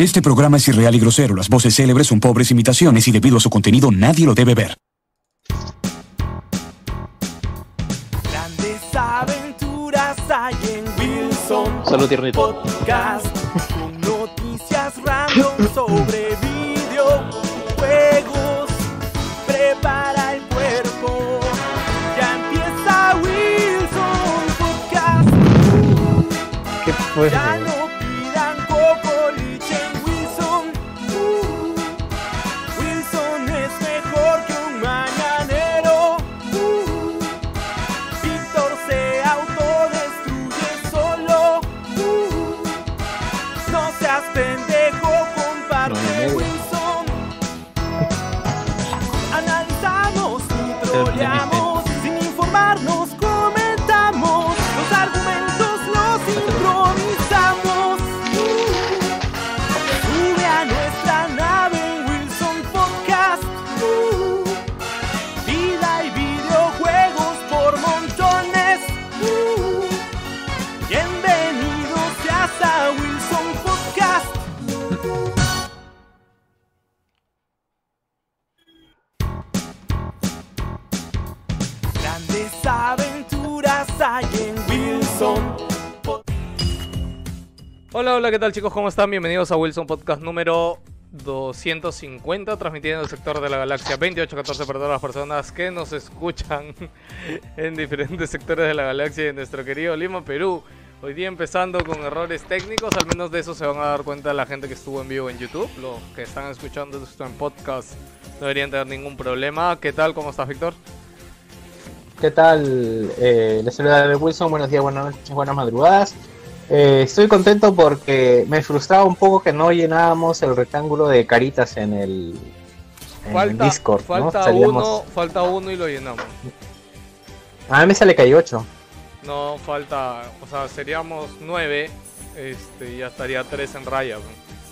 Este programa es irreal y grosero. Las voces célebres son pobres imitaciones y debido a su contenido nadie lo debe ver. Grandes aventuras hay en Wilson Salud, tiernito. Podcast con noticias random sobre videojuegos. Prepara el cuerpo. Ya empieza Wilson Podcast. ¿Qué fue? Hola, hola, ¿qué tal chicos? ¿Cómo están? Bienvenidos a Wilson Podcast número 250, transmitiendo el sector de la galaxia 2814 para todas las personas que nos escuchan en diferentes sectores de la galaxia y en nuestro querido Lima, Perú. Hoy día empezando con errores técnicos, al menos de eso se van a dar cuenta la gente que estuvo en vivo en YouTube. Los que están escuchando esto en podcast no deberían tener ningún problema. ¿Qué tal? ¿Cómo estás, Víctor? ¿Qué tal? Eh, les saluda Wilson, buenos días, buenas noches, buenas madrugadas. Eh, estoy contento porque me frustraba un poco que no llenábamos el rectángulo de caritas en el, en Falta, Discord. ¿no? falta Salíamos- uno, falta uno y lo llenamos. A mí me sale que hay 8. No, falta, o sea, seríamos nueve, este, y ya estaría tres en raya. ¿no?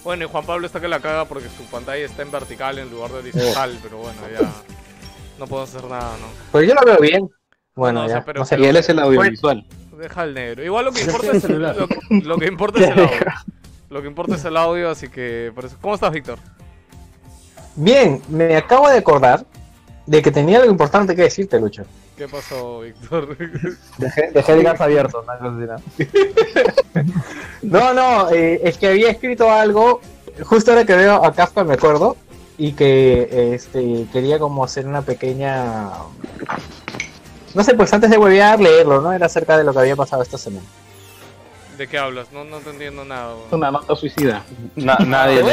Bueno, y Juan Pablo está que la caga porque su pantalla está en vertical en lugar de horizontal, pero bueno, ya no podemos hacer nada, ¿no? Pero yo lo veo bien. Bueno, No, o sea, ya. pero- Y él es el audiovisual. Deja el negro. Igual lo que importa es el, lo, lo que importa es el audio. Lo que importa es el audio, así que por eso. ¿Cómo estás, Víctor? Bien, me acabo de acordar de que tenía algo importante que decirte, Lucho. ¿Qué pasó, Víctor? Dejé, dejé el gas abierto, no, no, no, eh, es que había escrito algo, justo ahora que veo a Kafka me acuerdo, y que este quería como hacer una pequeña... No sé, pues antes de huevear, leerlo, ¿no? Era acerca de lo que había pasado esta semana. ¿De qué hablas? No, no te entiendo nada. Es una nota suicida. Na- nadie Voy.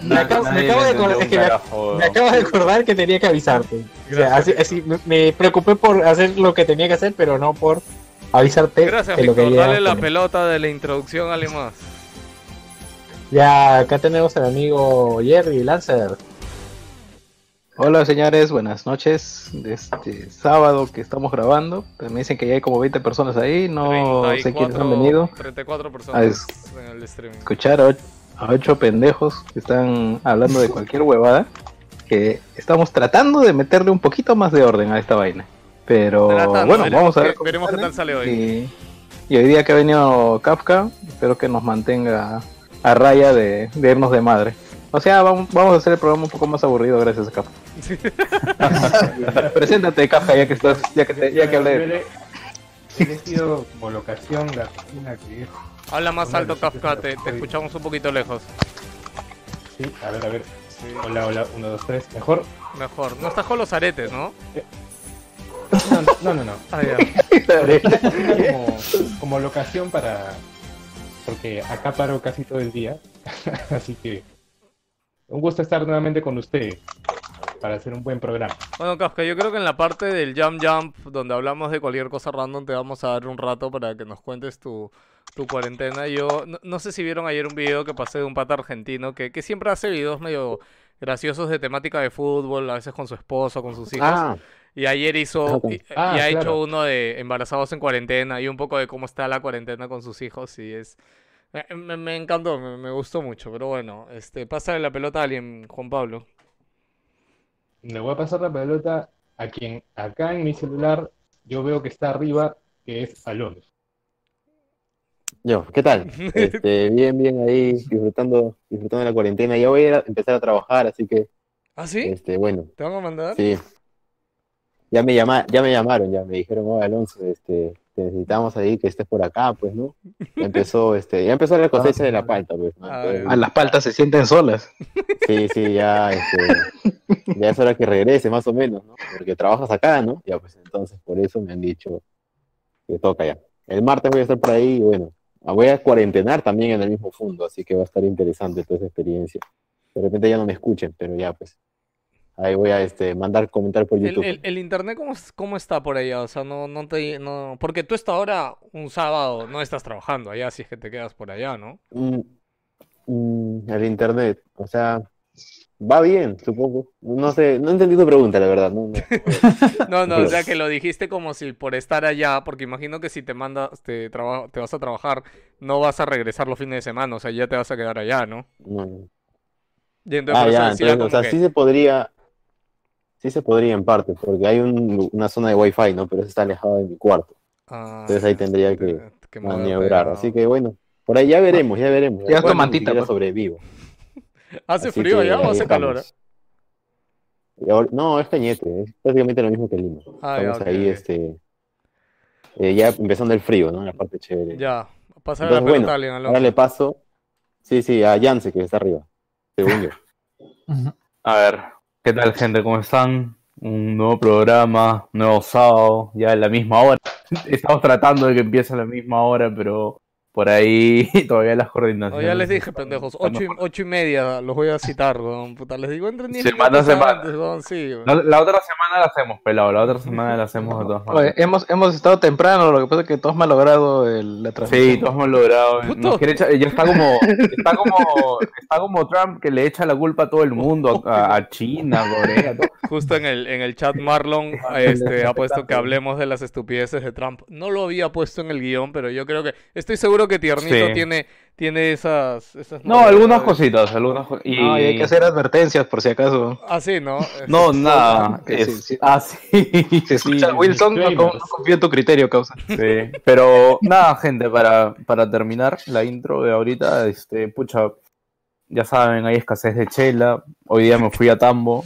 Me acabo, me de acordar, es que me- carajo. me acabo de acordar que tenía que avisarte. O sea, así, así, me, preocupé por hacer lo que tenía que hacer, pero no por avisarte Gracias, que lo Dale la poner. pelota de la introducción a alguien más. Ya, acá tenemos al amigo Jerry Lancer. Hola señores, buenas noches. De este sábado que estamos grabando. Me dicen que ya hay como 20 personas ahí. No sé quiénes han venido. 34 Ah, personas es- en el streaming. Escuchar a och- a ocho pendejos que están hablando de cualquier huevada. Que estamos tratando de meterle un poquito más de orden a esta vaina. Pero Tratando, bueno, veremos vamos a ver. cómo veremos qué sale. tal sale hoy. Y, y hoy día que ha venido Kafka, espero que nos mantenga a raya de, de irnos de madre. O sea, vamos, vamos a hacer el programa un poco más aburrido gracias a Kafka. Preséntate, Kafka, ya que estás, ya que, te- ya que hablé. He elegido como locación la oficina que. Habla más alto, Kafka, te, escuchamos un poquito lejos. Sí, a ver, a ver. Hola, hola, uno, dos, tres. Mejor. Mejor. No estás con los aretes, ¿no? No, no, no. no. Ah, ya. Como, como locación para. Porque acá paro casi todo el día. Así que. Un gusto estar nuevamente con usted. Para hacer un buen programa. Bueno, Kafka, yo creo que en la parte del Jump Jump, donde hablamos de cualquier cosa random, te vamos a dar un rato para que nos cuentes tu, tu cuarentena. Yo no, no sé si vieron ayer un video que pasé de un pata argentino que, que siempre hace videos medio graciosos de temática de fútbol, a veces con su esposo, con sus hijos. Ah, Y ayer hizo, ok. y, Ah, y ha hecho uno de embarazados en cuarentena y un poco de cómo está la cuarentena con sus hijos y es... Me, me- me encantó, me, me gustó mucho, pero bueno, este, pásale la pelota a alguien, Juan Pablo. Le voy a pasar la pelota a quien acá en mi celular yo veo que está arriba, que es Alonso. Yo, ¿qué tal? Este, bien, bien ahí, disfrutando, disfrutando de la cuarentena. Ya voy a empezar a trabajar, así que, ¿Ah, sí? este, bueno, ¿Te van a mandar? sí. Ya me llama, ya me llamaron, ya me dijeron, oh, Alonso, este, te necesitamos ahí que estés por acá, pues, ¿no? Ya empezó, este, ya empezó la cosecha de la palta, pues, ¿no? Ah, Entonces, A las paltas se sienten solas. Sí, sí, ya, este, ya es hora que regrese, más o menos, ¿no? Porque trabajas acá, ¿no? Ya, pues, entonces, por eso me han dicho que toca ya. El martes voy a estar por ahí y, bueno, voy a cuarentenar también en el mismo fondo, así que va a estar interesante toda esa experiencia. De repente ya no me escuchen, pero ya, pues, ahí voy a, este, mandar comentar por YouTube. el- el internet cómo, cómo está por allá? O sea, no, no te, no, porque tú esta hora, un sábado, no estás trabajando allá, si es que te quedas por allá, ¿no? Mm, mm, el internet, o sea, va bien, supongo. No sé, no entendí tu pregunta, la verdad. No, no. No, no, o sea que lo dijiste como si por estar allá, porque imagino que si te mandas, te, traba- te vas a trabajar, no vas a regresar los fines de semana, o sea, ya te vas a quedar allá, ¿no? no, no. Y entonces Ah, ya, entonces, o sea, que- sí se podría, sí se podría en parte, porque hay un- una zona de wifi, ¿no? Pero eso está alejado de mi cuarto. Ah, Entonces ahí tendría te- que maniobrar. pegado. Así que bueno, por ahí ya veremos, ya veremos. Ya mantita, pues. sobrevivo. ¿Hace Así frío allá o hace calor? no, es Cañete, es prácticamente lo mismo que Lima. Ah, ya, Estamos ahí, este, eh, ya empezando el frío, ¿no? La parte chévere. Ya, pasar a la bueno, a alguien, ahora le paso, sí, sí, a Yance, que está arriba, según yo. A ver, ¿qué tal gente? ¿Cómo están? Un nuevo programa, nuevo sábado, ya a la misma hora. Estamos tratando de que empiece a la misma hora, pero por ahí todavía las No, coordinaciones. ya les dije, pendejos, ocho y, ocho y media los voy a citar, weón. Puta, les digo, entren diez Semana semana. antes, weón, sí, weón. La, la otra semana la hacemos, pelado. La otra semana la hacemos de todas Oye, maneras. hemos, hemos estado temprano, lo que pasa es que todos me han logrado el- la transmisión. Sí, todos hemos logrado. Puto. Nos quiere echar- ya está como, está como, está como Trump que le echa la culpa a todo el mundo, a, a China, a Corea, todo. Justo en el, en el chat Marlon este, ha puesto que hablemos de las estupideces de Trump. No lo había puesto en el guion, pero yo creo que... Estoy seguro que Tiernito Sí. tiene, tiene esas... esas No, algunas cositas, algunas. Y... No, y hay que hacer advertencias por si acaso. Ah, sí, ¿no? No, nada. Sí, es- sí, sí. Ah, sí. Si escuchas sí, Wilson, no, no confío en tu criterio, causa. sí. Pero nada, gente, para, para terminar la intro de ahorita, este, pucha, ya saben, hay escasez de chela. Hoy día me fui a Tambo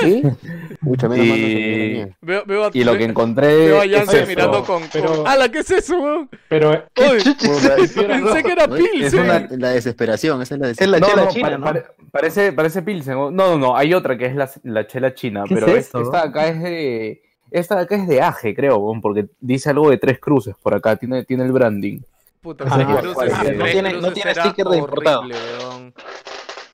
¿Sí? Mucha menos Y-. Veo, veo a, y lo que encontré veo a es Yance mirando con... pero- ¡Hala, qué es eso, weón! Pero, Uy, Puta, pensé que era ¿no? Pilsen. Es una, la desesperación, esa es la Es desesperación. la No, chela no, china, pare- ¿no? pare- parece, parece Pilsen. No, no, no, hay otra que es la, la chela china, ¿Qué es pero es- esto? esta de acá es de. Esta de acá es de Aje, creo, weón, porque dice algo de tres cruces por acá, tiene, tiene el branding. Puta, Ah, No tiene- no tiene sticker de importado. Horrible, weón.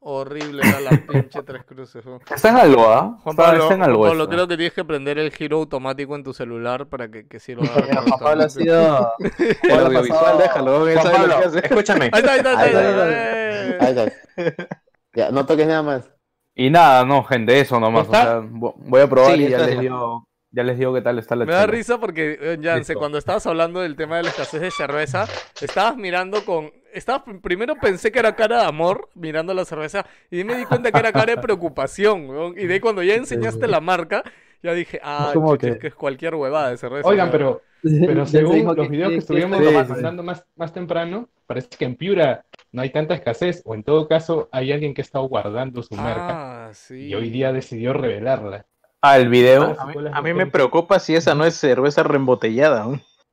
Horrible era la pinche Tres Cruces, weón. Está en algo, ¿ah? Juan Pablo, está en Juan algo Pablo, creo que tienes que prender el giro automático en tu celular para que, que sirva. Mira, Juan Pablo ha sido. El audiovisual, déjalo, Juan Pablo, escúchame. Ahí está, ahí está, ahí está, Ahí está. Ya, no toques nada más. Y nada, no, gente, eso nomás. O sea, vo- voy a probar Sí, y ya les digo, ya les digo qué tal está la Me da risa porque, eh, Yance, Listo. cuando estabas hablando del tema de la escasez de cerveza, estabas mirando con... Estabas, primero pensé que era cara de amor mirando la cerveza y me di cuenta que era cara de preocupación. Y de ahí cuando ya enseñaste la marca, ya dije, ah, que- es que es cualquier huevada de cerveza. oigan, pero, pero según los videos que estuvimos sí, sí, sí. mandando más, más temprano, parece que en Piura no hay tanta escasez, o en todo caso hay alguien que ha estado guardando su marca Ah, sí. y hoy día decidió revelarla. Ah, el video. A mí, a mí me preocupa si esa no es cerveza reembotellada.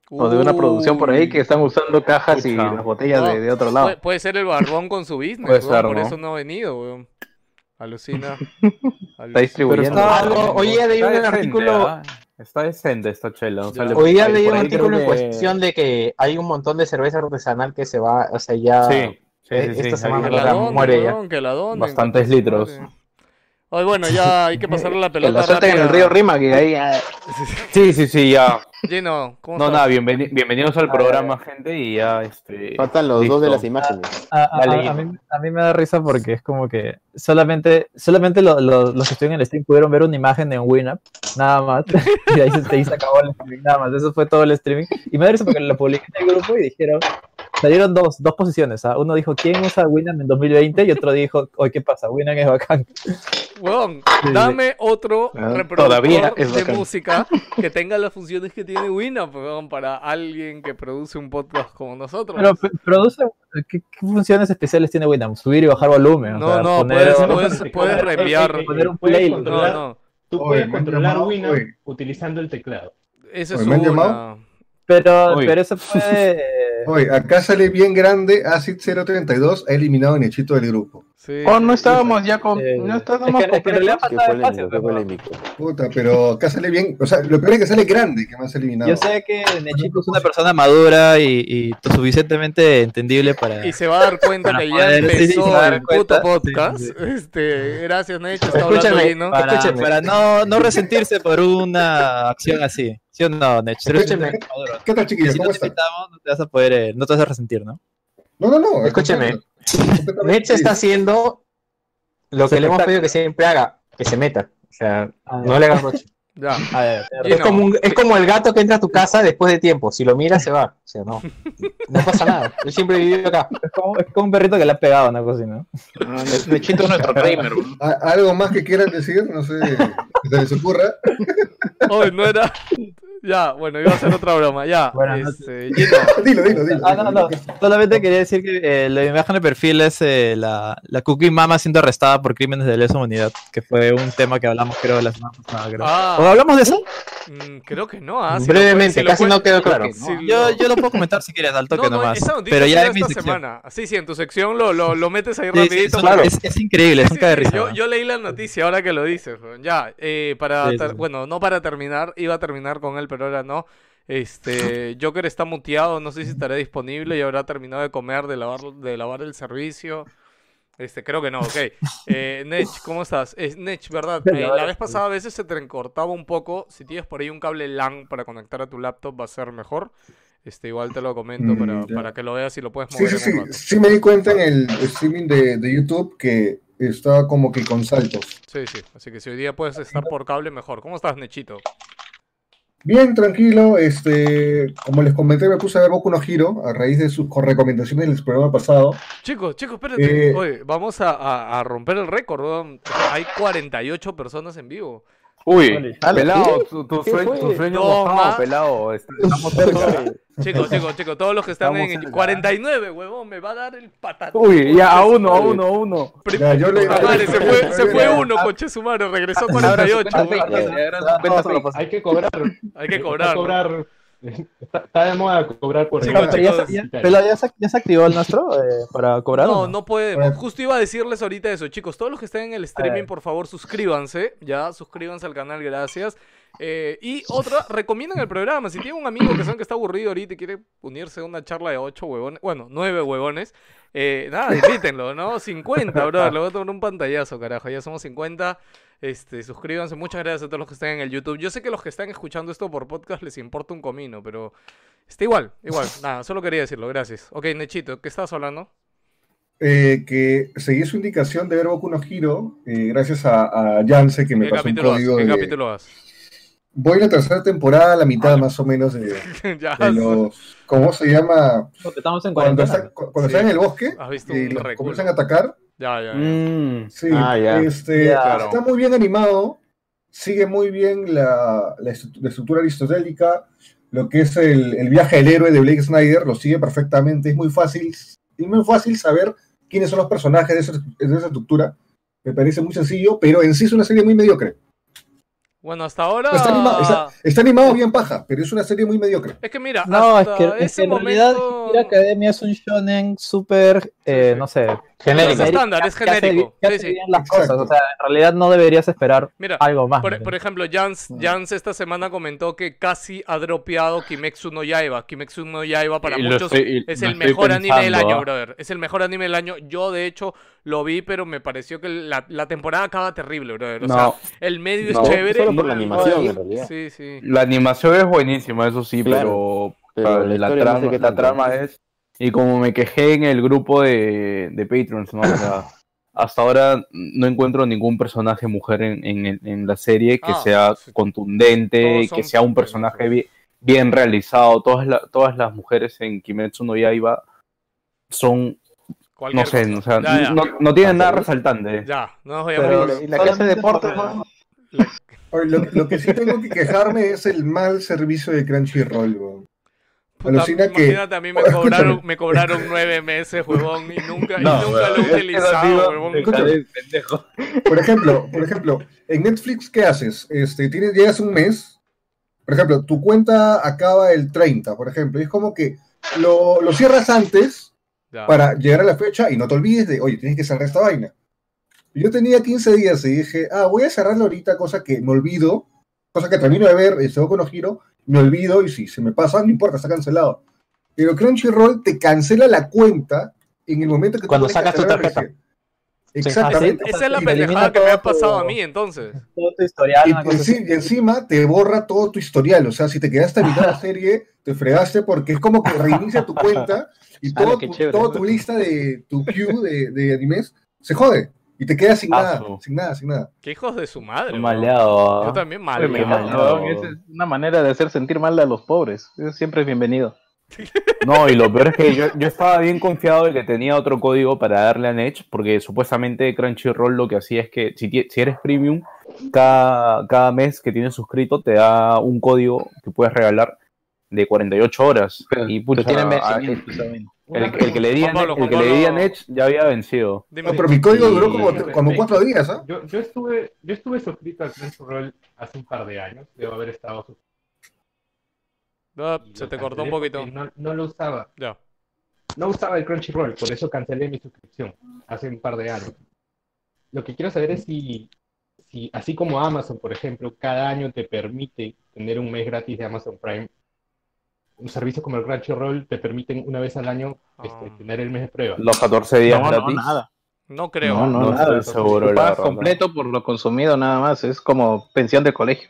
O de una producción por ahí que están usando cajas y las botellas No, de, de otro lado. Puede, puede ser el barbón con su business, Puede weón, ser, por ¿no? eso no ha venido, weón. Alucina. Está distribuyendo. está- hoy día leí un decente, artículo, ¿ah? Está decente esta chela. o sea, Ya. le- hoy día por leí un artículo en cuestión de que hay un montón de cerveza artesanal que se va, o sea, ya... Sí, sí, sí, Eh, sí, esta semana Que la donen, muere ya. weón, que la donen, Bastantes litros. Ay, bueno, ya hay que pasarle la Que pelota la suelten en el río Rima, que ahí ya... Sí, sí, sí, ya. Gino, ¿cómo No, estás? nada, bienveni- bienvenidos al Ah, programa, gente, y ya, este... Faltan los Listo. dos de las imágenes. A, a- Dale, a- a mí, a mí me da risa porque es como que solamente, solamente lo- lo- los que estuvieron en el stream pudieron ver una imagen en Winamp, nada más. Y ahí se, ahí se acabó el streaming, nada más. Eso fue todo el streaming. Y me da risa porque lo publiqué en el grupo y dijeron, salieron dos, dos posiciones. ¿ah? Uno dijo, ¿quién usa Winamp en 2020? Y otro dijo, oye, ¿qué pasa? Winamp es bacán. Weón, dame otro Ah, reproductor todavía es de bacán. música que tenga las funciones que tiene Winamp, weón, para alguien que produce un podcast como nosotros. Pero produce, ¿qué, qué funciones especiales tiene Winamp? Subir y bajar volumen. o no, sea, no, poner- puedes, puedes, puedes reenviar. poner un playlist. No, no, Tú puedes controlar Winamp utilizando el teclado. eso es Oye, ¿me han una... Pero, Uy. pero eso puede... Oye, acá sale bien grande, Acid 032 ha eliminado a Nechito del grupo. Sí. Oh, no estábamos ya con. eh, No es estábamos que, es que polémico, pero- polémico. Puta, pero acá sale bien, o sea, lo peor es que sale grande que me has eliminado. Yo sé que Nechito es una persona madura y, y lo suficientemente entendible para... Y se va a dar cuenta que ya sí, sí, empezó dar el puto podcast. Sí, sí, Este, gracias, Necho. Escúchame, Gino. para, para no, no resentirse por una acción así. ¿Sí o no, Nech? Escúcheme. ¿Qué tal, chiquillos? Si no ¿Cómo te invitamos, no te vas a poder, eh, no te vas a resentir, ¿no? No, no, no. Escúcheme. Nech está haciendo lo que le hemos pedido que siempre haga, que se meta. O sea, Ah, no le hagas roche. Ya. A ver, Gino. Es como, un- es como el gato que entra a tu casa después de tiempo. Si lo miras, se va. O sea, no. No pasa nada. Yo siempre he vivido acá. es como, es como un perrito que le ha pegado una cosa ¿no? Ah, es nuestro. ¿A- ¿Algo más que quieran decir? No sé, que se les ocurra. Hoy no era. Ya, bueno, iba a hacer otra broma. Ya. Bueno, no- este, Gino. Dilo, dilo, dilo. Ah, no, no. Solamente quería decir que eh, la imagen de perfil es eh, la, la Cookie Mama siendo arrestada por crímenes de lesa humanidad, que fue un tema que hablamos, creo, la semana pasada. Creo. Ah. ¿O hablamos de eso? Mm, creo que no. ah, si Brevemente, puedes- si lo casi no quedó claro. si Yo, lo- yo lo puedo comentar si quieres, al toque no, no, nomás. Pero ya en mi esta sección. semana. Sí, sí, en tu sección lo, lo, lo metes ahí Sí, sí, rapidito. son- porque- es, es increíble, es un Sí, de sí, risa. yo, yo leí la noticia ahora que lo dices. Ya, eh, para Sí, sí, sí. bueno, no para terminar, iba a terminar con él, pero ahora no. Este, Joker está muteado, no sé si estará disponible y habrá terminado de comer, de lavar, de lavar el servicio. Este, creo que no, ok. Eh, Nech, ¿cómo estás? Es Nech, ¿verdad? Eh, la vez pasada a veces se te recortaba un poco. Si tienes por ahí un cable LAN para conectar a tu laptop va a ser mejor. Este, igual te lo comento Mm, para, ya. para que lo veas y lo puedes Sí, mover sí, sí. rato. Sí me di cuenta en el streaming de, de YouTube que estaba como que con saltos. Sí, sí. Así que si hoy día puedes estar por cable, mejor. ¿Cómo estás, Nechito? Bien, tranquilo. Este, como les comenté, me puse a ver Boku no Hero a raíz de sus recomendaciones del programa pasado. Chicos, chicos, espérate. Eh, Oye, vamos a, a- a romper el récord. weón. O sea, hay 48 personas en vivo. Uy, pelado, tu, tu ¿Qué sueño, tu sueño mojado, pelado. est- Estamos cerca. Chicos, chicos, chicos, todos los que están Estamos en cerca. 49, huevón, me va a dar el patatón. Uy, ya, a uno, a uno, a uno. Ya, yo le- Puta madre, se fue, se fue Ya. uno, coche su madre, regresó a Ahora 48. supera weón. 20, Era ahora 50 todos lo Hay que cobrar. Hay que cobrar. ¿No? Está, está de moda cobrar por Pero ya, ya- pero ya se, ya se activó el nuestro eh, para cobrar. No, no podemos. Bueno. Justo iba a decirles ahorita eso, chicos. Todos los que estén en el streaming, por favor, suscríbanse. Ya, suscríbanse al canal, gracias. Eh, y otra, recomiendan el programa. Si tienen un amigo que saben que está aburrido ahorita y quiere unirse a una charla de ocho huevones, bueno, nueve huevones, eh, nada, invítenlo, ¿no? 50, bro. Le voy a tomar un pantallazo, carajo. Ya somos 50. Este, suscríbanse. Muchas gracias a todos los que están en el YouTube. Yo sé que los que están escuchando esto por podcast les importa un comino, pero está igual, igual. Nada, solo quería decirlo. Gracias. Ok, Nechito, ¿qué estabas hablando? eh, que seguí su indicación de ver Boku no eh, gracias a, a Yance que me ¿Qué pasó un capítulo código ¿Qué de... capítulo vas? Voy la tercera temporada, la mitad más o menos de, ya de los... ¿Cómo se llama? Estamos en Cuando, está- cu- cuando Sí. están en el bosque Has visto y los reculo. comienzan a atacar. Ya, ya, ya. Mm, Sí, Ah, ya. este, Ya. Claro. está muy bien animado, sigue muy bien la, la la estructura aristotélica, lo que es el, el viaje del héroe de Blake Snyder, lo sigue perfectamente, es muy fácil, es muy fácil saber quiénes son los personajes de esa, de esa estructura, me parece muy sencillo, pero en sí es una serie muy mediocre. Bueno, hasta ahora. Está animado, está, está animado bien paja, pero es una serie muy mediocre. Es que mira, No, es que, es que ese en realidad. Hero Academia es un shonen súper, eh, sí. no sé, Genérico. Es estándar, es que hace genérico. bien- que Sí, hace sí. bien las Exacto. cosas. O sea, en realidad no deberías esperar Mira, algo más. por, ejemplo, Jans, Jans esta semana comentó que casi ha dropeado Kimetsu no Yaiba. Kimetsu no Yaiba para y muchos estoy- es el mejor anime del año, ¿ah? brother. Es el mejor anime del año. Yo, de hecho, lo vi, pero me pareció que la, la temporada acaba terrible, brother. O No. sea, el medio No, es chévere. solo por la animación, en realidad. Sí, sí. La animación es buenísima, eso sí, Claro, pero, pero la, no sé trama es... Y como me quejé en el grupo de, de Patreons, ¿no? O sea, hasta ahora no encuentro ningún personaje mujer en, en, el- en la serie que Ah, sea sí. contundente, que sea un personaje bien, bien realizado. Todas, la- todas las mujeres en Kimetsu no Yaiba son, Cualquier no sé, o sea, Ya, ya. no, no tienen nada resaltante. Ya, no nos Pero- vayamos. Y la clase de. Oye, Lo, lo que sí tengo que quejarme es el mal servicio de Crunchyroll, weón. Puta, Alucina que- imagínate, a mí me cobraron, me cobraron nueve meses, huevón, y nunca, y nunca lo he utilizado, huevón. Escúchame. pendejo. Por ejemplo, por ejemplo, en Netflix, ¿qué haces? Este, tienes, llegas un mes, por ejemplo, tu cuenta acaba el 30, por ejemplo, y es como que lo, lo cierras antes Ya. para llegar a la fecha y no te olvides de, oye, tienes que cerrar esta vaina. Yo tenía 15 días y dije, ah, voy a cerrarlo ahorita, cosa que me olvido, cosa que termino de ver, este, con giro, me olvido y si se me pasa, no importa, está cancelado. Pero Crunchyroll te cancela la cuenta en el momento que tú Cuando pones sacas tu tarjeta. recién. Exactamente. Esa es la pendejada que me ha todo pasado a mí, entonces. Todo tu historial, Y, así. y encima te borra todo tu historial. O sea, si te quedaste a mitad de la serie, te fregaste porque es como que reinicia tu cuenta y todo, tu, chévere. toda tu lista de tu queue de, de animes se jode. Y te quedas sin nada, sin nada, sin nada. Qué hijos de su madre. Maleado. Yo también Oye, me mal. encanta, weón, Esa es una manera de hacer sentir mal a los pobres. Eso siempre es bienvenido. No, y lo peor es que yo, yo estaba bien confiado de que tenía otro código para darle a Edge, porque supuestamente Crunchyroll lo que hacía es que si, si eres premium, cada, cada mes que tienes suscrito te da un código que puedes regalar de 48 horas. Pero, y pucha, pero tienen vencimiento. El, el que le di a Juan Pablo, Net- el que le di a Pablo. Edge ya había vencido. Dime, No, pero mi código duró como, como cuatro días, ¿ah? Yo, yo estuve, yo estuve suscrito al Crunchyroll hace un par de años, debo haber estado suscrito. Se lo te cortó un poquito. No, no lo usaba. Ya. No usaba el Crunchyroll, por eso cancelé mi suscripción hace un par de años. Lo que quiero saber es si, si, así como Amazon, por ejemplo, cada año te permite tener un mes gratis de Amazon Prime, un servicio como el Crunchyroll te permiten una vez al año este, Ah. tener el mes de prueba. Los 14 días No, no, gratis. nada. No creo. No, no, No nada. estoy seguro, la pagas completo por lo consumido nada más. Es como pensión de colegio.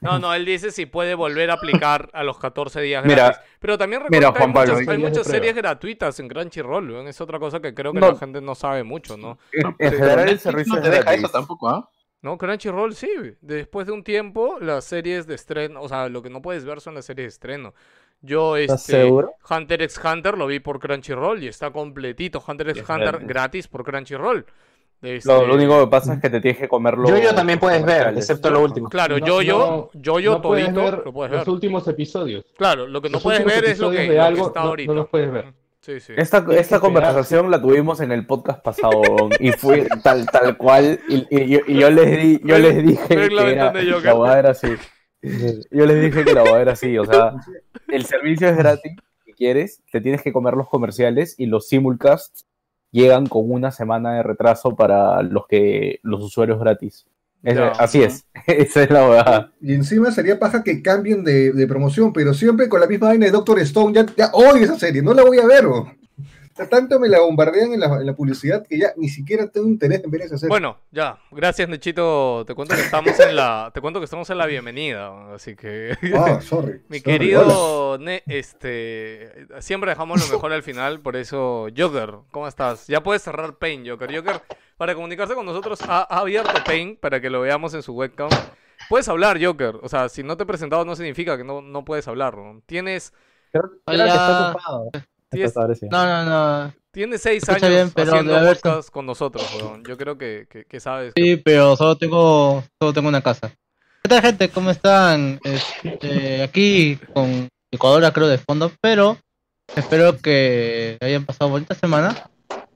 No, no, él dice si puede volver a aplicar a los 14 días Mira, gratis. Pero también recuerda que hay Pablo, muchas, hay muchas prueba. series gratuitas en Crunchyroll, weón. Es otra cosa que creo que No. la gente no sabe mucho, ¿no? En, general el servicio no te deja gratis. eso tampoco, ¿ah? No, Crunchyroll sí. Después de un tiempo, las series de estreno, o sea, lo que no puedes ver son las series de estreno. Yo, ¿Estás este, seguro? Hunter x Hunter lo vi por Crunchyroll y está completito. Hunter x Hunter gratis. gratis por Crunchyroll. Este, Lo, lo único que pasa es que te tienes que comerlo. Yo, yo también puedes ver, excepto lo último. Claro, No- yo, yo, no- yo, yo no puedes ver lo puedes ver. los últimos episodios. Claro, lo que no los puedes ver es lo que, de lo que algo, está no- no ahorita. los puedes ver. Sí, sí. Esta, esta conversación la tuvimos en el podcast pasado y fue tal tal cual y, y yo, y yo les di, yo les dije que era, la hueá era así. Yo les dije que la hueá era así, o sea, el servicio es gratis si quieres, te tienes que comer los comerciales y los simulcasts llegan con una semana de retraso para los que los usuarios gratis. Es- así es, esa es la hueá. Y encima sería paja que cambien de, de promoción, pero siempre con la misma vaina de Doctor Stone. Ya, ya odio esa serie, no la voy a ver. O sea, Tanto me la bombardean en la, en la publicidad que ya ni siquiera tengo interés en ver esa serie. Bueno, ya, gracias Nechito. Te cuento que estamos en la, te cuento que estamos en la bienvenida, así que Ah, sorry. mi sorry, hola. querido Ne- este, siempre dejamos lo mejor al final, por eso Joker, ¿cómo estás? Ya puedes cerrar Paint, Joker. Joker, para comunicarse con nosotros ha, ha abierto Paint para que lo veamos en su webcam. Puedes hablar, Joker. O sea, si no te he presentado no significa que no, no puedes hablar. ¿no? Tienes, Creo, creo que Hola. está ocupado. tienes. No, no, no. tienes seis Escucha años bien, pero haciendo haber- podcast con nosotros, weón. Yo creo que, que, que sabes. que- Sí, pero solo tengo, solo tengo una casa. ¿Qué tal, gente? ¿Cómo están? Este, aquí con Ecuador, creo, de fondo, pero espero que hayan pasado bonita semana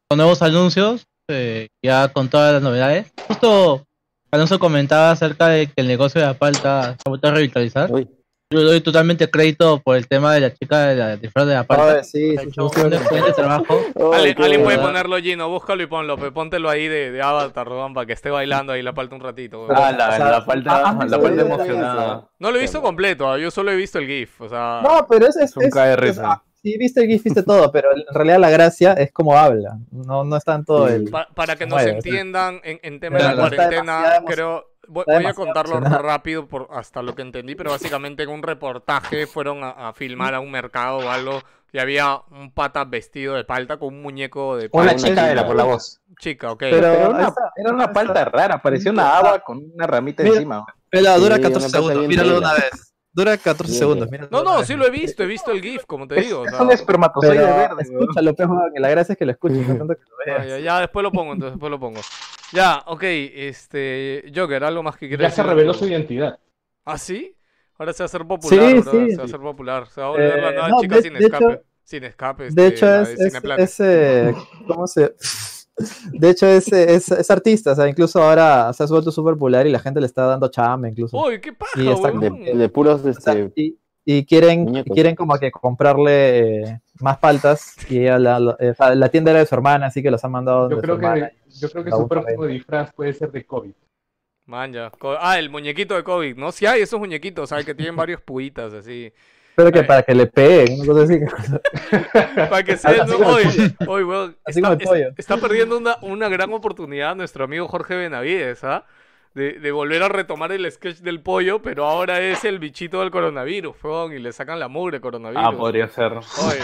con nuevos anuncios, eh, ya con todas las novedades. Justo Alonso comentaba acerca de que el negocio de la palta se ha vuelto a revitalizar. Uy. Yo le doy totalmente crédito por el tema de la chica de la disfraz de la palta. Oye, sí, Ha sí, hecho sí, un sí. excelente trabajo. Ale- qué alguien puede buena. ponerlo, Gino, búscalo y ponlo, pe, póntelo ahí de, de avatar, weón, para que esté bailando ahí la palta un ratito. Ah, la, O sea, la falta, ah, la emocionada. No lo he visto completo, ah, yo solo he visto el GIF, o sea... No, pero es, es, Es un es- ah, sí, viste el GIF, viste todo, pero en realidad la gracia es cómo habla. No, no es tanto el. pa- para que nos sí. entiendan en, en tema de la cuarentena, creo... Voy, voy a contarlo emocionado. rápido por hasta lo que entendí, pero básicamente en un reportaje fueron a, a filmar a un mercado o algo y había un pata vestido de palta con un muñeco de Una palta. chica era por la voz. Chica, ok. Pero, Pero era una, era una palta rara, parecía una haba con una ramita Mira, encima. pero dura Sí, 14 una cosa segundos, míralo una vez. Dura 14 segundos. Mira, No, no, sí lo he visto, he visto el GIF, como te digo. o Es sea, un espermatozoide Pero verde. escúchalo, pe, Juan, que la gracia es que lo escuches, no tanto que lo ah, veas. ya, ya, después lo pongo, entonces después lo pongo. Ya, ok, este. Joker, algo más que quieras Ya se reveló su identidad. ¿Ah, sí? Ahora se va a hacer popular, Sí, bro, sí. Se va a hacer popular. Se va a volver la Eh, nueva no, chica de- sin de hecho- escape. sin escape. De este, hecho, la es, es, es, eh, ¿cómo se...? De hecho, es, es, es artista, o sea, incluso ahora se ha vuelto súper popular y la gente le está dando chamba incluso. Uy, qué paja, Y está-. De, de puros, O sea, este, y, y quieren, Muñecos. quieren como que comprarle eh, más paltas y ella la, la- eh, la tienda era de su hermana, así que los han mandado Yo de su creo hermana. que, yo creo que su próximo disfraz puede ser de COVID. Man, ya. Ah, el muñequito de COVID, ¿no? Sí hay esos muñequitos, ¿sabes? Que tienen varios puitas así. Pero que Ay. para que le peguen, una cosa así. Para que se no, weón, Así está, como el es- pollo. está perdiendo una, una gran oportunidad nuestro amigo Jorge Benavides, ¿ah? De, de volver a retomar el sketch del pollo, pero ahora es el bichito del coronavirus, weón, y le sacan la mugre coronavirus. Ah, podría ser. Oye,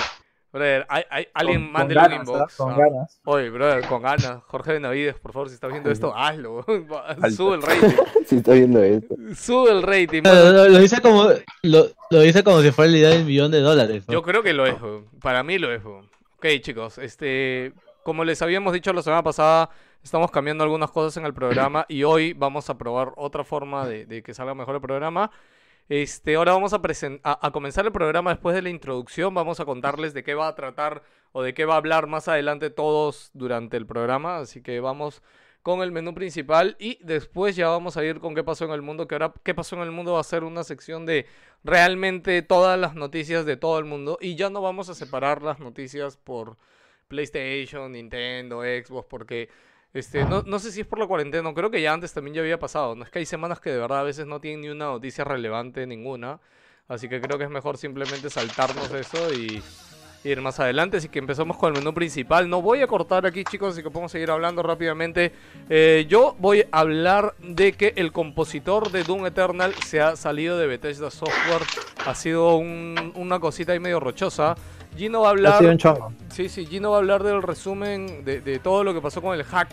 brother, hay, hay- alguien Con- mándele con un inbox. Con ¿ah? ganas. Oye, brother, con ganas. Jorge Benavides, por favor, si estás viendo esto, hazlo. Sube el rating. si está viendo esto. Sube el rating. Lo, dice como lo, lo dice como si fuera la idea del millón de dólares. ¿no? Yo creo que lo es, weón. para mí lo es. weón. Ok, chicos, este, como les habíamos dicho la semana pasada, estamos cambiando algunas cosas en el programa y hoy vamos a probar otra forma de, de que salga mejor el programa. Este, ahora vamos a, a, a comenzar el programa después de la introducción. Vamos a contarles de qué va a tratar o de qué va a hablar más adelante todos durante el programa. Así que vamos con el menú principal y después ya vamos a ir con qué pasó en el mundo. Que ahora qué pasó en el mundo va a ser una sección de realmente todas las noticias de todo el mundo. Y ya no vamos a separar las noticias por PlayStation, Nintendo, Xbox, porque este, no, no sé si es por la cuarentena, creo que ya antes también ya había pasado. No es que hay semanas que de verdad a veces no tienen ni una noticia relevante ninguna. Así que creo que es mejor simplemente saltarnos eso y ir más adelante. Así que empezamos con el menú principal. No voy a cortar aquí, chicos, así que podemos seguir hablando rápidamente. Eh, yo voy a hablar de que el compositor de Doom Eternal se ha salido de Bethesda Software. Ha sido un- una cosita ahí medio rochosa. Gino va a Ha hablar. sido un chongo. Sí, sí, Gino va a hablar del resumen de, de todo lo que pasó con el hack,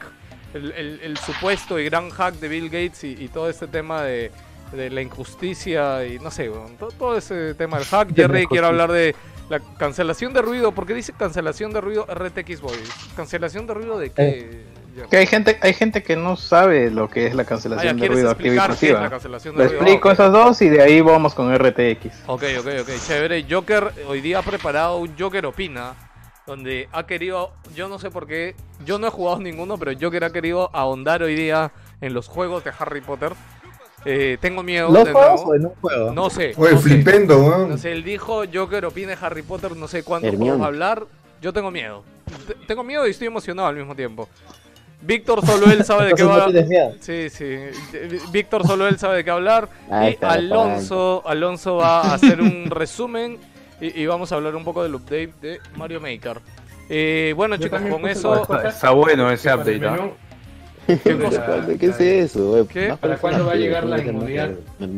el, el- el supuesto y gran hack de Bill Gates y, y todo este tema de, de la injusticia y no sé, weón, to- todo, ese tema del hack. De Jerry quiere injusticia. hablar de la cancelación de ruido, porque dice cancelación de ruido RTX Boys. ¿Cancelación de ruido de qué? Jerry? Que hay gente, hay gente que no sabe lo que es la Ah, cancelación de ruido activa y pasiva. cancelación Lo explico Ah, ok. esos dos y de ahí vamos con RTX. Ok, ok, ok, chévere. Joker hoy día ha preparado un Joker Opina, donde ha querido, yo no sé por qué, yo no he jugado ninguno, pero Joker ha querido ahondar hoy día en los juegos de Harry Potter. Eh, tengo miedo ¿Los de juegos nuevo. o en un juego? No sé. Oye, no sé. flipendo. No sé, él dijo Joker opina de Harry Potter, no sé cuántos Hermione. juegos va a hablar. Yo tengo miedo. T- tengo miedo y estoy emocionado al mismo tiempo. Víctor solo él sabe de qué va. no. Sí, sí. Víctor solo él sabe de qué hablar. Ahí y Alonso, Alonso va a hacer un resumen y, y vamos a hablar un poco del update de Mario Maker. Eh, bueno, Yo chicos, con eso. Está bueno ese update, ¿ah? ¿Qué cosa? ¿Qué es eso? ¿Para cuándo va a llegar la inmunidad?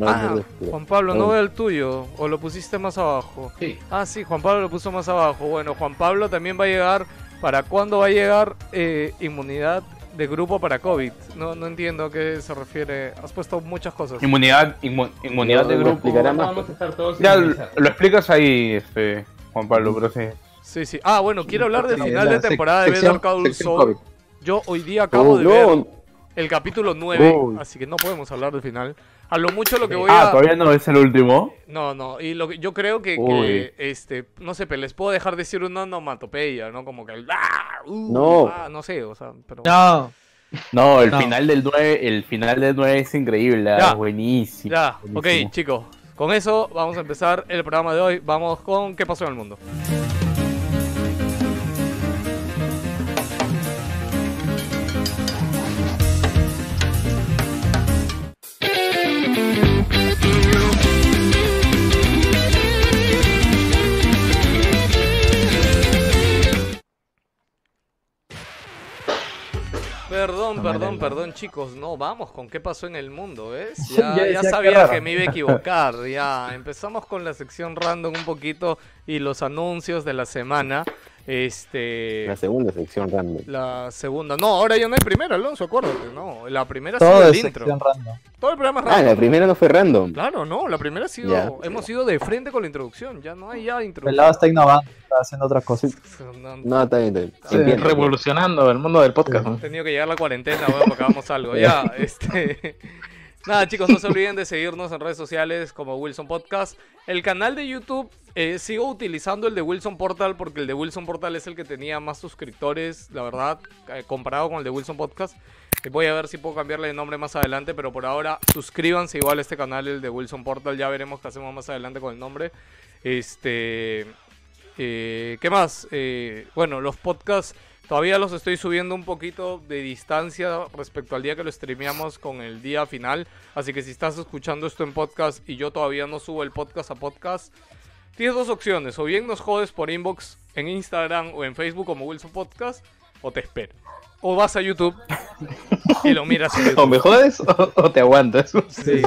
Ah, Juan Pablo, no no. veo el tuyo. ¿O lo pusiste más abajo? Sí. Ah, sí, Juan Pablo lo puso más abajo. Bueno, Juan Pablo también va a llegar. ¿Para cuándo va a llegar eh, inmunidad de grupo para COVID? No, no entiendo a qué se refiere. Has puesto muchas cosas. Inmunidad, inmu- inmunidad Lo- de lo grupo. más. Vamos a estar todos Ya lo, lo explicas ahí, este, Juan Pablo, pero sí. Sí, sí. Ah, bueno, quiero hablar del Sí, final de temporada de Better Call Saul. Yo hoy día acabo Oh, de ver no. el capítulo 9, Uy. así que no podemos hablar del final. A lo mucho lo que voy Ah, a... todavía no es el último. No, no, y lo que yo creo que, que, este, no sé, pero les puedo dejar decir una onomatopeya, ¿no? Como que el ¡ah! uh, No. ah, no sé, o sea, pero No, No, el No. final del 9, el final del 9 es increíble, ah, Ya. es buenísimo. ya, ok, chicos, con eso vamos a empezar el programa de hoy. Vamos con qué pasó en el mundo. Perdón, perdón, perdón, chicos. No, vamos con qué pasó en el mundo, ¿ves? Ya, Ya sabía que me iba a equivocar. Ya, empezamos con la sección random un poquito y los anuncios de la semana. Este. La segunda sección random. La segunda. No, ahora ya no hay primera, Alonso, acuérdate. No, la primera ha Todo sido es el intro. random. Todo el programa es Ah, random. la primera no fue random. Claro, no, la primera ha sido. Ya. Hemos ido de frente con la introducción. Ya no hay ya introducción. Pelado está innovando, está haciendo otras cosas. No, está bien, está bien. Sí, Entiendo. revolucionando el mundo del podcast. ¿no? He tenido que llegar la cuarentena, weón, porque algo. Ya, este. Nada, chicos, no se olviden de seguirnos en redes sociales como Wilson Podcast. El canal de YouTube, eh, sigo utilizando el de Wilson Portal porque el de Wilson Portal es el que tenía más suscriptores, la verdad, eh, comparado con el de Wilson Podcast. Eh, Voy a ver si puedo cambiarle de nombre más adelante, pero por ahora suscríbanse igual a este canal, el de Wilson Portal. Ya veremos qué hacemos más adelante con el nombre. Este. eh, ¿Qué más? Bueno, los podcasts todavía los estoy subiendo un poquito de distancia respecto al día que lo streameamos con el día final. Así que si estás escuchando esto en podcast y yo todavía no subo el podcast a podcast, tienes dos opciones. O bien nos jodes por inbox en Instagram o en Facebook como Wilson Podcast, o te espero. O vas a YouTube y lo miras en YouTube. O me jodes o, o te aguantas. Sí.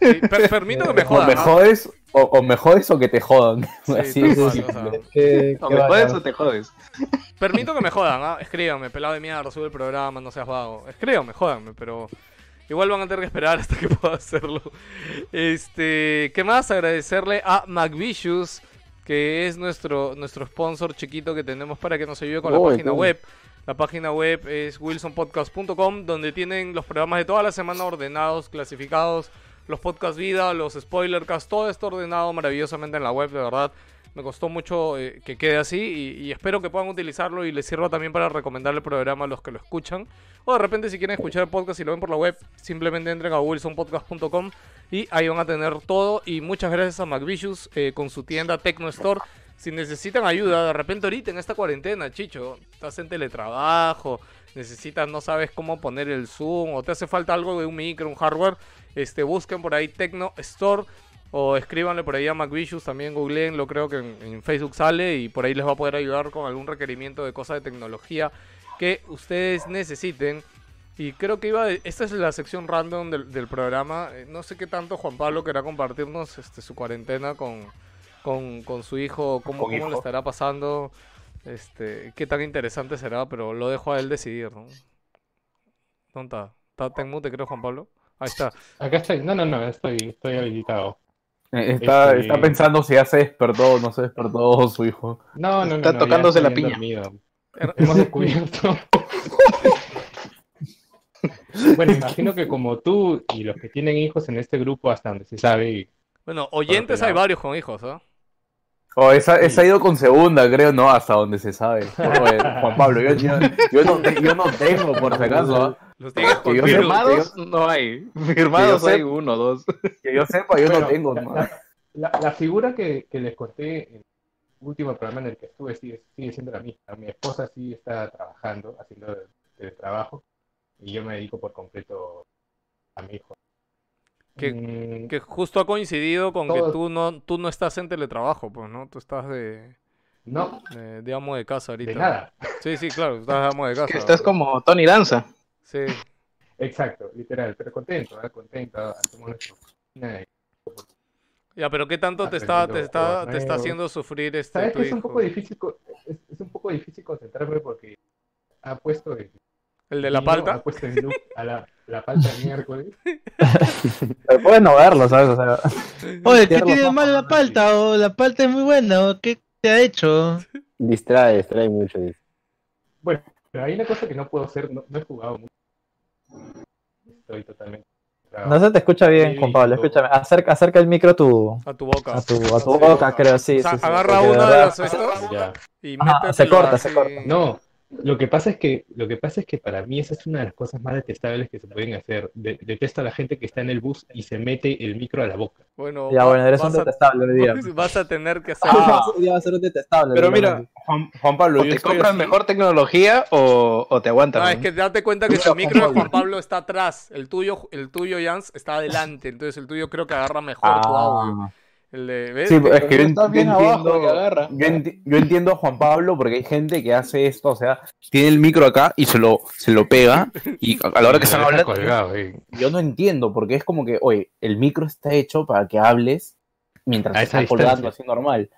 Sí, per- permito que me O jodan. me jodes, o, o me jodes o que te jodan. Sí, Así es. cual, o sea, ¿Qué- O qué me va, jodes o te jodes. Permito que me jodan, ¿ah? Escríbanme, pelado de mierda, sube el programa, no seas vago. Escríbanme, jódanme, pero igual van a tener que esperar hasta que pueda hacerlo. Este, ¿qué más? Agradecerle a McVicious, que es nuestro, nuestro sponsor chiquito que tenemos para que nos ayude con la Oh, página web. La página web es wilsonpodcast.com, donde tienen los programas de toda la semana ordenados, clasificados, los podcast vida, los spoilercasts, todo está ordenado maravillosamente en la web, de verdad. Me costó mucho eh, que quede así y, y espero que puedan utilizarlo y les sirva también para recomendar el programa a los que lo escuchan. O de repente si quieren escuchar el podcast y lo ven por la web, simplemente entren a wilsonpodcast.com y ahí van a tener todo. Y muchas gracias a McVicious eh, con su tienda Tecno Store. Si necesitan ayuda, de repente ahorita en esta cuarentena, Chicho, estás en teletrabajo, necesitas, no sabes cómo poner el zoom o te hace falta algo de un micro, un hardware, este, busquen por ahí Tecno Store o escríbanle por ahí a McVicious, también googleenlo, creo que en, en Facebook sale y por ahí les va a poder ayudar con algún requerimiento de cosas de tecnología que ustedes necesiten. Y creo que iba de- esta es la sección random del, del programa. Eh, No sé qué tanto Juan Pablo querrá compartirnos este, su cuarentena con, con, con su hijo, cómo, cómo le estará pasando, este, qué tan interesante será, pero lo dejo a él decidir, ¿no? ¿Dónde está? ¿Está está en mute, creo, Juan Pablo? Ahí está. Acá estoy. No, no, no, estoy, estoy habilitado. Eh, Está, Este- está pensando si ya se despertó o no se despertó su hijo. No, no, no. Está no, tocándose la piña. dormido. Hemos descubierto. bueno, imagino que como tú y los que tienen hijos en este grupo, hasta donde se sabe, y- Bueno, oyentes hay varios con hijos, ¿ah? Oh, esa, esa ha ido con segunda, creo, no, hasta donde se sabe. Oye, Juan Pablo, yo, yo, yo no, yo no tengo, por si acaso. Firmados no hay. Firmados hay sepa. uno, dos. Que yo sepa, yo no tengo. la, la- la- figura que, que les conté en el último programa en el que estuve sigue, sigue siendo la misma. Mi esposa sí está trabajando, haciendo el trabajo, y yo me dedico por completo a mi hijo. Que- Mm, Que justo ha coincidido con que tú no, tú no estás en teletrabajo, pues, ¿no? Tú estás de, no, de, de amo de casa ahorita. de nada. Sí, sí, claro, estás de amo de casa. Que estás como Tony Danza. Sí. Exacto, literal, pero contento, ¿eh? contento. Hacemos nuestra oficina y- Ya, pero ¿qué tanto te está, te está, te está haciendo sufrir este Sabes tu que es un hijo? poco difícil, es, es un poco difícil concentrarme porque ha puesto el ¿El de la palta? ha puesto el a la, la palta el miércoles. Pero puedes no verlo, ¿sabes? O sea, Oye, ¿qué tiene de malo la palta? O la palta es muy buena, o qué te ha hecho? Distrae, distrae mucho. dice. Bueno, pero hay una cosa que no puedo hacer, no, no he jugado mucho. Estoy totalmente. no se te escucha bien, Sí, Juan Pablo. no. Escúchame, acerca, acerca el micro a tu, A tu boca. a tu, a tu boca, creo, sí. O sea, sí, sí, agarra porque de uno de verdad- los estos Ya. y métetelo se corta, se corta. No, lo que pasa es que lo que pasa es que para mí esa es una de las cosas más detestables que se pueden hacer. De- detesto a la gente que está en el bus y se mete el micro a la boca. Bueno, Ya, bueno, eres un detestable hoy día. Vas a tener que hacer... Ah. Ya va a ser un detestable. Pero mira, Juan, Juan Pablo, O yo te así- mejor tecnología o, o te aguantas. No, ¿no? es que date cuenta que Juan micro de. Juan Pablo está atrás. El tuyo, el tuyo, Jans, está adelante. Entonces el tuyo creo que agarra mejor tu audio. El de, ¿ves? Sí, es que yo, ent- bien yo abajo entiendo, agarra. yo, enti- yo entiendo a Juan Pablo porque hay gente que hace esto, o sea, tiene el micro acá y se lo, se lo pega y a la hora que Se colgado, eh. yo no entiendo porque es como que, oye, el micro está hecho para que hables mientras estás colgando así normal.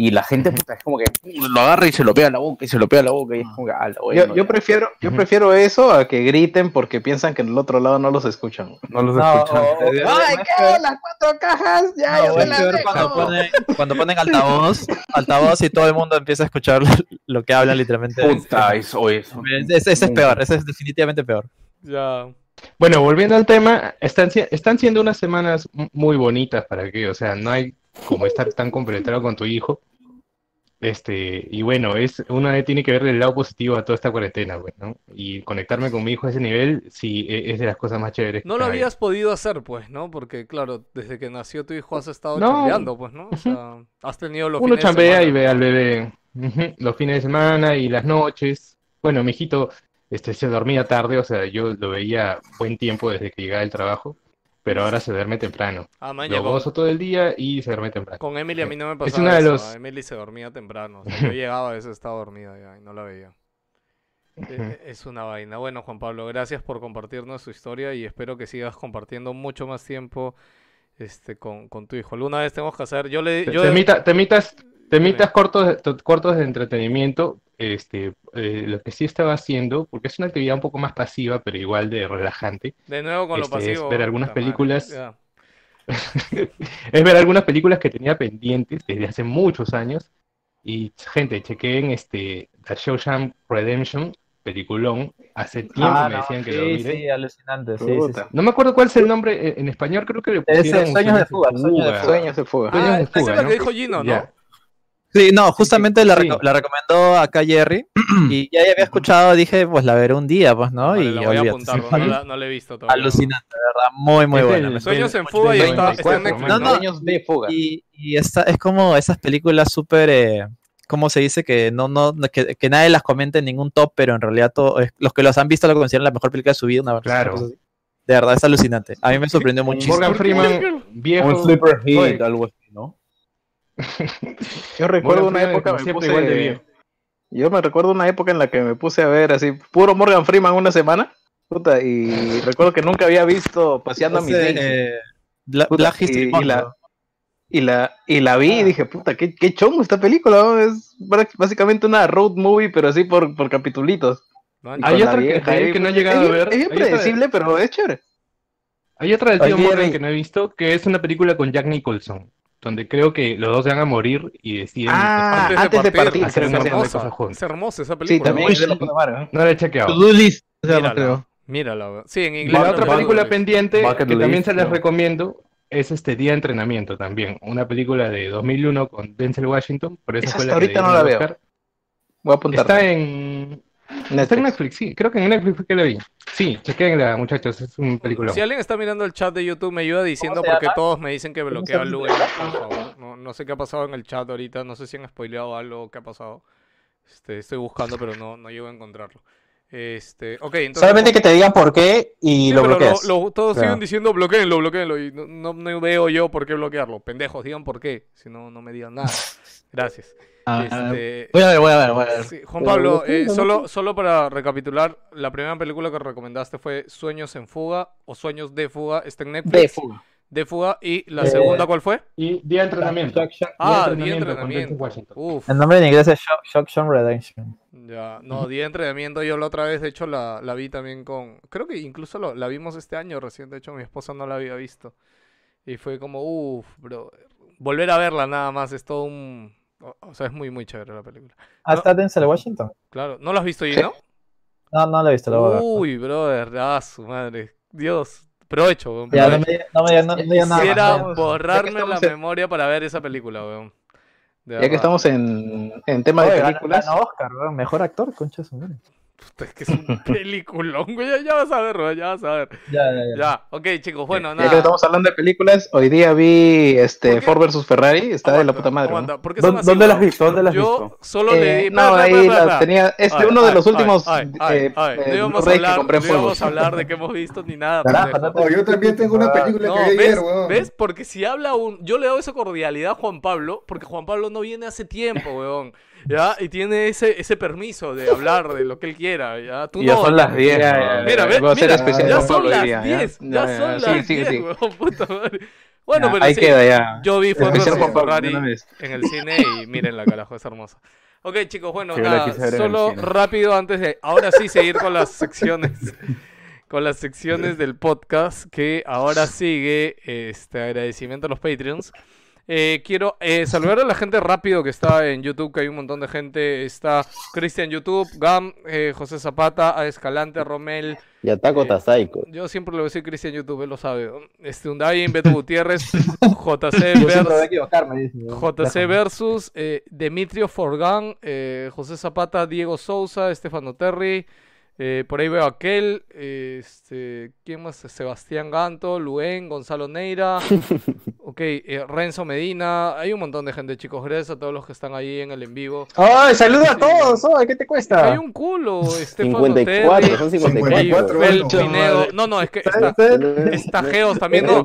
Y la gente puta, es como que pum, lo agarra y se lo pega a la boca y se lo pega a la boca y es como que, ah, la bueno, Yo, yo prefiero, yo prefiero eso a que griten porque piensan que en el otro lado no los escuchan. No los No, escuchan. o- ¡Ay, qué! ¡Las cuatro cajas! ¡Ya, No, es las cuando ponen, cuando ponen altavoz, altavoz y todo el mundo empieza a escuchar lo que hablan literalmente. Puta, eso, eso. Ese, ese es peor, ese es definitivamente peor. Ya. Bueno, volviendo al tema, están, están siendo unas semanas muy bonitas para que, o sea, no hay como estar tan compenetrado con tu hijo. Este, y bueno, es, uno tiene que ver el lado positivo a toda esta cuarentena, pues, ¿no? Y conectarme con mi hijo a ese nivel, sí, e- es de las cosas más chéveres. No lo habías podido hacer, pues, ¿no? Porque, claro, desde que nació tu hijo has estado No. chambeando, pues, ¿no? O sea, has tenido los Uno fines de chambea semana. y ve al bebé los fines de semana y las noches. Bueno, mi hijito este, se dormía tarde, o sea, yo lo veía buen tiempo desde que llegaba del trabajo, pero ahora se duerme temprano. Ah, man, Lo ya con, gozo todo el día y se duerme temprano. con Emily a mí no me Es pasaba una de eso. los- Emily se dormía temprano. O sea, yo llegaba a veces estaba dormida ya y no la veía. E- e- Es una vaina. Bueno, Juan Pablo, gracias por compartirnos tu historia y espero que sigas compartiendo mucho más tiempo este, con, con tu hijo. Alguna vez tenemos que hacer. Yo le. Yo, temita- temitas, temitas cortos, cortos de entretenimiento, este, eh, lo que sí estaba haciendo, porque es una actividad un poco más pasiva, pero igual de relajante, de nuevo con lo este, es pasivo. ver algunas películas. es ver algunas películas que tenía pendientes desde hace muchos años. Y gente, chequeen este The Shawshank Redemption, peliculón. Hace tiempo Ah, me no, decían que sí, lo mire. sí, alucinante. Sí, sí. No me acuerdo cuál es el nombre en, en español, creo que le pusieron Sueños de fuga, Sueños de fuga. Sueños de fuga. Sueños Ah, es ¿no? que dijo Gino, ¿no? Ya. Sí, no, justamente la, reco- la recomendó acá Jerry y ya había escuchado, dije, pues la veré un día, pues, ¿no? Vale, y la voy a olvídate. apuntar, no, la, no la he visto todavía. Alucinante, de verdad, muy, muy buena. Sueños en fuga y está, en 94, Netflix, No, ¿no? no. Sueños de fuga. Y, y esta, es como esas películas súper, eh, ¿cómo se dice? Que no, no, no- que, que nadie las comenta en ningún top, pero en realidad todo, es- los que los han visto lo consideran la mejor película de su vida, una Claro. cosa así. De verdad, es alucinante. A mí me sorprendió muchísimo. Morgan Freeman, viejo. Un sleeper hit, algo así. Yo recuerdo Morgan una Freeman, época, me puse, igual de viejo. yo me recuerdo una época en la que me puse a ver así, puro Morgan Freeman una semana, puta, y recuerdo que nunca había visto Paseando a mi Ese, Daisy, eh, Bla- Puta, Black History y- y Month, la- y la, y la vi y dije, puta, qué, qué chongo esta película, ¿no? es básicamente una road movie, pero así por, por capitulitos. Man, Hay la otra que- hay no he es llegado a ver. Es bien Hay otra de- predecible, pero es chévere. Hay otra del tío Morgan que no he visto, que es una película con Jack Nicholson, donde creo que los dos se van a morir y deciden Ah, antes de partir, hacer de cosas hermosa, juntos. es hermosa esa Sí, película. también ¿no? es de la puta madre, ¿eh? No la he chequeado. Mírala, mírala. Sí, en Y inglés. la otra película pendiente, Bucket que también se les recomiendo, es este Día de Entrenamiento también. Una película de 2001 con Denzel Washington, por eso Esa fue hasta la que ahorita no la veo. Oscar. Voy a apuntar. Está en, está en Netflix, sí. Creo que en Netflix fue que la vi. Sí, chequenla, muchachos, es un película. Si alguien está mirando el chat de YouTube, me ayuda diciendo porque llama? todos me dicen que bloquea a se Luis, por favor. No, no sé qué ha pasado en el chat ahorita, no sé si han spoileado algo, qué ha pasado. Este, estoy buscando, pero no, no llego a encontrarlo. Este, ok, entonces. Solamente que te digan por qué y Sí, lo bloqueas. lo- todos Claro. siguen diciendo bloqueenlo, bloqueenlo. Y no, no, no veo yo por qué bloquearlo. Pendejos, digan por qué. Si no, no me digan nada. Gracias. Ah, Este, Voy a ver, voy a ver, voy a ver. Sí, Juan Pablo, eh, solo, solo para recapitular, la primera película que recomendaste fue Sueños en Fuga o Sueños de Fuga, está en Netflix. De fuga. De Fuga. ¿Y la Eh, segunda cuál fue? Y Día de Entrenamiento. Shock- Shock- Ah, Día de entrenamiento Entrenamiento. Uf, El nombre en inglés es Shock, Shock Shock Redemption. ya. No, Día de Entrenamiento yo la otra vez, de hecho, la, la vi también con... Creo que incluso lo- la vimos este año recién, de hecho, mi esposa no la había visto. Y fue como, uff, bro. Volver a verla nada más es todo un... O sea, es muy, muy chévere la película. Ah, está Denzel Washington. Claro, ¿no la has visto, Sí. Gino? No, no lo he visto, lo voy a ver. Uy, brother, ah, su madre. Dios, provecho, weón, Ya, no provecho. me, no me, no, no diga nada. Quisiera borrarme la en- memoria para ver esa película, weón. De Ya que estamos en, en tema de Oye, películas. Oscar, weón, mejor actor, concha de su madre. Puta, es que es un peliculón, güey. Ya, ya vas a ver, weón, ya vas a ver. Ya, ya, ya. Ya, ok, chicos, bueno, Ya nada. que estamos hablando de películas, hoy día vi ¿Por este? Ford vs Ferrari, está de la Aguanta, puta madre. ¿no? aguanta, ¿por qué son ¿Dónde, así, dónde las visto? ¿Dónde las has Yo visto? solo Eh, leí. no, ahí la tenía, es de Ay, uno de los ay, últimos ay, eh, ay, eh, no íbamos a que hablar, no íbamos a hablar de qué hemos visto ni nada. No yo también tengo una película No, que vi ¿ves? ayer, weón. ¿Ves? Porque si habla un... Yo le doy esa cordialidad a Juan Pablo, porque Juan Pablo no viene hace tiempo, weón. ¿Ya? Y tiene ese, ese permiso de hablar de lo que él quiera, ¿ya? Tú Ya no, son las 10. Ya, weón. ya, Mira, ve, Voy a hacer mira, especial ya son las día, 10, ya, Ya, son las sigue, 10, sigue, sigue. weón, puta madre. Bueno, Ya, pero ahí sí, queda ya. yo vi fotos de Ferrari en el cine y miren la carajo, es hermosa. Ok, chicos, bueno, nada, solo rápido antes de ahora sí seguir con las secciones con las secciones del podcast que ahora sigue este agradecimiento a los Patreons. Eh, quiero eh, saludar a la gente rápido que está en YouTube, que hay un montón de gente. Está Cristian YouTube, Gam, eh, José Zapata, A Escalante, Romel, Y ataco Eh, Tazaico. yo siempre le voy a decir Cristian YouTube, él lo sabe. Este, Undain, Beto Gutiérrez, JC, Yo siempre voy a vers- equivocarme, dice. JC versus eh, Demetrio Forgán, eh, José Zapata, Diego Sousa, Estefano Terry. Eh, por ahí veo a aquel, eh, este, ¿quién más? Sebastián Ganto, Luen, Gonzalo Neira, ok, eh, Renzo Medina, hay un montón de gente, chicos, gracias a todos los que están ahí en el en vivo. ¡Ay, saluda a todos! ¡Ay, qué te cuesta! Hay un culo, Estefano 54, Terry, son 54. Fel bueno. Pinedo. No, no, es que está, está Geos también, Es no.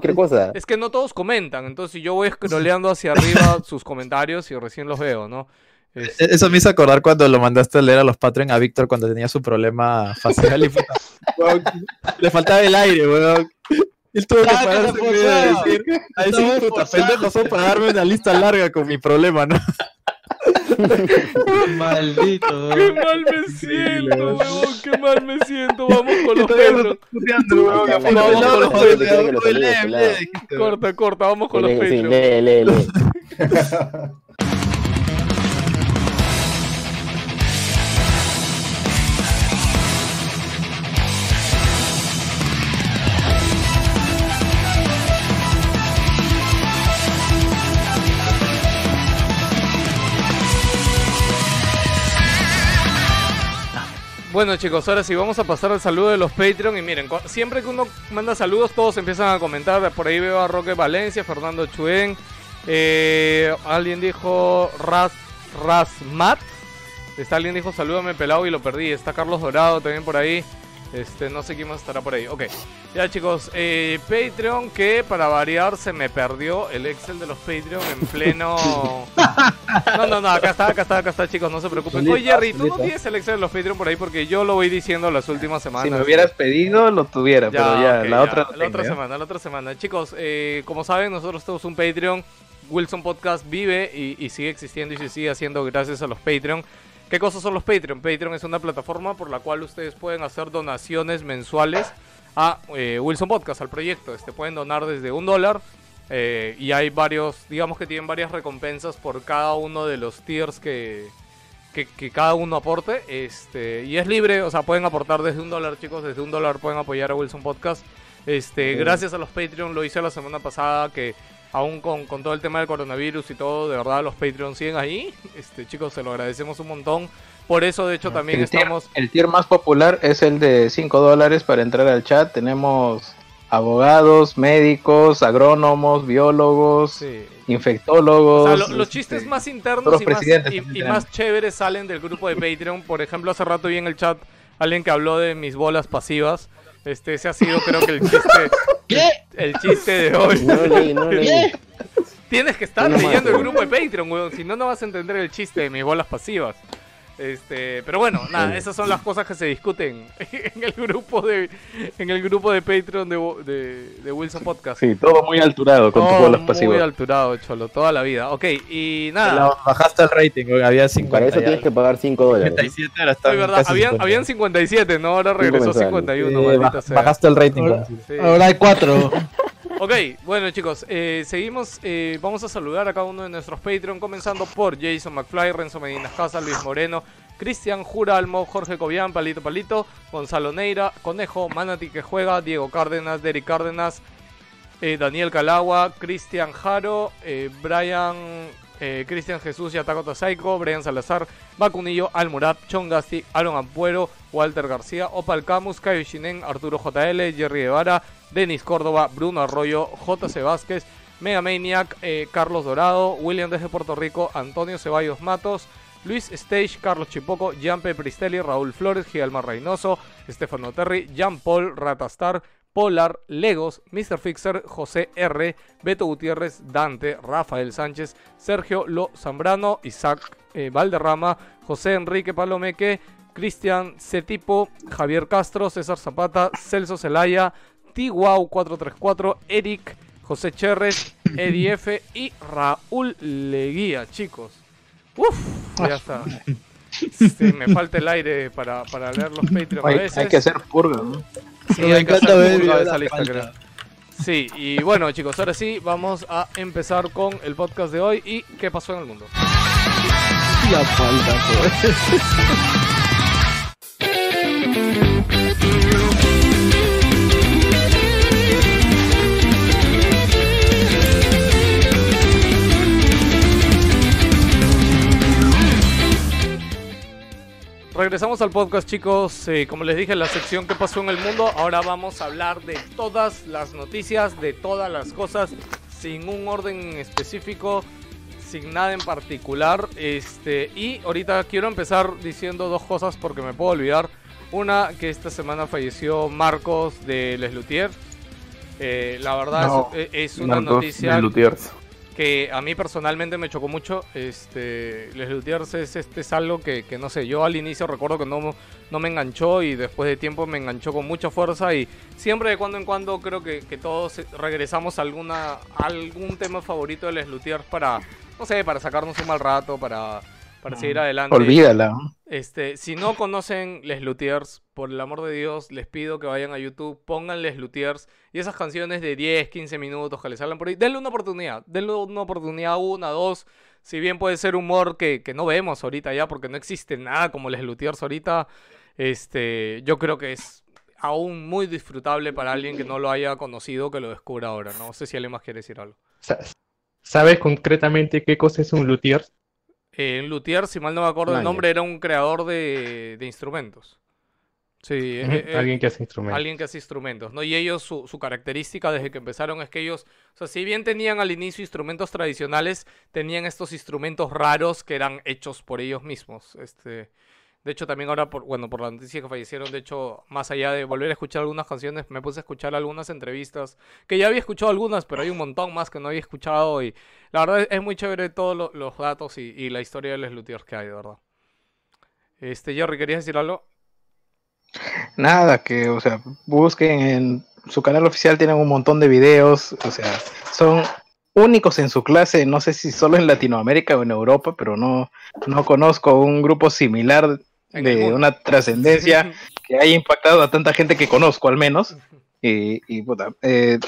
Es que no todos comentan, entonces yo voy scrolleando hacia arriba sus comentarios y recién los veo, ¿no? Es- E- Eso me hizo acordar cuando lo mandaste a leer a los Patreon a Víctor cuando tenía su problema facial y weón, le faltaba el aire, weón. Y él tuvo que pararse forzaba. decir, a decir, Estaba puta, pendejo, son para darme una lista larga con mi problema, ¿no? Maldito. ¡Qué mal me siento, weón! ¡Qué mal me siento! Vamos con los weón, Vamos con los weón. Corta, corta, vamos con los Sí, Patreon. lee, lee, lee. Bueno chicos, ahora sí, vamos a pasar al saludo de los Patreon. Y miren, siempre que uno manda saludos todos empiezan a comentar, por ahí veo a Roque Valencia, Fernando Chuen, eh, alguien dijo Ras, Rasmat, está alguien dijo salúdame pelado y lo perdí, está Carlos Dorado también por ahí, este, no sé quién más estará por ahí, ok, ya chicos, eh, Patreon que para variar se me perdió el Excel de los Patreon en pleno... No, no, no, acá está, acá está, acá está chicos, no se preocupen. Oye Jerry, tú no tienes el Excel de los Patreon por ahí porque yo lo voy diciendo las últimas semanas. Si me hubieras pedido, lo tuviera, pero ya, la otra no la otra ¿ya? semana, la otra semana. Chicos, eh, como saben, nosotros tenemos un Patreon. Wilson Podcast vive y, y sigue existiendo y se sigue haciendo gracias a los Patreon. ¿Qué cosas son los Patreon? Patreon es una plataforma por la cual ustedes pueden hacer donaciones mensuales a eh, Wilson Podcast, al proyecto. Este, pueden donar desde un dólar eh, y hay varios, digamos que tienen varias recompensas por cada uno de los tiers que, que, que cada uno aporte. Este, y es libre, o sea, pueden aportar desde un dólar, chicos, desde un dólar pueden apoyar a Wilson Podcast. Este, gracias a los Patreon, lo hice la semana pasada que aún con, con todo el tema del coronavirus y todo, de verdad los Patreon siguen ahí. Este, chicos, se lo agradecemos un montón. Por eso, de hecho, también El tier, estamos... el tier más popular es el de 5 dólares para entrar al chat. Tenemos abogados, médicos, agrónomos, biólogos, Sí. infectólogos. O sea, lo- los este, chistes más internos y más chéveres salen del grupo de Patreon. Por ejemplo, hace rato vi en el chat alguien que habló de mis bolas pasivas. Este, ese ha sido creo que el chiste, ¿Qué? el chiste de hoy. No leí, no leí. Tienes que estar leyendo el grupo de Patreon, weón. Si no, no vas a entender el chiste de mis bolas pasivas. Este, pero bueno, nada, esas son las cosas que se discuten en el grupo de en el grupo de Patreon de, de, de Wilson Podcast. Sí, todo muy alturado con tus Todo bolas muy pasivas. alturado, cholo, toda la vida. Ok, y La- nada. bajaste el rating, había 50. Para eso tienes que pagar 5 dólares. 57 ahora Es están verdad, casi habían, 50. habían 57, ¿no? Ahora regresó mensuales. 51, Eh, maldita baj- sea. bajaste el rating. Ahora-. Sí. Ahora hay cuatro. Ok, bueno chicos, eh, seguimos, eh, vamos a saludar a cada uno de nuestros Patreon, comenzando por Jason McFly, Renzo Medina Casa, Luis Moreno, Cristian Juralmo, Jorge Cobian, Palito Palito, Gonzalo Neira, Conejo, Manati que juega, Diego Cárdenas, Derek Cárdenas, eh, Daniel Calagua, Cristian Jaro, eh, Brian, Cristian Jesús y Ataco Tasaico, Brian Salazar, Bacunillo, Almurat, Chongasti, Aaron Ampuero, Walter García, Opal Camus, Cayo Shinen, Arturo JL, Jerry Guevara, Denis Córdoba, Bruno Arroyo, JC Vázquez, Mega Maniac, eh, Carlos Dorado, William desde Puerto Rico, Antonio Ceballos Matos, Luis Stage, Carlos Chipoco, Jean-P. Pristelli, Raúl Flores, Gialmar Reynoso, Estefano Terry, Jean Paul, Ratastar, Polar, Legos, Mr. Fixer, José R, Beto Gutiérrez, Dante, Rafael Sánchez, Sergio Lo Zambrano, Isaac eh, Valderrama, José Enrique Palomeque, Cristian Cetipo, Javier Castro, César Zapata, Celso Celaya, Tiguau 434, Eric, José Cherres, Eddie F y Raúl Leguía, chicos. Uf, ya está. Sí, me falta el aire para, para leer los Patreon a Hay, veces. hay que hacer purga, ¿no? Sí, Me hay que encanta hacer purga de de esa lista, creo. Sí, y bueno chicos, ahora sí vamos a empezar con el podcast de hoy y qué pasó en el mundo. La falta, pues. Regresamos al podcast chicos, Eh, como les dije, la sección que pasó en el mundo, ahora vamos a hablar de todas las noticias, de todas las cosas, sin un orden específico, sin nada en particular. Este, y ahorita quiero empezar diciendo dos cosas porque me puedo olvidar. Una, que esta semana falleció Marcos de Les Luthiers. Eh, la verdad No, es, es una Marcos noticia. Que a mí personalmente me chocó mucho. Este, Les Luthiers es, este, es algo que, que no sé, yo al inicio recuerdo que no, no me enganchó y después de tiempo me enganchó con mucha fuerza y siempre de cuando en cuando creo que, que todos regresamos a, alguna, algún tema favorito de Les Luthiers para, no sé, para sacarnos un mal rato, para, para seguir adelante. Olvídala. Este, si no conocen Les Luthiers, por el amor de Dios, les pido que vayan a YouTube, pongan Les Luthiers y esas canciones de 10, 15 minutos que les hablan por ahí, denle una oportunidad, denle una oportunidad, una, dos. Si bien puede ser humor que, que no vemos ahorita ya, porque no existe nada como Les Luthiers ahorita, este, yo creo que es aún muy disfrutable para alguien que no lo haya conocido, que lo descubra ahora. No sé si alguien más quiere decir algo. Sa- ¿Sabes concretamente qué cosa es un luthier? Eh, luthier, si mal no me acuerdo el nombre, era un creador de, de instrumentos. Sí, eh, eh, Alguien que hace instrumentos. alguien que hace instrumentos, ¿no? Y ellos, su, su característica desde que empezaron es que ellos, o sea, si bien tenían al inicio instrumentos tradicionales, tenían estos instrumentos raros que eran hechos por ellos mismos. Este, de hecho, también ahora, por, bueno, por la noticia que fallecieron, de hecho, más allá de volver a escuchar algunas canciones, me puse a escuchar algunas entrevistas, que ya había escuchado algunas, pero hay un montón más que no había escuchado y la verdad es, muy chévere todos lo- los datos y, la historia de Les Luthiers que hay, de verdad. Este, Jerry, ¿querías decir algo? Nada, que, o sea, busquen en su canal oficial, tienen un montón de videos, o sea, son únicos en su clase, no sé si solo en Latinoamérica o en Europa, pero no, no conozco un grupo similar de una trascendencia que haya impactado a tanta gente que conozco al menos. Y, y, puta, eh,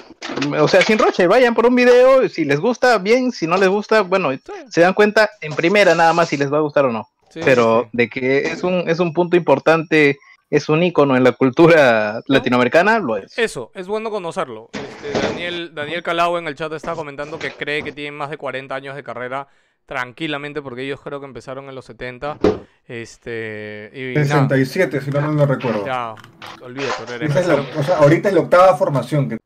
o sea, sin roche, vayan por un video, si les gusta, bien, si no les gusta, bueno, se dan cuenta en primera nada más si les va a gustar o no. Sí, Pero sí. de que es un, es un punto importante, es un icono en la cultura latinoamericana, lo es. Eso, es bueno conocerlo. Este, Daniel, Daniel Calao en el chat está comentando que cree que tienen más de 40 años de carrera tranquilamente porque ellos creo que empezaron en los 70. Este, y nada, 67, si no, no lo recuerdo. ya, olvídate, es la- o sea, ahorita es la octava formación que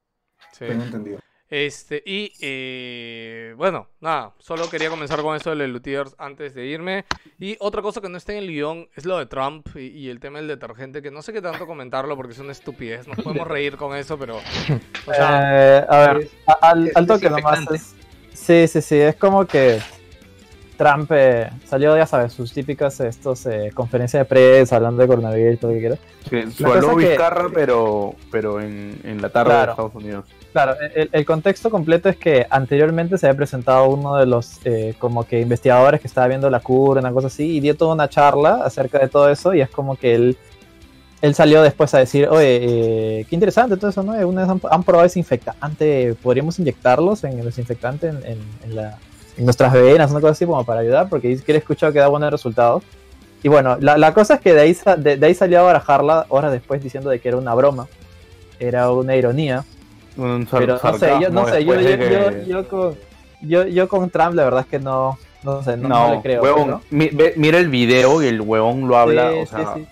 sí. tengo entendido. Este, y eh, bueno, nada, solo quería comenzar con eso de los Luthiers antes de irme. Y otra cosa que no está en el guion es lo de Trump y, y el tema del detergente, que no sé qué tanto comentarlo porque es una estupidez. Nos podemos reír con eso, pero. O sea, Eh, a ver, al, al toque nomás. sí, sí, sí, es como que Trump eh, salió, ya sabes, sus típicas estos eh, conferencias de prensa hablando de coronavirus y todo lo que quieras. Sí, su aló que- Vizcarra, pero, pero en, en la tarde Claro. de Estados Unidos. Claro, el, el contexto completo es que anteriormente se había presentado uno de los eh, como que investigadores que estaba viendo la cura, una cosa así, y dio toda una charla acerca de todo eso, y es como que él, él salió después a decir, oye, eh, qué interesante todo eso, ¿no? Una vez han, han probado desinfectante, podríamos inyectarlos en el desinfectante en, en- en la- nuestras venas, una cosa así como para ayudar, porque dice que él escuchado que da buenos resultados. Y bueno, la, la cosa es que de ahí, de, de ahí salió a barajarla horas después diciendo de que era una broma, era una ironía. Un Pero no sé, yo, no sé, yo, yo, que- yo con, yo, con Trump la verdad es que no, no sé, no, No, le creo. huevón, mi- ve- mira el video y el huevón lo habla, Sí, o sea, sí, sí.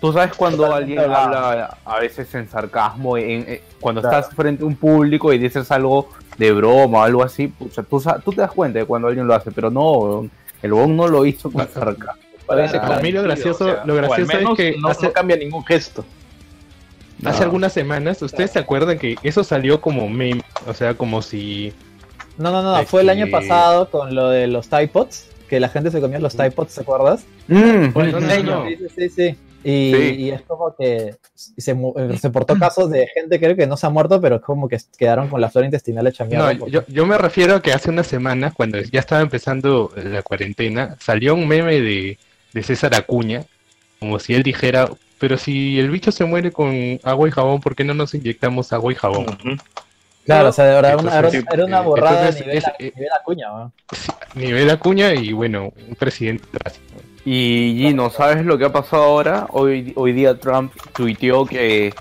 tú sabes cuando Totalmente alguien habla a veces en sarcasmo, en, en- cuando Claro. estás frente a un público y dices algo de broma o algo así, pucha, tú, sa- tú te das cuenta de cuando alguien lo hace, pero no, el huevón no lo hizo con sarcasmo. Parece Para mí lo gracioso, o sea, lo o gracioso es que no, hace- no cambia ningún gesto. Hace No. algunas semanas, ¿ustedes se acuerdan que eso salió como meme? O sea, como si... No, no, no, fue el año que- pasado con lo de los Tide Pods, que la gente se comía los Tide Pods, ¿te acuerdas? Mm, Bueno, no, no, sí, sí, sí. Y, Sí. y es como que se, eh, se portó casos de gente creo que no se ha muerto, pero es como que quedaron con la flora intestinal hecha mierda. No, porque- yo, yo me refiero a que hace una semana, cuando ya estaba empezando la cuarentena, salió un meme de, de César Acuña, como si él dijera, pero si el bicho se muere con agua y jabón, ¿por qué no nos inyectamos agua y jabón? Claro, o sea, era una, Entonces, era, era una eh, borrada entonces, a nivel, es- a nivel Acuña, ¿no? Nivel Acuña y bueno, un presidente clásico. Y Gino, ¿sabes lo que ha pasado ahora? Hoy, hoy día Trump tuiteó que,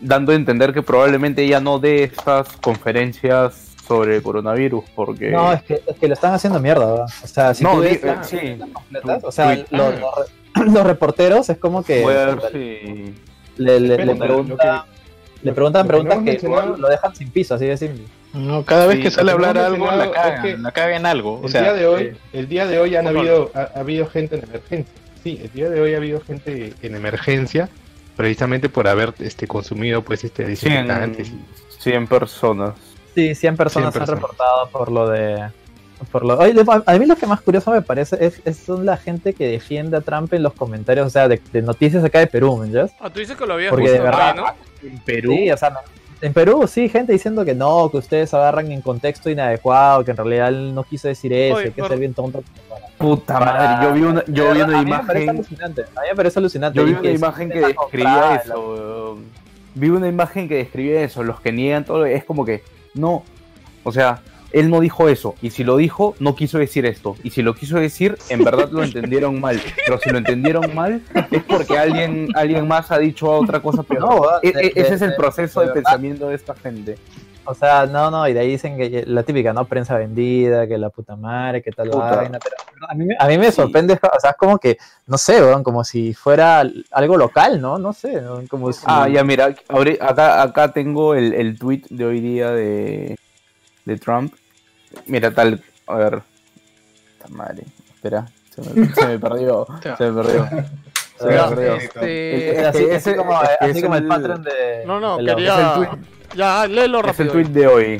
dando a entender que probablemente ya no dé estas conferencias sobre coronavirus, porque... No, es que, es que lo están haciendo mierda, ¿verdad? O sea, si No, tú ves eh, sí. completas, o sea, los, los re- los reporteros es como que ver si... le, le, le preguntan, le preguntan que preguntas que lo dejan sin piso, así de simple. No, cada vez Sí, que sale a hablar algo, la es cagan, que la cagan en algo. O El sea, día de hoy, eh, el día de hoy han habido, ha, ha habido gente en emergencia. Sí, el día de hoy ha habido gente en emergencia, precisamente por haber este consumido pues este 100, desinfectantes. 100 personas. Sí, 100 personas 100 han personas. reportado por lo de... Por lo, a mí lo que más curioso me parece es, es- son la gente que defiende a Trump en los comentarios, o sea, de, de noticias acá de Perú, ¿me entiendes? Ah, tú dices que lo habías Porque visto de verdad- ahí, ¿no? En Perú. Sí, o sea, en Perú sí, gente diciendo que no, que ustedes agarran en contexto inadecuado, que en realidad él no quiso decir eso, Oye, que pero- es bien tonto. Puta madre, yo vi una, yo vi una mí me imagen... alucinante, a mí me parece alucinante. Yo vi una imagen que describía eso. weón. Vi una imagen que describía eso. Los que niegan todo es como que no. O sea, él no dijo eso. Y si lo dijo, no quiso decir esto. Y si lo quiso decir, en verdad lo entendieron mal. Pero si lo entendieron mal, es porque alguien, alguien más ha dicho otra cosa peor. No, E- de- e- ese de- es el proceso de pensamiento de esta gente. O sea, no, no, y de ahí dicen que la típica, ¿no? Prensa vendida, que la puta madre, que tal Puta. vaina, pero a mí, me- a mí me sorprende, o sea, es como que, no sé, weón, como si fuera algo local, ¿no? No sé, ¿no? como si... Ah, ya mira, acá, acá tengo el, el tweet de hoy día de, de Trump. Mira, tal, a ver. Puta madre, espera, se me, se me perdió, se me perdió. Se me perdió. este, Es así, como, así el, el- patrón de... No, no, de quería... es el tweet. Ya, léelo Es el rápido. tweet de hoy.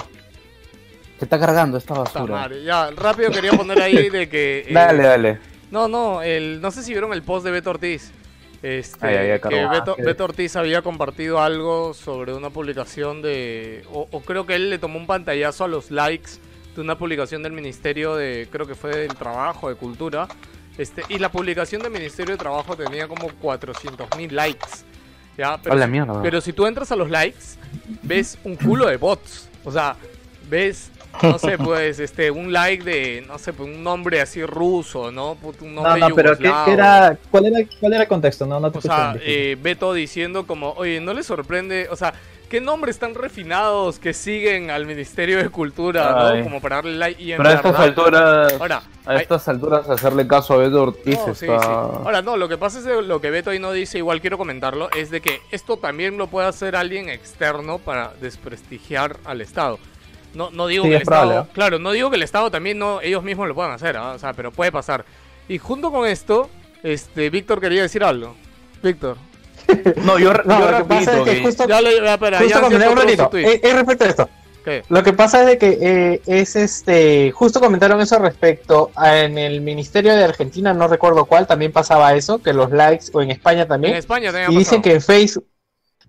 Se está cargando esta basura. madre, Ya, rápido quería poner ahí de que... eh, Dale, dale. No, no, el, no sé si vieron el post de Beto Ortiz. Este, Ay, ay, que. Beto, Ah. Beto Ortiz había compartido algo sobre una publicación de. O, o creo que él le tomó un pantallazo a los likes de una publicación del Ministerio de. Creo que fue del Trabajo, de Cultura. Este, y la publicación del Ministerio de Trabajo tenía como 400.000 likes. ¿ya? Pero, si- mierda. pero si tú entras a los likes, ves un culo de bots. O sea, ves, no sé, pues, este, un like de, no sé, pues, un nombre así ruso, ¿no? Un No, nombre no, pero ¿qué, era, cuál, era, ¿cuál era el contexto? No, no te O sea, eh, Beto diciendo como, oye, ¿no le sorprende? O sea, ¿qué nombres tan refinados que siguen al Ministerio de Cultura, Ay. ¿no? Como para darle like y en Pero a estas verdad- alturas, Ahora, a hay- estas alturas hacerle caso a Beto Ortiz no, sí, está... sí. Ahora, no, lo que pasa es que lo que Beto ahí no dice, igual quiero comentarlo, es de que esto también lo puede hacer alguien externo para desprestigiar al Estado. No, no digo Sí, que el es probable, Estado, ¿eh? claro, no digo que el Estado también no, ellos mismos lo puedan hacer, ¿ah? o sea, pero puede pasar. Y junto con esto, este, Víctor quería decir algo. Víctor. No, yo, No, yo lo que pasa es que que- justo, Ya le, espera, justo ya un ratito. tweet. Es, es respecto a esto. ¿Qué? Lo que pasa es de que eh, es este, justo comentaron eso respecto a, en el Ministerio de Argentina, no recuerdo cuál, también pasaba eso, que los likes, o en España también, En España también y dicen pasado. que en Facebook,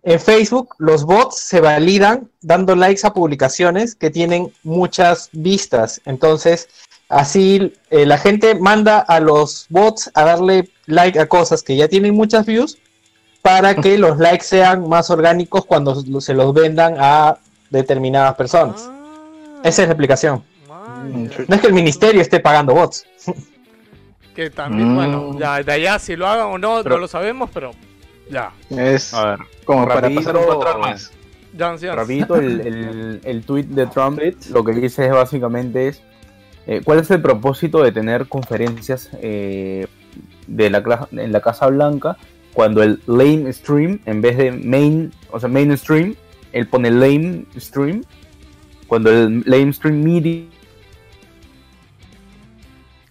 en Facebook los bots se validan dando likes a publicaciones que tienen muchas vistas. Entonces, así eh, la gente manda a los bots a darle like a cosas que ya tienen muchas views para que los likes sean más orgánicos cuando se los vendan a determinadas personas. Ah, Esa es la explicación. man. No es que el ministerio esté pagando bots. Que también, Mm. bueno, ya de allá si lo hagan o no, Pero- no lo sabemos, pero ya. Es A ver, como para pasar un control más. Jans, Jans. rapidito el, el, el tweet de Trump lo que dice es básicamente es eh, ¿cuál es el propósito de tener conferencias eh, de la, en la Casa Blanca cuando el lame stream en vez de main, o sea, mainstream, él pone lame stream cuando el lame stream media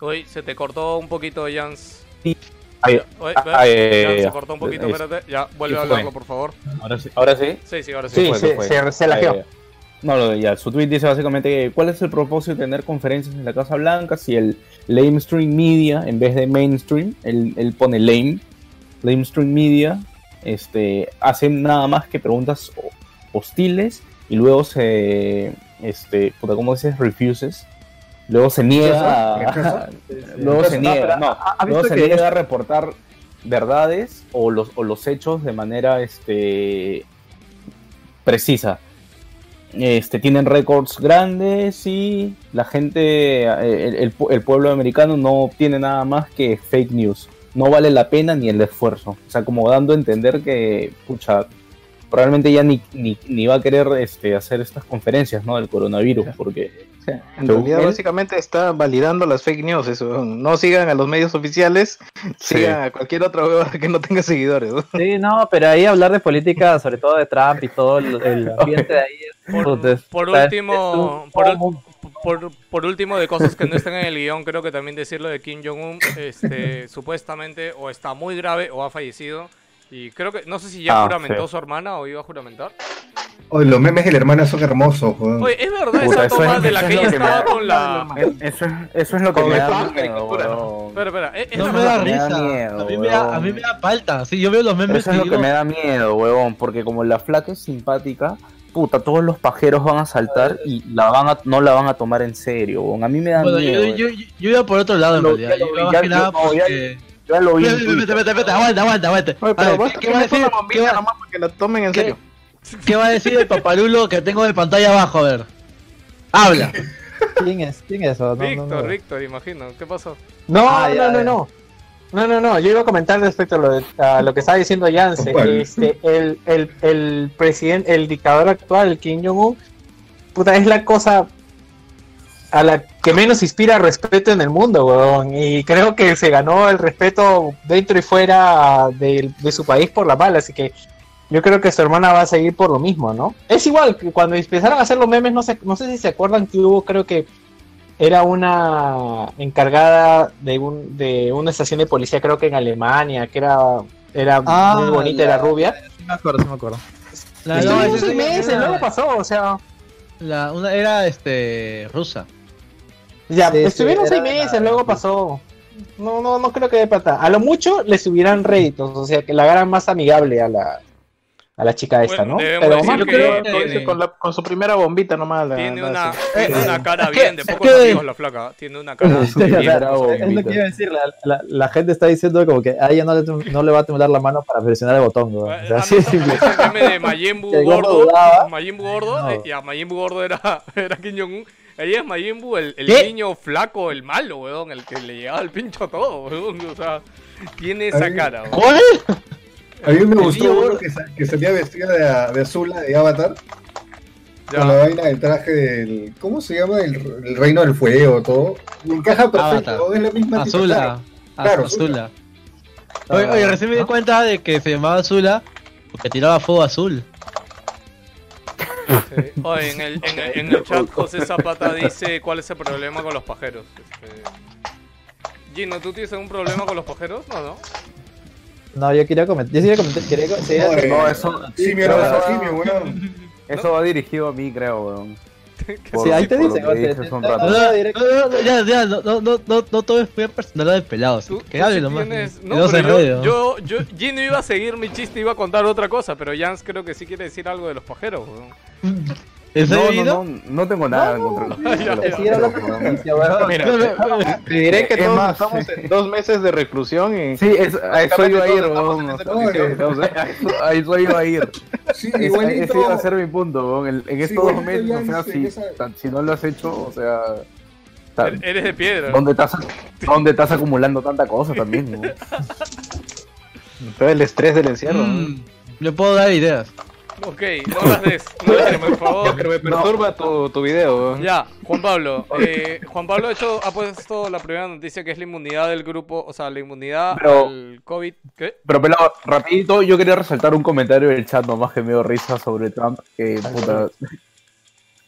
Uy, se te cortó un poquito, Jans. Ah, ay, se ay, cortó un poquito, es- espérate. Ya, vuelve ¿qué a hablarlo, por favor. ahora sí, ahora sí. Sí, sí, ahora sí. Sí, fue, se, ¿qué fue? se, se lajeó. Eh, no, ya, su tweet dice básicamente que cuál es el propósito de tener conferencias en la Casa Blanca si el lamestream media en vez de mainstream, él, él pone lame, mainstream media este, hacen nada más que preguntas ho- hostiles y luego se, este, puta, ¿cómo dices? Refuses. Luego se niega, a- luego se No, niega, no, ¿ha- ha luego se que niega a reportar verdades o los, o los hechos de manera, este, precisa. Este, tienen récords grandes y la gente, eh, el, el pu- el pueblo americano no tiene nada más que fake news. No vale la pena ni el esfuerzo. O sea, como dando a entender que, pucha, probablemente ya ni, ni, ni va a querer este, hacer estas conferencias ¿no? del coronavirus, porque En Según realidad, él- básicamente está validando las fake news. Eso. No sigan a los medios oficiales, Sí. sigan a cualquier otra hueva que no tenga seguidores. ¿no? Sí, no, pero ahí hablar de política, sobre todo de Trump y todo el, el ambiente de ahí. es- Por, puta, es- por sea, último, por, por último, de cosas que no están en el guion, creo que también decirlo de Kim Jong-un, este, supuestamente o está muy grave o ha fallecido. Y creo que, no sé si ya Ah, juramentó sí. su hermana o iba a juramentar. Oye, los memes de la hermana son hermosos, weón. Oye, es verdad Puta, esa eso toma es- de la eso que es ella lo que me estaba da- con la... eso es, eso es lo que Con me da miedo, weón. Espera, espera, es, es No la me da me da risa. miedo, a, mí me da, a mí weón. me da falta. Sí, yo veo los memes Eso es lo que me da miedo, huevón, porque como la flaca es simpática, puta, todos los pajeros van a saltar y la van a, no la van a tomar en serio, huevón. A mí me da bueno, miedo. yo, yo, yo, yo iba por otro lado en Lo- realidad. Yo iba porque- ya lo vi. Vete, vete, vete, vete, aguanta, aguanta, aguanta. Oye, A pero ver, basta ¿qué, va a decir, una qué, bombilla va, nomás para que la tomen en qué- serio. qué va a decir el paparulo que tengo de pantalla abajo? A ver. Habla. ¿Quién es? ¿Quién es eso? No, Víctor, no. Víctor, imagino. ¿Qué pasó? No, Ah, no, ya, no, no. No, no, no. Yo iba a comentar respecto a lo, de- a lo que estaba diciendo Yance. Este, el, el, el presidente, el dictador actual, Kim Jong-un, puta, es la cosa a la que menos inspira respeto en el mundo, weón. Y creo que se ganó el respeto dentro y fuera de, de su país por la bala. Así que yo creo que su hermana va a seguir por lo mismo, ¿no? Es igual que cuando empezaron a hacer los memes, no sé, no sé si se acuerdan que hubo, creo que era una encargada de, un, de una estación de policía, creo que en Alemania, que era, era Ah, muy bonita, la- era rubia. Sí me acuerdo, sí me acuerdo. La, no, seis meses, luego pasó, o sea, la- una era este rusa. Ya, Sí, estuvieron seis la- meses, luego pasó. No, no, no creo que de plata. A lo mucho le subirán réditos, o sea, que la hagan más amigable a la, a la chica esta, Bueno, ¿no? Pero decir más Yo que creo que tiene- dice con, la- con su primera bombita nomás. La, Tiene la una, tiene una cara es bien, de es pocos amigos la flaca. Tiene una cara bien. es lo que iba a decir, la, la, la gente está diciendo como que a ella no le, no le va a temblar la mano para presionar el botón, weón. O sea, Ah, así no, de simple. es el meme de Majin Buu Que el gordo Buu gordo, No. eh, y a Majin Buu gordo era, era Kim Jong-un. Ella es Majin Buu, el, niño flaco, el malo, weón, el que le llegaba el pincho a todo, weón. O sea, tiene esa cara, weón. ¿Cuál? A mí me El gustó niño uno que, que salía vestida de, de Azula de Avatar, Ya. con la vaina del traje del. ¿Cómo se llama? El, el reino del fuego, todo. Y encaja perfecto, Avatar. es la misma Azula. Claro, Azula. Oye, oye, recién me di cuenta de que se llamaba Azula porque tiraba fuego azul. Sí. Oye, en el, en, el, en el chat José Zapata dice cuál es el problema con los pajeros. Este... Gino, ¿tú tienes algún problema con los pajeros? No, no. No, yo quería comentar. Yo quería comentar. Quería, quería- Oye, No, eso, Sí, weón. eso va dirigido a mí, creo, weón. Sí, ahí te dicen. No, no, directo. no, no, ya, ya, no, no, no, no, no todo es personal del pelado. Que hable nomás. No, yo, yo, yo, Gino iba a seguir mi chiste, iba a contar otra cosa, pero Jans creo que sí quiere decir algo de los pajeros, weón. ¿En serio, No, no, no, no tengo nada en contra de los-. Mira, te diré que Es todos más, estamos en dos meses de reclusión y. Sí, es, a eso iba a ir, No, condición. no, a eso- a eso iba a ir. Sí, Ese, igualito. ese iba a ser mi punto. En, en Sí, estos dos meses, o sea, si, esa- tan- si no lo has hecho, o sea... Er- Eres de piedra. ¿Dónde estás, ¿Dónde estás acumulando tanta cosa también? Todo el estrés del encierro. Mm, le puedo dar ideas. Ok, no las des, no las des, por favor. Pero me perturba tu, tu video. Ya, Juan Pablo. Eh, Juan Pablo, de hecho, ha puesto la primera noticia que es la inmunidad del grupo, o sea, la inmunidad Pero- al COVID. ¿Qué? Pero, pelado, rapidito, yo quería resaltar un comentario del chat nomás que me dio risa sobre Trump, que, puta...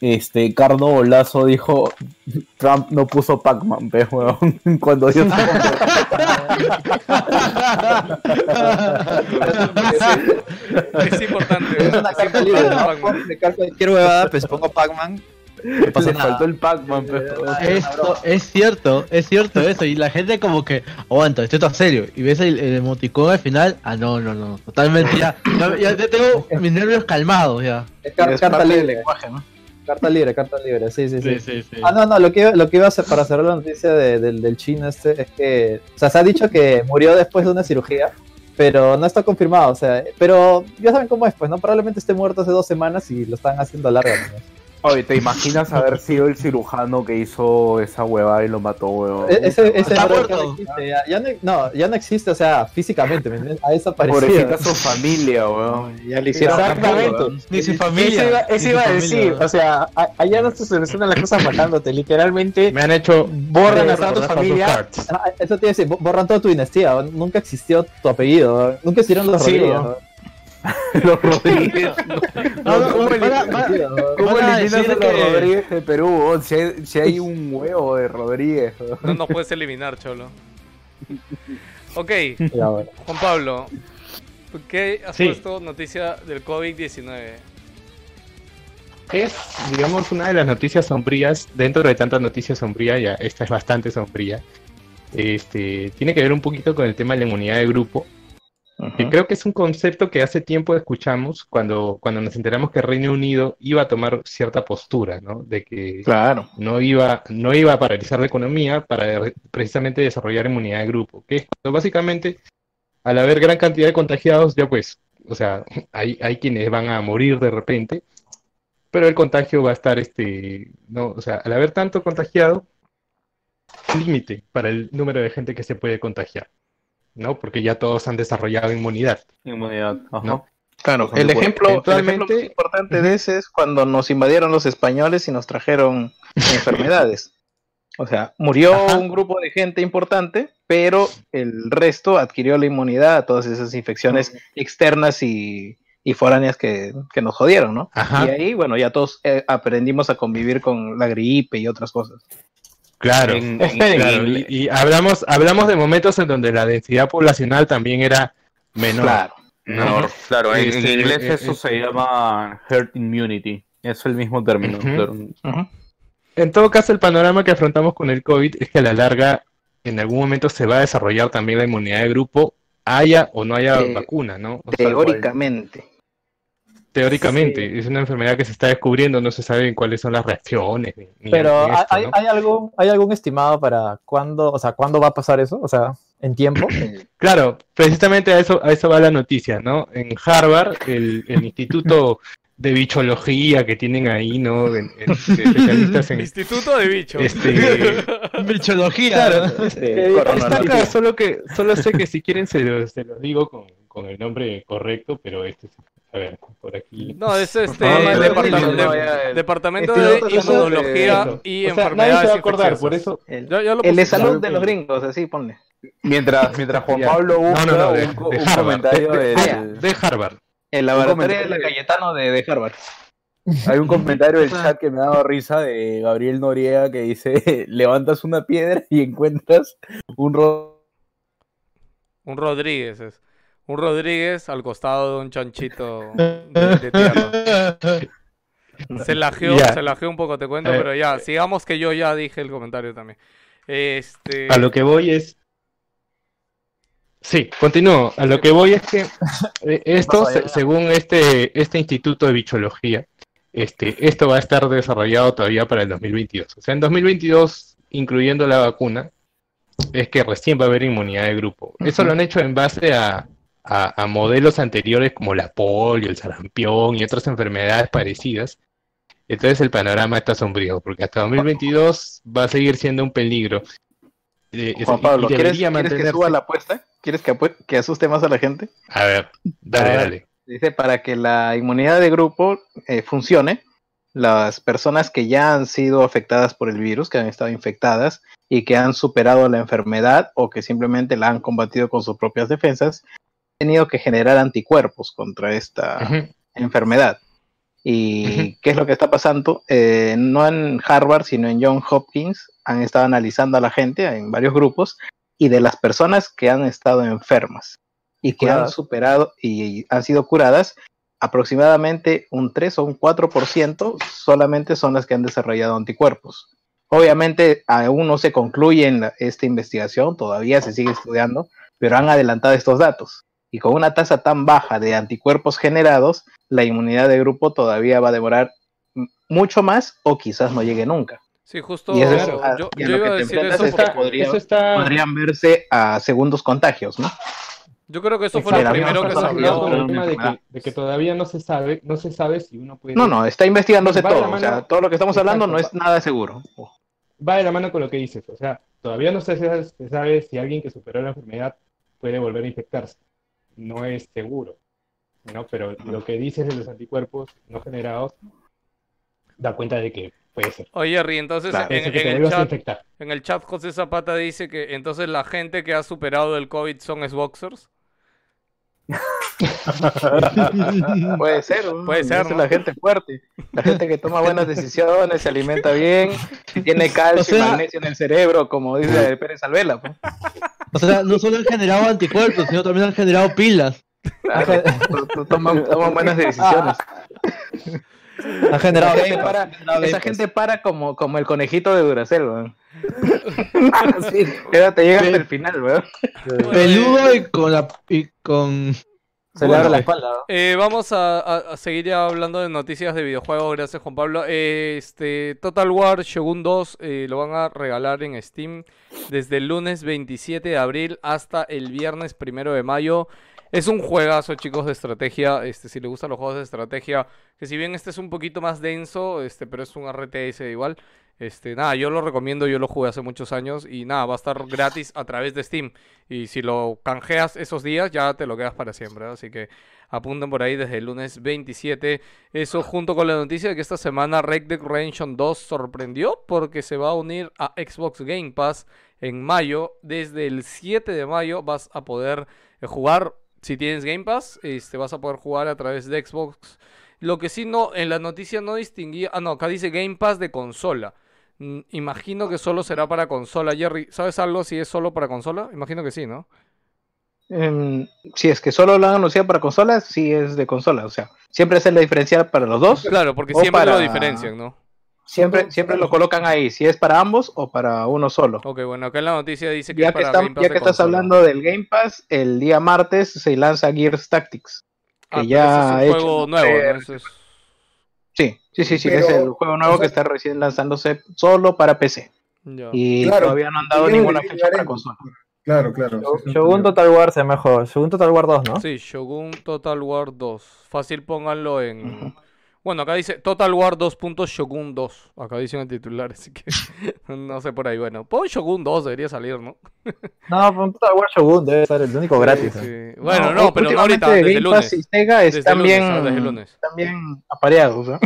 Este, Cardo Lazo dijo, Trump no puso Pac-Man, pe, weón, cuando dio su Es importante. Es una es carta libre, ¿no? Cualquier huevada, pues pongo Pac-Man No pasa nada. faltó el Pac-Man, pero... Esto es cierto, es cierto eso. Y la gente como que, aguanta, esto está serio. Y ves el, el emoticón al final, ah, no, no, no, totalmente ya. Ya, ya te tengo mis nervios calmados ya. Es car- Es carta parte del libre. lenguaje, ¿no? Carta libre, carta libre, sí, sí, sí. Sí, sí, sí. Ah, no, no, lo que, iba- lo que iba a hacer para cerrar la noticia de- del, del chino este es que, o sea, se ha dicho que murió después de una cirugía, pero no está confirmado, o sea, pero ya saben cómo es, pues, ¿no? Probablemente esté muerto hace dos semanas y lo están haciendo larga. ¿no? Oye, ¿te imaginas haber sido el cirujano que hizo esa huevada y lo mató, huevón? E- Ese, ese Está brother ya muerto. no existe, ya, ya no, no, ya no existe, o sea, físicamente, ¿me entiendes? Ha desaparecido. Pobrecita su familia, weón. Ya le hicieron Exactamente. Ni su Eso familia. iba, eso iba a decir, o sea, a- allá no se solucionan las cosas matándote, literalmente Me han hecho borran a toda tu familia. Ah, Eso te iba a decir, bo- borran toda tu dinastía, nunca existió tu apellido, nunca existieron los Sí, Rodríguez. Los Rodríguez. No, no, ¿Cómo van a- eliminas- van a- ¿Cómo van a eliminas a decir los que- Rodríguez de Perú? Si hay, si hay un huevo de Rodríguez. No nos puedes eliminar, Cholo. Ok, Ya, bueno. Juan Pablo. ¿Qué has Sí. puesto noticia del COVID-19? Es, digamos, una de las noticias sombrías, dentro de tantas noticias sombrías, ya esta es bastante sombría. Este, tiene que ver un poquito con el tema de la inmunidad de grupo, que creo que es un concepto que hace tiempo escuchamos cuando, cuando nos enteramos que Reino Unido iba a tomar cierta postura, ¿no? De que Claro. no iba, no iba a paralizar la economía para re- precisamente desarrollar inmunidad de grupo, que básicamente al haber gran cantidad de contagiados, ya pues, o sea, hay, hay quienes van a morir de repente, pero el contagio va a estar, este, no, o sea, al haber tanto contagiado, límite para el número de gente que se puede contagiar, ¿no? Porque ya todos han desarrollado inmunidad, Inmunidad. Ajá. ¿no? Claro, el ejemplo, el ejemplo importante de ese es cuando nos invadieron los españoles y nos trajeron enfermedades. O sea, murió Ajá. un grupo de gente importante, pero el resto adquirió la inmunidad a todas esas infecciones externas y, y foráneas que, que nos jodieron, ¿no? Ajá. Y ahí, bueno, ya todos eh, aprendimos a convivir con la gripe y otras cosas. Claro, En- claro, y, y hablamos, hablamos de momentos en donde la densidad poblacional también era menor. Claro. ¿no? Claro, en, en Este, inglés eh, eso eh, se llama herd immunity. Es el mismo término. En todo caso, el panorama que afrontamos con el COVID es que a la larga, en algún momento se va a desarrollar también la inmunidad de grupo, haya o no haya Eh, vacuna, ¿no? O sea, Teóricamente. es una enfermedad que se está descubriendo, no se sabe cuáles son las reacciones. Pero esto, ¿hay, ¿no? hay algún, ¿hay algún estimado para cuándo, o sea, cuándo va a pasar eso? O sea, en tiempo. Claro, precisamente a eso, a eso va la noticia, ¿no? En Harvard, el, el Instituto de Bichología que tienen ahí, ¿no? En- en- de especialistas en, Instituto de Bichos. Este, Bichología. Claro, ¿no? Este, Está coronavirus. acá, solo que solo sé que si quieren se los se los digo con, con el nombre correcto, pero este es- a ver, por aquí. No, es este No, el departamento, de- Departamento Este Inmunología y O sea, nadie Enfermedades se va a acordar, por eso El, de salud de los gringos, así ponle. Mientras, mientras Juan. Pablo busca No, no, no, de, un, de un Harvard, comentario de, de- del, de Harvard. El laboratorio de comentario. la Cayetano de, de Harvard. hay un comentario del chat que me ha dado risa de Gabriel Noriega que dice levantas una piedra y encuentras un ro- Un Rodríguez es. Un Rodríguez al costado de un chanchito de, de tierra. Se lajeó, se lajeó un poco, te cuento, Eh, pero ya, sigamos que yo ya dije el comentario también. Este, A lo que voy es. Sí, continúo. A lo que voy es que eh, esto, según este, este Instituto de Bichología, este, esto va a estar desarrollado todavía para el 2022. O sea, en 2022, incluyendo la vacuna, es que recién va a haber inmunidad de grupo. Eso lo han hecho en base a, a- a modelos anteriores como la polio, el sarampión y otras enfermedades parecidas. Entonces el panorama está sombrío, porque hasta 2022 va a seguir siendo un peligro. Eh, Juan y Pablo, ¿quieres, debería ¿quieres que suba la apuesta? ¿Quieres que, que asuste más a la gente? A ver, dale, A ver. dale. Dice, para que la inmunidad de grupo eh, funcione, las personas que ya han sido afectadas por el virus, que han estado infectadas y que han superado la enfermedad o que simplemente la han combatido con sus propias defensas, han tenido que generar anticuerpos contra esta enfermedad. ¿Y qué es lo que está pasando? Eh, no en Harvard, sino en John Hopkins, han estado analizando a la gente en varios grupos y de las personas que han estado enfermas y que han Curadas. superado y han sido curadas, aproximadamente un 3 o un 4% solamente son las que han desarrollado anticuerpos. Obviamente aún no se concluye en la- esta investigación, todavía se sigue estudiando, pero han adelantado estos datos. Y con una tasa tan baja de anticuerpos generados, la inmunidad de grupo todavía va a demorar mucho más o quizás no llegue nunca. Sí, justo Y eso es yo, a- yo y a lo iba que a decir eso está- porque podría- Eso está. Podrían verse a segundos contagios, ¿no? yo creo que eso fue lo primero que se habló. el tema de que, de que todavía no se sabe, no se sabe si uno puede. No, no, está investigándose todo. O sea, todo lo que estamos hablando no es nada seguro. Va de la mano con lo que dices. O sea, todavía no se sabe si alguien que superó la enfermedad puede volver a infectarse. No es seguro. ¿no? Pero lo que dices de los anticuerpos no generados da cuenta de que puede ser. Oye, Jerry, entonces Claro, el chat, en el chat José Zapata dice que entonces la gente que ha superado el COVID son Xboxers. Puede ser, ¿no? Puede ser, la gente fuerte. La gente que toma buenas decisiones, se alimenta bien, tiene calcio O sea- y magnesio en el cerebro, como dice Pérez Alvela. pues. O sea, no solo han generado anticuerpos, sino también han generado pilas. Claro, to- toman, toman buenas decisiones. Ha generado. Esa gente para, esa gente para como, como el conejito de Duracell, weón. Quédate, llega hasta el final, weón. Peludo y con la y con Se le abre la espalda. ¿no? Eh, vamos a, a- a seguir ya hablando de noticias de videojuegos. Gracias, Juan Pablo. Eh, este Total War Shogun 2 eh, lo van a regalar en Steam desde el lunes 27 de abril hasta el viernes 1 de mayo. Es un juegazo, chicos, de estrategia. Este, si les gustan los juegos de estrategia, que si bien este es un poquito más denso, este, pero es un RTS igual. Este, nada, yo lo recomiendo, yo lo jugué hace muchos años y nada, va a estar gratis a través de Steam. Y si lo canjeas esos días, ya te lo quedas para siempre. Así que apunten por ahí desde el lunes 27. Eso junto con la noticia de que esta semana Red Dead Redemption 2 sorprendió porque se va a unir a Xbox Game Pass en mayo. Desde el 7 de mayo vas a poder eh, jugar, si tienes Game Pass, este, vas a poder jugar a través de Xbox. Lo que sí no, en la noticia no distinguía, ah no, acá dice Game Pass de consola. Mm, Imagino que solo será para consola. Jerry, ¿sabes algo si es solo para consola? Imagino que sí, ¿no? Em, si es que solo lo han anunciado para consolas, sí es de consola. O sea, siempre es la diferencial para los dos. Claro, porque siempre lo diferencian, ¿no? Siempre, siempre lo colocan ahí, si es para ambos o para uno solo. Ok, bueno, acá en la noticia dice que Ya es que, para Game Pass ya que estás consola. hablando del Game Pass, el día martes se lanza Gears Tactics. Ah, Que pero ya es un hecho juego nuevo, ¿no? Ese es- Sí, sí, sí, sí, Pero, es el juego nuevo o sea- que está recién lanzándose solo para PC. Y Claro, todavía no han dado ninguna fecha para consola. Claro, claro. Shogun. Total War se juego. Shogun Total War 2, ¿no? Sí, Shogun Total War 2. Fácil pónganlo en... Bueno, acá dice Total War 2. Shogun 2. Acá dice en el titular, así que no sé por ahí. Bueno, pon Shogun 2, debería salir, ¿no? No, pero un Total War Shogun debe ser el único gratis. Sí, ¿eh? sí. Bueno, no, pero no ahorita, desde el lunes. y Sega están bien, ah, bien apareados, ¿no?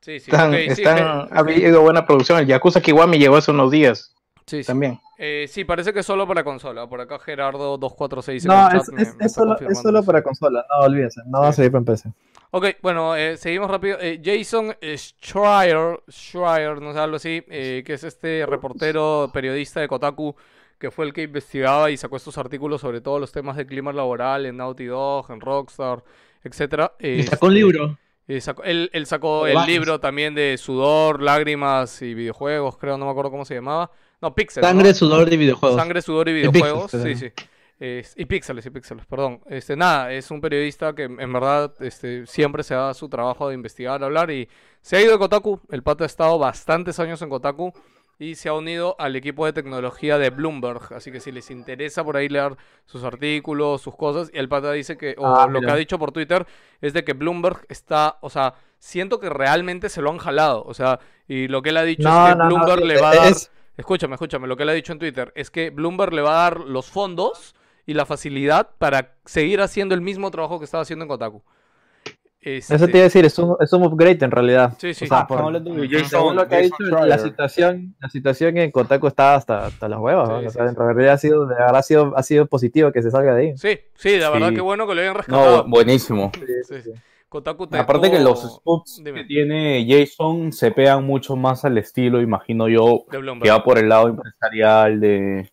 Sí, sí, Están, sí, están- je- ha habido buena producción. El Yakuza Kiwami llegó hace unos días sí, sí. también. Eh, sí, parece que es solo para consola. Por acá Gerardo 246 en No, es, me- es, me es solo, es solo para consola, no olvídense, no va a salir para PC. Ok, bueno, eh, seguimos rápido. Eh, Jason Schreier, Schreier, no sé, algo así, eh, que es este reportero, periodista de Kotaku, que fue el que investigaba y sacó estos artículos sobre todos los temas de clima laboral en Naughty Dog, en Rockstar, etcétera. y sacó un Este, libro. sacó- él, él sacó De el libro también de Sudor, Lágrimas y Videojuegos, creo, no me acuerdo cómo se llamaba. No, Pixel. ¿no? Sangre, sudor y videojuegos. Sangre, sudor y videojuegos. píxeles, Sí, sí. Es- y píxeles, y píxeles, perdón. Este, nada, es un periodista que en verdad este, siempre se da su trabajo de investigar, hablar y se ha ido de Kotaku. El pato ha estado bastantes años en Kotaku y se ha unido al equipo de tecnología de Bloomberg. Así que si les interesa por ahí leer sus artículos, sus cosas, y el pata dice que, o Ah, lo que ha dicho por Twitter, es de que Bloomberg está, o sea, siento que realmente se lo han jalado. O sea, y lo que él ha dicho No, es que no, Bloomberg sí, le va a dar. es- Escúchame, escúchame, lo que él ha dicho en Twitter es que Bloomberg le va a dar los fondos y la facilidad para seguir haciendo el mismo trabajo que estaba haciendo en Kotaku. Este, Eso te iba a decir, es un, es un upgrade en realidad. Sí, sí. O sea, Ah, por- según lo que ha dicho, la situación, la situación en Kotaku está hasta, hasta las huevas. Sí, ¿no? O sí, sea, sí. en realidad ha sido, de verdad ha sido, ha sido positivo que se salga de ahí. Sí, sí, la verdad que bueno que lo hayan rescatado. No, buenísimo. Sí, sí. Kotaku te Aparte que los spots Dime. que tiene Jason se pegan mucho más al estilo, imagino yo, que va por el lado empresarial de,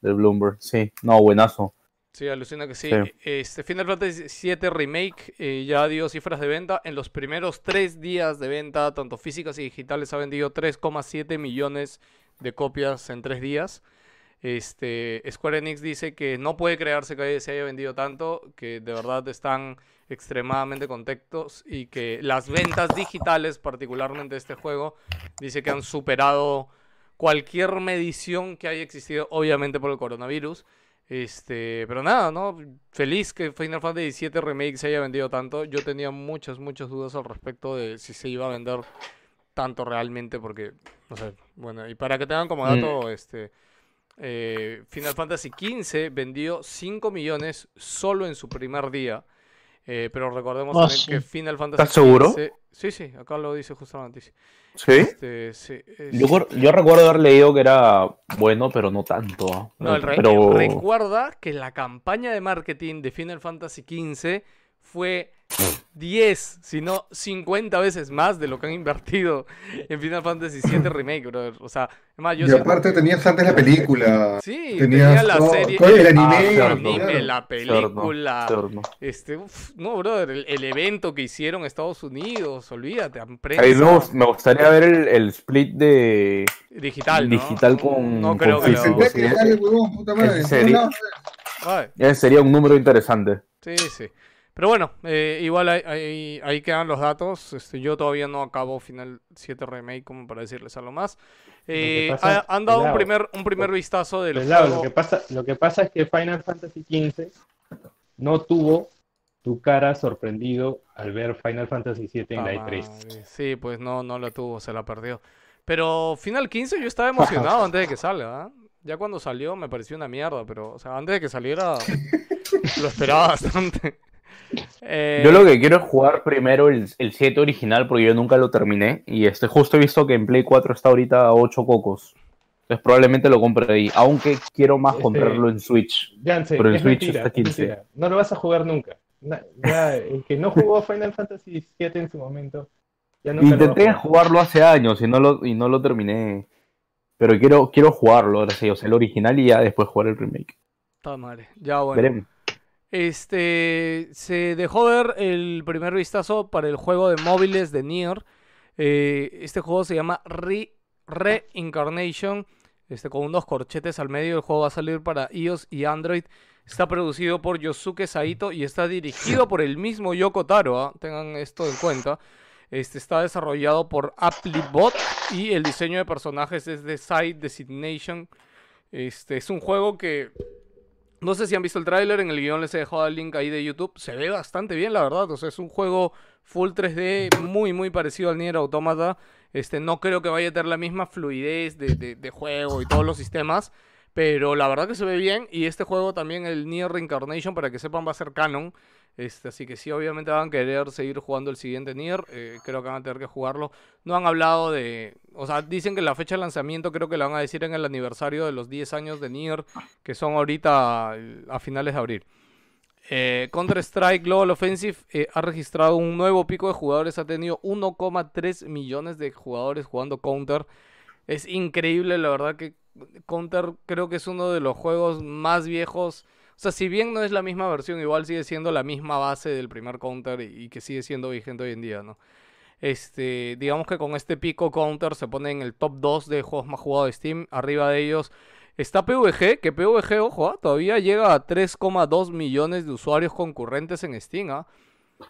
de Bloomberg. Sí, no, buenazo. Sí, alucina que sí. Sí. Este Final Fantasy VII Remake eh, ya dio cifras de venta. En los primeros tres días de venta, tanto físicas y digitales, ha vendido 3,7 millones de copias en tres días. Este, Square Enix dice que no puede creerse que se haya vendido tanto, que de verdad están extremadamente contentos y que las ventas digitales, particularmente de este juego, dice que han superado cualquier medición que haya existido, obviamente por el coronavirus. Este, pero nada, ¿no? Feliz que Final Fantasy VII Remake se haya vendido tanto. Yo tenía muchas, muchas dudas al respecto de si se iba a vender tanto realmente, porque, no sé, bueno, y para que tengan como dato, este, eh, Final Fantasy XV vendió 5 millones solo en su primer día. Eh, pero recordemos Ah, también sí. que Final Fantasy ¿Estás seguro? Sí, sí, acá lo dice justo la noticia. ¿Sí? Este, sí, Yo, yo recuerdo haber leído que era bueno, pero no tanto. No, el re- pero... recuerda que la campaña de marketing de Final Fantasy XV fue 10, si no 50 veces más de lo que han invertido en Final Fantasy VII Remake, brother. O sea, es más, yo Y siento- aparte tenías antes la película. Sí, tenías tenía la todo- serie, todo el anime. claro. la película, este, uf, no, brother, el, el evento que hicieron en Estados Unidos, olvídate, A mí me, gustaría ver el, el split de digital, ¿no? digital con, No con creo que lo- físico, Senté sí. que sale, huevón, puta madre. Ese en sería- todos lados. Ay, Ese sería un número interesante. Sí, sí. Pero bueno, eh, igual ahí, ahí- ahí quedan los datos. Este, yo todavía no acabo Final 7 Remake como para decirles algo más. Eh, pasa- ha- han dado un primer, un primer vistazo del juego. lo que pasa, lo que pasa es que Final Fantasy XV no tuvo tu cara sorprendido al ver Final Fantasy VII en la Ah, E3. madre. Sí, pues no, no lo tuvo, se la perdió. Pero Final 15 yo estaba emocionado antes de que salga. ¿ah? Ya cuando salió me pareció una mierda, pero o sea, antes de que saliera lo esperaba bastante. Eh, Yo lo que quiero es jugar primero el, el 7 original porque yo nunca lo terminé. Y este justo he visto que en Play 4 está ahorita a 8 cocos. Entonces probablemente lo compre ahí. Aunque quiero más Este, comprarlo en Switch. Pero en es Switch mentira, está es 15. mentira. No lo vas a jugar nunca. Na- el que no jugó Final Fantasy VII en su momento, ya nunca lo a Intenté jugar. jugarlo hace años y no lo, y no lo terminé. Pero quiero, quiero jugarlo, ahora sí, o sea, el original y ya después jugar el remake. Puta madre. Ya bueno. Veremos. Este se dejó ver el primer vistazo para el juego de móviles de Nier. Eh, este juego se llama Re Reincarnation. Este, con unos corchetes al medio. El juego va a salir para iOS y Android. Está producido por Yosuke Saito y está dirigido por el mismo Yoko Taro. ¿ah? Tengan esto en cuenta. Este está desarrollado por Applebot y el diseño de personajes es de Side Designation. Este es un juego que no sé si han visto el tráiler, en el guion les he dejado el link ahí de YouTube. Se ve bastante bien, la verdad. O sea, es un juego full 3D muy, muy parecido al Nier Automata. Este, no creo que vaya a tener la misma fluidez de, de- de juego y todos los sistemas. Pero la verdad que se ve bien. Y este juego también, el Nier Reincarnation, para que sepan, va a ser canon. Este, así que sí, obviamente van a querer seguir jugando el siguiente Nier. eh, creo que van a tener que jugarlo. No han hablado de... O sea, dicen que la fecha de lanzamiento creo que la van a decir en el aniversario de los 10 años de Nier, que son ahorita eh, a finales de abril. Eh, Counter-Strike Global Offensive ha registrado un nuevo pico de jugadores. Ha tenido 1,3 millones de jugadores jugando Counter. Es increíble, la verdad que Counter creo que es uno de los juegos más viejos. O sea, si bien no es la misma versión, igual sigue siendo la misma base del primer Counter y, que sigue siendo vigente hoy en día, ¿no? Este, digamos que con este pico Counter se pone en el top 2 de juegos más jugados de Steam. Arriba de ellos está PvG, que PvG, ojo, ah, todavía llega a 3,2 millones de usuarios concurrentes en Steam. ah.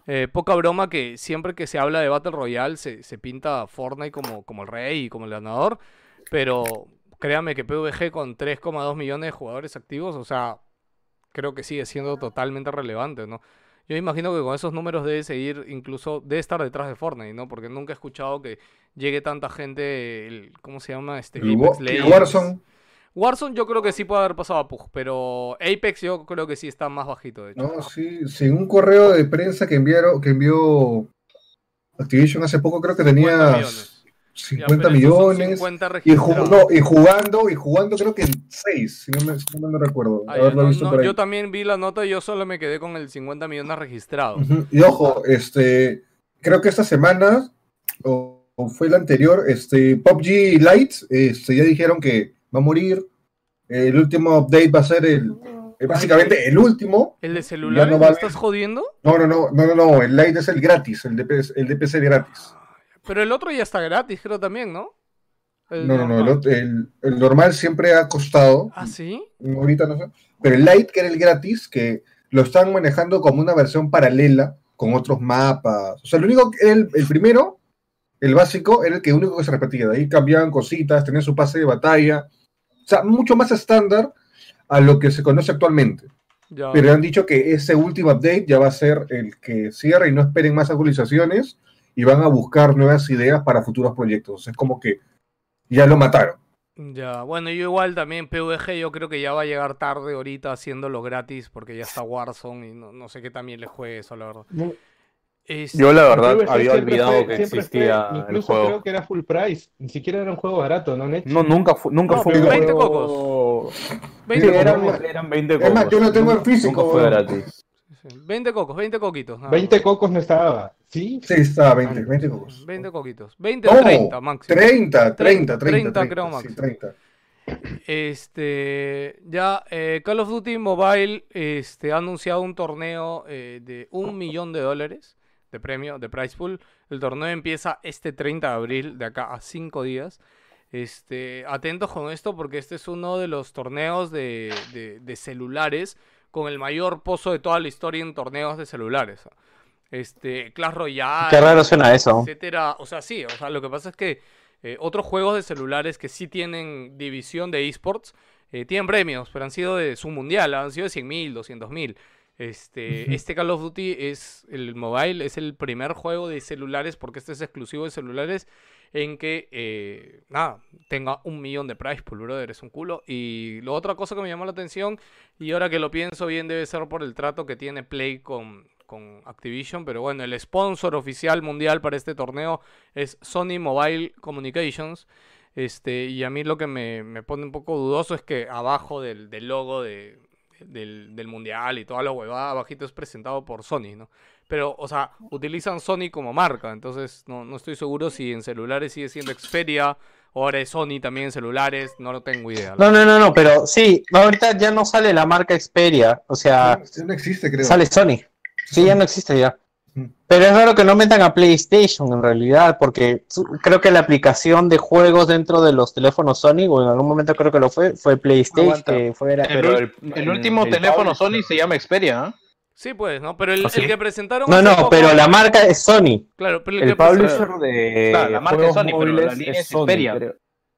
Eh, poca broma que siempre que se habla de Battle Royale se, se pinta Fortnite como, como el rey y como el ganador. Pero créanme que PvG con 3,2 millones de jugadores activos, o sea, creo que sigue siendo totalmente relevante, ¿no? Yo imagino que con esos números debe seguir, incluso debe estar detrás de Fortnite, ¿no? Porque nunca he escuchado que llegue tanta gente, el, ¿cómo se llama? Este, El Apex Legends. Warzone. Warzone yo creo que sí puede haber pasado a Pug, pero Apex yo creo que sí está más bajito, de hecho. No, sí, sí, un correo de prensa que enviaron, que envió Activision hace poco, creo que 50 tenía millones. 50 pero esos son millones. 50 y, no, jugando, y jugando creo que en 6, si no me, si no recuerdo. Ah, no, no, yo también vi la nota y yo solo me quedé con el 50 millones registrados. Ujú, Y ojo, este, creo que esta semana, o, o fue la anterior, este, PUBG Lite, este, ya dijeron que va a morir. El último update va a ser el, es básicamente el último. ¿El de celular? no ¿Me estás jodiendo? No, no, no, no, no, no, el Lite es el gratis, el de, el de PC gratis. Pero el otro ya está gratis, creo también, ¿no? El No, no, no, el, normal. ot- el- el normal siempre ha costado, ¿Ah, sí? ahorita no sé, pero el Lite, que era el gratis, que lo están manejando como una versión paralela con otros mapas. O sea, lo único que el, el primero, el básico, era el que único que se repetía. De ahí cambiaban cositas, tenían su pase de batalla. O sea, mucho más estándar a lo que se conoce actualmente. Ya. Pero han dicho que ese último update ya va a ser el que cierra y no esperen más actualizaciones y van a buscar nuevas ideas para futuros proyectos. Es como que ya lo mataron. Ya, bueno, yo igual también PvG yo creo que ya va a llegar tarde ahorita haciéndolo gratis porque ya está Warzone y no, no sé qué también le juegue eso, la verdad. Es- Yo la verdad había olvidado fue- que existía fue- el incluso juego. creo que era full price. Ni siquiera era un juego barato, ¿no, Nech? No, nunca, fu- nunca No, fue pero un 20 juego- cocos. Sí, 20 eran, cocos. eran 20 Es más, cocos. yo lo tengo en físico, Nunca fue gratis. 20 cocos, 20 coquitos. nada 20 más. cocos no estaba. ¿Sí? Sí, está 20, 20 cocos. 20 coquitos. 20 No, o 30 máximo. 30, 30, 30, 30 creo sí, máximo. 30. Este, ya eh, Call of Duty Mobile este, ha anunciado un torneo eh, de un millón de dólares de premio, de prize pool. El torneo empieza este 30 de abril, de acá a 5 días. Este, atentos con esto porque este es uno de los torneos de, de- de celulares con el mayor pozo de toda la historia en torneos de celulares. Este, Clash Royale, Qué raro suena eso. etcétera. O sea, sí, o sea, lo que pasa es que eh, otros juegos de celulares que sí tienen división de esports eh, tienen premios, pero han sido de su mundial, han sido de 100 mil, 200 mil. Este, este Call of Duty es el mobile, es el primer juego de celulares, porque este es exclusivo de celulares, en que, eh, nada, tenga un millón de price pool, brother, es un culo. Y la otra cosa que me llamó la atención, y ahora que lo pienso bien, debe ser por el trato que tiene Play con, con Activision, pero bueno, el sponsor oficial mundial para este torneo es Sony Mobile Communications. Este, y a mí lo que me, me pone un poco dudoso es que abajo del, del logo de, del, del mundial y toda la huevada abajito es presentado por Sony, ¿no? Pero, o sea, utilizan Sony como marca, entonces no, no estoy seguro si en celulares sigue siendo Xperia o ahora es Sony también en celulares, no lo tengo idea. No, no, no, no, pero sí, ahorita ya no sale la marca Xperia, o sea, No existe, creo. sale Sony. Sí, ya no existe ya. Pero es raro que no metan a PlayStation en realidad, porque creo que la aplicación de juegos dentro de los teléfonos Sony, o en algún momento creo que lo fue, fue PlayStation, que fuera... El, ul- el último teléfono Sony se llama Xperia, ¿eh? Sí, pues, ¿no? Pero el, ¿Ah, sí? el que presentaron No, no, poco- pero la marca es Sony. Claro, pero el, El que presentaron- publisher de Claro, la marca es Sony, pero la línea es Sony, Xperia. creo.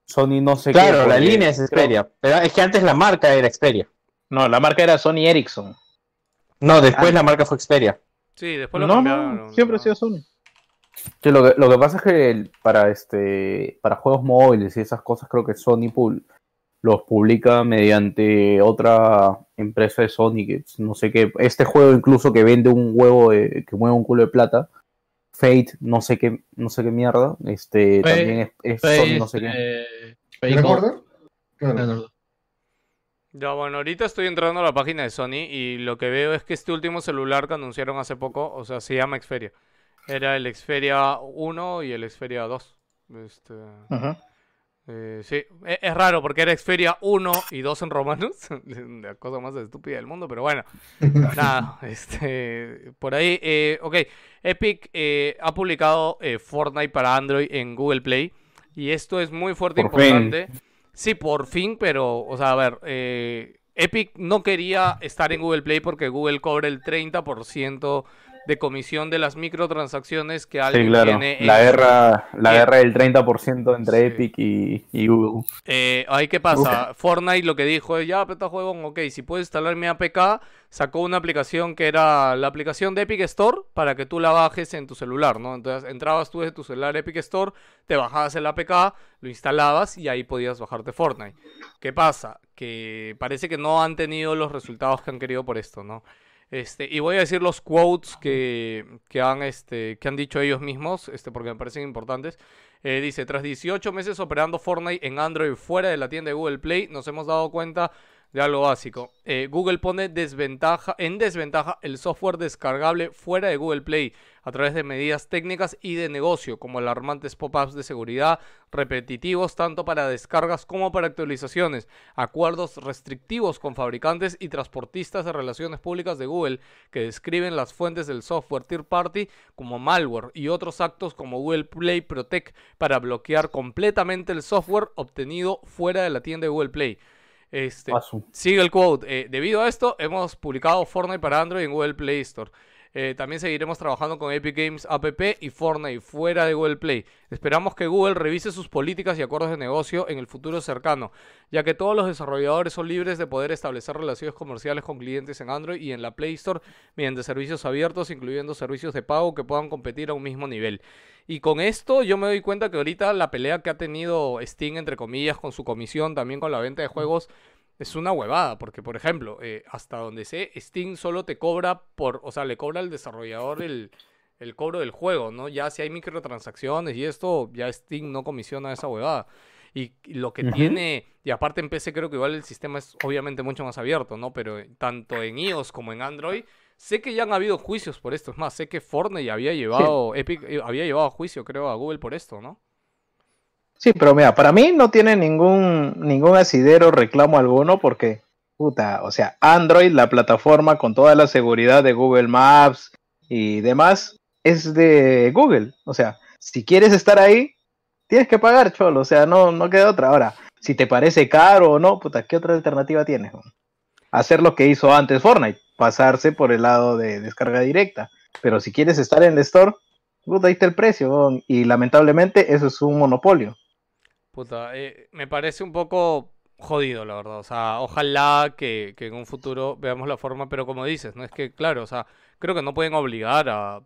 Sony no sé qué. Claro, la porque línea es creo- Xperia, pero es que antes la marca era Xperia. No, la marca era Sony Ericsson. No, después Ah. la marca fue Xperia. Sí, después lo No, cambiaron. no, siempre ha sido Sony. Sí, lo, que, lo que pasa es que el- para este para juegos móviles y esas cosas creo que Sony pul- los publica mediante otra empresa de Sony que no sé qué este juego incluso que vende un huevo de- que mueve un culo de plata Fate no sé qué no sé qué mierda este Fate- también es, es Fate, Sony no sé qué eh, ¿Te Fate Gold. acuerdas? Claro. Ya, bueno, ahorita estoy entrando a la página de Sony y lo que veo es que este último celular que anunciaron hace poco, o sea, se llama Xperia. Era el Xperia 1 y el Xperia 2. Este, Ajá. eh, sí, e- es, raro porque era Xperia 1 y 2 en romanos. La cosa más estúpida del mundo, pero bueno. Nada, este, por ahí, eh, ok. Epic eh, ha publicado eh, Fortnite para Android en Google Play. Y esto es muy fuerte e Por fin. Sí, por fin, pero, o sea, a ver, eh, Epic no quería estar en Google Play porque Google cobra el 30% de comisión de las microtransacciones que Sí, alguien claro. tiene en La su- guerra, la Bien. guerra del 30% entre Sí. Epic y, y Google. Eh, ahí qué pasa, Fortnite lo que dijo es, ya, peta juego, ok, si puedes instalar mi APK, sacó una aplicación que era la aplicación de Epic Store para que tú la bajes en tu celular, ¿no? Entonces entrabas tú desde tu celular Epic Store, te bajabas el APK, lo instalabas y ahí podías bajarte Fortnite. ¿Qué pasa? Que parece que no han tenido los resultados que han querido por esto, ¿no? Este, y voy a decir los quotes que, que han, este, que han dicho ellos mismos, este, porque me parecen importantes. Eh, dice, tras 18 meses operando Fortnite en Android fuera de la tienda de Google Play, nos hemos dado cuenta de algo básico. Eh, Google pone desventaja, en desventaja el software descargable fuera de Google Play a través de medidas técnicas y de negocio, como alarmantes pop-ups de seguridad repetitivos tanto para descargas como para actualizaciones, acuerdos restrictivos con fabricantes y transportistas de relaciones públicas de Google que describen las fuentes del software third party como malware y otros actos como Google Play Protect para bloquear completamente el software obtenido fuera de la tienda de Google Play. Este, Paso. sigue el quote. eh, debido a esto, hemos publicado Fortnite para Android en Google Play Store. Eh, también seguiremos trabajando con Epic Games App y Fortnite fuera de Google Play. Esperamos que Google revise sus políticas y acuerdos de negocio en el futuro cercano, ya que todos los desarrolladores son libres de poder establecer relaciones comerciales con clientes en Android y en la Play Store mediante servicios abiertos, incluyendo servicios de pago que puedan competir a un mismo nivel. Y con esto yo me doy cuenta que ahorita la pelea que ha tenido Steam, entre comillas, con su comisión, también con la venta de juegos, es una huevada, porque por ejemplo, eh, hasta donde sé, Steam solo te cobra por, o sea, le cobra al desarrollador el, el cobro del juego, ¿no? Ya si hay microtransacciones y esto, ya Steam no comisiona esa huevada. Y, y lo que tiene, y aparte en PC creo que igual el sistema es obviamente mucho más abierto, ¿no? Pero tanto en iOS como en Android, sé que ya han habido juicios por esto. Es más, sé que Fortnite había llevado, Epic eh, había llevado a juicio, creo, a Google por esto, ¿no? Sí, pero mira, para mí no tiene ningún, ningún asidero reclamo alguno porque, puta, o sea, Android, la plataforma con toda la seguridad de Google Maps y demás, es de Google. O sea, si quieres estar ahí, tienes que pagar, cholo. O sea, no, no queda otra. Ahora, si te parece caro o no, puta, ¿qué otra alternativa tienes? Hacer lo que hizo antes Fortnite, pasarse por el lado de descarga directa. Pero si quieres estar en el store, puta, ahí está el precio. Y lamentablemente eso es un monopolio. Puta, eh, me parece un poco jodido, la verdad. O sea, ojalá que, que en un futuro veamos la forma, pero como dices, no es que, claro, o sea, creo que no pueden obligar a,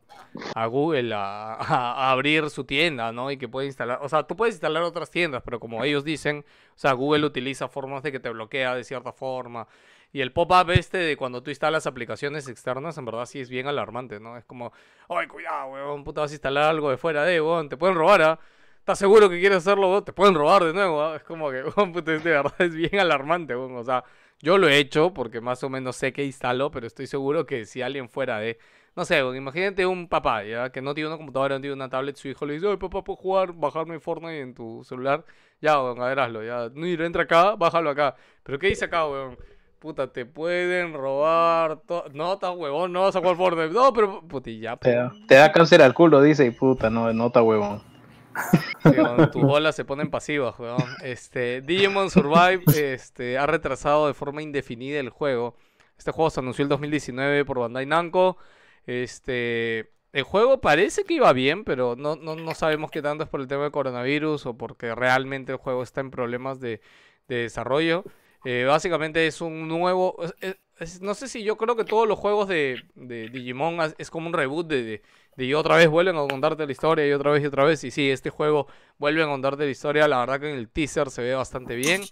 Google a, abrir su tienda, ¿no? Y que puede instalar, o sea, tú puedes instalar otras tiendas, pero como ellos dicen, o sea, Google utiliza formas de que te bloquea de cierta forma. Y el pop-up este de cuando tú instalas aplicaciones externas, en verdad sí es bien alarmante, ¿no? Es como, ay, cuidado, weón, puta, vas a instalar algo de fuera de, weón, te pueden robar, ¿ah? ¿Estás seguro que quieres hacerlo? weón? Te pueden robar de nuevo, ¿ah? Es como que, puta, de verdad es bien alarmante, weón. O sea, yo lo he hecho porque más o menos sé que instalo, pero estoy seguro que si alguien fuera de... No sé, weón, imagínate un papá, ¿ya? Que no tiene una computadora, no tiene una tablet, su hijo le dice, ay, papá, ¿puedo jugar, bajarme Fortnite en tu celular? Ya, weón, a ver, hazlo, ya. Mira, entra acá, bájalo acá. ¿Pero qué dice acá, weón? Puta, te pueden robar todo. No, estás huevón, no vas a jugar Fortnite. No, pero, puti, ya, Te da, te da cáncer al culo, dice, y puta, no, nota huevón. Tus bolas se ponen pasivas, weón. Este, Digimon Survive este, ha retrasado de forma indefinida el juego. Este juego se anunció el 2019 por Bandai Namco. Este, el juego parece que iba bien, pero no, no, no sabemos qué tanto es por el tema del coronavirus o porque realmente el juego está en problemas de, de desarrollo. Eh, básicamente es un nuevo... no sé si yo creo que todos los juegos de, Digimon es, como un reboot de y otra vez vuelven a contarte la historia y otra vez y otra vez. Y sí, este juego vuelve a contarte la historia. La verdad que en el teaser se ve bastante bien.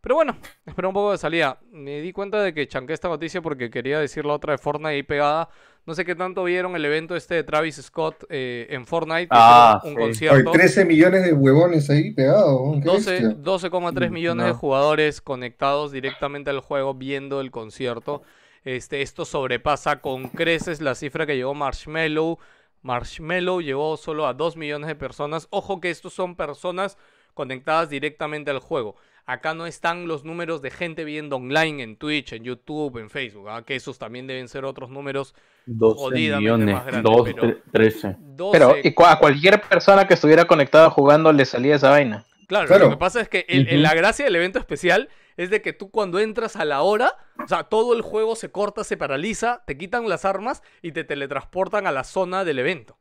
Pero bueno, espera un poco de salida. Me di cuenta de que chanqué esta noticia porque quería decir la otra de Fortnite ahí pegada. No sé qué tanto vieron el evento este de Travis Scott eh, en Fortnite. Ah, un sí. Hay concierto. 13 millones de huevones ahí pegados. weón, qué 12 bestia. 12,3 millones de No. jugadores conectados directamente al juego viendo el concierto. Este, esto sobrepasa con creces la cifra que llegó Marshmello. Marshmello llegó solo a 2 millones de personas. Ojo que estos son personas conectadas directamente al juego. Acá no están los números de gente viendo online en Twitch, en YouTube, en Facebook. ¿ah? Que esos también deben ser otros números 12 jodidamente millones, más grandes. 2, pero 13. 12 Pero y a cualquier persona que estuviera conectada jugando le salía esa vaina. Claro, Claro. lo que pasa es que el- la gracia del evento especial es de que tú cuando entras a la hora, o sea, todo el juego se corta, se paraliza, te quitan las armas y te teletransportan a la zona del evento.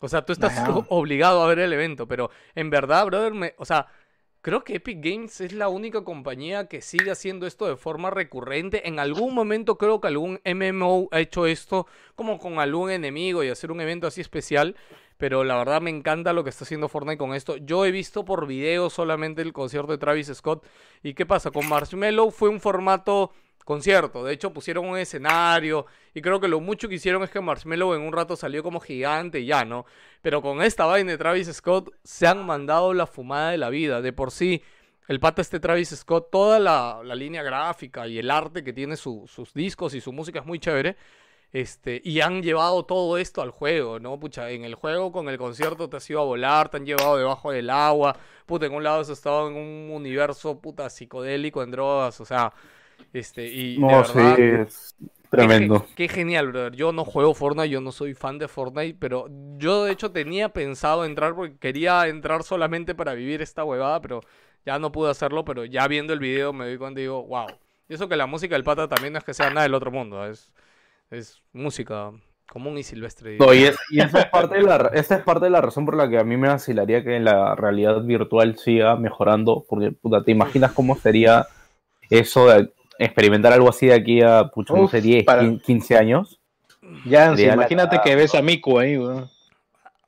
O sea, tú estás obligado a ver el evento, pero en verdad, brother, me, o sea, creo que Epic Games es la única compañía que sigue haciendo esto de forma recurrente. En algún momento creo que algún MMO ha hecho esto como con algún enemigo y hacer un evento así especial. Pero la verdad me encanta lo que está haciendo Fortnite con esto. Yo he visto por video solamente el concierto de Travis Scott. ¿Y qué pasa? Con Marshmello fue un formato concierto. De hecho, pusieron un escenario. Y creo que lo mucho que hicieron es que Marshmello en un rato salió como gigante y ya, ¿no? Pero con esta vaina de Travis Scott se han mandado la fumada de la vida. De por sí, el pata este Travis Scott, toda la, línea gráfica y el arte que tiene su- sus discos y su música es muy chévere. Este, y han llevado todo esto al juego, ¿no? Pucha, en el juego con el concierto te has ido a volar, te han llevado debajo del agua. Puta, en un lado has estado en un universo, puta, psicodélico, en drogas, o sea, este, y de No, sí, verdad, es Qué, tremendo. ge- qué genial, brother. Yo no juego Fortnite, yo no soy fan de Fortnite, pero yo de hecho tenía pensado entrar porque quería entrar solamente para vivir esta huevada, pero ya no pude hacerlo, pero ya viendo el video me doy cuenta y digo, wow. Y eso que la música del pata también no es que sea nada del otro mundo, es, es música común y silvestre. No, y, es- y esa, es parte de la, esa es parte de la razón por la que a mí me vacilaría que la realidad virtual siga mejorando, porque puta, ¿te imaginas cómo sería eso de experimentar algo así de aquí a, pucha, no sé, 10, para- 15 años? Ya, la imagínate que ves a Miku ahí, weón.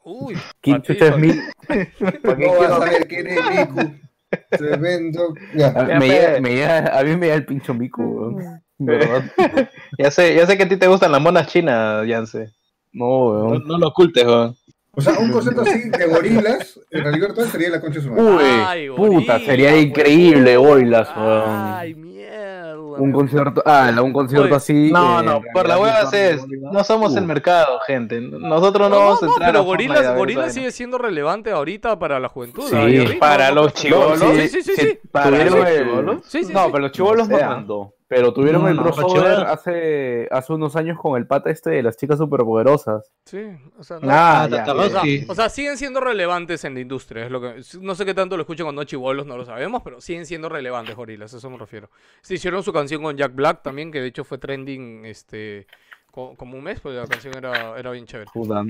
Uy, ¿Quién chucha es mi- No vas a saber quién es Miku. Tremendo. Ya. me me llega- a mí me da el pincho mico, weón. Ya sé, ya sé que a ti te gustan las monas chinas, Yance. No, No, weón. no lo ocultes, weón. O sea, un concepto así de gorilas, en realidad virtual sería la concha de su madre. Uy, Ay, puta, gorila, sería increíble. Goilas, weón. Ay, mierda. Un concierto, ah, un concierto así. No, eh, no, por la hueva es, no somos el mercado, gente. Nosotros no, No, vamos a entrar pero a Gorilas, Gorilas sigue siendo relevante ahorita para la juventud. Sí, para los chibolos. Sí, sí, sí, sí. Para los chibolos. Sí, sí, no, pero los chivolos no tanto. Pero tuvieron No, el crossover hace, hace unos años con el pata este de las chicas superpoderosas. Sí, o sea, no- Ah, Ah, ya. O sea, o sea, siguen siendo relevantes en la industria. Es lo que, no sé qué tanto lo escuchan con No Chibolos, no lo sabemos, pero siguen siendo relevantes, Gorilas, a eso me refiero. Se hicieron su canción con Jack Black también, que de hecho fue trending este como un mes, porque la canción era, era bien chévere. Puta.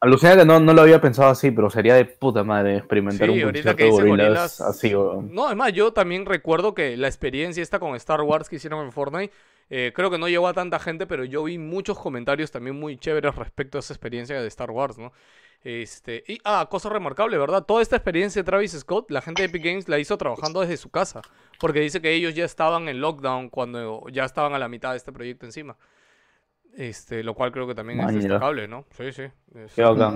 Alucina que no, no lo había pensado así, pero sería de puta madre experimentar Sí, un concierto que de gorilas Gorillaz- así. No, además, yo también recuerdo que la experiencia esta con Star Wars que hicieron en Fortnite, eh, creo que no llegó a tanta gente, pero yo vi muchos comentarios también muy chéveres respecto a esa experiencia de Star Wars, ¿no? Este, y, ah, cosa remarcable, ¿verdad? Toda esta experiencia de Travis Scott, la gente de Epic Games la hizo trabajando desde su casa, porque dice que ellos ya estaban en lockdown cuando ya estaban a la mitad de este proyecto encima. Este, lo cual creo que también es destacable, ¿no? Sí, sí. es-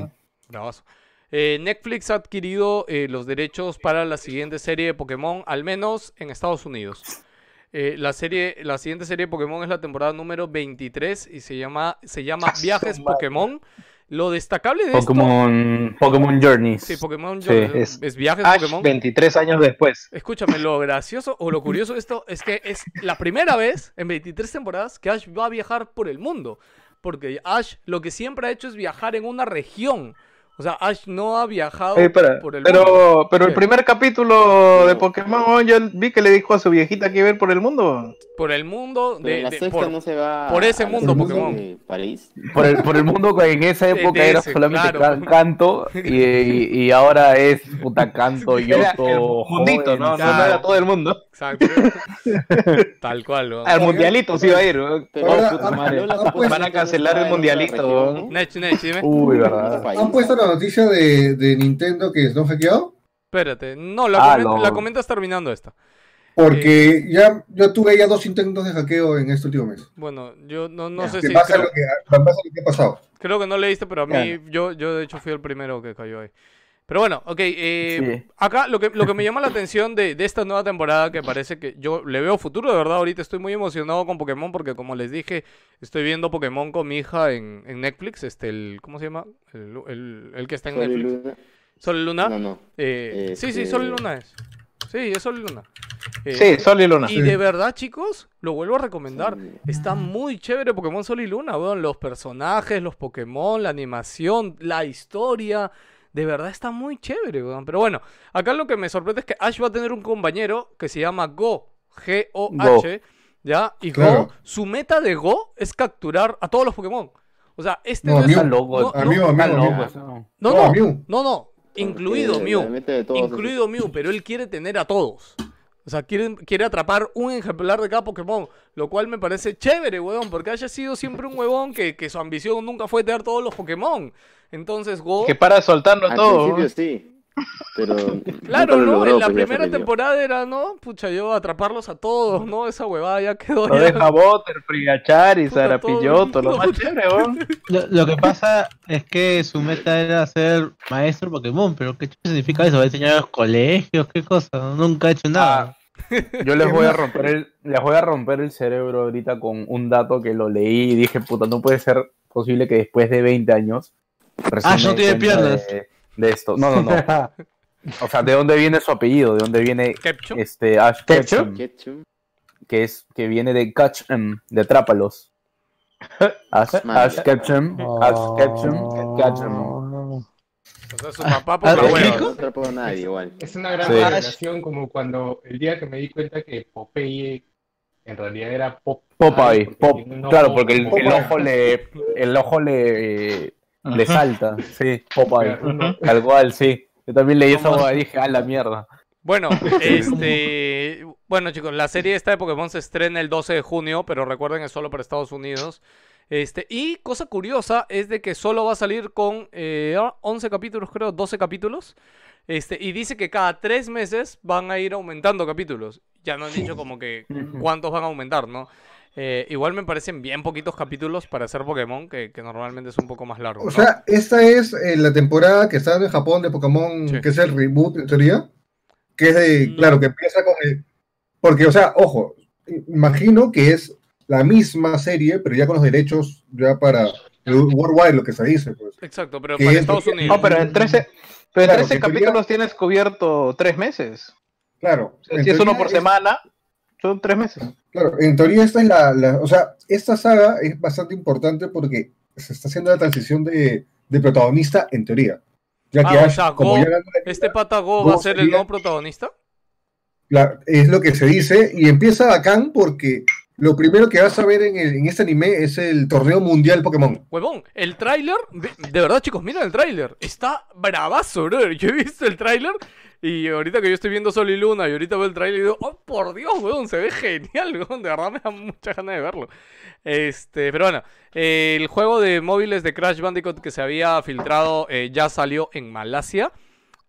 Qué. Bravazo. Eh, Netflix ha adquirido eh, los derechos para la siguiente serie de Pokémon, al menos en Estados Unidos. Eh, la serie, la siguiente serie de Pokémon es la temporada número 23 y se llama, se llama Viajes madre. Pokémon. Lo destacable de esto, Pokémon, Pokémon Journeys. sí, Pokémon Sí. yo- Es es, Viajes Ash, Pokémon. 23 años después. Escúchame, lo gracioso o lo curioso de esto es que es la primera vez en 23 temporadas que Ash va a viajar por el mundo. Porque Ash lo que siempre ha hecho es viajar en una región. O sea, Ash no ha viajado espera, por el mundo. pero, pero el primer capítulo de Pokémon, yo vi que le dijo a su viejita que iba a ir por el mundo. Por el mundo Pero de, la de- sexta por- no se va por ese mundo segunda Pokémon. de París. Por el, por el mundo que en esa época era solamente claro. canto y, y- y ahora es puta canto, yoto, el mundito, ¿no? No, claro. no era todo el mundo. Exacto. Tal cual, ¿no? Al mundialito se iba a ir. ¿no? Pero Ahora, puta madre, Van a cancelar el mundialito, región, ¿no? ¿no? Nech, Nech, dime. Uy, verdad. ¿Han puesto la noticia de, de Nintendo que están hackeado? Espérate. No, la, Ah, comen- no. la comentas terminando esta. Porque ya yo tuve ya dos intentos de hackeo en este último mes. Bueno, yo no, no sé si. pasa Creo, lo que, pasa lo que ha pasado. creo que no leíste, pero a mí, yo, yo de hecho fui el primero que cayó ahí. Pero bueno, ok. eh, Sí. Acá lo que, lo que me llama la atención de, de esta nueva temporada, que parece que yo le veo futuro, de verdad. Ahorita estoy muy emocionado con Pokémon, porque como les dije, estoy viendo Pokémon con mi hija en, en Netflix. Este, el, ¿Cómo se llama? El, el- el que está en Sol Netflix. Luna. Sol y Luna. No, no. Eh, Sí, sí, Este- Sol y Luna es. Sí, es Sol y Luna. Eh, Sí, Sol y Luna. Y de verdad, chicos, lo vuelvo a recomendar. Está muy chévere Pokémon Sol y Luna, weón. Los personajes, los Pokémon, la animación, la historia. De verdad está muy chévere, weón. Pero bueno, acá lo que me sorprende es que Ash va a tener un compañero que se llama Go. G-O-H. ¿Ya? Y Go, Claro. su meta de Go es capturar a todos los Pokémon. O sea, este No, no, es. Loco, No, no. No, No, no, no, no. Incluido Mew. la mete de todos Incluido Mew, pero él quiere tener a todos. O sea, quiere, quiere atrapar un ejemplar de cada Pokémon. Lo cual me parece chévere, huevón. Porque haya sido siempre un huevón que, que su ambición nunca fue tener todos los Pokémon. Entonces, Go. Que para de soltarlo Al todo. principio sí. Pero Claro, ¿no? logró, en la pues, primera temporada era, ¿no? Pucha, yo atraparlos a todos, ¿no? Esa huevada ya quedó. Lo ya- deja Butterfree, a Charizard, a Pilloto, lo más chévere. Lo, lo que pasa es que su meta era ser maestro Pokémon, pero ¿qué significa eso? ¿Va a enseñar a los colegios? ¿Qué cosa? Nunca ha hecho nada. Yo les voy a romper el, les voy a romper el cerebro ahorita con un dato que lo leí y dije, puta, no puede ser posible que después de 20 años. Ah, no tiene piernas. De, de esto. No, no, no. O sea, ¿de dónde viene su apellido? ¿De dónde viene Ketchum. este Ash ¿Ketchum? Que es que viene de Ketchum, de Atrápalos. Ash. Ash Ketchum, Ash Ketchum, Ketchum. O sea, su papá Ah, por ¿te la explico? hueva. No atrapó a nadie igual. Es una gran Sí. revelación como cuando el día que me di cuenta que Popeye en realidad era Pop Popeye, porque Pop, claro, porque el, ojo le, el ojo le, le salta, sí, Popeye, tal cual, sí. Yo también leí esa hueá y dije, ah, la mierda. Bueno, este. Bueno, chicos, la serie esta de Pokémon se estrena el 12 de junio, pero recuerden es solo para Estados Unidos. Este, y cosa curiosa es de que solo va a salir con eh, 11 capítulos, creo, 12 capítulos. Este, y dice que cada tres meses van a ir aumentando capítulos. Ya no han dicho como que cuántos van a aumentar, ¿no? Eh, igual me parecen bien poquitos capítulos para hacer Pokémon, que, que normalmente es un poco más largo. O ¿no? sea, esta es eh, la temporada que está en Japón de Pokémon, Sí. que es el reboot, en teoría. Que es de, No. claro, que empieza con el. Porque, o sea, ojo, imagino que es la misma serie, pero ya con los derechos ya para Worldwide, lo que se dice, pues. Exacto, pero que para es- Estados Unidos. No, pero en 13, pero en Claro, 13 que en teoría- capítulos tienes cubierto tres meses. Claro. O sea, si es uno por es- semana, son tres meses. Claro, en teoría esta es la, la- o sea, esta saga es bastante importante porque se está haciendo la transición de, de protagonista en teoría. Ya que Ah, o Ash, sea, como Go- ya ganó la- ¿Este pata Go Go va a ser el nuevo protagonista? la- es lo que se dice, y empieza bacán porque lo primero que vas a ver en, en este anime es el torneo mundial Pokémon. Huevón, el tráiler, de verdad chicos, miren el tráiler, está bravazo, brother. Yo he visto el tráiler y ahorita que yo estoy viendo Sol y Luna y ahorita veo el tráiler y digo, oh por Dios, huevón, se ve genial, huevón, de verdad me da mucha ganas de verlo. Este, pero bueno, el juego de móviles de Crash Bandicoot que se había filtrado eh, ya salió en Malasia.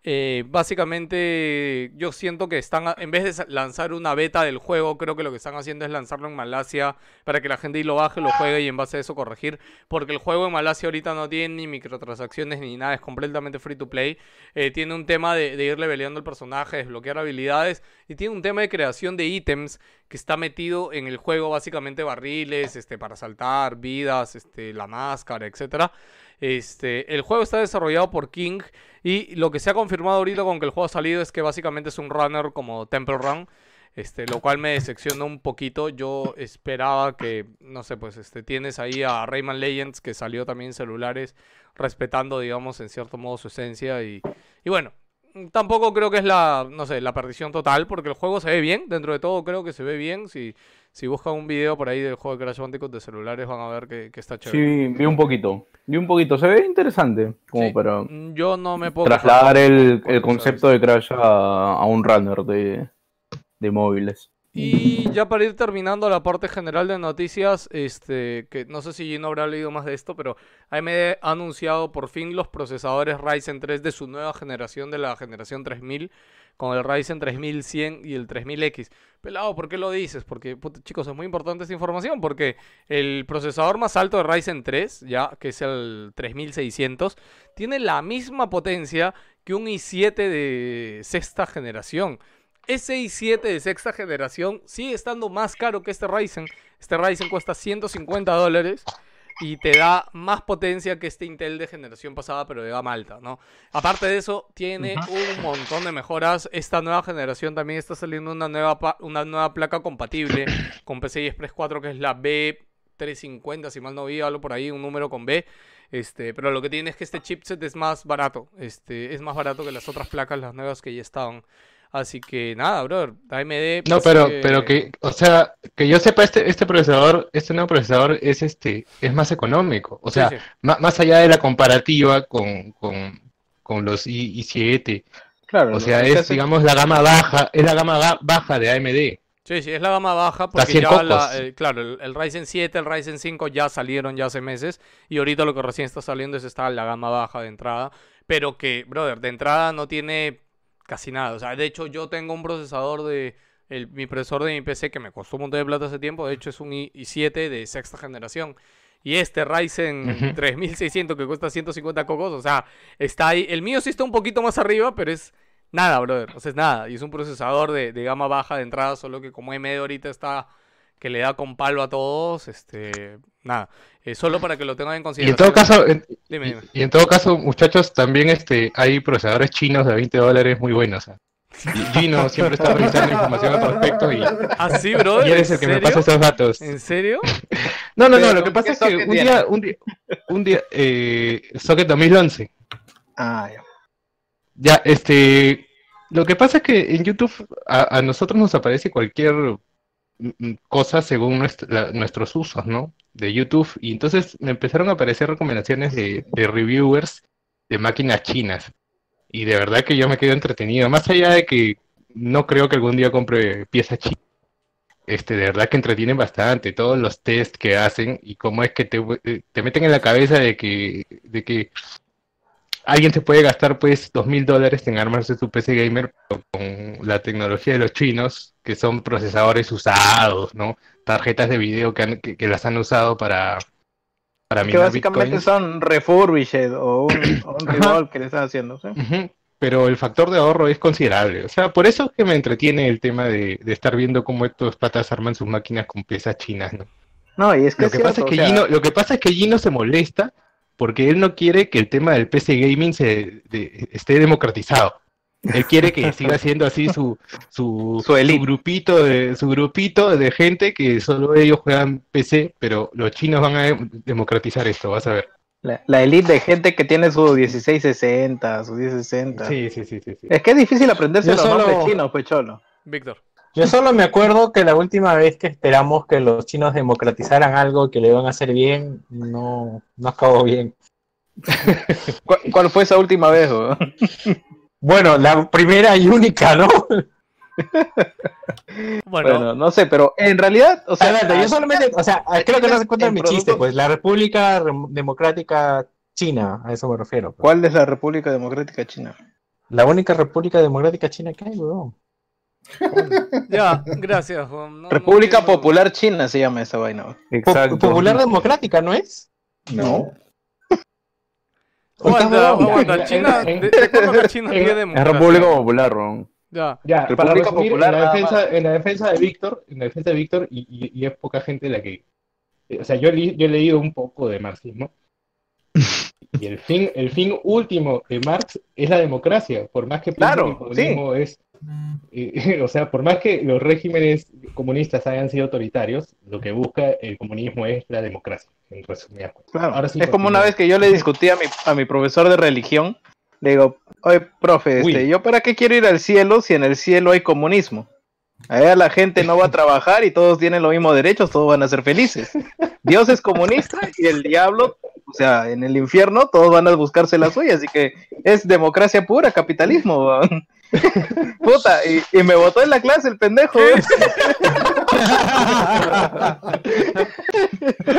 Eh, básicamente, yo siento que están, en vez de lanzar una beta del juego, creo que lo que están haciendo es lanzarlo en Malasia para que la gente lo baje, lo juegue y en base a eso corregir. Porque el juego en Malasia ahorita no tiene ni microtransacciones ni nada, es completamente free to play. Eh, tiene un tema de, de ir leveleando el personaje, desbloquear habilidades y tiene un tema de creación de ítems que está metido en el juego, básicamente barriles, este, para saltar, vidas, este, la máscara, etcétera. Este, el juego está desarrollado por King y lo que se ha confirmado ahorita con que el juego ha salido es que básicamente es un runner como Temple Run. Este, lo cual me decepciona un poquito. Yo esperaba que, no sé, pues este, tienes ahí a Rayman Legends que salió también en celulares, respetando, digamos, en cierto modo su esencia. Y, y bueno, tampoco creo que es la, no sé, la perdición total, porque el juego se ve bien. Dentro de todo, creo que se ve bien. Si, si buscan un video por ahí del juego de Crash Bandicoot de celulares, van a ver que, que está chévere. Sí, vi un poquito, vi un poquito, se ve interesante, como Sí, para mm, Yo no me puedo trasladar el, el concepto de Crash a, a un runner de, de móviles. Y ya para ir terminando la parte general de noticias, este, que no sé si Gino habrá leído más de esto, pero AMD ha anunciado por fin los procesadores Ryzen 3 de su nueva generación, de la generación 3000, con el Ryzen 3100 y el 3000X. Pelado, ¿por qué lo dices? Porque, chicos, es muy importante esta información, porque el procesador más alto de Ryzen 3, ya, que es el 3600, tiene la misma potencia que un i7 de sexta generación. Ese i7 de sexta generación sigue estando más caro que este Ryzen. Este Ryzen cuesta 150 dólares y te da más potencia que este Intel de generación pasada, pero de gama alta, ¿no? Aparte de eso, tiene un montón de mejoras. Esta nueva generación también está saliendo una nueva, una nueva placa compatible con PCI Express 4, que es la B350, si mal no vi, algo por ahí, un número con B. Este, pero lo que tiene es que este chipset es más barato. Este, es más barato que las otras placas, las nuevas que ya estaban. Así que nada, brother, AMD. No, pues, pero, eh, pero que, o sea, que yo sepa, este, este procesador, este nuevo procesador es este, es más económico. O sea, sí. más allá de la comparativa con, con, con los i, i7. Claro, O sea, es, hace- digamos, la gama baja, es la gama ga- baja de AMD. Sí, sí, es la gama baja porque 100 ya la, cocos. eh, claro, el, el Ryzen 7, el Ryzen 5 ya salieron ya hace meses y ahorita lo que recién está saliendo es esta la gama baja de entrada, pero que, brother, de entrada no tiene casi nada. O sea, de hecho, yo tengo un procesador de. El, mi procesador de mi PC que me costó un montón de plata hace tiempo. De hecho, es un i- i7 de sexta generación. Y este Ryzen Ujú. 3600 que cuesta 150 cocos. O sea, está ahí. El mío sí está un poquito más arriba, pero es nada, brother. O sea, es nada. Y es un procesador de, de gama baja de entrada. Solo que como AMD ahorita está que le da con palo a todos, este, nada, Eh, solo para que lo tengan en Y en consideración. todo caso, en- Dime, dime. y en todo caso, muchachos, también este hay procesadores chinos de 20 dólares muy buenos. Y Gino siempre está revisando información al respecto y, ¿Ah, sí, brother? y eres ¿En el que me pasa estos datos. ¿En serio? No, no, no, lo que pasa ¿qué es que un día, un día, un día, eh, Socket 2011. Ah, ya. Ya, este, lo que pasa es que en YouTube a, a nosotros nos aparece cualquier mm, mm, cosa según nuestros usos, ¿no? De YouTube. Y entonces me empezaron a aparecer recomendaciones de, de reviewers de máquinas chinas. Y de verdad que yo me quedo entretenido. Más allá de que no creo que algún día compre piezas chinas. Este, de verdad que entretienen bastante todos los test que hacen y cómo es que te, eh, te meten en la cabeza de que, de que alguien se puede gastar pues dos mil dólares en armarse su PC gamer pero con la tecnología de los chinos, que son procesadores usados, ¿no? Tarjetas de video que, han- que, que las han usado para, para Que básicamente bitcoins. son refurbished o un, o un que le están haciendo. ¿sí? Pero el factor de ahorro es considerable. O sea, por eso es que me entretiene el tema de, de estar viendo cómo estos patas arman sus máquinas con piezas chinas, ¿no? No, y es que Lo es que pasa es cierto, que o sea, Gino, lo que pasa es que Gino se molesta porque él no quiere que el tema del PC gaming se de- esté democratizado. Él quiere que siga siendo así su, su, Su su grupito de, su grupito de gente que solo ellos juegan PC, pero los chinos van a dem- democratizar esto, vas a ver. la, la elite de gente que tiene su 1660, su 1060. Sí, sí, sí, sí, sí. Es que es difícil aprenderse Yo los solo- nombres chinos, pues cholo. Víctor. Yo solo me acuerdo que la última vez que esperamos que los chinos democratizaran algo que le iban a hacer bien, no, no acabó bien. ¿Cuál, cuál fue esa última vez? weón? Bueno, la primera y única, ¿no? Bueno, Bueno, no sé, pero en realidad, o sea, yo solamente, o sea, creo que no se encuentra en mi chiste, pues la República Democrática China, a eso me refiero. pues. ¿cuál es la República Democrática China? La única República Democrática China que hay, weón. Ya, gracias. Juan. No- no República entiendo. Popular China se llama esa vaina. Exacto. Popular Democrática, ¿no es? No. Aguanta, aguanta. China, ¿de, de China en- tiene Es democracia? República Popular, Ron. Ya. Ya, República para resumir, Popular, en la defensa, en la defensa de Víctor, en la defensa de Víctor, y, y- y es poca gente la que, eh, o sea, yo, li- yo he leído un poco de marxismo, y el fin, el fin último de Marx es la democracia, por más que Claro, el comunismo es, eh, o sea, por más que los regímenes comunistas hayan sido autoritarios, lo que busca el comunismo es la democracia, en resumidas cuentas. Claro. Ahora sí, es como una vez que yo le discutí a mi, a mi profesor de religión. Le digo, oye, profe, este. ¿yo para qué quiero ir al cielo si en el cielo hay comunismo? Allá la gente no va a trabajar y todos tienen los mismos derechos, todos van a ser felices. Dios es comunista y el diablo, o sea, en el infierno todos van a buscarse la suya, así que es democracia pura, capitalismo. Puta, y, y me votó en la clase el pendejo.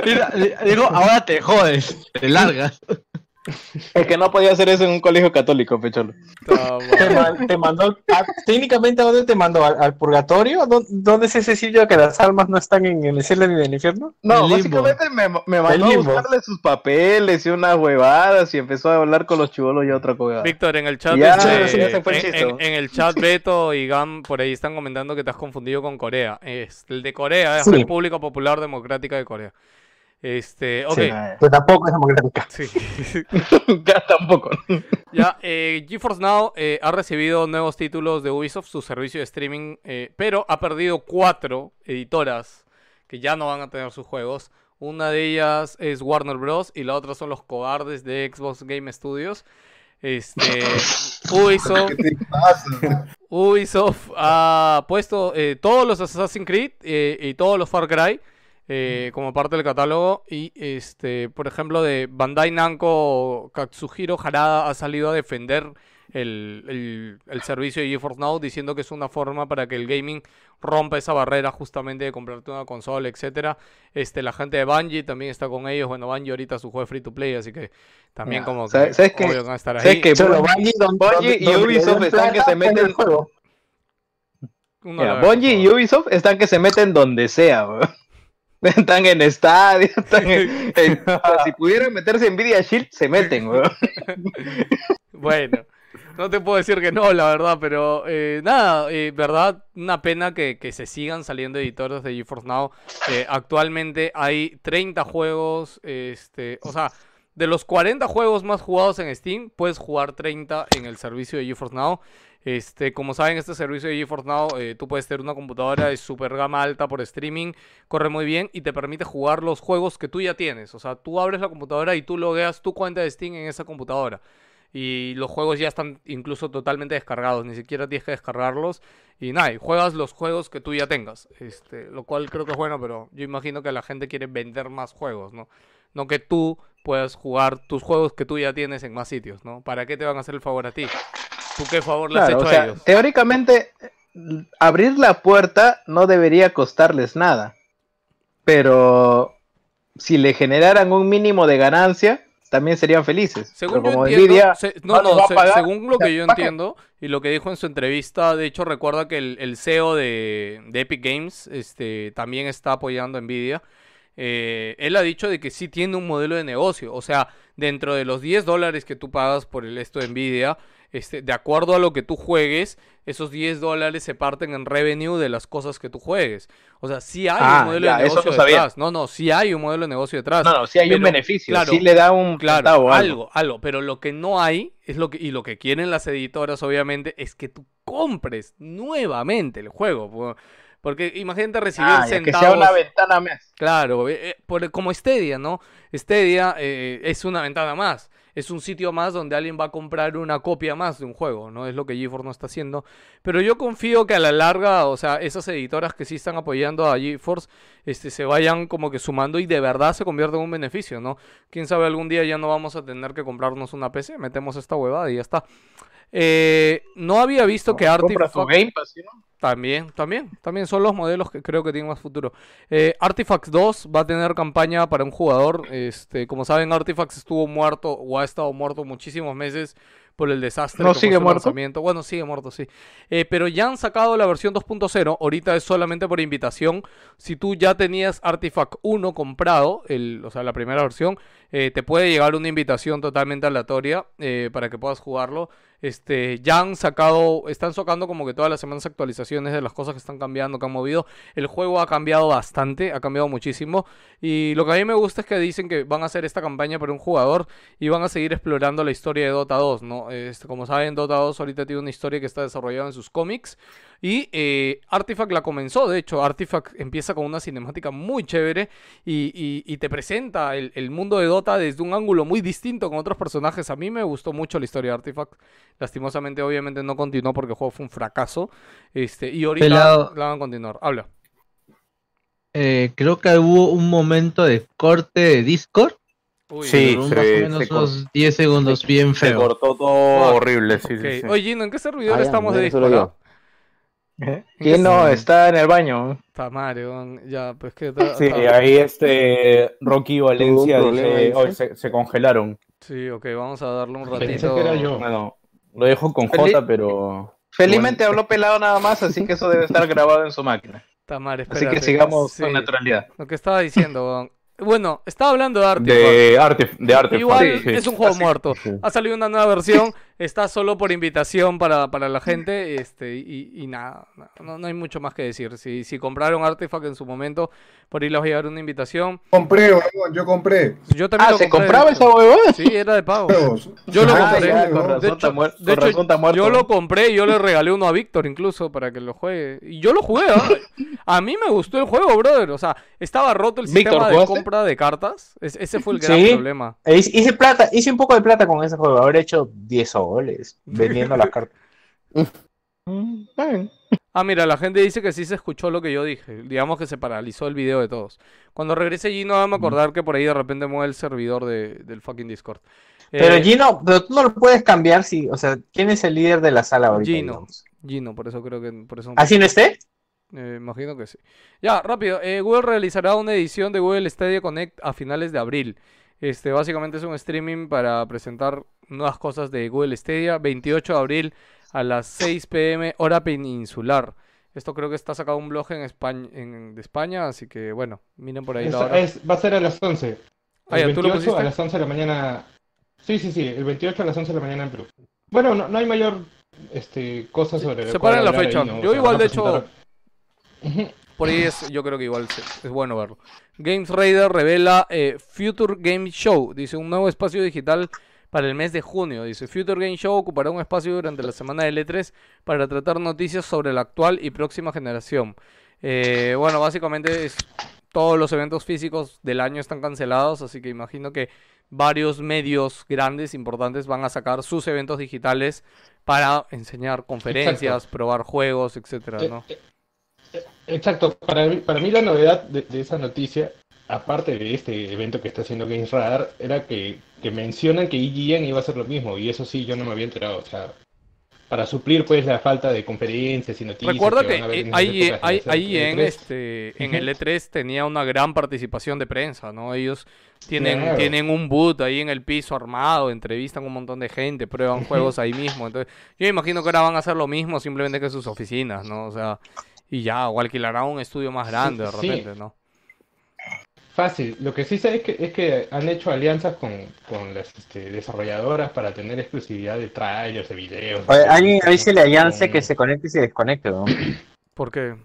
Mira, digo, ahora te jodes, te largas. Es que no podía hacer eso en un colegio católico, pecholo. Te, bueno. man- te mandó, a- técnicamente, ¿a dónde te mandó? ¿Al, al purgatorio? ¿Dó- ¿Dónde es ese sitio que las almas no están en el cielo ni en el infierno? No, El básicamente me, me mandó a buscarle sus papeles y unas huevadas y empezó a hablar con los chivolos y otra huevada. Víctor, en el chat, Ya, en- en el chat Beto y Gam por ahí están comentando que te has confundido con Corea. Es, el de Corea es Sí. República Popular Democrática de Corea. Este, ok. Sí. Que tampoco es democrática. Sí. ya tampoco. Ya, eh, GeForce Now eh, ha recibido nuevos títulos de Ubisoft, su servicio de streaming, eh, pero ha perdido cuatro editoras que ya no van a tener sus juegos. Una de ellas es Warner Bros. y la otra son los cobardes de Xbox Game Studios. Este, Ubisoft. Ubisoft ha puesto eh, todos los Assassin's Creed eh, y todos los Far Cry eh, como parte del catálogo. Y este, por ejemplo, de Bandai Namco, Katsuhiro Harada ha salido a defender el, el- el servicio de GeForce Now, diciendo que es una forma para que el gaming rompa esa barrera justamente de comprarte una consola, etcétera. Este, la gente de Bungie también está con ellos. Bueno, Bungie ahorita su juego free to play, así que también como que van a estar ¿Sabes ahí. Solo Bungie- y Ubisoft están que se meten- juega el juego. Mira, Bungie y. Ubisoft están que se meten donde sea, weón. Están en estadio, están en, en- o sea, si pudieran meterse en Nvidia Shield, se meten, weón. Bueno, no te puedo decir que no, la verdad, pero eh, nada, eh, verdad, una pena que, que se sigan saliendo editores de GeForce Now. Eh, actualmente hay 30 juegos, este, o sea, de los 40 juegos más jugados en Steam, puedes jugar 30 en el servicio de GeForce Now. Este, como saben, este servicio de GeForce Now, eh, tú puedes tener una computadora de super gama alta por streaming, corre muy bien y te permite jugar los juegos que tú ya tienes. O sea, tú abres la computadora y tú logueas tu cuenta de Steam en esa computadora. Y los juegos ya están incluso totalmente descargados, ni siquiera tienes que descargarlos. Y nada, juegas los juegos que tú ya tengas. Este, lo cual creo que es bueno, pero yo imagino que la gente quiere vender más juegos, ¿no? No que tú puedas jugar tus juegos que tú ya tienes en más sitios, ¿no? ¿Para qué te van a hacer el favor a ti? ¿Tú qué favor le has Claro, hecho o a sea, ellos? teóricamente, abrir la puerta no debería costarles nada. Pero si le generaran un mínimo de ganancia, también serían felices. Según Pero yo entiendo, Nvidia se- no, no les no, va a se- pagar, según lo que yo entiendo y lo que dijo en su entrevista, de hecho recuerda que el, el CEO de, de Epic Games este, también está apoyando a Nvidia. Eh, él ha dicho de que sí tiene un modelo de negocio, o sea, dentro de los 10 dólares que tú pagas por el esto de Nvidia, este, de acuerdo a lo que tú juegues, esos 10 dólares se parten en revenue de las cosas que tú juegues. O sea, sí hay Ah, un modelo ya, de negocio no detrás. No, no, sí hay un modelo de negocio detrás. No, no, sí hay un beneficio, claro, sí le da un Claro, algo. algo, algo, pero lo que no hay es lo que y lo que quieren las editoras obviamente es que tú compres nuevamente el juego, po- porque imagínate recibir Ah, ya, que centavos. sea una ventana más. Claro, eh, por- como Stadia, ¿no? Stadia eh, es una ventana más. Es un sitio más donde alguien va a comprar una copia más de un juego, ¿no? Es lo que GeForce no está haciendo. Pero yo confío que a la larga, o sea, esas editoras que sí están apoyando a GeForce, este, se vayan como que sumando y de verdad se convierta en un beneficio, ¿no? Quién sabe, algún día ya no vamos a tener que comprarnos una PC, metemos esta huevada y ya está. Eh, no había visto que Compra Artifact... Game Pass, ¿sí, no? También, también, también son los modelos que creo que tienen más futuro. Eh, Artifacts 2 va a tener campaña para un jugador. Este, como saben, Artifacts estuvo muerto o ha estado muerto muchísimos meses por el desastre. ¿No sigue muerto? lanzamiento. Bueno, sigue muerto, sí. Eh, pero ya han sacado la versión 2.0. Ahorita es solamente por invitación. Si tú ya tenías Artifact 1 comprado, el, o sea, la primera versión, eh, te puede llegar una invitación totalmente aleatoria eh, para que puedas jugarlo. Este, ya han sacado, están sacando como que todas las semanas actualizaciones de las cosas que están cambiando, que han movido. El juego ha cambiado bastante, ha cambiado muchísimo. Y lo que a mí me gusta es que dicen que van a hacer esta campaña para un jugador y van a seguir explorando la historia de Dota 2, ¿no? Este, como saben, Dota 2 ahorita tiene una historia que está desarrollada en sus cómics. Y eh, Artifact la comenzó, de hecho, Artifact empieza con una cinemática muy chévere y, y- y te presenta el, el mundo de Dota desde un ángulo muy distinto con otros personajes. A mí me gustó mucho la historia de Artifact. Lastimosamente, obviamente, no continuó porque el juego fue un fracaso. Este, y ahorita Pelado. la van a continuar. Habla. Eh, creo que hubo un momento de corte de Discord. Uy, Sí, se- más o se menos unos 10 segundos bien Se feo. cortó todo horrible, sí, ok. sí, sí. Oye, Gino, ¿en qué servidor estamos de Discord? ¿Quién no? Está en el baño. Está weón. ya, pues que... ta- Sí, ahí este Rocky Valencia dice. "Oye, se, se congelaron. Sí, ok, vamos a darle un Pensé ratito. que era yo. Bueno, lo dejo con Feli- J, pero Felizmente habló pelado nada más, así que eso debe estar grabado en su máquina. Está madre, Así que espérate. sigamos Sí, con naturalidad. Lo que estaba diciendo, weón. Bueno, estaba hablando de Artifact. de Artif de Artifact, Igual sí. es un juego muerto. Sí. Ha salido una nueva versión, está solo por invitación para, para la gente, este, y, y nada, no, no hay mucho más que decir. Si, si compraron Artifact en su momento, por ahí les va a llegar una invitación. Compré, yo compré. Yo también Ah, lo ¿se compré, compraba de esa huevada? Sí, era de pago. Yo lo Ah, compré. ya, con ¿no? razón De está hecho, muer- de con hecho, razón está muerto. yo lo compré y yo le regalé uno a Víctor incluso para que lo juegue. Y yo lo jugué, ¿ah? A mí me gustó el juego, brother. O sea, estaba roto el Víctor, sistema de ¿jugaste? compra de cartas. Es- ese fue el gran Sí. problema. E Hice plata, hice un poco de plata con ese juego. Habré hecho 10 soles vendiendo las cartas. Mm. Ah, mira, la gente dice que sí se escuchó lo que yo dije. Digamos que se paralizó el video de todos. Cuando regrese allí no vamos a acordar que por ahí de repente mueve el servidor de- del fucking Discord. Pero Eh, Gino, pero tú no lo puedes cambiar si, o sea, ¿quién es el líder de la sala ahorita? Gino. digamos? Gino, por eso creo que por eso ¿Así no esté? Eh, imagino que sí. Ya, rápido. eh, Google realizará una edición de Google Stadia Connect a finales de abril. Este, básicamente es un streaming para presentar nuevas cosas de Google Stadia. 28 de abril a las 6 pm hora peninsular. Esto creo que está sacado un blog en España, en, de España, así que bueno, miren por ahí la Es- hora. es- va a ser a las 11. Ah, ya, ¿tú lo 28 pusiste? a las 11 de la mañana. Sí, sí, sí, el 28 a las 11 de la mañana en Perú. Bueno, no, no hay mayor este, cosa sobre la Se cual para la fecha. ¿no? Yo igual, de hecho. Por ahí es, yo creo que igual es bueno verlo. Games Raider revela eh, Future Game Show. Dice un nuevo espacio digital para el mes de junio. Dice Future Game Show ocupará un espacio durante la semana del E3 para tratar noticias sobre la actual y próxima generación. Eh, bueno, básicamente es, todos los eventos físicos del año están cancelados, así que imagino que varios medios grandes, importantes, van a sacar sus eventos digitales para enseñar conferencias, probar juegos, etcétera, Eh, ¿no? Exacto, para mí, para mí la novedad de, de esa noticia, aparte de este evento que está haciendo Games Radar, era que, que mencionan que IGN iba a hacer lo mismo, y eso sí yo no me había enterado, o sea, para suplir pues la falta de conferencias y noticias Recuerda que que ahí, ahí, ahí en E3. este en el E3 tenía una gran participación de prensa, ¿no? Ellos tienen, Claro. tienen un boot ahí en el piso armado, entrevistan un montón de gente, prueban juegos ahí mismo. Entonces, yo imagino que ahora van a hacer lo mismo, simplemente que sus oficinas, ¿no? O sea, y ya, o alquilarán un estudio más grande de sí. repente, ¿no? Fácil, lo que sí sé es que, es que han hecho alianzas con, con las este, desarrolladoras para tener exclusividad de trailers, de videos. Oye, de- alguien avísele a Yance con- que se conecte y se desconecte, ¿no? ¿Por qué?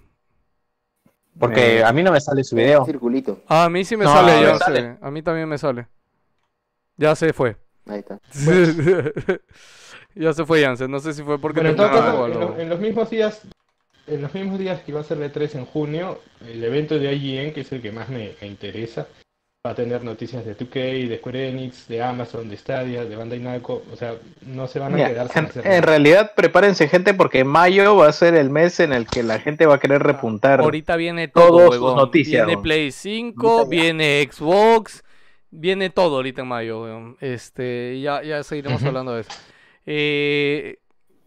Porque Eh, a mí no me sale su video. Circulito. Ah, a mí sí me No, sale, me ya sale. sé. A mí también me sale. Ya se fue. Ahí está. ya se fue Jansen. No sé si fue porque Bueno, en todo tenía caso, algo o en, lo- en los mismos días, en los mismos días que va a ser el 3 en junio, el evento de IGN, que es el que más me, me interesa, va a tener noticias de 2K, de Square Enix, de Amazon, de Stadia, de Bandai Namco, o sea, no se van a Mira, quedar sin en, hacer en realidad, prepárense, gente, porque mayo va a ser el mes en el que la gente va a querer repuntar. Ahorita viene todo, sus noticias, Viene. Play 5, Ahorita ya. viene Xbox, viene todo ahorita en mayo. Este, ya, ya seguiremos hablando de eso. Eh,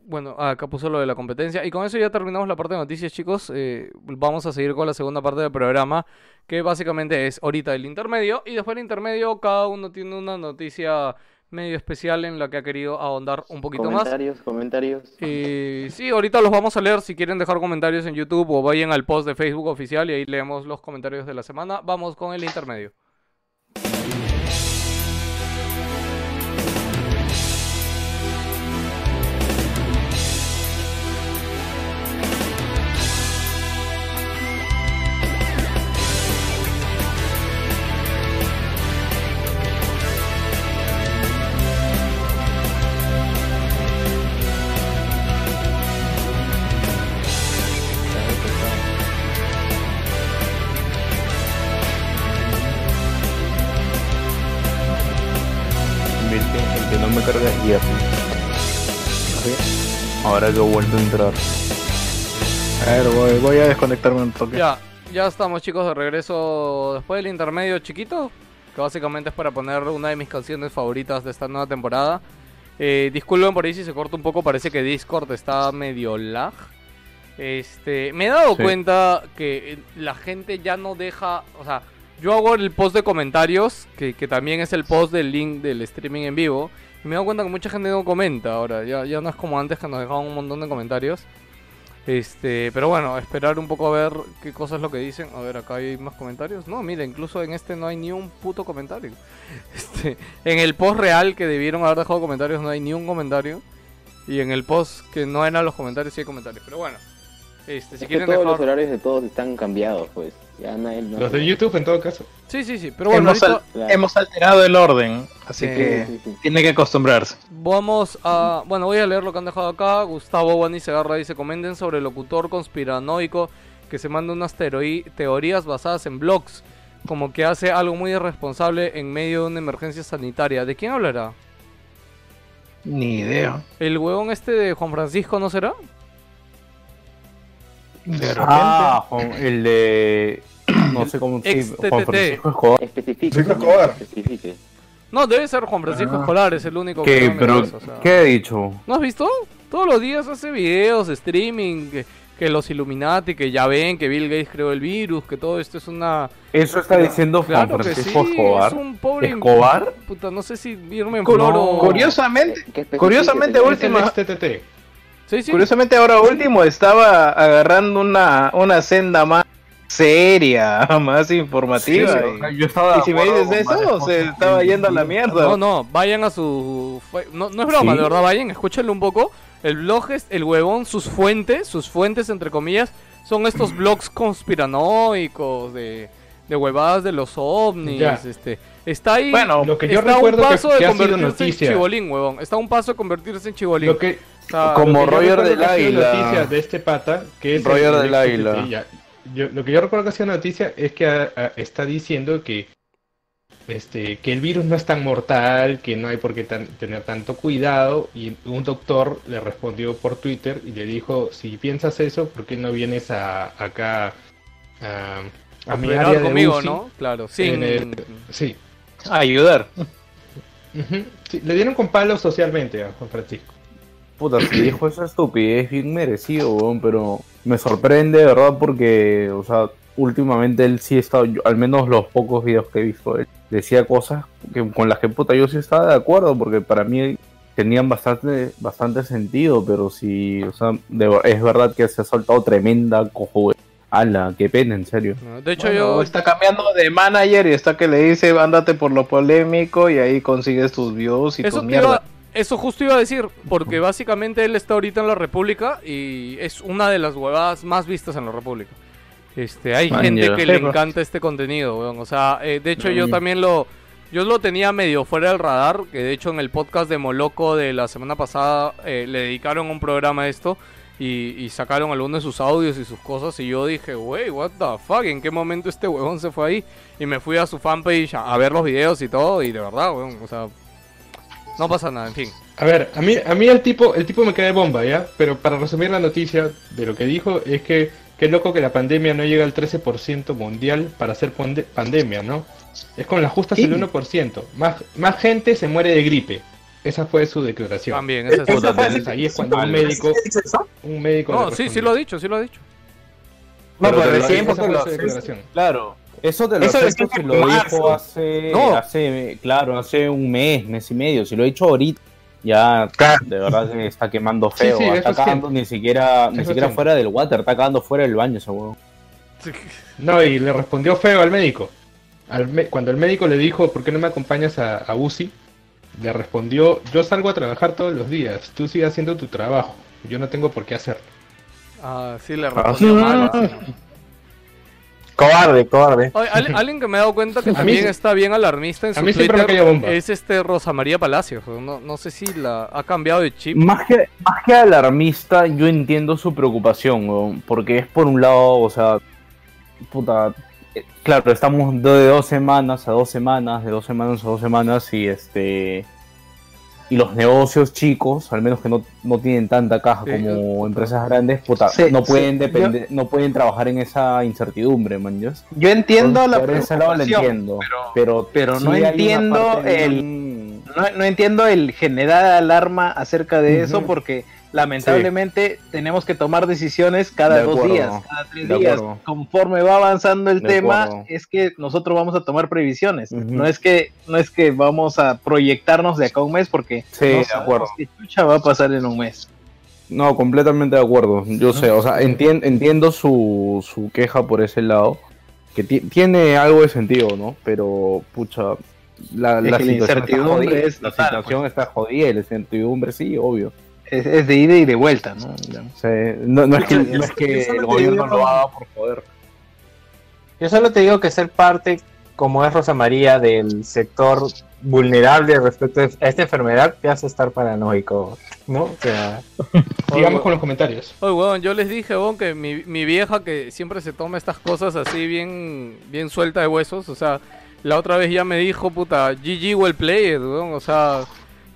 bueno, ah, acá puso lo de la competencia. Y con eso ya terminamos la parte de noticias, chicos. Eh, vamos a seguir con la segunda parte del programa, que básicamente es ahorita el intermedio. Y después del intermedio, cada uno tiene una noticia medio especial en la que ha querido ahondar un poquito más. Comentarios, comentarios. Sí, ahorita los vamos a leer. Si quieren dejar comentarios en YouTube o vayan al post de Facebook oficial y ahí leemos los comentarios de la semana. Vamos con el intermedio. Entrar. A ver, voy, voy a desconectarme un toque. Ya, ya estamos chicos de regreso después del intermedio chiquito, que básicamente es para poner una de mis canciones favoritas de esta nueva temporada. Eh, disculpen por ahí si se corta un poco, parece que Discord está medio lag. Este, me he dado Sí. cuenta que la gente ya no deja, o sea, yo hago el post de comentarios, que, que también es el post del link del streaming en vivo, me he dado cuenta que mucha gente no comenta ahora, ya, ya no es como antes que nos dejaban un montón de comentarios. Este, pero bueno, esperar un poco a ver qué cosa es lo que dicen. A ver, acá hay más comentarios. No, mira, incluso en este no hay ni un puto comentario. Este, en el post real que debieron haber dejado comentarios no hay ni un comentario. Y en el post que no eran los comentarios sí hay comentarios. Pero bueno, este, si Es que todos dejar... los horarios de todos están cambiados, pues. Ya nadie, no Los de YouTube, en todo caso. Sí, sí, sí. Pero bueno, hemos, ahorita al- hemos alterado el orden, así Sí, que Sí, sí. tiene que acostumbrarse. Vamos a. Bueno, voy a leer lo que han dejado acá. Gustavo Wani Segarra dice: Comenten sobre el locutor conspiranoico que se manda unas teorías basadas en blogs. Como que hace algo muy irresponsable en medio de una emergencia sanitaria. ¿De quién hablará? Ni idea. ¿El huevón este de Juan Francisco no será? De repente. Ah, Juan- el de. No sé cómo. sí, Ex Juan. Francisco Escobar. Especifique. Especifique. No, debe ser Juan Francisco Ah. Escolar, es el único que no Pero, interesa, o sea. ¿qué he dicho? ¿No has visto? Todos los días hace videos, streaming, que, que los Illuminati, que ya ven que Bill Gates creó el virus, que todo esto es una... Eso está diciendo Juan Claro Francisco sí, Escobar. es un pobre... ¿Escobar? Puta, no sé si irme en floro... Curiosamente, curiosamente última, TTT. Sí, sí. curiosamente ahora último estaba agarrando una, una senda más seria, más informativa. Sí, y- o sea, yo estaba de y si me dices eso, se estaba yendo a la mierda. No, no, vayan a su... No, no es broma, Sí. de verdad, vayan, escúchenlo un poco. El blog es el huevón, sus fuentes, sus fuentes entre comillas, son estos blogs conspiranoicos de, de huevadas de los ovnis, Ya. este... Está ahí... Bueno, Lo que yo está a un que, paso de que ha sido convertirse en chibolín, huevón. Está a un paso de convertirse en chibolín. Lo que, Como lo que yo Roger recuerdo del que ha sido Águila. noticia de este pata, que es Roger el- el del Águila. Yo- lo que yo recuerdo que ha sido noticia es que está diciendo que este que el virus no es tan mortal, que no hay por qué tan- tener tanto cuidado y un doctor le respondió por Twitter y le dijo, si piensas eso, ¿por qué no vienes a acá a, a mi operar área de conmigo, UCI? ¿no? Claro, el- Sí. Ayudar. Sí, Le dieron con palos socialmente a Juan Francisco. Puta, si dijo esa estupidez, bien merecido, weón, pero me sorprende, de verdad, porque, o sea, últimamente él sí está, yo- al menos los pocos videos que he visto, él decía cosas que, con las que, puta, yo sí estaba de acuerdo, porque para mí tenían bastante, bastante sentido, pero si, o sea, de es verdad que se ha soltado tremenda cojo, ala, qué pena, en serio. No, De hecho, Bueno, yo... está cambiando de manager y está que le dice, ándate por lo polémico y ahí consigues tus views y Eso, tu iba- eso justo iba a decir, porque básicamente él está ahorita en la República y es una de las huevadas más vistas en la República. Este, hay Man, gente que le encanta este contenido, weón. O sea, eh, de hecho yo también lo, yo lo tenía medio fuera del radar, que de hecho en el podcast de Moloco de la semana pasada eh, le dedicaron un programa a esto y, y sacaron algunos de sus audios y sus cosas y yo dije, wey, what the fuck, ¿en qué momento este huevón se fue ahí? Y me fui a su fanpage a, a ver los videos y todo y de verdad, weón, o sea, no pasa nada, en fin. A ver, a mí, a mí el tipo, el tipo me cae de bomba, ¿ya? Pero para resumir la noticia de lo que dijo es que qué loco que la pandemia no llega al 13% mundial para ser pande- pandemia, ¿no? Es con las justas Sí. el 1%. Más, más gente se muere de gripe. Esa fue su declaración. También, esa es Eso otra. fue- ahí es cuando un médico, un médico No, sí, sí lo ha dicho, sí lo ha dicho. No, Pero lo recién porque Esa lo- declaración. Claro. Eso te lo Eso acepto decía si en lo marzo. dijo hace, No. hace, claro, hace un mes, mes y medio. Si lo he dicho ahorita, ya Claro. de verdad que está quemando feo. Sí, sí, eso está es cagando ni siquiera, ni siquiera fuera del water, está cagando fuera del baño ese huevo. No, y le respondió feo al médico. Al me- cuando el médico le dijo, ¿por qué no me acompañas a, a UCI? Le respondió, yo salgo a trabajar todos los días, tú sigue haciendo tu trabajo, yo no tengo por qué hacerlo. Ah, sí le respondió mal. sí. Cobarde, cobarde. Oye, al- alguien que me he dado cuenta que mí también sí- está bien alarmista en a su mí siempre me Twitter bomba. es este Rosa María Palacios. No, no sé si la ha cambiado de chip. Más que, más que alarmista, yo entiendo su preocupación, weón, porque es por un lado, o sea, puta, claro, estamos de dos semanas a dos semanas, de dos semanas a dos semanas y este y los negocios chicos, al menos que no, no tienen tanta caja Sí, como empresas grandes, puta, Sí, no pueden sí, depender, no pueden trabajar en esa incertidumbre, man. Yo entiendo la Por ese lado lo preocupación, entiendo, pero, pero sí no entiendo el- no, no entiendo el generar alarma acerca de eso porque lamentablemente tenemos que tomar decisiones cada De dos días, cada tres días. acuerdo. Conforme va avanzando el De tema, acuerdo. es que nosotros vamos a tomar previsiones. No es que no es que vamos a proyectarnos de acá a un mes porque Sí, no de sabemos acuerdo. qué chucha va a pasar en un mes. No, completamente de acuerdo. Yo sé, o sea, entien- entiendo su, su queja por ese lado, que ti- tiene algo de sentido, ¿no? Pero, pucha, la, Es la la situación está incertidumbre jodida. es La total, situación está jodida la incertidumbre sí, obvio. Es, es de ida y de vuelta, ¿no? No, no es que, no es que el gobierno lo haga por joder. Yo solo te digo que ser parte, como es Rosa María, del sector vulnerable respecto a esta enfermedad, te hace estar paranoico, ¿no? O sea, Sigamos con los comentarios. Oye, weón, yo les dije, weón, que mi, mi vieja que siempre se toma estas cosas así bien, bien suelta de huesos, o sea, la otra vez ya me dijo, puta, GG well played, weón, o sea,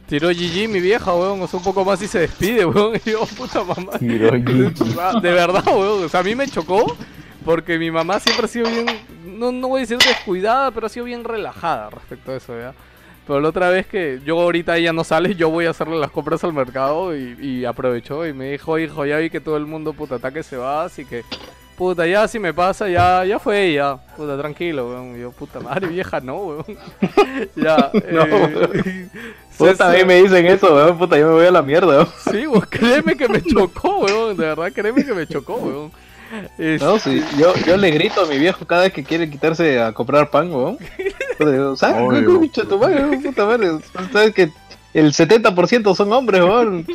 tiró GG mi vieja, weón, o sea, un poco más y se despide, weón, y yo, puta mamá. Tiró GG. Ah, De verdad, weón, o sea, a mí me chocó porque mi mamá siempre ha sido bien, no, no voy a decir descuidada, pero ha sido bien relajada respecto a eso, ¿ya? Pero la otra vez que yo ahorita ella no sale, yo voy a hacerle las compras al mercado y, y aprovechó y me dijo, hijo, ya vi que todo el mundo puta ataque se va, así que puta, ya si me pasa, ya, ya fue ya, puta, tranquilo, weón. Yo, puta madre vieja, no, weón. ya, eh, Puta, a mí me dicen eso, weón. Puta, yo me voy a la mierda, weón. Sí, weón, créeme que me chocó, weón, de verdad, créeme que me chocó, weón. No, sí, yo, yo le grito a mi viejo cada vez que quiere quitarse a comprar pan, weón. Digo, ¿Sabes? Tu madre, weón, puta madre. Sabes que el 70% son hombres, weón.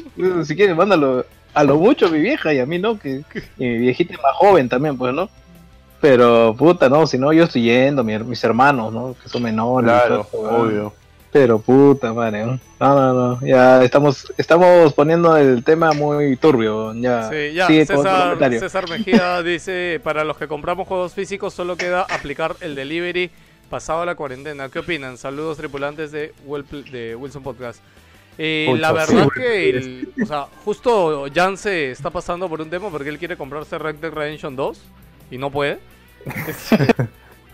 Si quieres, mándalo a lo mucho mi vieja y a mí no, que y mi viejita es más joven también, pues, ¿no? Pero, puta, no, si no, yo estoy yendo, mi- mis hermanos, ¿no? Que son menores. Claro, todo, obvio. Pero puta madre, ¿no? no, no, no, ya estamos, estamos poniendo el tema muy turbio, ya. Sí, ya, Sigue César. César Mejía dice, para los que compramos juegos físicos solo queda aplicar el delivery pasado la cuarentena. ¿Qué opinan? Saludos tripulantes de, Well Pl- de Wilson Podcast. Eh, la verdad sí. que, el- o sea, justo Jan se está pasando por un tema porque él quiere comprarse Red Dead Redemption 2 y no puede.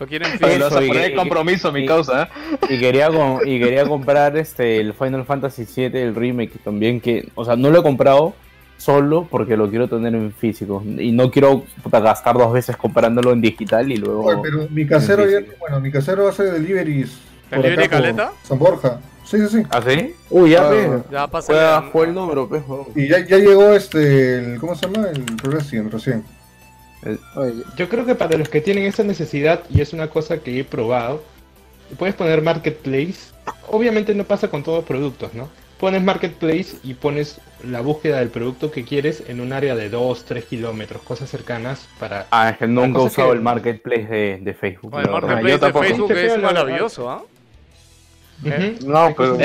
Lo quieren lo vas a Eso, y poner compromiso, mi y- causa. Y quería, y quería comprar este el Final Fantasy VII, el remake también, que, o sea, no lo he comprado solo porque lo quiero tener en físico. Y no quiero puta, gastar dos veces comprándolo en digital y luego... Oye, pero mi casero ya, bueno, mi casero hace deliveries por ¿Delivery caleta? San Borja. Sí, sí, sí. ¿Ah, sí? Uy, ya, Ah. Ya pasé. Juega el número, pues. Y ya, ya llegó este, el, ¿cómo se llama? El Resident recién. Oye, yo creo que para los que tienen esa necesidad, y es una cosa que he probado, puedes poner Marketplace. Obviamente no pasa con todos los productos, ¿no? Pones Marketplace y pones la búsqueda del producto que quieres en un área de 2, 3 kilómetros, cosas cercanas para... Ah, es que nunca he usado que- el marketplace de, de Facebook. El marketplace de. Facebook es maravilloso, ¿ah? Ujú, No, pero-.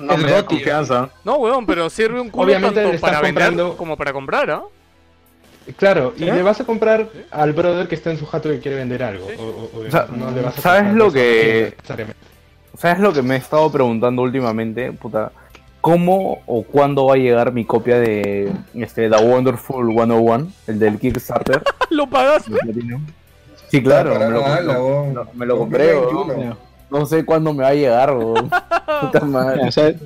No me da Goti. confianza. No, weón, pero sirve un culo Obviamente tanto para vender comprando- como para comprar, ¿ah? Claro, y le vas a comprar al brother que está en su jato que quiere vender algo. Sí. O, o- o O sea, no le vas a ¿sabes lo que-. ¿Sabes lo que me he estado preguntando últimamente? Puta, ¿cómo o cuándo va a llegar mi copia de este, The Wonderful 101, el del Kickstarter? ¿Lo pagaste? Sí, claro, Para me lo, compré, 2021. weón. No sé cuándo me va a llegar, weón. Puta madre. Ya, ¿Sabes?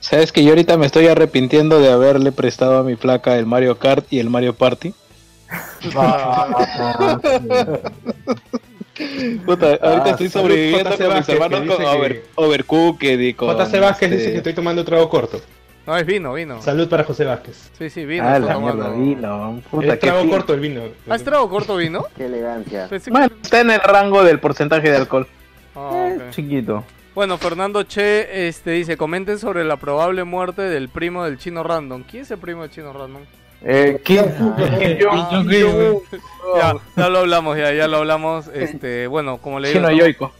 ¿Sabes que yo ahorita me estoy arrepintiendo de haberle prestado a mi placa el Mario Kart y el Mario Party? Puta, ahorita Ah, estoy sobreviviendo con mis hermanos con dice over, que- Overcooked y con... JC Vázquez este, dice que estoy tomando trago corto. No, es vino, vino. Salud para José Vázquez. Sí, sí, vino. Ah, la mierda, vino. Puta, Es qué trago corto el vino. ¿Ah, es trago corto vino? Qué elegancia. Pensé está en el rango del porcentaje de alcohol. Ah, Eh. Chiquito. Bueno, Fernando Che este, dice, comenten sobre la probable muerte del primo del chino random. ¿Quién es el primo del chino random? Eh, Kim, Ah, ya, ya lo hablamos, ya, ya lo hablamos. Este, bueno, como le digo, Chino ¿no? yoico.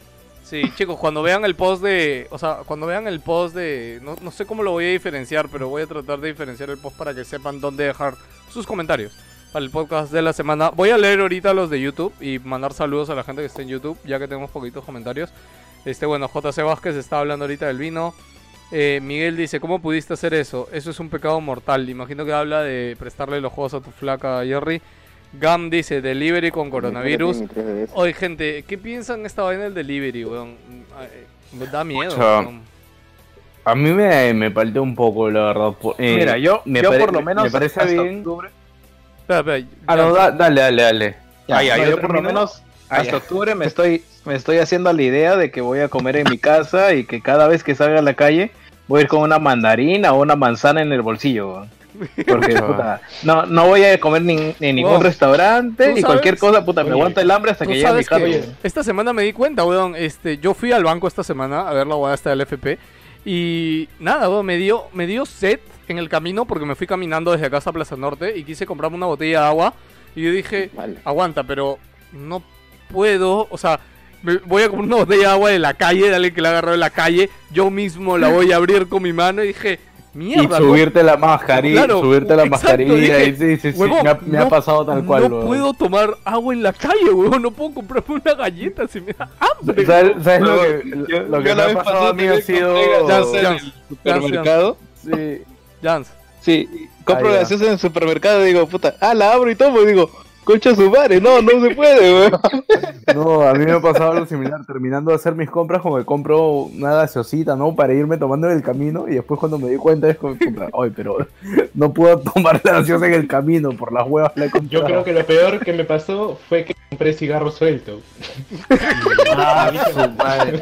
Sí, chicos, cuando vean el post de, o sea, cuando vean el post de, no, no sé cómo lo voy a diferenciar, pero voy a tratar de diferenciar el post para que sepan dónde dejar sus comentarios para el podcast de la semana. Voy a leer ahorita los de YouTube y mandar saludos a la gente que está en YouTube, ya que tenemos poquitos comentarios. Este, bueno, JC Vázquez está hablando ahorita del vino. Eh, Miguel dice, ¿cómo pudiste hacer eso? Eso es un pecado mortal. Imagino que habla de prestarle los juegos a tu flaca Jerry. Gam dice, delivery con coronavirus. Mi 3DS. Oye, gente, ¿qué piensan esta vaina del delivery, weón? Da miedo, weón. a mí me, me palteó un poco, la verdad. eh, Mira, yo, me yo pare- por lo menos Me parece hasta bien. octubre- Espera, espera, Ah, no, da- dale, dale, dale. Ya, ya, no, yo yo por lo menos hasta ya. octubre me estoy, me estoy haciendo la idea de que voy a comer en mi casa y que cada vez que salga a la calle voy a ir con una mandarina o una manzana en el bolsillo. Porque puta, no, no voy a comer ni, en ningún Wow. restaurante ¿Tú y cualquier sabes? cosa, puta, me Oye, aguanta el hambre hasta que llegue a mi casa. esta semana me di cuenta, weón. Este, yo fui al banco esta semana a ver la guada esta del FP. Y nada, weón, me dio, me dio sed en el camino porque me fui caminando desde acá hasta Plaza Norte y quise comprarme una botella de agua. Y yo dije, Vale. aguanta, pero no puedo, o sea, me- voy a comprar una botella de agua de la calle, de alguien que la agarró de la calle, yo mismo la voy a abrir con mi mano y dije, Y no- subirte la mascarilla, Claro, subirte la exacto, mascarilla. dije, y sí, sí, sí, huevón, me, ha, me ha no- pasado tal cual. no weón. puedo tomar agua en la calle, weón, no puedo comprarme una galleta si me da hambre. ¿Sabes, sabes lo que, Yo- lo que me ha pasado a mí ha sido... gaseosa en Jans, el supermercado. Sí. Jans, Sí, compro gaseosa en el supermercado y digo, puta, ah, la abro y tomo y digo, Concha su madre, no, no se puede, weón. No, a mí me ha pasado algo similar. Terminando de hacer mis compras, como que compro una gaseosita, ¿no? Para irme tomando en el camino. Y después, cuando me di cuenta, es como, ay, pero no puedo tomar la gaseosa en el camino. Por las huevas la he Yo creo que lo peor que me pasó fue que compré cigarro suelto. Ah, su madre.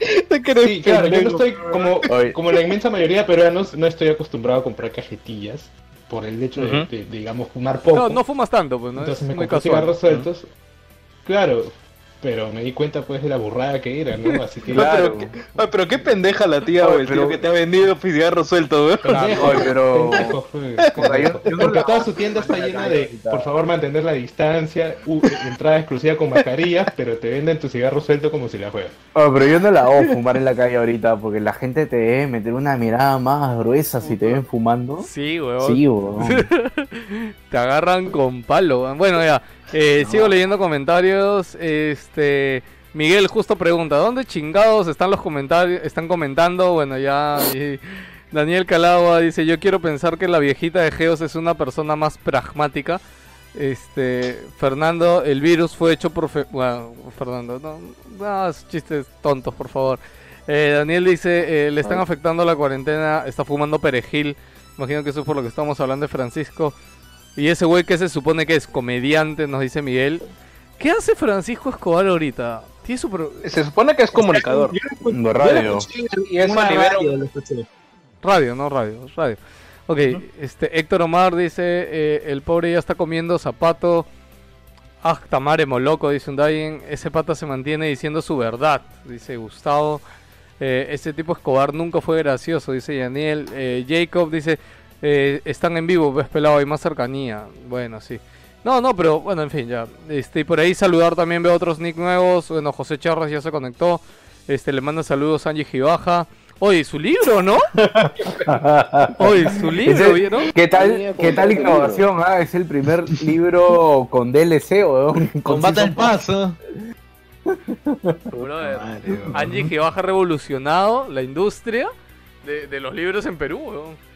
Sí, claro, yo no estoy como, como la inmensa mayoría de peruanos, no estoy acostumbrado a comprar cajetillas por el hecho de, Ujú. de, digamos, fumar poco. No, no fumas tanto, pues, ¿no? Entonces es me muy compré casual. cigarros sueltos. Claro, pero me di cuenta pues de la burrada que era, ¿no? Así que... Claro. Pero, qué, ay, pero qué pendeja la tía, tío pero- que te ha vendido cigarro suelto, weón. Pendejo, Oye, pero- pendejo, Porque toda su tienda está llena de, por favor, mantener la distancia, u- entrada exclusiva con mascarillas, pero te venden tu cigarro suelto como si la fuera. Ah, pero yo no la hago fumar en la calle ahorita. Porque la gente te debe meter una mirada más gruesa si te ven fumando. Sí, weón. Sí, weón. Te agarran con palo. weón. Bueno, ya. Eh, Sigo leyendo comentarios. Este. Miguel justo pregunta, ¿dónde chingados están los comentarios? Están comentando, bueno, ya. y Daniel Calagua dice, yo quiero pensar que la viejita de Geos es una persona más pragmática. Este, Fernando, el virus fue hecho por... Bueno, Fernando, no, no, chistes tontos, por favor. Eh, Daniel dice, eh, le están afectando la cuarentena, está fumando perejil. Imagino que eso es por lo que estamos hablando de Francisco. Y ese güey que se supone que es comediante, nos dice Miguel. ¿Qué hace Francisco Escobar ahorita? Tiene su pro- Se supone que es comunicador. De radio. Y es radio, radio, no radio, radio. Ok, este Héctor Omar dice, eh, el pobre ya está comiendo zapato. Ah, tamare moloco, dice un Dayen. Ese pata se mantiene diciendo su verdad, dice Gustavo. Eh, ese tipo Escobar nunca fue gracioso, dice Daniel. Eh, Jacob dice, eh, están en vivo, ves pelado, hay más cercanía. Bueno, sí. No, no, pero bueno, en fin, ya. Este, y por ahí saludar también veo otros nick nuevos. Bueno, José Charras ya se conectó. Este, le manda saludos a Angie Gibaja. Oye, su libro, ¿no? Oye, su libro, ¿vieron? ¿Qué tal, qué tal innovación? Ah, es el primer libro con DLC, weón. Combate Season el paso. Brother, Angie Gibaja ha revolucionado la industria de, de los libros en Perú, weón.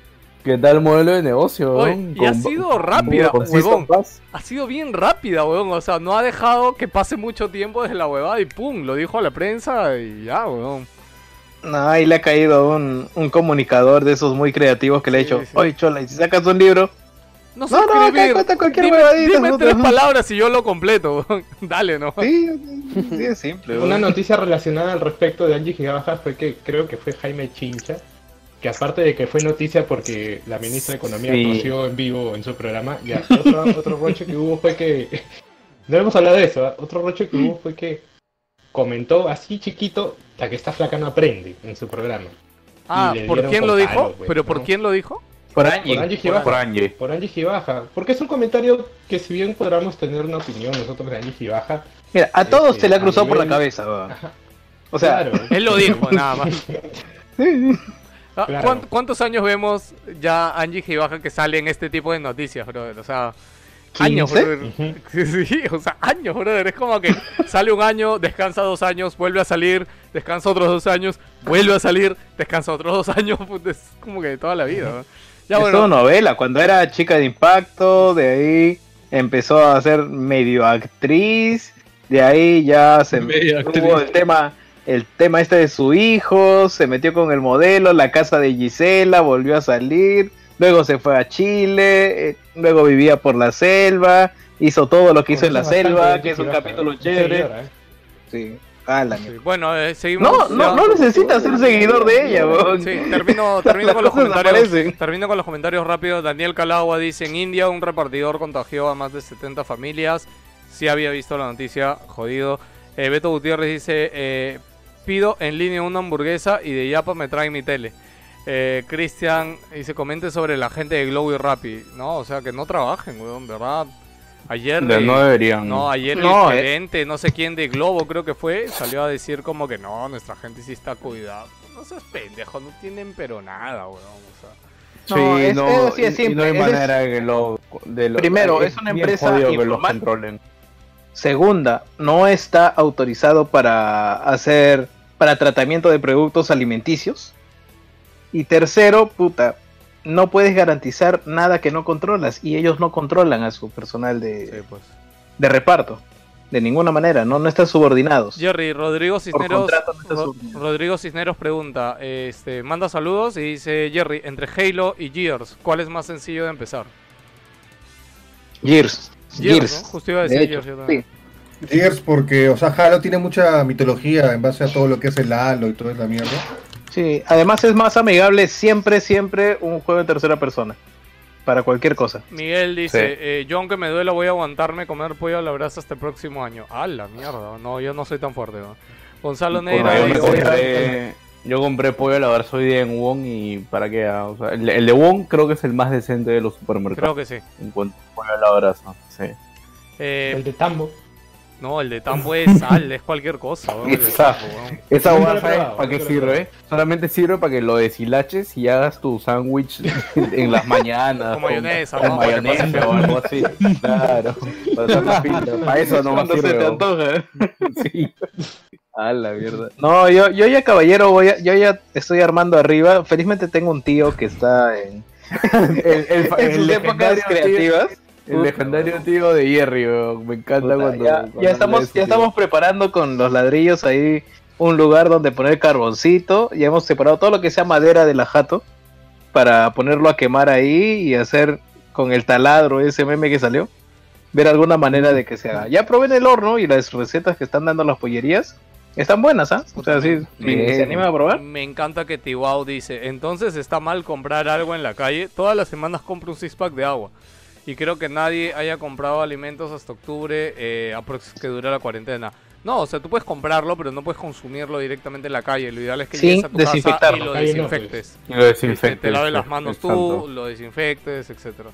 ¿Qué tal modelo de negocio, Oye, weón? y ha sido rápida, huevón. Ha sido bien rápida, weón. O sea, no ha dejado que pase mucho tiempo desde la huevada y pum, lo dijo a la prensa y ya, weón. No, ahí le ha caído un, un comunicador de esos muy creativos que le ha dicho, sí. oye Chola, y si sacas un libro, No No, no, acá escribir. cuenta cualquier dime, huevadita, dime ¿no? tres palabras y yo lo completo, weón. Dale, ¿no? sí, sí es simple. Una noticia relacionada al respecto de Angie Gigabaja fue que creo que fue Jaime Chincha, que aparte de que fue noticia porque la ministra de Economía Sí. conoció en vivo en su programa, ya otro, otro roche que hubo fue que, no hemos hablado de eso, ¿ah? otro roche que hubo fue que comentó así chiquito, la que está flaca no aprende en su programa. Ah, ¿por quién lo dijo? palo, pues, ¿Pero por ¿no? quién lo dijo? Por Por Angie. Angie Gibaja. Por Angie. Por Angie Gibaja. Porque es un comentario que si bien podamos tener una opinión nosotros de Angie Gibaja, Mira, a todos Este, te le ha cruzado por la cabeza. O sea, claro, Él lo dijo, nada más. Ah, Claro. ¿cuánt- ¿Cuántos años vemos ya Angie Gibaja que sale en este tipo de noticias, brother? O sea, años, 15? brother. Sí, o sea, años, brother. Es como que sale un año, descansa dos años, vuelve a salir, descansa otros dos años, vuelve a salir, descansa otros dos años. es como que de toda la vida. ¿no? Ya es bueno, todo novela. Cuando era chica de impacto, de ahí empezó a ser medio actriz, de ahí ya se Medio tuvo actriz. el tema, el tema este de su hijo, se metió con el modelo, la casa de Gisela, volvió a salir, luego se fue a Chile, eh, luego vivía por la selva, hizo todo lo que hizo en la selva, que es un capítulo ¿eh? chévere. ¿eh? Sí. Ah, la sí, mierda. bueno, eh, seguimos. No, no, no necesitas ser seguidor de ella, weón. Sí, termino, termino con los comentarios. aparecen. Termino con los comentarios rápidos. Daniel Calagua dice: En India, un repartidor contagió a más de 70 familias. Sí había visto la noticia, jodido. Eh, Beto Gutiérrez dice: eh, Pido en línea una hamburguesa y de Yapa me traen mi tele. Eh, Cristian dice: Comente sobre la gente de Globo y Rappi. No, o sea, que no trabajen, weón, ¿verdad? Ayer. De- no deberían. no, ayer No, el eh. gerente, no sé quién de Globo creo que fue, salió a decir como que no, nuestra gente sí está cuidada. No seas pendejo, no tienen pero nada, weón. O sea, No, sí, es- no, es y- y simple, no hay es- manera de que lo, de lo- Primero, es una empresa que los controlen. Segunda, no está autorizado para hacer para tratamiento de productos alimenticios. Y tercero, puta, no puedes garantizar nada que no controlas y ellos no controlan a su personal de, Sí, pues. de reparto. De ninguna manera, no, no están subordinados. Jerry, Rodrigo Cisneros, contrato no Ro-. Rodrigo Cisneros pregunta, este, manda saludos y dice Jerry, entre Halo y Gears, ¿cuál es más sencillo de empezar? Gears. Gears, Gears. ¿no? Justo iba a De decir hecho, Gears yo también. sí. Gears porque, o sea, Halo tiene mucha mitología en base a todo lo que es el Halo y toda esa mierda. Sí, además es más amigable siempre, siempre un juego en tercera persona. Para cualquier cosa. Miguel dice, Sí. eh, yo aunque me duela voy a aguantarme comer pollo a la brasa hasta el próximo año. ¡Ah, la mierda! No, yo no soy tan fuerte. ¿no? Gonzalo Neira yo, me dice, compré, yo compré pollo a la verso hoy día en Wong y para qué, ah, o sea, el, el de Wong creo que es el más decente de los supermercados. creo que sí. En cuanto a pollo a la brasa, sí. Eh, El de Tambo. No, el de Tambo es sal, es cualquier cosa. Esa-. Esa Nunca hueá, lo he ¿sabes probado, para qué sirve? Solamente sirve para que lo deshilaches y hagas tu sándwich en las mañanas. Con mayonesa, con mayonesa o algo así. Claro. Para, eso no Cuando se sirve. te weón. antoja. Sí. A la mierda. No, yo, yo ya caballero, voy a- yo ya estoy armando arriba. Felizmente tengo un tío que está en, el, en sus épocas creativas. tío- el legendario tío de Jerry, me encanta Puta, cuando. ya, cuando ya habla estamos, eso, ya tío. estamos preparando con los ladrillos ahí un lugar donde poner carboncito. Ya hemos separado todo lo que sea madera de la jato para ponerlo a quemar ahí y hacer con el taladro ese meme que salió. Ver alguna manera de que se haga. Ya probé en el horno y las recetas que están dando las pollerías están buenas, ¿ah? O sea, sí, se anima a probar. Me encanta que Tiwau dice, entonces está mal comprar algo en la calle. Todas las semanas compro un six pack de agua. Y creo que nadie haya comprado alimentos hasta octubre eh, que dura la cuarentena. No, o sea, tú puedes comprarlo, pero no puedes consumirlo directamente en la calle. Lo ideal es que Sí, llegues a tu casa y lo no, desinfectes. Y lo desinfectes, te laves sí, las manos tú, lo desinfectes, etcétera.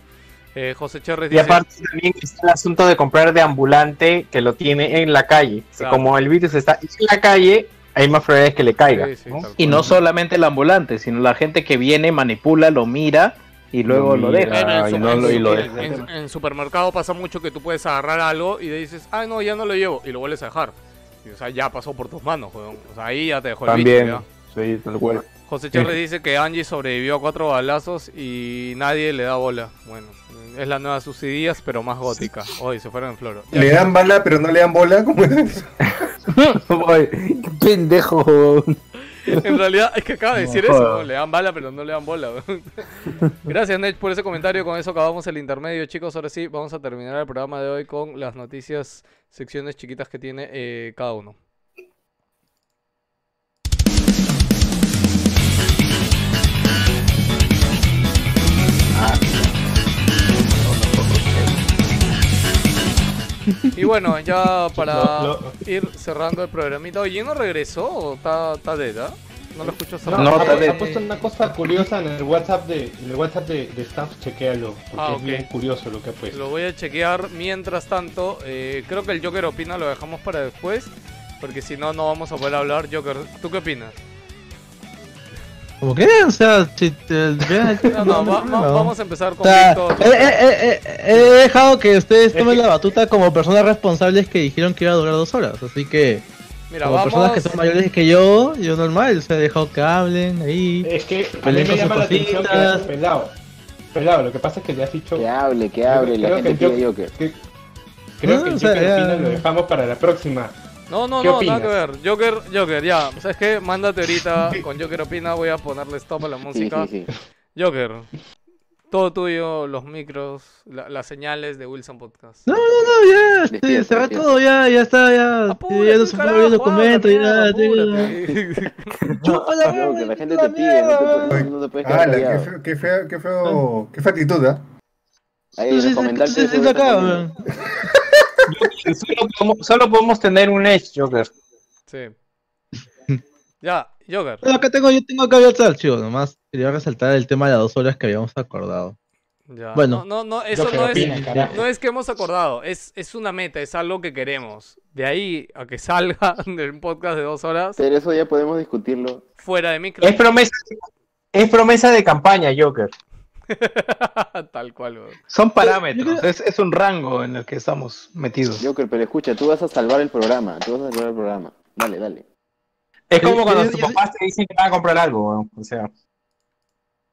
Eh, José Cherres Y dice, aparte también está el asunto de comprar de ambulante que lo tiene en la calle. Claro. Como el virus está en la calle, hay más probabilidades que le caiga. Sí, sí, ¿no? tal Y no solamente el ambulante, sino la gente que viene, manipula, lo mira y luego lo, deja. Y no en lo- y lo dejan. en- en supermercado pasa mucho que tú puedes agarrar algo y le dices, ah, no, ya no lo llevo, y lo vuelves a dejar. Y, o sea, ya pasó por tus manos, weón. O sea, ahí ya te dejó el bicho, También, sí, tal cual. José Chávez dice que Angie sobrevivió a cuatro balazos y nadie le da bola. Bueno, es la nueva Sucidías, pero más gótica. Hoy se fueron en floro. Ya, Le dan bala, pero no le dan bola. ¿Cómo es eso? Ay, qué pendejo. En realidad es que acaba de decir No eso, le dan bala pero no le dan bola. Gracias Nech por ese comentario, con eso acabamos el intermedio chicos, ahora sí vamos a terminar el programa de hoy con las noticias, secciones chiquitas que tiene eh, cada uno. Y bueno, ya para Lo- ir cerrando el programita. Oye, ¿no regresó o está, está dead, ah? No lo escucho No, No, ha puesto una cosa curiosa en el WhatsApp de, en el WhatsApp de, de staff, chequéalo, porque Ah, es bien curioso lo que ha puesto. Lo voy a chequear. Mientras tanto, eh, creo que el Joker opina lo dejamos para después. Porque si no, no vamos a poder hablar. Joker, ¿tú qué opinas? ¿Cómo que? O sea, si te- No, no, va- va- vamos a empezar O con sea, Víctor. he, he- he- he dejado que ustedes tomen la batuta como personas responsables que dijeron que iba a durar dos horas. Así que, Mira, como personas que vamos. son mayores que yo, yo normal, o sea, he dejado que hablen ahí. Es que a mí me llama la atención que pelado. Pelado, lo que pasa es que le has dicho. Que hable, que hable, la Creo gente que yo- pide Joker. que- Creo No, que el o sea, Joker ya- lo dejamos para la próxima. No, no, ¿Qué no, opinas? nada que ver. Joker, Joker, ya. ¿Sabes qué? Mándate ahorita con Joker opina. Voy a ponerle stop a la música. sí, sí. Joker, todo tuyo, los micros, la- las señales de Wilson Podcast. No, no, no, ya, este, se todo, ya, ya está, ya. Apúrate, ya no se puede el documento. Chúpala, No, mierda, que la gente la te pide, no te, puedes- no te puedes quedar Ala, qué feo, qué feo, qué feo, actitud, ¿ah? Ahí sí, sí, sí, acá. Solo podemos, solo podemos tener un Edge, Joker. Sí. Ya, Joker. Acá tengo, yo tengo acá el archivo, nomás quería resaltar el tema de las dos horas que habíamos acordado. Ya. Bueno. No, no, no, eso no es, no es que hemos acordado, es, es una meta, es algo que queremos. De ahí a que salga del podcast de dos horas, Pero eso ya podemos discutirlo. fuera de micro. Es promesa, es promesa de campaña, Joker. Tal cual, weón. Son parámetros, es, es un rango en el que estamos metidos. Joker, pero escucha, tú vas a salvar el programa. Tú vas a salvar el programa. Dale, dale. Es como cuando yo- tus papás te dicen que van a comprar algo, weón. O sea,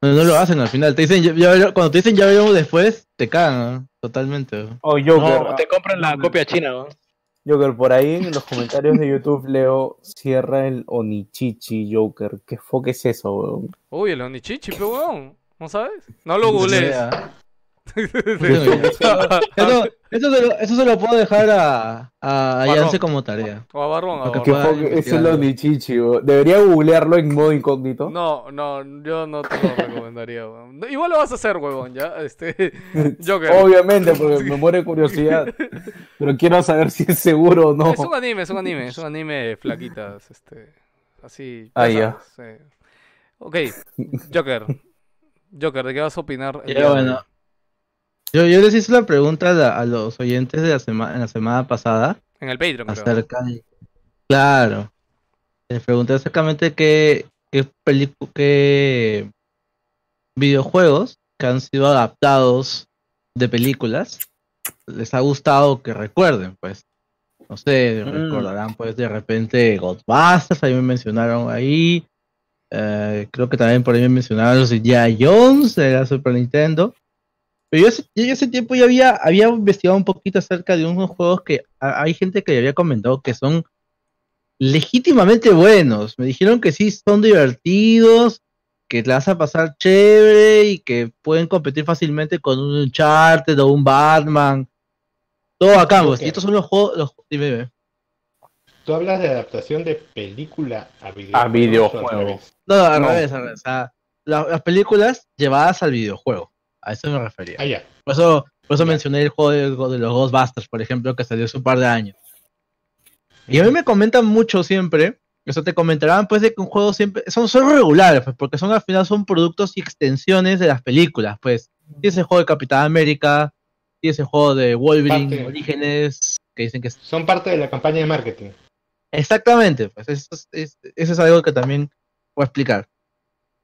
No, no lo hacen al final. Te dicen, ya- ya- cuando te dicen ya veremos después, te cagan, ¿no? totalmente. Oh, Joker. No, te compran la copia china, ¿no? Joker, por ahí en los comentarios de YouTube leo cierra el Onichichi Joker. ¿Qué foque es eso, weón? Uy, el Onichichi, pero weón. ¿No sabes? No lo googlees. Eso, eso, se lo, eso se lo puedo dejar a, a. Yance como tarea. O a Barbón, a Porque ¿Qué Barbón. es el. Onichichi? Debería googlearlo en modo incógnito. No, no, yo no te lo recomendaría, weón. Igual lo vas a hacer, huevón, ya. Este. Joker. Obviamente, porque me muere de curiosidad. Pero quiero saber si es seguro o no. Es un anime, es un anime, es un anime flaquitas, este. Así. Ah, ya. sí. Ok, Joker. Joker, ¿de qué vas a opinar? Ya, bueno. Yo, yo les hice la pregunta a, la- a los oyentes de la semana, en la semana pasada En el Patreon, creo. acerca de... Claro. Les pregunté exactamente qué, qué, pelicu- qué videojuegos que han sido adaptados de películas les ha gustado que recuerden, pues. No sé, Mm. recordarán pues de repente Ghostbusters, ahí me mencionaron ahí. Eh, creo que también por ahí me mencionaron los Indiana Jones de la Super Nintendo. Pero yo hace, yo hace tiempo ya había, había investigado un poquito acerca de unos juegos que a- hay gente que había comentado que son legítimamente buenos. Me dijeron que sí son divertidos, que te vas a pasar chévere y que pueden competir fácilmente con un Uncharted o un Batman. Todo acá, pues. Ok. Y estos son los juegos. Los, dime, dime. Tú hablas de adaptación de película a videojuego. A videojuego. No, no, al No. revés, al revés. O sea, la- las películas llevadas al videojuego. A eso me refería. Ah, ya. Por eso, por eso mencioné el juego de, de los Ghostbusters, por ejemplo, que salió hace un par de años. Y a mí me comentan mucho siempre, eso te comentarán pues de que un juego siempre, son, son regulares, pues, porque son al final son productos y extensiones de las películas, pues. Tienes el juego de Capitán América, tienes el juego de Wolverine, Parte. Orígenes, que dicen que Son parte de la campaña de marketing. Exactamente, pues eso es, es- eso es algo que también voy a explicar.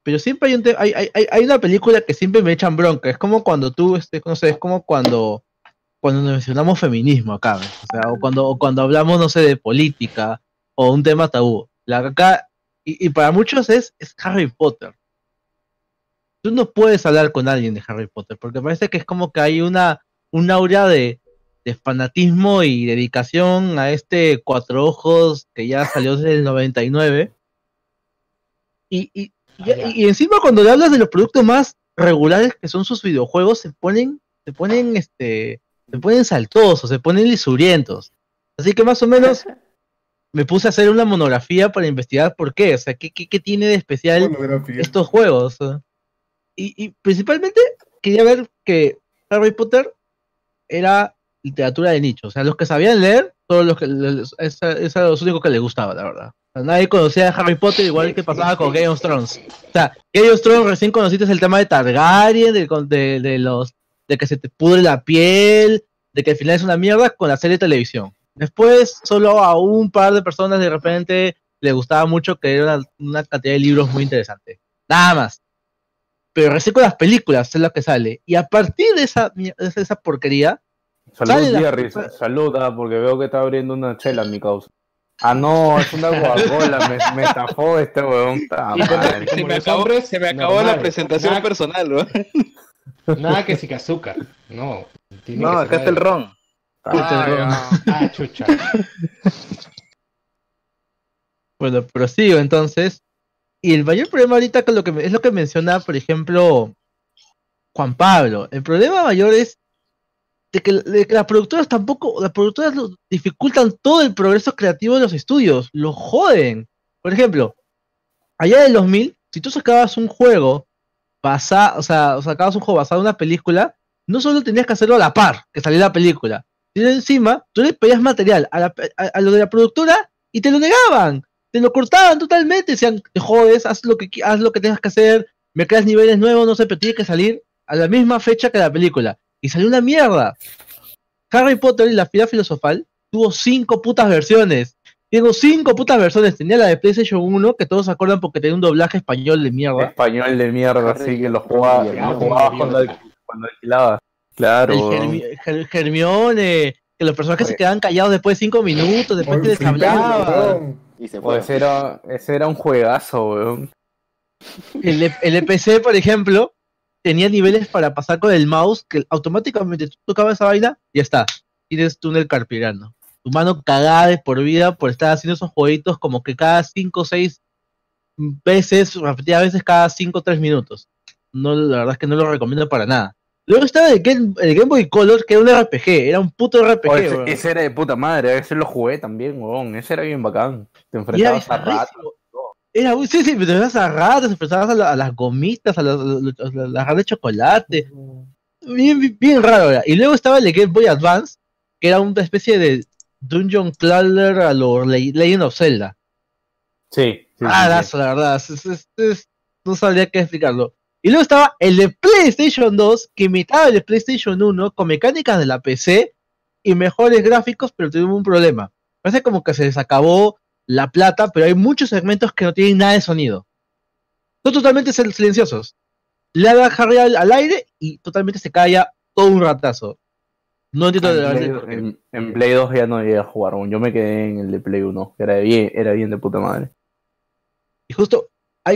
Pero siempre hay, un hay, hay- hay una película que siempre me echan bronca. Es como cuando tú, este, no sé, es como cuando, cuando mencionamos feminismo acá, ¿ves? O sea, o cuando, o cuando hablamos, no sé, de política o un tema tabú. La acá, y, y para muchos es, es Harry Potter. Tú no puedes hablar con alguien de Harry Potter, porque parece que es como que hay una, un aura de, de fanatismo y dedicación a este Cuatro Ojos que ya salió desde el 99. Y, y, y- Ah, ya. y encima cuando le hablas de los productos más regulares que son sus videojuegos, se ponen, se ponen, este, se ponen saltosos, se ponen lisurientos. Así que más o menos me puse a hacer una monografía para investigar por qué, o sea, qué, qué, qué tiene de especial estos juegos. Y, y principalmente quería ver que Harry Potter era literatura de nicho. O sea, los que sabían leer, todos los que les- los únicos que les gustaba, la verdad. Nadie conocía Harry Potter igual que pasaba con Game of Thrones. O sea, Game of Thrones recién conociste el tema de Targaryen, de, de, de los de que se te pudre la piel, de que al final es una mierda con la serie de televisión. Después, solo a un par de personas de repente le gustaba mucho que era una, una cantidad de libros muy interesante. Nada más. Pero recién con las películas es lo que sale. Y a partir de esa, de esa porquería, Salud, Jerry. Salud, ah, porque veo que está abriendo una chela mi causa. Ah, no, es una Coca-Cola. me, me estafó este weón. Se me- madre. se Se me Como acabó, hombres, se me acabó normal. la presentación Nada- personal, ¿no? Nada que sin azúcar. No. tiene No, que acá está el ron. Ah, ya. Ah, chucha. bueno, prosigo entonces. Y el mayor problema ahorita con lo que me- es lo que menciona, por ejemplo, Juan Pablo. El problema mayor es de que, las productoras tampoco, las productoras dificultan todo el progreso creativo de los estudios, lo joden. Por ejemplo, allá del 2000, si tú sacabas un juego basado, o sea, sacabas un juego basado en una película, no solo tenías que hacerlo a la par que saliera la película, sino encima tú le pedías material a, la- a- a lo de la productora y te lo negaban, te lo cortaban totalmente, decían, te jodes, haz lo que haz lo que tengas que hacer, me creas niveles nuevos, no sé, pero tiene que salir a la misma fecha que la película. Y salió una mierda. Harry Potter y la fila filosofal tuvo cinco putas versiones. Tengo cinco putas versiones. Tenía la de PlayStation 1, que todos se acuerdan porque tenía un doblaje español de mierda. Español de mierda, así que lo jugaba, lo jugabas cuando, cuando alquilabas. Claro. El Hermione, que los personajes se Oye. quedaban callados después de cinco minutos, después que les flipante, hablaba. weón. Y se fue. Pues era, ese era un juegazo, weón. El de, el de PC, por ejemplo, tenía niveles para pasar con el mouse que automáticamente tú tocabas esa vaina y ya está. Tienes túnel carpirano. Tu mano cagada de por vida por estar haciendo esos jueguitos como que cada 5 o 6 veces, repetidas veces cada 5 o 3 minutos. No, la verdad es que no lo recomiendo para nada. Luego estaba el Game, el Game Boy Color, que era un RPG, era un puto RPG. Oh, ese, ese era de puta madre, ese lo jugué también, weón. Ese era bien bacán. Te enfrentabas a ratos. Era, muy- sí, sí, te enfrentabas a ratas, te enfrentabas a, la- a las gomitas, a, las- a las ratas de chocolate. Bien, bien, bien raro era. Y luego estaba el de Game Boy Advance, que era una especie de Dungeon Crawler a lo Le- Legend of Zelda. Sí, sí, sí, Ah, sí. la verdad, es- es- es- es- no sabría qué explicarlo. Y luego estaba el de PlayStation 2, que imitaba el de PlayStation 1 con mecánicas de la PC y mejores gráficos, pero tuvimos un problema. Parece como que se les acabó la plata, pero hay muchos segmentos que no tienen nada de sonido. Son totalmente sil- silenciosos. Le da Harry al, al aire y totalmente se calla todo un ratazo. No entiendo de En Play, qué. en- en Play 2 ya no llegué a jugar, yo me quedé en el de Play 1, que era bien, era bien de puta madre. Y justo,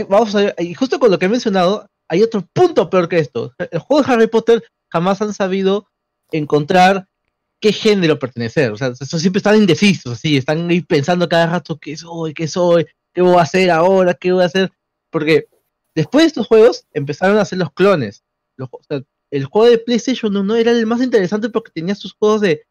vamos a ver, y justo con lo que he mencionado, hay otro punto peor que esto. El juego de Harry Potter jamás han sabido encontrar qué género pertenecer. O sea, siempre están indecisos, así, están ahí pensando cada rato qué soy, qué soy, qué voy a hacer ahora, qué voy a hacer. Porque después de estos juegos empezaron a hacer los clones. Los o sea, el juego de PlayStation 1 era el más interesante porque tenía sus juegos de,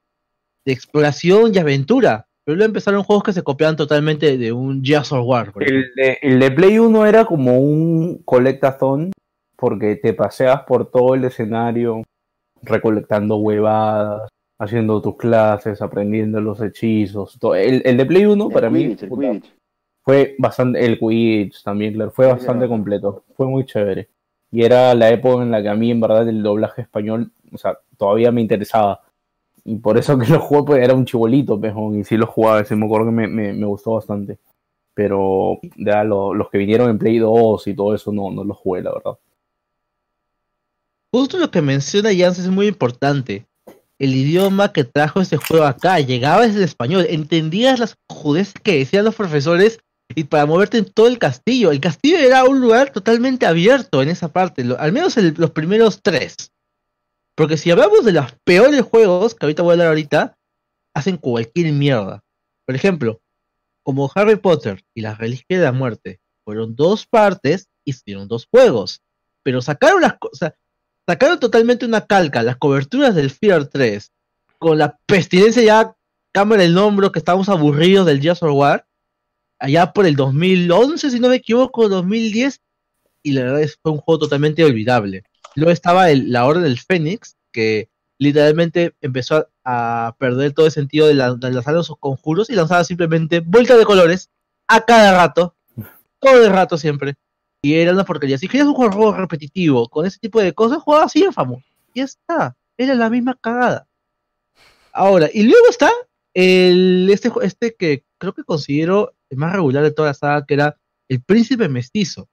de exploración y aventura. Pero luego empezaron juegos que se copiaban totalmente de un Gears of War. de, el de Play 1 era como un colectathon, porque te paseas por todo el escenario recolectando huevadas, haciendo tus clases, aprendiendo los hechizos. todo. El, el de Play 1 para el mí Quidditch, puta, fue bastante, el Quidditch también, claro, fue bastante completo, fue muy chévere. Y era la época en la que a mí en verdad el doblaje español, o sea, todavía me interesaba. Y por eso que lo jugué, pues era un chibolito, pejón, y sí lo jugaba, sí me acuerdo que me, me, me gustó bastante. Pero ya lo- los que vinieron en Play 2 y todo eso no, no los jugué, la verdad. Justo lo que menciona Jans es muy importante. El idioma que trajo este juego acá llegaba desde el español. Entendías las judeces que decían los profesores y para moverte en todo el castillo. El castillo era un lugar totalmente abierto en esa parte, al menos el- los primeros tres. Porque si hablamos de los peores juegos, que ahorita voy a hablar ahorita, hacen cualquier mierda. Por ejemplo, como Harry Potter y la Reliquia de la Muerte fueron dos partes, hicieron dos juegos. Pero sacaron las cosas sacaron totalmente una calca, las coberturas del Fear 3, con la pestilencia ya cámara el hombro, que estábamos aburridos del Gears of War, allá por el 2011, si no me equivoco, 2010, y la verdad es que fue un juego totalmente olvidable. Luego estaba el- la Orden del Fénix, que literalmente empezó a, perder todo el sentido de, la- lanzar los conjuros y lanzaba simplemente vueltas de colores a cada rato, todo el rato siempre. Y era una porquería. Si querías un juego repetitivo con ese tipo de cosas, jugaba así Infamous. Y ya está. Era la misma cagada. Ahora, y luego está este, este que creo que considero el más regular de toda la saga, que era el príncipe mestizo.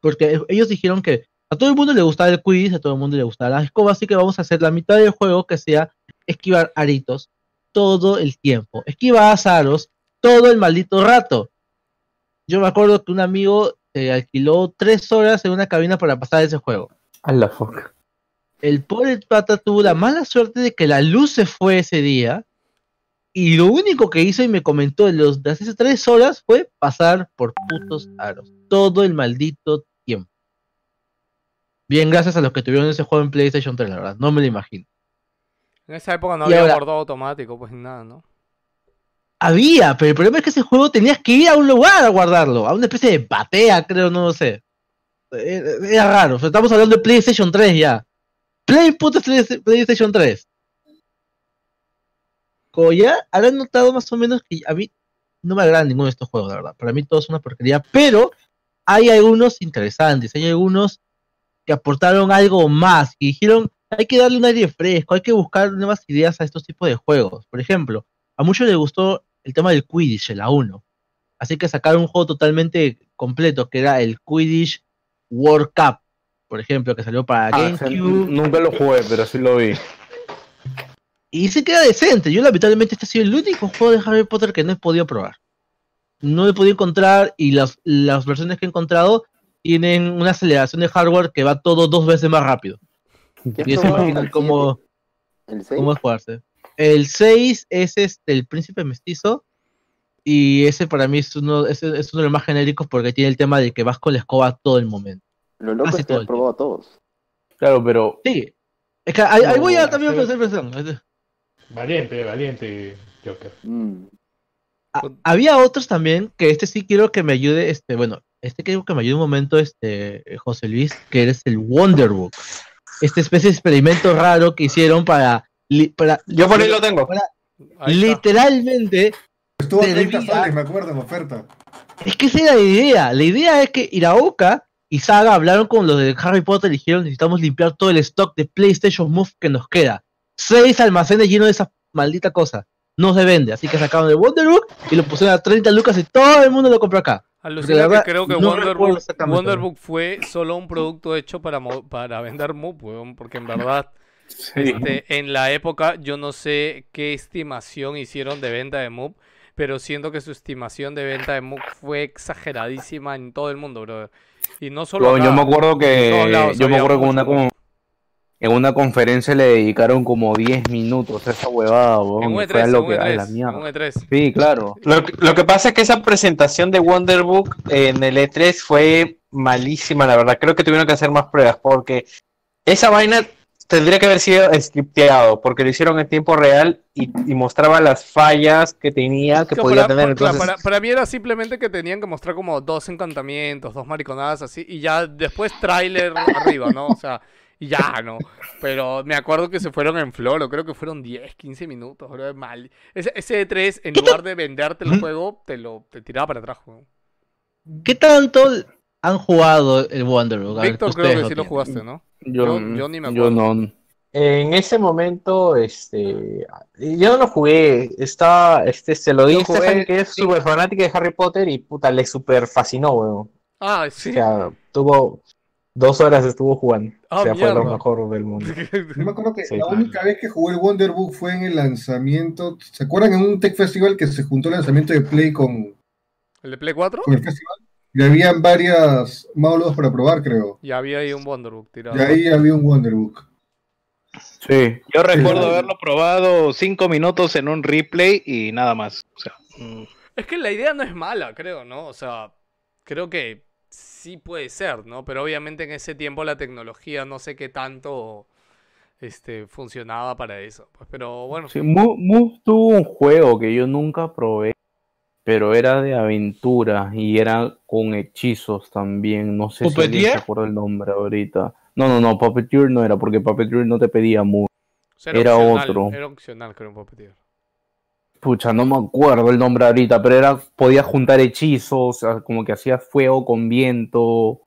Porque e- ellos dijeron que a todo el mundo le gustaba el quiz, a todo el mundo le gustaba la escoba, así que vamos a hacer la mitad del juego que sea esquivar aritos todo el tiempo. Esquivar azaros todo el maldito rato. Yo me acuerdo que un amigo se alquiló tres horas en una cabina para pasar ese juego. A la fuck. El pobre pata tuvo la mala suerte de que la luz se fue ese día. Y lo único que hizo y me comentó de, los, de hace tres horas fue pasar por putos aros. Todo el maldito tiempo. Bien, gracias a los que tuvieron ese juego en PlayStation 3, la verdad. No me lo imagino. En esa época no Y había ahora- guardado automático, pues nada, ¿no? Había, pero el problema es que ese juego tenías que ir a un lugar a guardarlo. A una especie de batea, creo, no lo sé. Era, era raro. O sea, estamos hablando de PlayStation 3 ya. Play PlayStation 3. Como ya habrán notado más o menos que a mí no me agradan ninguno de estos juegos, la verdad. Para mí todos son una porquería, pero hay algunos interesantes, hay algunos que aportaron algo más y dijeron, hay que darle un aire fresco, hay que buscar nuevas ideas a estos tipos de juegos. Por ejemplo, a muchos les gustó el tema del Quidditch, el A1. Así que sacaron un juego totalmente completo, que era el Quidditch World Cup, por ejemplo, que salió para Ah, GameCube. nunca lo jugué, pero sí lo vi. Y se queda decente. Yo, lamentablemente, este ha sido el único juego de Harry Potter que no he podido probar. No he podido encontrar y las, las versiones que he encontrado tienen una aceleración de hardware que va todo dos veces más rápido. ¿Qué Y se probado imaginan cómo, ¿El 6? cómo es jugarse. El 6 es este, el príncipe mestizo. Y ese para mí es uno, ese es uno de los más genéricos porque tiene el tema de que vas con la escoba todo el momento. Lo loco Casi es que el probado a todos. Claro, pero Sí. Es que ahí, ahí voy a también ofrecer versión. Valiente, valiente, Joker. Mm. Había otros también que este sí quiero que me ayude, este, bueno, este quiero que me ayude un momento, este, José Luis, que eres el Wonderbook. Esta especie de experimento raro que hicieron para, li- para Yo por ahí lo tengo. para Ahí está. literalmente, Estuvo a 30 Servía. soles, me acuerdo, en oferta. es que esa era la idea. La idea es que Iraoka y Saga hablaron con los de Harry Potter y dijeron necesitamos limpiar todo el stock de PlayStation Move que nos queda. Seis almacenes llenos de esa maldita cosa. No se vende, así que sacaron el Wonderbook y lo pusieron a 30 lucas y todo el mundo lo compró acá. Alucina la verdad, que creo que no Wonderbook, fue solo un producto hecho para, para vender weón, porque en verdad, este, en la época, yo no sé qué estimación hicieron de venta de MUP, pero siento que su estimación de venta de MUP fue exageradísima en todo el mundo, bro. Y no solo Bueno, yo acá, me acuerdo que lados yo me acuerdo que una en una conferencia le dedicaron como 10 minutos a esa huevada, En weón, un y fue E3, a en lo un que a la E3, en mierda. E3. Sí, claro. Lo, que- lo que pasa es que esa presentación de Wonderbook en el E3 fue malísima, la verdad. Creo que tuvieron que hacer más pruebas porque esa vaina tendría que haber sido scripteado porque lo hicieron en tiempo real y, y mostraba las fallas que tenía, que podía para, tener. para- Entonces, para- para mí era simplemente que tenían que mostrar como dos encantamientos, dos mariconadas así, y ya después tráiler arriba, ¿no? O sea, y ya, ¿no? Pero me acuerdo que se fueron en floro, creo que fueron 10, 15 minutos, bro, mal. Ese, ese E3, en lugar de venderte el juego, te lo te tiraba para atrás, weón. ¿Qué tanto han jugado el ver, Víctor, creo que sí lo jugaste, ¿no? Yo, Yo- yo ni me yo acuerdo. no. En ese momento, este, yo no lo jugué, está, este, se lo di Yo a que es sí. súper fanática de Harry Potter y puta, le super fascinó, weón. Ah, O sí. sea, tuvo dos horas estuvo jugando. Ah, o sea, fue lo mejor del mundo. Yo me acuerdo que Sí. la única vez que jugué el Wonderbook fue en el lanzamiento. ¿Se acuerdan en un Tech Festival que se juntó el lanzamiento de Play con, ¿El de Play 4? con el festival? Y habían varias módulos para probar, creo. Ya había ahí un Wonderbook tirado. Y ahí había un Wonderbook. Sí. yo recuerdo Sí. haberlo probado cinco minutos en un replay y nada más. O sea, mm, Es que la idea no es mala, creo, ¿no? O sea, creo que sí puede ser, ¿no? Pero obviamente en ese tiempo la tecnología no sé qué tanto este, funcionaba para eso. Pues, pero bueno, Sí, Mu tuvo un juego que yo nunca probé, pero era de aventura y era con hechizos también. No sé si alguien se acuerda el nombre ahorita. No, no, no, Puppeteer no era, porque Puppeteer no te pedía Mu. o sea, era opcional, otro. Era opcional, creo, un Puppeteer. Pucha, no me acuerdo el nombre ahorita, pero era, podía juntar hechizos, como que hacía fuego con viento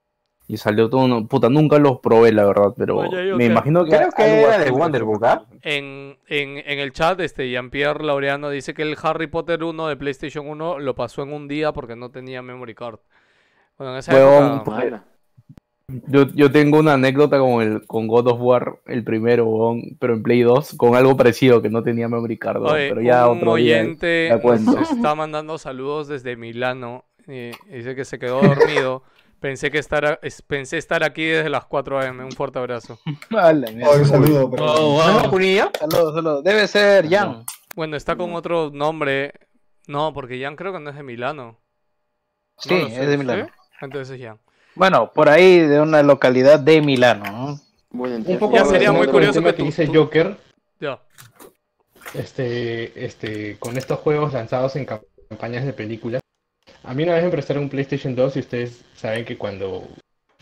y salió todo, puta, nunca los probé la verdad, pero Oye, yo me imagino que Creo que algo era de Wonderbook, ¿ah? En, en, en el chat, este, Jean-Pierre Laureano dice que el Harry Potter 1 de PlayStation 1 lo pasó en un día porque no tenía memory card. Bueno, en esa Huevón, época... Mala. Yo, yo tengo una anécdota con el con God of War, el primero, pero en Play 2, con algo parecido que no tenía memory card, Oye, pero ya un otro día oyente nos está mandando saludos desde Milano. y dice que se quedó dormido. pensé que estar, es- pensé estar aquí desde las 4 am. Un fuerte abrazo. Oh, un saludo. Oh, ¿No wow. lo jugué saludos, saludos. Debe ser Jan. Bueno, está con otro nombre. No, porque Jan creo que no es de Milano. Sí, No sé, es de Milano. ¿sí? Entonces es Jan. Bueno, por ahí de una localidad de Milano, ¿no? Bueno, Un poco Ya sería muy curioso que tú- dice tú- Joker, Ya. este, este, con estos juegos lanzados en cam- campañas de películas. A mí una vez me prestaron un PlayStation 2 y ustedes saben que cuando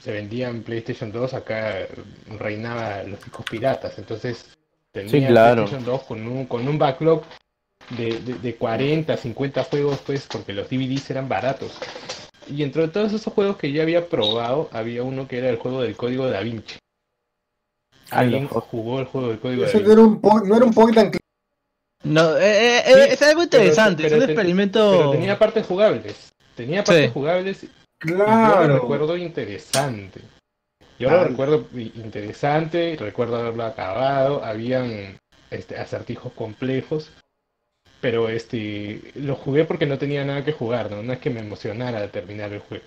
se vendían PlayStation 2 acá reinaba los discos piratas. Entonces tenía Sí, claro. PlayStation 2 con un, con un backlog de, de, de 40, 50 juegos, pues, porque los DVDs eran baratos. Y entre todos esos juegos que yo había probado, había uno que era el juego del código da Vinci. ¿Alguien jugó el juego del código da Vinci? no era un, po- no era un point and click. No, eh, eh, Sí, es algo interesante, pero es un ten- experimento. Pero tenía partes jugables. Tenía partes Sí. jugables. y Yo lo Claro. recuerdo interesante. Yo lo recuerdo i- interesante, recuerdo haberlo acabado, habían este, acertijos complejos, pero este lo jugué porque no tenía nada que jugar, ¿no? No es que me emocionara terminar el juego.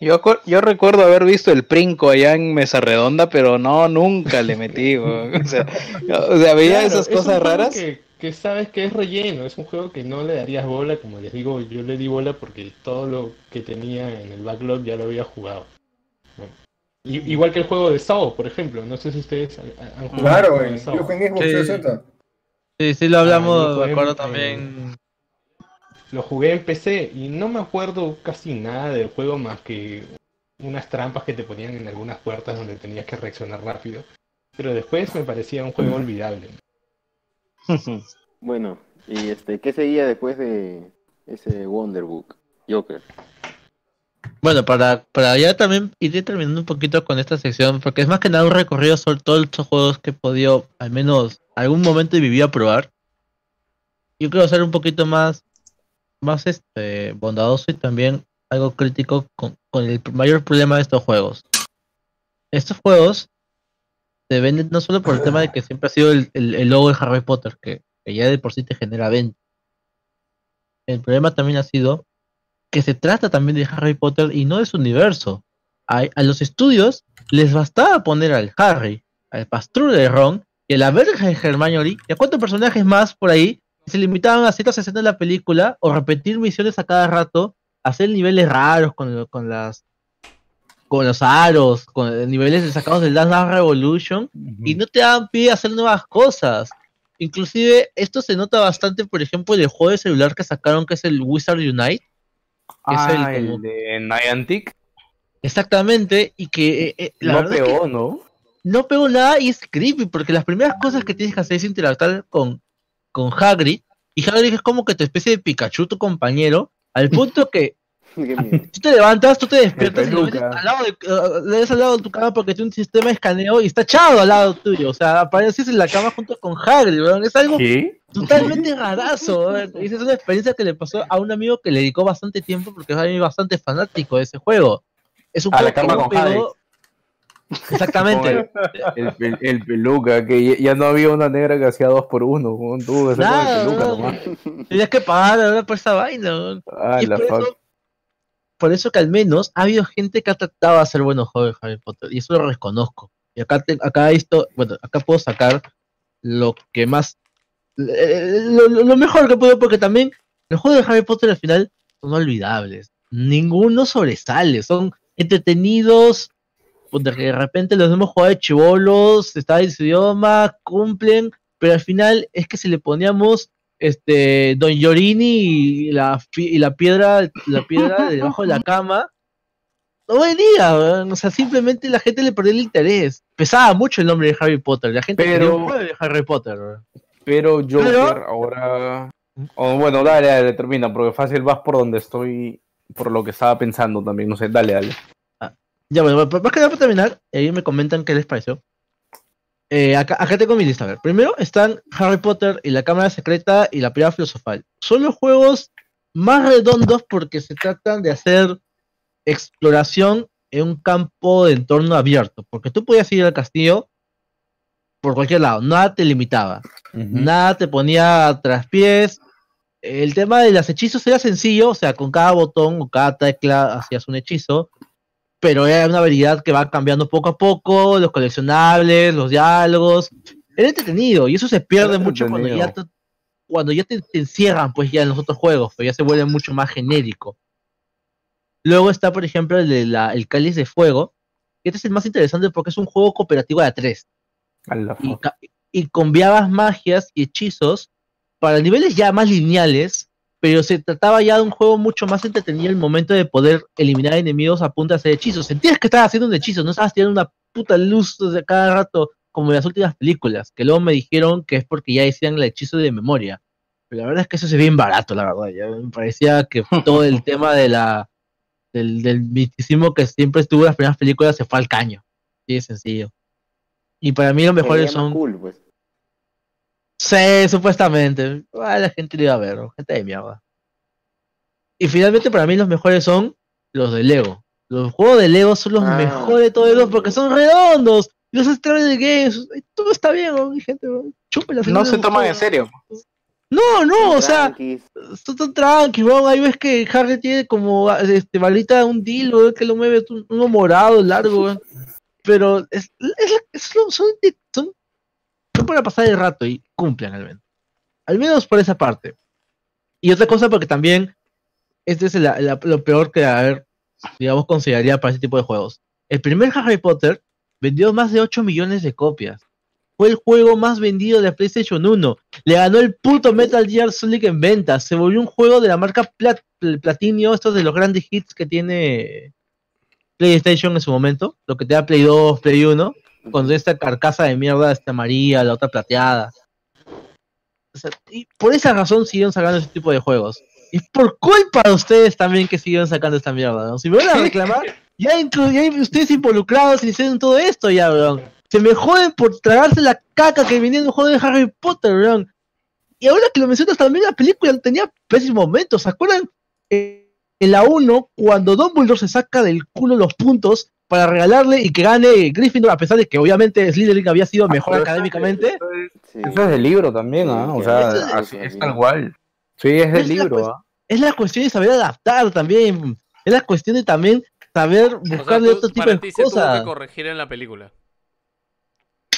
Yo, yo recuerdo haber visto el Princo allá en Mesa Redonda, pero no, nunca le metí. O sea, o sea, veía Claro, esas cosas raras. Que, que sabes que es relleno, es un juego que no le darías bola, como les digo, yo le di bola porque todo lo que tenía en el backlog ya lo había jugado. igual que el juego de Saw, por ejemplo, no sé si ustedes han han jugado el Claro, juego de en, Saw. yo jugué en Xbox Sí. 360. Sí, sí lo Ah, hablamos, yo me acuerdo en- también. Lo jugué en PC y no me acuerdo casi nada del juego más que unas trampas que te ponían en algunas puertas donde tenías que reaccionar rápido. Pero después me parecía un juego olvidable. Bueno, y este, ¿qué seguía después de ese Wonderbook? Joker. Bueno, para, para ya también ir terminando un poquito con esta sección, porque es más que nada un recorrido sobre todos estos juegos que he podido, al menos algún momento de mi vida, probar. Yo quiero ser un poquito más, más este, bondadoso y también algo crítico con, con el mayor problema de estos juegos. Estos juegos se venden no solo por el tema de que siempre ha sido el, el, logo de Harry Potter, que, ya de por sí te genera venta. El problema también ha sido que se trata también de Harry Potter y no de su universo. A, a los estudios les bastaba poner al Harry, al pastor de Ron y a la verga de Hermione y a cuántos personajes más por ahí se limitaban a ciertas escenas de la película o repetir misiones a cada rato, hacer niveles raros con, con las con los aros, con niveles sacados del Dance Dance Revolution y no te dan pie a hacer nuevas cosas. Inclusive esto se nota bastante, por ejemplo, en el juego de celular que sacaron que es el Wizard Unite. que es el Ah, como- el de Niantic. Exactamente, y que eh, eh, la No verdad es que pegó, ¿no? no pegó nada y es creepy, porque las primeras cosas que tienes que hacer es interactuar con, con Hagrid, y Hagrid es como que tu especie de Pikachu, tu compañero, al punto que tú te levantas, tú te despiertas y lo ves peluca. al lado de, uh, le ves al lado de tu cama porque tiene un sistema de escaneo y está echado al lado tuyo, o sea, apareces en la cama junto con Hagrid, weón, es algo ¿Qué? totalmente rarazo. es una experiencia que le pasó a un amigo que le dedicó bastante tiempo porque es alguien bastante fanático de ese juego. Es un A juego la cama con Hagrid. Exactamente. El, el, el peluca, que ya, no había una negra que hacía dos por uno. con Nada, el peluca no. nomás. Tenías que pagar ahora por esa vaina. weón. Ah, Y la por, eso, por eso que al menos ha habido gente que ha tratado de hacer buenos juegos de Harry Potter. Y eso lo reconozco. Y acá, te- acá esto, bueno, acá puedo sacar lo que más. eh, Lo, mejor que puedo, porque también los juegos de Harry Potter al final son olvidables. Ninguno sobresale. Son entretenidos. de repente los hemos jugado de chivolos, está en su idioma, cumplen, pero al final es que si le poníamos este Don Yorini y la, y la piedra, la piedra debajo de la cama, no venía, o sea, simplemente la gente le perdió el interés. Pesaba mucho el nombre de Harry Potter, la gente Pero- un juego de Harry Potter. Pero Joker Pero- ahora. o bueno, dale, dale, termina, porque fácil vas por donde estoy, por lo que estaba pensando también. No sé, dale, dale. Ya, bueno, más que nada para terminar, y ahí me comentan qué les pareció. Eh, acá, acá tengo mi lista. A ver, primero están Harry Potter y la Cámara Secreta y la Piedra Filosofal. Son los juegos más redondos porque se tratan de hacer exploración en un campo de entorno abierto. Porque tú podías ir al castillo por cualquier lado, nada te limitaba, nada te ponía tras pies. El tema de los hechizos era sencillo, o sea, con cada botón o cada tecla hacías un hechizo pero era una habilidad que va cambiando poco a poco, los coleccionables, los diálogos. Era entretenido y eso se pierde Era mucho cuando ya, te, cuando ya te, te encierran pues ya en los otros juegos, pero ya se vuelve mucho más genérico. Luego está, por ejemplo, el de la, el Cáliz de Fuego, este es el más interesante porque es un juego cooperativo de a tres. Y, y combiabas magias y hechizos para niveles ya más lineales, pero se trataba ya de un juego mucho más entretenido el momento de poder eliminar enemigos a punta de hacer hechizos. Sentías que estabas haciendo un hechizo, no estabas tirando una puta luz de cada rato como en las últimas películas, que luego me dijeron que es porque ya decían el hechizo de memoria. Pero la verdad es que eso se ve bien barato, la verdad. Ya me parecía que todo el tema de la del, del misticismo que siempre estuvo en las primeras películas se fue al caño. Sí, de sencillo. Y para mí los Se mejores veía más son cool, pues. Sí, supuestamente. Ah, la gente lo iba a ver, ¿no? gente de mierda. Y finalmente para mí los mejores son los de Lego. Los juegos de Lego son los Ah. mejores de todos ellos porque son redondos. Los Strategy Games, todo está bien, ¿no? Gente, ¿no? chúpela, No se los toman en serio. No, no, o sea. Está tan tranqui, weón. Ahí ves que Harry tiene como este balita de un dildo weón, que lo mueve un- uno morado, largo, weón. Pero es, es, es lo- son, son, son pasar el rato y cumplen al menos. Al menos por esa parte. Y otra cosa porque también este es la- lo peor que, a ver, digamos, consideraría para ese tipo de juegos. El primer Harry Potter vendió más de 8 millones de copias. Fue el juego más vendido de PlayStation 1. Le ganó el puto Metal Gear Solid en ventas. Se volvió un juego de la marca Plat- Platinio, estos de los grandes hits que tiene PlayStation en su momento. Lo que te da Play 2, Play 1. Con esta carcasa de mierda, esta amarilla, la otra plateada. O sea, y por esa razón siguieron sacando ese tipo de juegos. Y por culpa de ustedes también que siguieron sacando esta mierda, ¿no? Si me van a reclamar, ya, ya hay ustedes involucrados y hicieron todo esto ya, weón. Se me joden por tragarse la caca que venía en un juego de Harry Potter, weón. Y ahora que lo mencionas también la película tenía pésimos momentos. ¿Se acuerdan? Eh, en la 1, cuando Dumbledore se saca del culo los puntos para regalarle y que gane Gryffindor, a pesar de que obviamente Slytherin había sido mejor eso- académicamente. Sí. Eso es del libro también, ¿ah? O sea, es- así es tal cual. Sí, es del Es la libro, cues- ¿ah? Es la cuestión de saber adaptar también. Es la cuestión de también saber O sea, buscarle tú- otro tipo para de ti se tuvo cosas. que corregir en la película.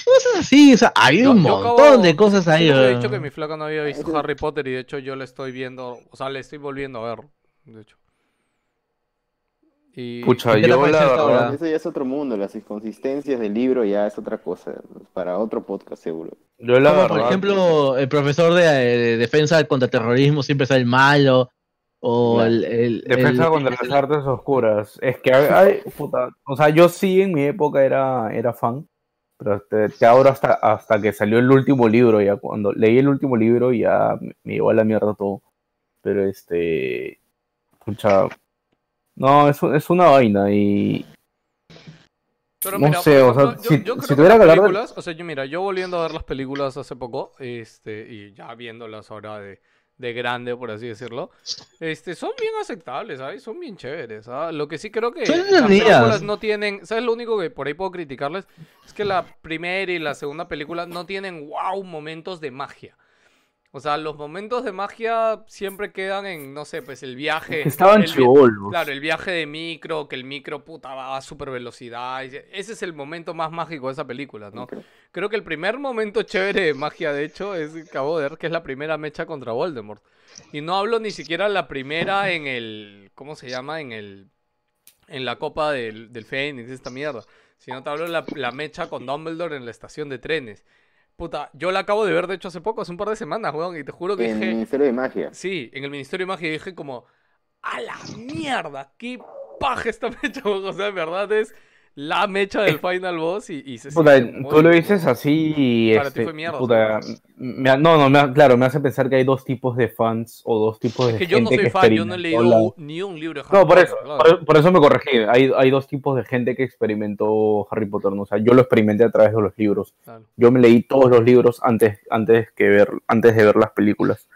Cosas así, o sea, hay Yo- un yo montón acabo- de cosas ahí. Yo weón. dicho que mi flaca no había visto Harry Potter y de hecho yo le estoy viendo, o sea, le estoy volviendo a ver, de hecho. Y Pucha, ¿Qué te yo la verdad. Eso ya es otro mundo, las inconsistencias del libro ya es otra cosa, para otro podcast seguro. Yo la Como verdad. por ejemplo, el profesor de, de defensa contra terrorismo siempre es el malo. O el, el- Defensa el- contra las artes oscuras. Es que, hay- hay- puta, o sea, yo sí en mi época era, era fan, pero este, que ahora hasta, hasta que salió el último libro, ya cuando leí el último libro ya me, me llevó a la mierda todo. Pero este, pucha, no, es, un- es una vaina y Pero No mira, sé, por o sea, yo, si- yo si creo que tuviera las que hablar de- películas, o sea, yo mira, yo volviendo a ver las películas hace poco, este, y ya viéndolas ahora de, de grande, por así decirlo, este, son bien aceptables, ¿sabes? Son bien chéveres, ¿sabes? Lo que sí creo que Son las películas no tienen, ¿sabes? Lo único que por ahí puedo criticarles es que la primera y la segunda película no tienen, wow, momentos de magia. O sea, los momentos de magia siempre quedan en, no sé, pues el viaje. estaban chibolos. Claro, el viaje de micro, que el micro puta va a super velocidad. Ese es el momento más mágico de esa película, ¿no? Creo que el primer momento chévere de magia, de hecho, es que acabo de ver que es la primera mecha contra Voldemort. Y no hablo ni siquiera la primera en el. ¿Cómo se llama? En el. En la copa del, del Fénix, esta mierda. Sino te hablo de la, la mecha con Dumbledore en la estación de trenes. Puta, yo la acabo de ver, de hecho, hace poco, hace un par de semanas, weón. Y te juro que En el dije. Ministerio de Magia. Sí, en el Ministerio de Magia dije como, a la mierda, qué paja esta mecha, weón. o sea, en verdad es la mecha del Final Boss y, y se Puta, tú lo dices así y Para ti este, fue mierda, puta, me ha- no, no, me ha- claro, me hace pensar que hay dos tipos de fans o dos tipos de Es que yo no gente soy que fan, yo no he leído la- ni un libro de Harry No, por Potter, eso, claro. por, por eso me corregí. Hay, hay dos tipos de gente que experimentó Harry Potter. ¿no? O sea, yo lo experimenté a través de los libros. Claro. Yo me leí todos los libros antes, antes, que ver, antes de ver las películas.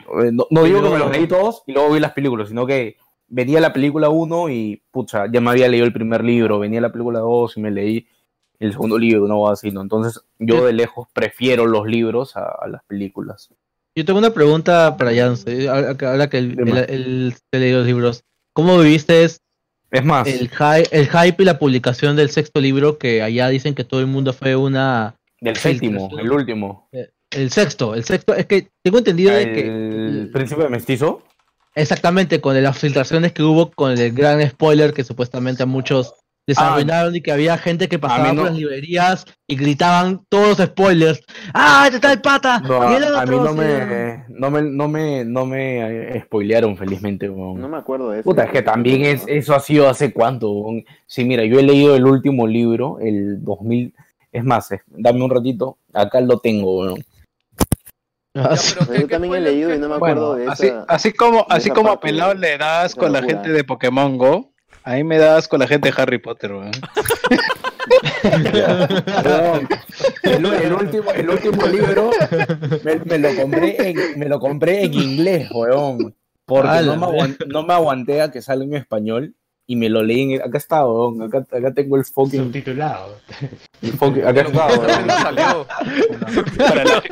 Eh, No, no digo que me los leí todos y luego vi las películas, sino que venía la película 1 y, pucha, ya me había leído el primer libro. Venía la película 2 y me leí el segundo libro, no así, ¿no? Entonces, yo de lejos prefiero los libros a, a las películas. Yo tengo una pregunta para Jans. eh, Ahora que, el, el, el- leí los libros. ¿Cómo viviste Es más, el, hy- el hype y la publicación del sexto libro? Que allá dicen que todo el mundo fue una. del séptimo, el último. El sexto, el sexto. Es que tengo entendido de que. El príncipe mestizo. Exactamente, con las filtraciones que hubo, con el gran spoiler que supuestamente a muchos les Ah. y que había gente que pasaba no. por las librerías y gritaban todos los spoilers. ¡Ah, te está el pata! No, Y el a, mí no me, no me, no me, no me eh, spoilearon felizmente. No me acuerdo de eso. Puta, es que también es, eso ha sido hace cuánto. Sí, mira, yo he leído el último libro, el 2000. Es más, eh, dame un ratito, acá lo tengo. weón. Ah, Ya, pero Yo ¿qué- qué también he leído y no me acuerdo Bueno, de así, esa. así como, así esa como a Pelado le das con la gente de Pokémon Go, a mí me das con la gente de Harry Potter, weón. El, el último, el último libro me, me lo compré en, me lo compré en inglés, weón. Porque no me, aguan- no me aguanté a que salga en español y me lo leí en. Acá está, weón. Acá, acá tengo el fucking. Subtitulado. el fucking- acá está, weón. salió. Para la,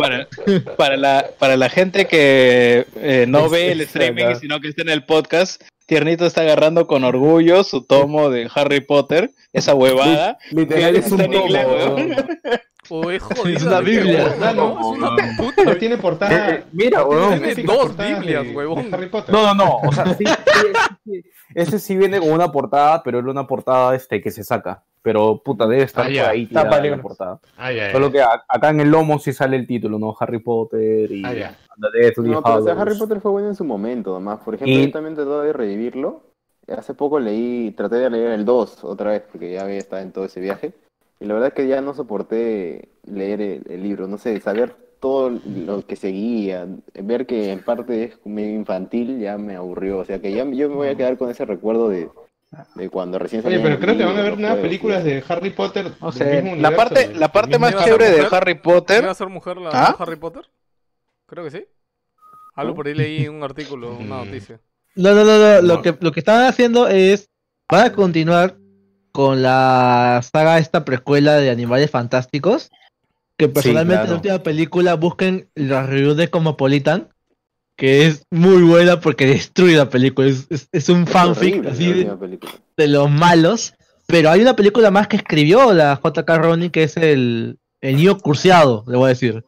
para, Para la, para la gente que eh, no Es- ve el streaming, sino que está en el podcast, Tiernito está agarrando con orgullo su tomo de Harry Potter, esa huevada. Literal es un tomo, jodida. Es una ¿de qué, Biblia. Ah, no, Es una Pero puta. tiene portada. Eh, Mira, weón. Tiene típica dos Biblias, de- huevón. de Harry Potter. No, no, no. O sea, sí, sí, sí, Ese sí viene con una portada, pero era una portada este que se saca. Pero puta, debe estar Ah, por ahí tirada Tapa la portada. Ah, ya, ya. Solo que a- acá en el lomo sí sale el título, ¿no? Harry Potter y Ah, No, pero o sea. Harry Potter fue bueno en su momento, nomás. Por ejemplo, Y- yo también traté de revivirlo. Hace poco leí, traté de leer el 2 otra vez, porque ya había estado en todo ese viaje. Y la verdad es que ya no soporté leer el, el libro, no sé, saber todo lo que seguía, ver que en parte es medio infantil, ya me aburrió. O sea que ya yo me voy a quedar con ese recuerdo de, de cuando recién Oye, salían pero creo que van a los nuevas juegos, películas de Harry Potter. Sé, mismo la universo, parte, la parte más chévere de? Harry Potter. ¿Iba a ser mujer la ¿Ah? Harry Potter? Creo que sí. Algo por ahí leí un artículo, una Mm. noticia. No, no, no, no. Lo, No. que, lo que están haciendo es. Van a continuar con la saga esta precuela de Animales Fantásticos. Que personalmente en claro. la última película busquen las reviews de Cosmopolitan. Que es muy buena porque destruye la película. Es, es- es un Es fanfic así la de, los malos. Pero hay una película más que escribió la J.K. Rowling que es el, el niño cursiado, le voy a decir.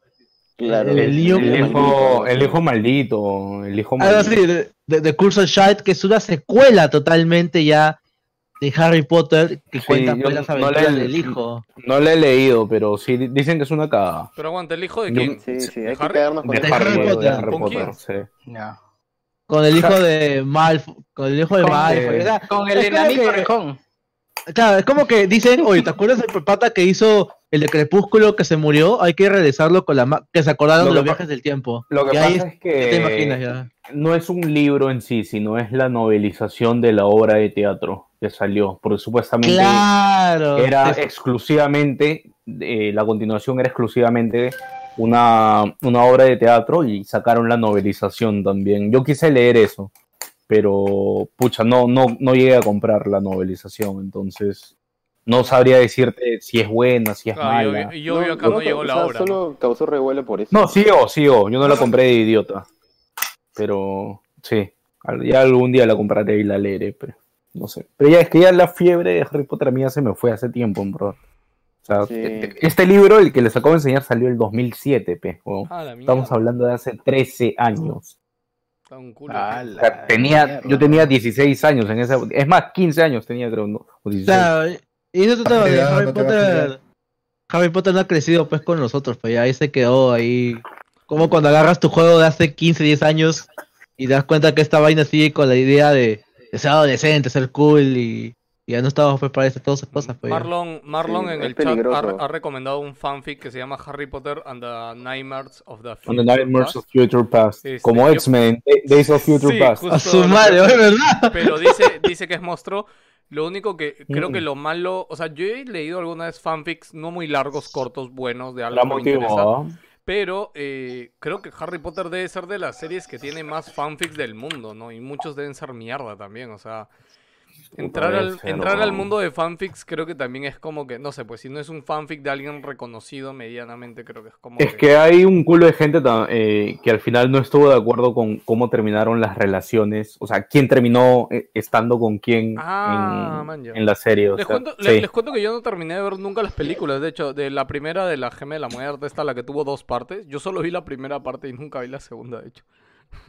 Claro, el El, hijo, el hijo maldito, el hijo Algo maldito. así, de, de, de Curse of Child, que es una secuela totalmente ya de Harry Potter que Sí, cuenta pues, las no aventuras la he- del hijo. No la he leído, pero sí di- dicen que es una cagada. Pero aguanta, ¿el hijo de quién? Sí, sí, ¿De hay que Harry? quedarnos con De De Harry, Harry de Potter. Harry ¿Con Potter, quién? sí. Ya. Con el hijo de Malfoy. Con el hijo de Malfoy. o sea, con el enanito que- orejón. Claro, es como que dicen, oye, ¿te acuerdas del pata que hizo el de Crepúsculo que se murió? Hay que realizarlo con la que se acordaron Lo de los viajes del tiempo. Lo que Y ahí pasa es que te imaginas ya. no es un libro en sí, sino es la novelización de la obra de teatro que salió, porque supuestamente Claro. era Es- exclusivamente, eh, la continuación era exclusivamente una, una obra de teatro y sacaron la novelización también. Yo quise leer eso, pero pucha, no, no, no llegué a comprar la novelización, entonces no sabría decirte si es buena, si es Ah, yo, mala. yo vi acá no, no, llegó o la obra. ¿no? Solo causó revuelo por eso. No, sigo, sigo. Yo no la compré de idiota. Pero sí, ya algún día la compraré y la leeré, pero no sé. Pero ya es que ya la fiebre de Harry Potter mía se me fue hace tiempo, bro. O sea, Sí. este- este libro, el que les acabo de enseñar, salió el 2007, pe. Ah, la Estamos hablando de hace 13 años. Está un culo. Ah, O sea, tenía, yo tenía 16 años en esa... Es más, 15 años tenía, creo, ¿no? O 16. Claro, y eso todo de Harry no Potter. Harry Potter no ha crecido pues con nosotros, pues ya ahí se quedó ahí. Como cuando agarras tu juego de hace 15, 10 años y te das cuenta que esta vaina sigue con la idea de, de ser adolescente, ser cool y, y ya no estamos pues para todas esas cosas. Pues. Marlon, Marlon Sí, en el chat ha, peligroso. ha recomendado un fanfic que se llama Harry Potter and the Nightmares of the Future the Nightmares Past. of Future Past. Este, Como yo- X-Men, Days of Future Sí, Past. A su madre, que- ¿es verdad? Pero dice, dice que es monstruo. Lo único que creo Mm. que lo malo, o sea, yo he leído alguna vez fanfics no muy largos, cortos, buenos, de algo que me interesa. Pero eh, creo que Harry Potter debe ser de las series que tiene más fanfics del mundo, ¿no? Y muchos deben ser mierda también, o sea... Entrar al, entrar al mundo de fanfics creo que también es como que, no sé, pues si no es un fanfic de alguien reconocido medianamente, creo que es como Es que hay un culo de gente eh, que al final no estuvo de acuerdo con cómo terminaron las relaciones, o sea, quién terminó eh, estando con quién Ah, en, man, en la serie. o Les sea, cuento, sí. les cuento que yo no terminé de ver nunca las películas. De hecho, de la primera de la Gema de la Muerte, esta la que tuvo dos partes. Yo solo vi la primera parte y nunca vi la segunda, de hecho.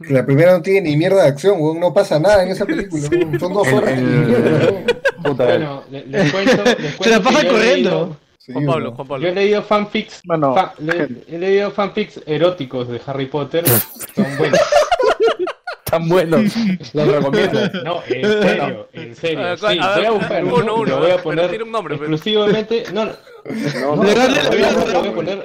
La primera no tiene ni mierda de acción, weón. No pasa nada en esa película. Son dos El- horas. el-. Puta, Bueno, le- les cuento. Les Se la pasa yo corriendo. leído- Sí, Juan Pablo. Juan Yo Pablo. he leído fanfics. Bueno, fa- le- he leído fanfics eróticos de Harry Potter. Son buenos. tan buenos. Los recomiendo. No, en serio, en serio. A Sí, voy a buscar uno, uno, lo voy a poner un nombre, pero- exclusivamente. No, no, No, no, Le- no, le- no, le- no, lo voy a- no, lo voy a poner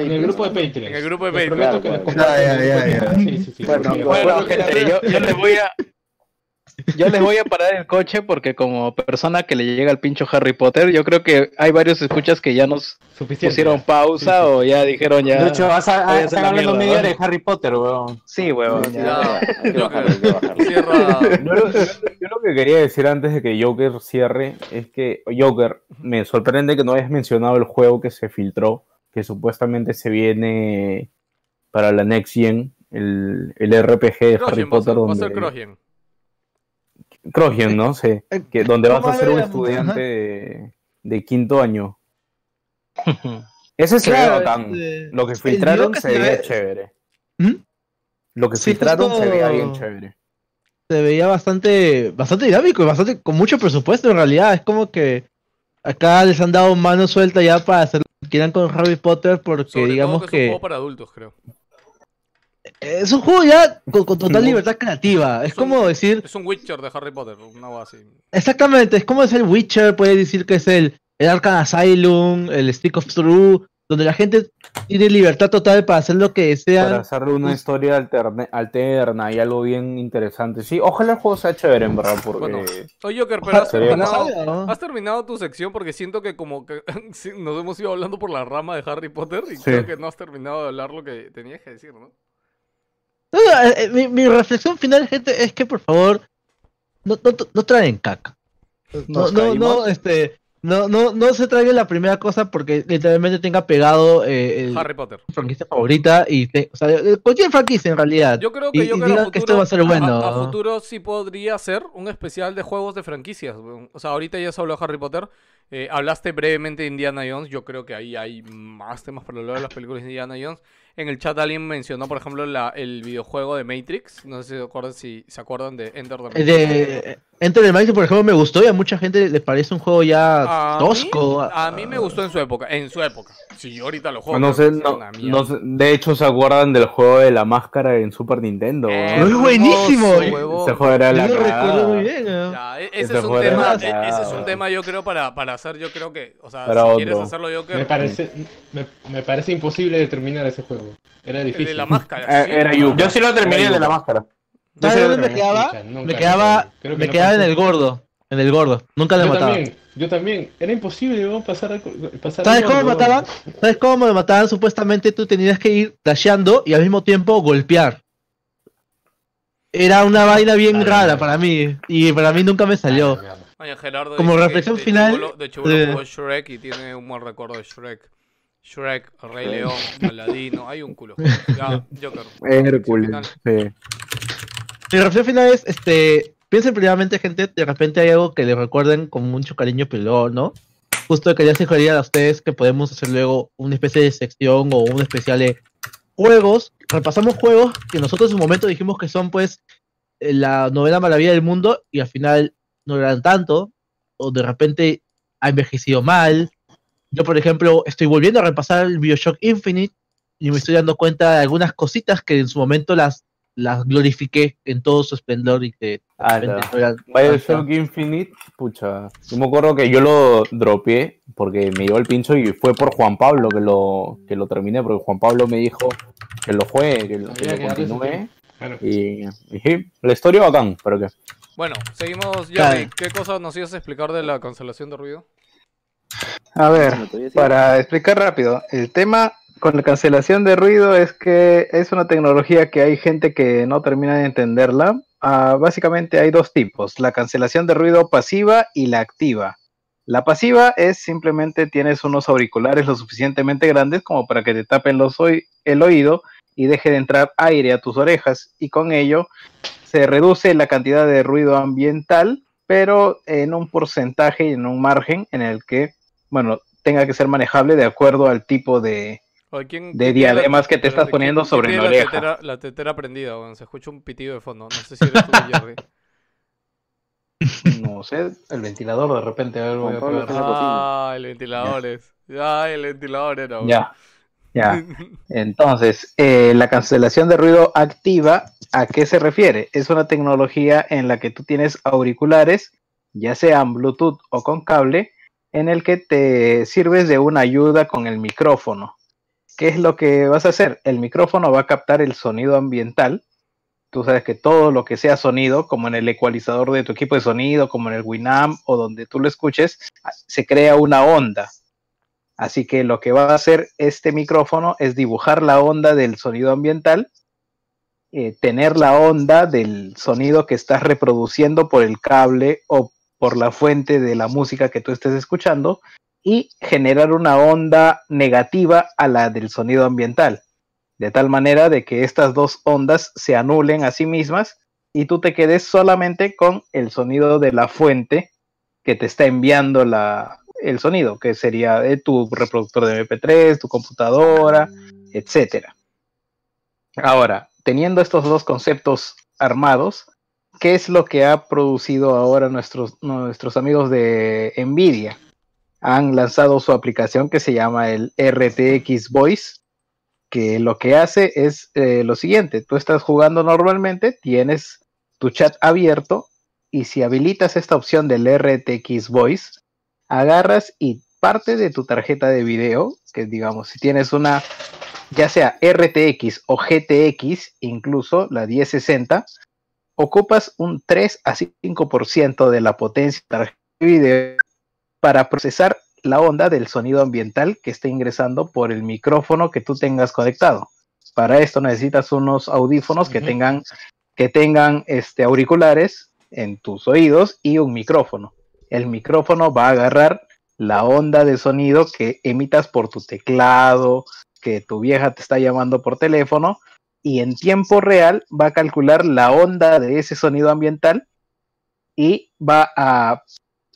en el grupo de Patreon. En el grupo de Patreon. prometo que ya. Patreon. Sí, sí, sí. Bueno, porque- bueno, Bueno, gente, yo, yo les voy a. Yo les voy a parar el coche porque como persona que le llega el pincho Harry Potter, yo creo que hay varios escuchas que ya nos Suficiente. pusieron pausa Sí, sí. o ya dijeron ya. De hecho, vas a, hablando media de Harry Potter, weón. Sí, huevón. Sí, ya. Ya, hay que yo bajarlo, hay que bajarlo. Cierra. Yo lo, yo lo que quería decir antes de que Joker cierre es que, Joker, me sorprende que no hayas mencionado el juego que se filtró, que supuestamente se viene para la Next Gen, el, el RPG de Harry Crossgen va a ser- Potter. va a donde... Crossgen, ¿no? Sí. Que, donde vas a ¿Cómo ser un estudiante de, de quinto año. Ese se Claro, ve bacán. este, Lo que filtraron que se se veía ve- chévere. ¿Mm? Lo que Sí, filtraron justo- se veía bien chévere. se veía bastante, bastante dinámico y bastante con mucho presupuesto en realidad. Es como que acá les han dado mano suelta ya para hacer lo que quieran con Harry Potter porque Sobre digamos todo que es un juego para adultos, creo. Es un juego ya con, con total libertad creativa. Es Es un- como decir, Es un Witcher de Harry Potter, una cosa así. exactamente, es como es el Witcher, puede decir que es el, el Arkham Asylum, el Stick of True, donde la gente tiene libertad total para hacer lo que desean. Para hacerle una historia alterne- alterna y algo bien interesante. Sí, ojalá el juego sea chévere, en verdad, porque... Bueno, Oye, Joker, pero has terminado, has terminado tu sección porque siento que como que nos hemos ido hablando por la rama de Harry Potter y Sí. creo que no has terminado de hablar lo que tenías que decir, ¿no? No, no, eh, eh, mi, mi reflexión final, gente, es que por favor no, no, no traen caca. No, Nos no, caímos. no, este, no, no, no se traigan la primera cosa porque literalmente tenga pegado eh, el Harry Potter. franquicia favorita y te- o sea, cualquier franquicia en realidad. Yo creo Y- que, y Joker, digan a que futuro, esto va a ser bueno. a- a futuro sí podría ser un especial de juegos de franquicias. O sea, ahorita ya se habló de Harry Potter. eh, hablaste brevemente de Indiana Jones. Yo creo que ahí hay más temas para hablar de las películas de Indiana Jones. En el chat alguien mencionó, por ejemplo, la, el videojuego de Matrix. No sé si se acuerdan, si se acuerdan de Enter the Eh, Matrix. De Enter the Matrix, por ejemplo, me gustó y a mucha gente les parece un juego ya A tosco. mí, a mí me gustó en su época. En su época. Si yo ahorita lo juego. No sé, no, sé, de hecho se acuerdan del juego de la máscara en Super Nintendo. Eh, ¿no? ¡Es buenísimo! juego era Yo la recuerdo muy bien. ¿no? Ya, e- Ese es un tema, e- ese es un tema yo creo para, para hacer, yo creo que, o sea, Para si quieres otro. hacerlo yo Me creo parece, me, me parece imposible determinar ese juego. Era el difícil. de la máscara. Eh, sí. era Yuka. Yo sí lo terminé el de la máscara. ¿Sabes dónde me quedaba? Me quedaba, me no quedaba en el gordo. En el gordo. Nunca le Yo mataba. también, yo también. Era imposible ¿no? pasar, pasar ¿Sabes cómo me mataban? ¿Sabes cómo me mataban? Supuestamente tú tenías que ir dasheando y al mismo tiempo golpear. Era una vaina bien Ay, rara para mí. Y para mí nunca me salió. Oye, Gerardo Como que reflexión de final, chibolo- de chibolo eh. jugó Shrek y tiene un buen recuerdo de Shrek. Shrek, Rey León, Aladino, hay un culo. Ya, Joker. Hércules. Sí. Mi reflexión final es, este, piensen primeramente, gente, de repente hay algo que le recuerden con mucho cariño, pero luego, ¿no? Justo quería sugerir a ustedes que podemos hacer luego una especie de sección o un especial de juegos. Repasamos juegos que nosotros en su momento dijimos que son, pues, eh, la novena maravilla del mundo y al final no eran tanto, o de repente ha envejecido mal. Yo, por ejemplo, estoy volviendo a repasar el Bioshock Infinite y me estoy dando cuenta de algunas cositas que en su momento las, las glorifiqué en todo su esplendor y que Ah, Bioshock. Infinite, pucha. Yo me acuerdo que yo lo dropeé porque me llevó el pincho y fue por Juan Pablo que lo, que lo terminé, porque Juan Pablo me dijo que lo juegue, que lo, que lo continúe. Claro. Y, y sí, la historia bacán, pero que. Bueno, seguimos, Claro. Jerry. ¿Qué cosa nos ibas a explicar de la cancelación de ruido? A ver, para explicar rápido, el tema con la cancelación de ruido es que es una tecnología que hay gente que no termina de entenderla. Ah, básicamente hay dos tipos, la cancelación de ruido pasiva y la activa. La pasiva es simplemente tienes unos auriculares lo suficientemente grandes como para que te tapen el oído y deje de entrar aire a tus orejas y con ello se reduce la cantidad de ruido ambiental, pero en un porcentaje y en un margen en el que, bueno, tenga que ser manejable de acuerdo al tipo de, ¿quién- de quién tiene la- diademas que te estás poniendo quién- sobre quién la oreja. tetera- la tetera prendida. Se escucha un pitido de fondo. No sé si eres tú, Jerry. No sé, el ventilador de repente. A ver, voy a. Ah, el ventilador es. Ah, el ventilador era. weón. Ya, ya. Entonces, eh, la cancelación de ruido activa, ¿a qué se refiere? Es una tecnología en la que tú tienes auriculares, ya sean Bluetooth o con cable, en el que te sirves de una ayuda con el micrófono. ¿Qué es lo que vas a hacer? El micrófono va a captar el sonido ambiental. Tú sabes que todo lo que sea sonido, como en el ecualizador de tu equipo de sonido, como en el Winamp o donde tú lo escuches, se crea una onda. Así que lo que va a hacer este micrófono es dibujar la onda del sonido ambiental, eh, tener la onda del sonido que estás reproduciendo por el cable o por la fuente de la música que tú estés escuchando y generar una onda negativa a la del sonido ambiental. de tal manera de que estas dos ondas se anulen a sí mismas y tú te quedes solamente con el sonido de la fuente que te está enviando la, el sonido, que sería de tu reproductor de MP3, tu computadora, etcétera. Ahora, teniendo estos dos conceptos armados, ¿qué es lo que ha producido ahora nuestros, nuestros amigos de Nvidia? Han lanzado su aplicación que se llama el RTX Voice, que lo que hace es eh, lo siguiente, tú estás jugando normalmente, tienes tu chat abierto y si habilitas esta opción del RTX Voice, agarras y parte de tu tarjeta de video, que digamos, si tienes una, ya sea RTX o GTX, incluso la 1060, ocupas un 3 a 5% de la potencia de la tarjeta de video para procesar la onda del sonido ambiental que está ingresando por el micrófono que tú tengas conectado. Para esto necesitas unos audífonos que tengan, que tengan este, auriculares en tus oídos y un micrófono. El micrófono va a agarrar la onda de sonido que emitas por tu teclado, que tu vieja te está llamando por teléfono, y en tiempo real va a calcular la onda de ese sonido ambiental y va a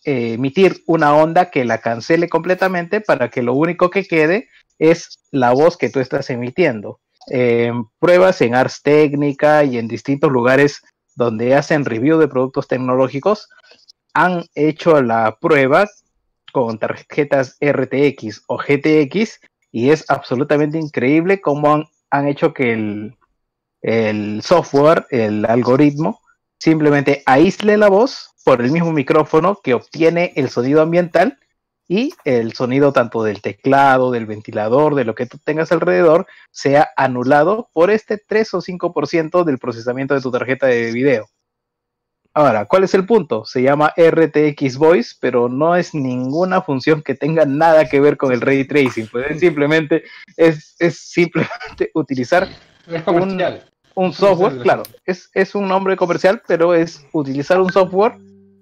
eh, emitir una onda que la cancele completamente para que lo único que quede es la voz que tú estás emitiendo. En pruebas en Ars Técnica y en distintos lugares donde hacen review de productos tecnológicos, han hecho la prueba con tarjetas RTX o GTX y es absolutamente increíble cómo han, han hecho que el, el software, el algoritmo, simplemente aísle la voz por el mismo micrófono que obtiene el sonido ambiental y el sonido tanto del teclado, del ventilador, de lo que tú tengas alrededor, sea anulado por este 3 o 5% del procesamiento de tu tarjeta de video. Ahora, ¿cuál es el punto? Se llama RTX Voice, pero no es ninguna función que tenga nada que ver con el ray tracing. Pues es simplemente, es, es simplemente utilizar Es un, un software, claro, es, es un nombre comercial, pero es utilizar un software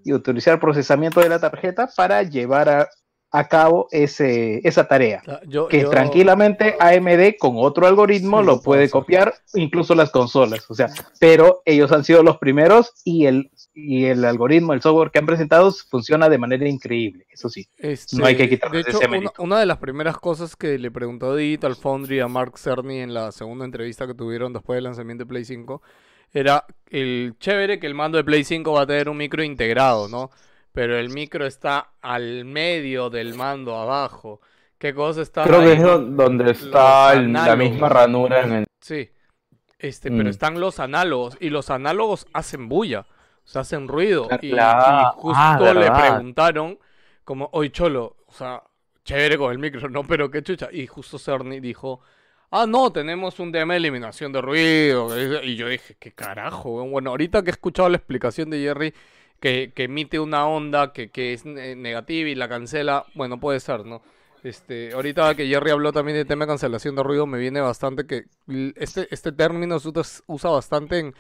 y utilizar procesamiento de la tarjeta para llevar a, a cabo ese, esa tarea. Ah, Yo, Que yo- tranquilamente AMD con otro algoritmo Sí, lo puede copiar, incluso las consolas. O sea, pero ellos han sido los primeros y el, y el algoritmo, el software que han presentado funciona de manera increíble. Eso sí. Este, No hay que quitarle De hecho, ese una, de las primeras cosas que le preguntó Digital Foundry a Mark Cerny en la segunda entrevista que tuvieron después del lanzamiento de Play 5 era el chévere que el mando de Play 5 va a tener un micro integrado, ¿no? Pero el micro está al medio del mando abajo. ¿Qué cosa está Creo que es do- donde está el- la misma ranura en el. Sí. Este, pero Mm. están los análogos y los análogos hacen bulla, o sea, hacen ruido. Ah, Y, justo Ah, le preguntaron como, oye Cholo, o sea, chévere con el micro, ¿no? Pero qué chucha. Y justo Cerny dijo, ah, no, tenemos un tema de eliminación de ruido. Y yo dije, qué carajo, weón?". Bueno, ahorita que he escuchado la explicación de Jerry, que, que emite una onda que, que es ne- negativa y la cancela, bueno, puede ser, ¿no? Este, ahorita que Jerry habló también de tema de cancelación de ruido, me viene bastante que este, este término se usa bastante en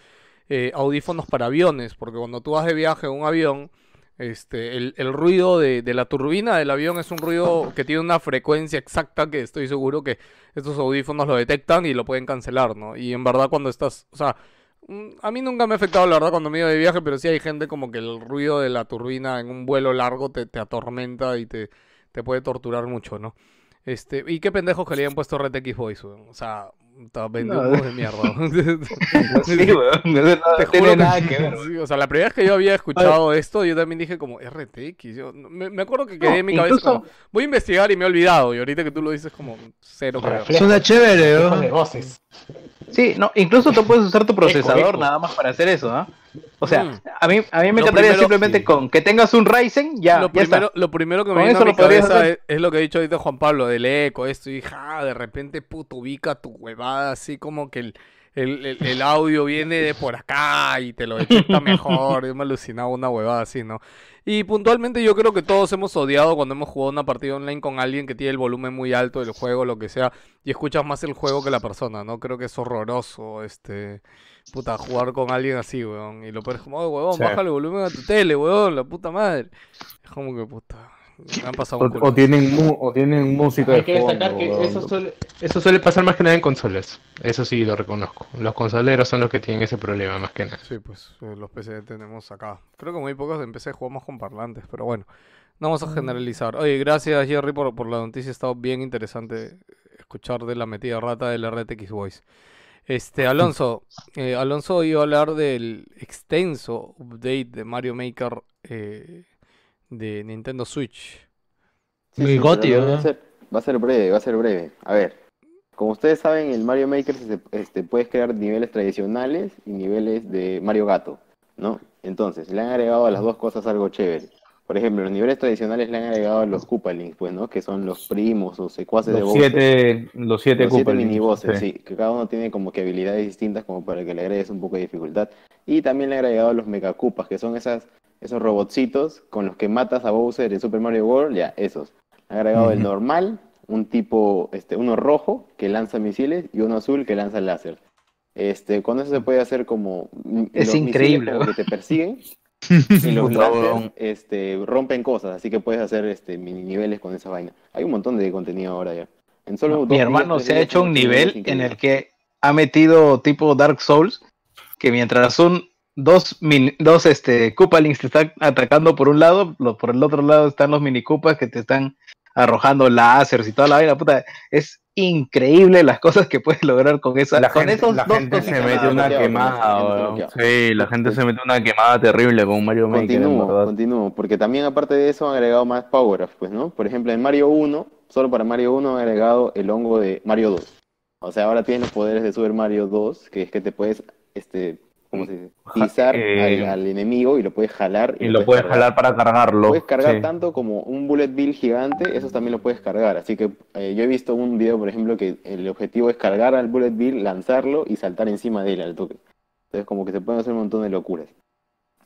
eh, audífonos para aviones, porque cuando tú vas de viaje en un avión, este, el, el ruido de, de la turbina del avión es un ruido que tiene una frecuencia exacta que estoy seguro que estos audífonos lo detectan y lo pueden cancelar, ¿no? Y en verdad cuando estás, o sea, mm, a mí nunca me ha afectado la verdad cuando me ido de viaje, pero sí hay gente como que el ruido de la turbina en un vuelo largo te, te atormenta y te, te puede torturar mucho, ¿no? Este, y qué pendejos que le hayan puesto RTX Voice. O sea, está vendemos No. de mierda. Sí, weón, no, no Te tiene juro que- nada que ver. sí, o sea, la primera vez que yo había escuchado esto, yo también dije como RTX. Yo, me, me acuerdo que quedé No, en mi cabeza incluso- como, voy a investigar y me he olvidado. Y ahorita que tú lo dices como cero que ver. Reflejos, Suena chévere, ¿no? de voces. Sí, no, incluso tú puedes usar tu procesador eco. nada más para hacer eso, ¿ah? O sea, Mm. a mí, a mí me Lo encantaría primero- simplemente sí. con que tengas un Ryzen, ya, lo, ya primero, está. lo primero que me Con eso a mi cabeza es lo que ha dicho ahorita Juan Pablo, del eco, esto, y ja, de repente puto ubica tu huevada, así como que el, el, el- el audio viene de por acá y te lo detecta mejor. Yo me alucinaba una huevada así, ¿no? Y puntualmente yo creo que todos hemos odiado cuando hemos jugado una partida online con alguien que tiene el volumen muy alto del juego, lo que sea, y escuchas más el juego que la persona, ¿no? Creo que es horroroso, este, puta, jugar con alguien así, weón. Y lo peor es como, "Oye, huevón, Sí. bájale el volumen a tu tele, weón, la puta madre. Es como que, puta, han pasado un O, culo. o tienen, mu- o tienen música Hay de que fondo. destacar que eso suele, eso suele pasar más que nada en consolas. Eso sí lo reconozco. Los consoleros son los que tienen ese problema más que nada. Sí, pues eh, los PC tenemos acá. Creo que muy pocos en PC jugamos con parlantes, pero bueno, no vamos a generalizar. Oye, gracias Jerry por, por la noticia, ha estado bien interesante escuchar de la metida rata del RTX Voice. Este, Alonso, eh, Alonso iba a hablar del extenso update de Mario Maker eh, de Nintendo Switch. Sí, sí, Goti, pero va, ¿no? a ser, va a ser breve, va a ser breve. A ver, como ustedes saben, el Mario Maker se, este, puedes crear niveles tradicionales y niveles de Mario Gato, ¿no? Entonces, le han agregado a las dos cosas algo chévere. Por ejemplo, los niveles tradicionales le han agregado los Koopalings, pues, ¿no? Que son los primos o secuaces de Los Bowser. siete, los siete, Los siete minibosses, sí. sí, que cada uno tiene como que habilidades distintas como para que le agregues un poco de dificultad. Y también le he agregado los Megacupas, que son esas, esos robotcitos con los que matas a Bowser en Super Mario World, ya, esos. He agregado el normal, un tipo, este, uno rojo que lanza misiles y uno azul que lanza láser. Este, con eso se puede hacer como Es los increíble, que te persiguen y los láser este, rompen cosas, así que puedes hacer este mini niveles con esa vaina. Hay un montón de contenido ahora ya. En solo dos Mi hermano se ha hecho un nivel en el que ha metido tipo Dark Souls, que mientras son dos min- dos este Koopalings te están atacando por un lado, lo- por el otro lado están los mini Koopas que te están arrojando láseres y toda la vaina, puta, es increíble las cosas que puedes lograr con esa La con gente, esos la dos gente se mete una bloqueado, quemada, bloqueado. Sí, la gente se mete una quemada terrible con Mario Maker, Continúo, verdad. continúo, porque también aparte de eso han agregado más power-ups, pues, ¿no? Por ejemplo, en Mario 1, solo para Mario 1 han agregado el hongo de Mario 2. O sea, ahora tienes los poderes de Super Mario 2, que es que te puedes, este, ¿cómo se dice? Pisar eh, al, al enemigo y lo puedes jalar. Y lo puedes jalar para cargarlo. Puedes cargar sí. tanto como un bullet bill gigante, esos también lo puedes cargar. Así que eh, yo he visto un video, por ejemplo, que el objetivo es cargar al bullet bill, lanzarlo y saltar encima de él al toque. Entonces como que se pueden hacer un montón de locuras.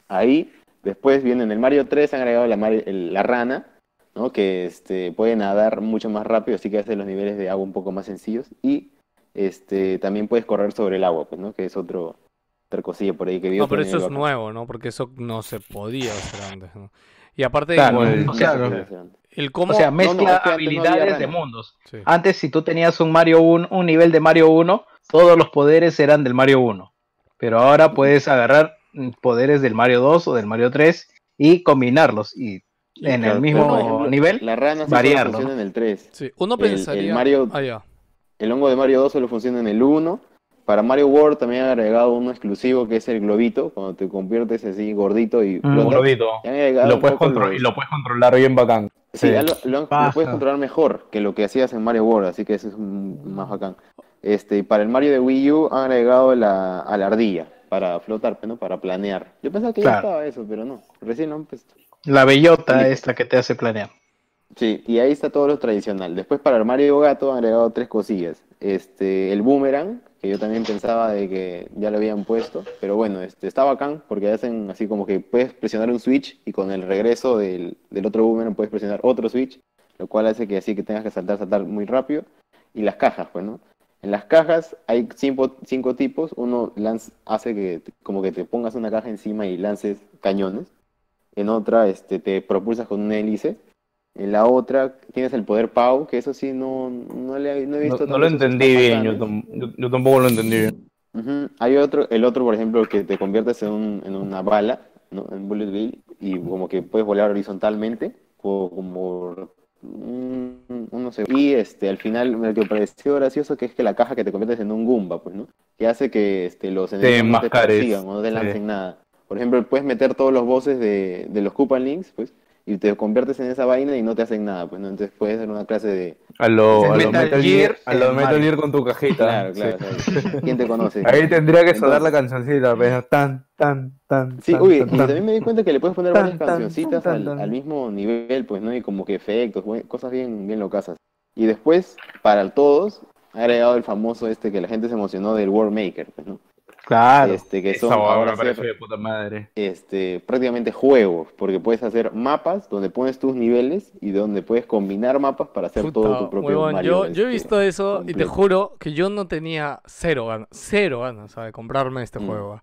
Ahí, después viene en el Mario 3, han agregado la, Mario- el- la rana, ¿no? Que este, puede nadar mucho más rápido, así que hace los niveles de agua un poco más sencillos. Y este, también puedes correr sobre el agua, pues, ¿no? Que es otro, otra cosilla por ahí que vi No, pero eso es nuevo, ¿no? Porque eso no se podía hacer antes, ¿no? Y aparte, Claro, Como el- o sea, Claro. el cómo... o sea, no, mezcla no había habilidades de rana. mundos. Sí. Antes, si tú tenías un Mario 1, un nivel de Mario 1, todos los poderes eran del Mario 1. Pero ahora puedes agarrar poderes del Mario 2 o del Mario 3 y combinarlos. Y en Claro, el mismo por ejemplo, nivel, La rana variarlo, funciona ¿no? en el 3. Sí, uno El- el pensaría... Mario- Ah, ya. El hongo de Mario 2 solo funciona en el 1. Para Mario World también han agregado uno exclusivo que es el globito, cuando te conviertes así gordito y Mm, globito. Y lo puedes, los- y lo puedes controlar bien bacán. Sí, Sí. ya lo, lo- lo Paja. puedes controlar mejor que lo que hacías en Mario World, así que eso es más bacán. Este, para el Mario de Wii U han agregado la, a la ardilla para flotar, ¿no? Para planear. Yo pensaba que ya estaba eso, pero no. Recién lo han puesto. la bellota Sí. esta que te hace planear. Sí, y ahí está todo lo tradicional. Después para el Mario Gato han agregado tres cosillas. Este, el boomerang, que yo también pensaba de que ya lo habían puesto, pero bueno, este, está bacán porque hacen así como que puedes presionar un switch y con el regreso del, del otro boomerang puedes presionar otro switch, lo cual hace que así que tengas que saltar, saltar muy rápido. Y las cajas, pues, ¿no? En las cajas hay cinco, cinco tipos. Uno lanz- hace que como que te pongas una caja encima y lances cañones. En otra este, te propulsas con un hélice. En la otra tienes el poder Pau, que eso sí no, no, le, no he No, visto no lo tantos entendí bien, yo, tam- yo- yo tampoco lo entendí bien. Hay otro, el otro, por ejemplo, que te conviertes en, un- en una bala, ¿no? En Bullet Bill, y como que puedes volar horizontalmente, o como un, un no sé. Y este, al final, lo que me pareció gracioso que es que la caja que te conviertes en un Goomba, pues, ¿no? Que hace que este, los enemigos no te persigan o no te sí. lancen nada. Por ejemplo, puedes meter todos los bosses de, de los Koopa Links, pues, y te conviertes en esa vaina y no te hacen nada, pues, ¿no? Entonces puedes hacer una clase de... A lo, a lo Metal Metal, Gear a lo Metal. Gear con tu cajita. Claro, sí. claro. ¿Quién te conoce? Ahí tendría que sonar la cancioncita, pero tan, tan, tan. Sí, tan, uy, tan, y también me di cuenta que le puedes poner Tan, varias cancioncitas al, al mismo nivel, pues, ¿no? Y como que efectos, cosas bien, bien locasas. Y después, para todos, ha agregado el famoso este que la gente se emocionó del World Maker, pues, ¿no? Claro. Este, que son ahora hacer, de puta madre. este, prácticamente juegos, porque puedes hacer mapas donde pones tus niveles y donde puedes combinar mapas para hacer todo Puta, tu propio huevón, Mario. yo, yo he este, visto eso y te completo. juro que yo no tenía cero ganas, cero ganas, ¿sabes? De comprarme este Mm. juego.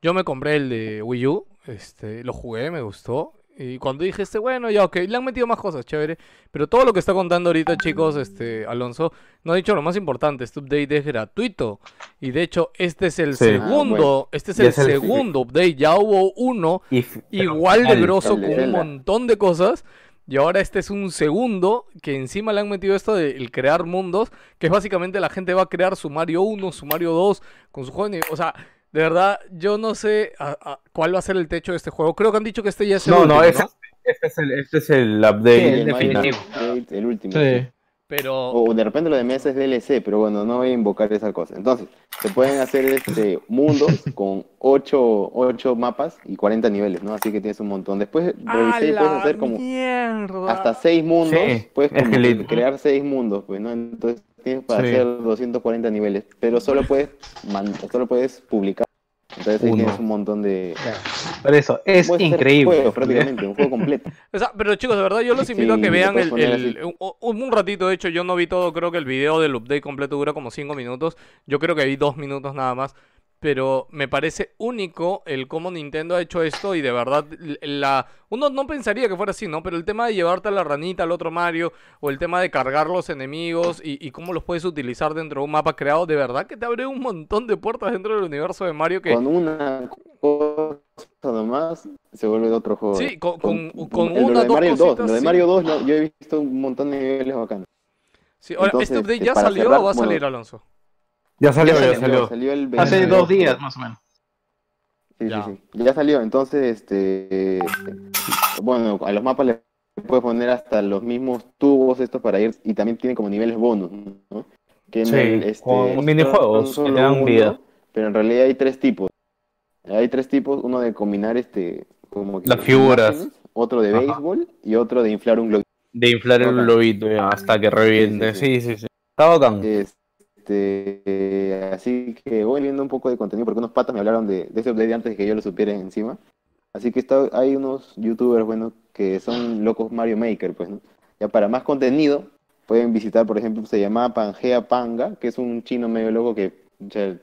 Yo me compré el de Wii U, este, lo jugué, me gustó Y cuando dije este, bueno, ya, ok, le han metido más cosas, chévere. Pero todo lo que está contando ahorita, chicos, este, Alonso, no ha dicho lo más importante, este update es gratuito. Y de hecho, este es el Sí. segundo, Ah, bueno. este es el es el- segundo update. Ya hubo uno igual de grosso con un montón de cosas. Y ahora este es un segundo que encima le han metido esto de el crear mundos, que es básicamente la gente va a crear su Mario 1, su Mario 2, con su juego. O sea, de verdad, yo no sé a- a- cuál va a ser el techo de este juego. Creo que han dicho que este ya es el No, último, no, ¿no? este es el, este es el update Sí, el definitivo. Update, el último. Sí. Pero O de repente lo de mesa es DLC, pero bueno, no voy a invocar esa cosa. Entonces, se pueden hacer este mundos con 8, mapas y 40 niveles, ¿no? Así que tienes un montón. Después ¡A revisé y puedes hacer como mierda! hasta 6 mundos. Sí, puedes como crear 6 mundos, pues, ¿no? Entonces tienes para Sí. hacer 240 niveles, pero solo puedes, man- solo puedes publicar. Entonces ahí Uno. tienes un montón de... Por eso, es Puedes increíble. juegos, prácticamente, un juego completo. O sea, pero chicos, de verdad yo los invito a Sí, que le vean el, el- un, un- un ratito, de hecho yo no vi todo, creo que el video del update completo dura como 5 minutos, yo creo que vi 2 minutos nada más, pero me parece único el cómo Nintendo ha hecho esto y de verdad la uno no pensaría que fuera así, ¿no? Pero el tema de llevarte a la ranita al otro Mario o el tema de cargar los enemigos y, y cómo los puedes utilizar dentro de un mapa creado, de verdad que te abre un montón de puertas dentro del universo de Mario que... Con una cosa nomás se vuelve otro juego. Sí, con- con- con el- lo una, de dos Mario 2, cositas, Lo de. Mario 2, lo- yo he visto un montón de niveles bacanos. Sí, ahora, entonces, ¿este update este, ya salió cerrar, o va a bueno, salir, Alonso? Ya salió, ya salió, salió. el Hace 22. dos días, más o menos. Sí, Ya. sí, sí. Ya salió, entonces, este, bueno, a los mapas le puedes poner hasta los mismos tubos estos para ir, y también tiene como niveles bonus, ¿no? Que en Sí, el, este, con minijuegos que te dan uno, vida. Pero en realidad hay tres tipos. Hay tres tipos, uno de combinar este, como que Las figuras. imágenes, otro de Ajá. béisbol y otro de inflar un globo. De inflar el globito ya, hasta que reviente. Sí, Sí, sí, sí. Está bacán. Este, así que voy viendo un poco de contenido porque unos patas me hablaron de, de ese update antes de que yo lo supiera encima. Así que está, hay unos youtubers, bueno, que son locos Mario Maker, pues, ¿no? Ya para más contenido, pueden visitar, por ejemplo, se llama Pangea Panga, que es un chino medio loco que, ya,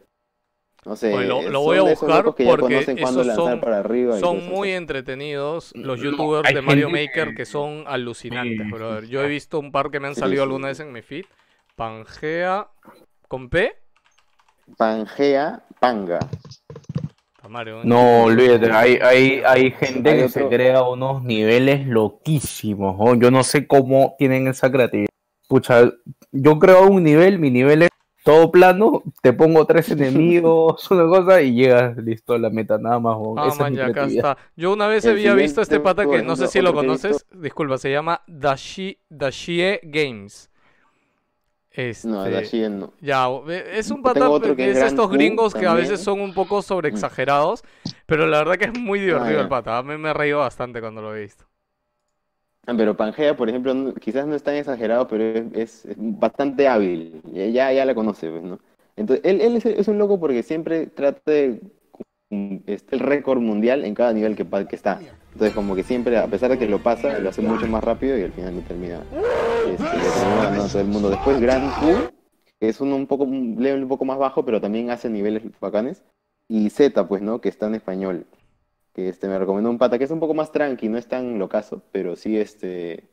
no sé, lo, lo son voy a buscar que ya porque conocen cuándo esos lanzar son, para arriba son cosas muy entretenidos. Los No, youtubers hay de Mario gente Maker que- son alucinantes, Sí, brother. sí, Yo he sí. visto un par que me han Sí, salido sí. alguna vez en mi feed. Pangea con P. Pangea Panga. Un- No, olvídate, hay, hay, hay gente Hay que otro- se crea unos niveles loquísimos. ¿no? Yo no sé cómo tienen esa creatividad. Pucha, yo creo un nivel, mi nivel es todo plano, te pongo tres enemigos, una cosa, y llegas listo a la meta, nada más. ¿no? Ah, Esa es man, mi ya acá creatividad. está. Yo una vez El había visto a este pata que no sé si lo conoces. Disculpa, se llama Dashi, Dashie Games. Este, No, Dashien no. Ya, es un pata es estos gringos que a veces son un poco sobreexagerados, pero la verdad que es muy divertido ya. el pata. A mí me he reído bastante cuando lo he visto. Ah, Pero Pangea, por ejemplo, no- quizás no es tan exagerado, pero es, bastante hábil. Ya, ya, ya la conoce, pues, ¿no? Entonces, él, él es, es un loco porque siempre trata de este, el récord mundial en cada nivel que, que está. Entonces, como que siempre, a pesar de que lo pasa, lo hace mucho más rápido y al final lo termina, este, termina todo el mundo. Después, Grand Q, que es uno un poco, un level un poco más bajo, pero también hace niveles bacanes. Y Z, pues, ¿no? Que está en español. Que este, me recomendó un pata que es un poco más tranqui, no es tan locazo, pero sí este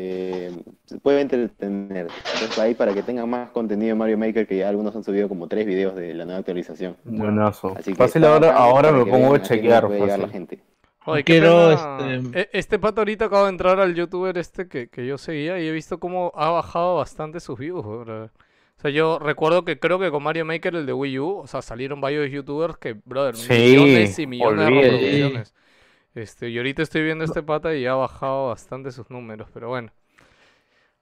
eh, se puede entretener. Entonces ahí para que tengan más contenido de Mario Maker, que ya algunos han subido como tres videos de la nueva actualización. Buenazo. Así que Fácil ahora, ahora me pongo a chequear. puede la gente. Joder, Quiero, este- E- Este pata ahorita acaba de entrar al youtuber este que, que yo seguía y he visto cómo ha bajado bastante sus views. O sea, yo recuerdo que creo que con Mario Maker, el de Wii U, o sea, salieron varios youtubers que, brother, Sí, millones y millones de reproducciones. Este, y ahorita estoy viendo este pata y ha bajado bastante sus números, pero bueno.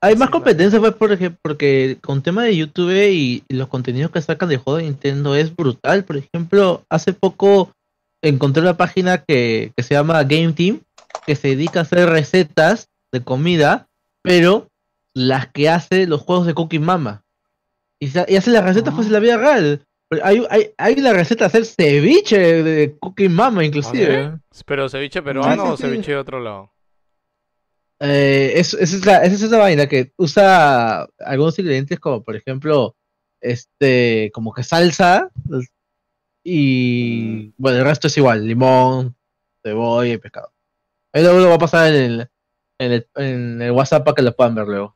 Hay más competencia, pues, porque, porque con tema de YouTube y, los contenidos que sacan de juego de Nintendo es brutal. Por ejemplo, hace poco encontré una página que, que se llama Game Team, que se dedica a hacer recetas de comida, pero las que hace los juegos de Cookie Mama. Y, y hace las recetas pues en la vida real. Hay, hay, hay la receta de hacer ceviche de Cookie Mama, inclusive. Pero ceviche peruano sí, o sí. ceviche de otro lado. Eh, es, esa, es esa es esa vaina que usa algunos ingredientes como por ejemplo este como que salsa y bueno el resto es igual limón cebolla y pescado Ahí luego lo va a pasar en el, en el, en el WhatsApp para que lo puedan ver luego.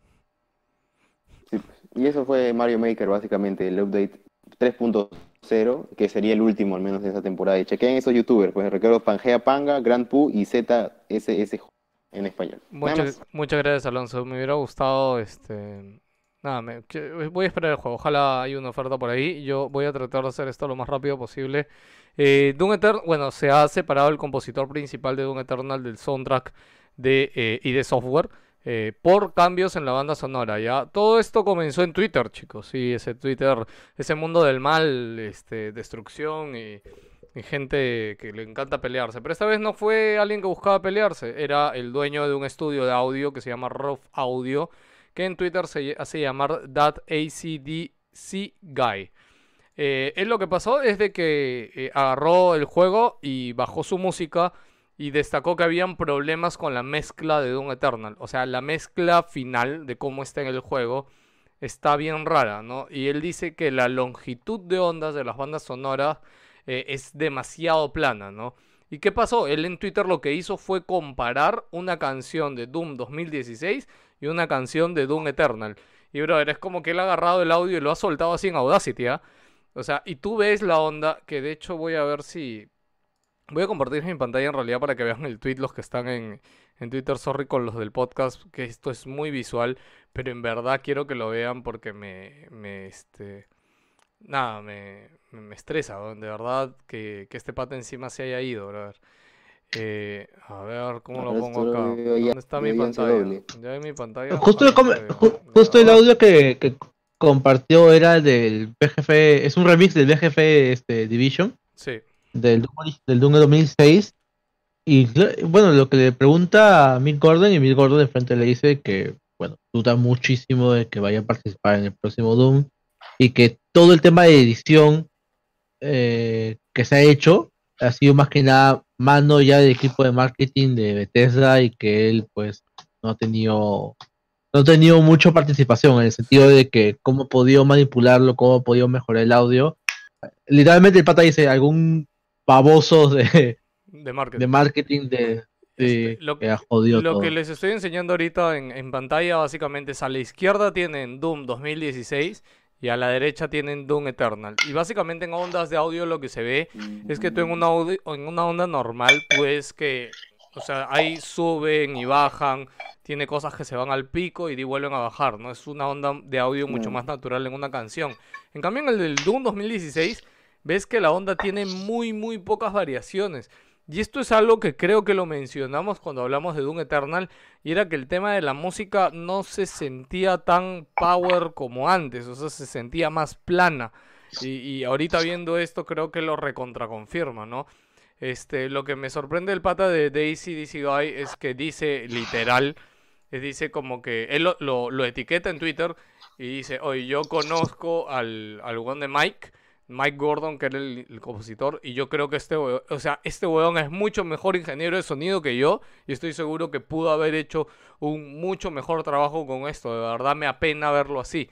Y eso fue Mario Maker, básicamente, el update 3.0, que sería el último al menos de esa temporada. Y chequen esos youtubers, pues recuerdo Pangea Panga, Grand Poo y ZSS en español. Muchas, gracias, Alonso. Me hubiera gustado, este... Nada, me- voy a esperar el juego. Ojalá haya una oferta por ahí. Yo voy a tratar de hacer esto lo más rápido posible. Eh, Doom Eternal, bueno, se ha separado el compositor principal de Doom Eternal del soundtrack de, eh, y de software eh, por cambios en la banda sonora. Ya todo esto comenzó en Twitter, chicos. Sí, ese Twitter, ese mundo del mal, este, destrucción y, y gente que le encanta pelearse. Pero esta vez no fue alguien que buscaba pelearse, era el dueño de un estudio de audio que se llama Rough Audio, que en Twitter se hace llamar That ACDC Guy. Eh, él lo que pasó es de que eh, agarró el juego y bajó su música y destacó que habían problemas con la mezcla de Doom Eternal. O sea, la mezcla final de cómo está en el juego está bien rara, ¿no? Y él dice que la longitud de ondas de las bandas sonoras eh, es demasiado plana, ¿no? ¿Y qué pasó? Él en Twitter lo que hizo fue comparar una canción de Doom 2016 y una canción de Doom Eternal. Y brother, es como que él ha agarrado el audio y lo ha soltado así en Audacity, ¿ah? O sea, y tú ves la onda, que de hecho voy a ver si... Voy a compartir mi pantalla en realidad para que vean el tweet los que están en, en Twitter, sorry con los del podcast, que esto es muy visual, pero en verdad quiero que lo vean porque me, me este... Nada, me, me, me estresa, de verdad, que, que este pata encima se haya ido, brother. Eh, a ver, ¿cómo lo pongo lo acá? ya- ¿Dónde está mi pantalla? Ya en mi pantalla. Justo, el, ju- justo el audio que, que compartió era del BGF, es un remix del BGF este, Division, Sí. Del, Doom del Doom de 2006. Y bueno, lo que le pregunta a Mick Gordon, y Mick Gordon de frente le dice que, bueno, duda muchísimo de que vaya a participar en el próximo Doom y que todo el tema de edición eh, que se ha hecho ha sido más que nada mano ya del equipo de marketing de Bethesda y que él pues no ha tenido no ha tenido mucha participación en el sentido de que cómo ha podido manipularlo, cómo ha podido mejorar el audio. Literalmente el pata dice algún baboso de, De marketing. de marketing de, de- Este, lo- que ha jodido Lo todo. que les estoy enseñando ahorita en, en pantalla básicamente es a la izquierda tienen Doom 2016 y a la derecha tienen Doom Eternal. Y básicamente en ondas de audio lo que se ve es que tú en una, audi- en una onda normal pues que, o sea, ahí suben y bajan, tiene cosas que se van al pico y vuelven a bajar, ¿no? Es una onda de audio mucho más natural en una canción. En cambio en el del Doom 2016 ves que la onda tiene muy muy pocas variaciones. Y esto es algo que creo que lo mencionamos cuando hablamos de Doom Eternal, y era que el tema de la música no se sentía tan power como antes, o sea, se sentía más plana. Y, y ahorita viendo esto creo que lo recontraconfirma, ¿no? Este, lo que me sorprende del pata de Daisy DC Guy es que dice literal, dice como que él lo, lo- etiqueta en Twitter y dice, oye, yo conozco al, al de Mike, Mike Gordon, que era el, compositor, y yo creo que este o sea, este weón es mucho mejor ingeniero de sonido que yo, y estoy seguro que pudo haber hecho un mucho mejor trabajo con esto, de verdad me apena verlo así.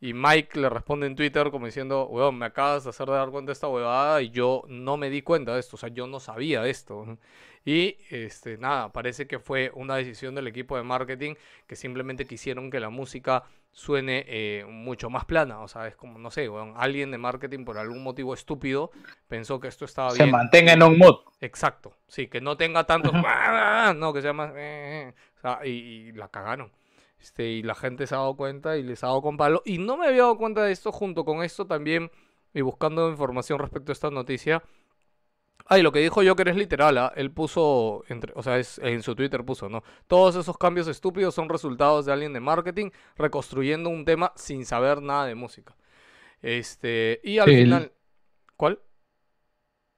Y Mike le responde en Twitter como diciendo, weón, me acabas de hacer dar cuenta de esta huevada y yo no me di cuenta de esto, o sea, yo no sabía de esto. Y este, nada, parece que fue una decisión del equipo de marketing que simplemente quisieron que la música suene eh, mucho más plana. O sea, es como, no sé, weón, alguien de marketing por algún motivo estúpido pensó que esto estaba Se bien. mantenga en un mood. Exacto, sí, que no tenga tantos... No, que sea más... eh, eh, o sea, y, y la cagaron. Este, y la gente se ha dado cuenta y les ha dado con palo. Y no me había dado cuenta de esto junto con esto también, y buscando información respecto a esta noticia. Ay, lo que dijo Joker es literal, ¿ah? Él puso, entre, o sea, es, en su Twitter puso, ¿no? Todos esos cambios estúpidos son resultados de alguien de marketing reconstruyendo un tema sin saber nada de música. Este, y al el- final... ¿Cuál?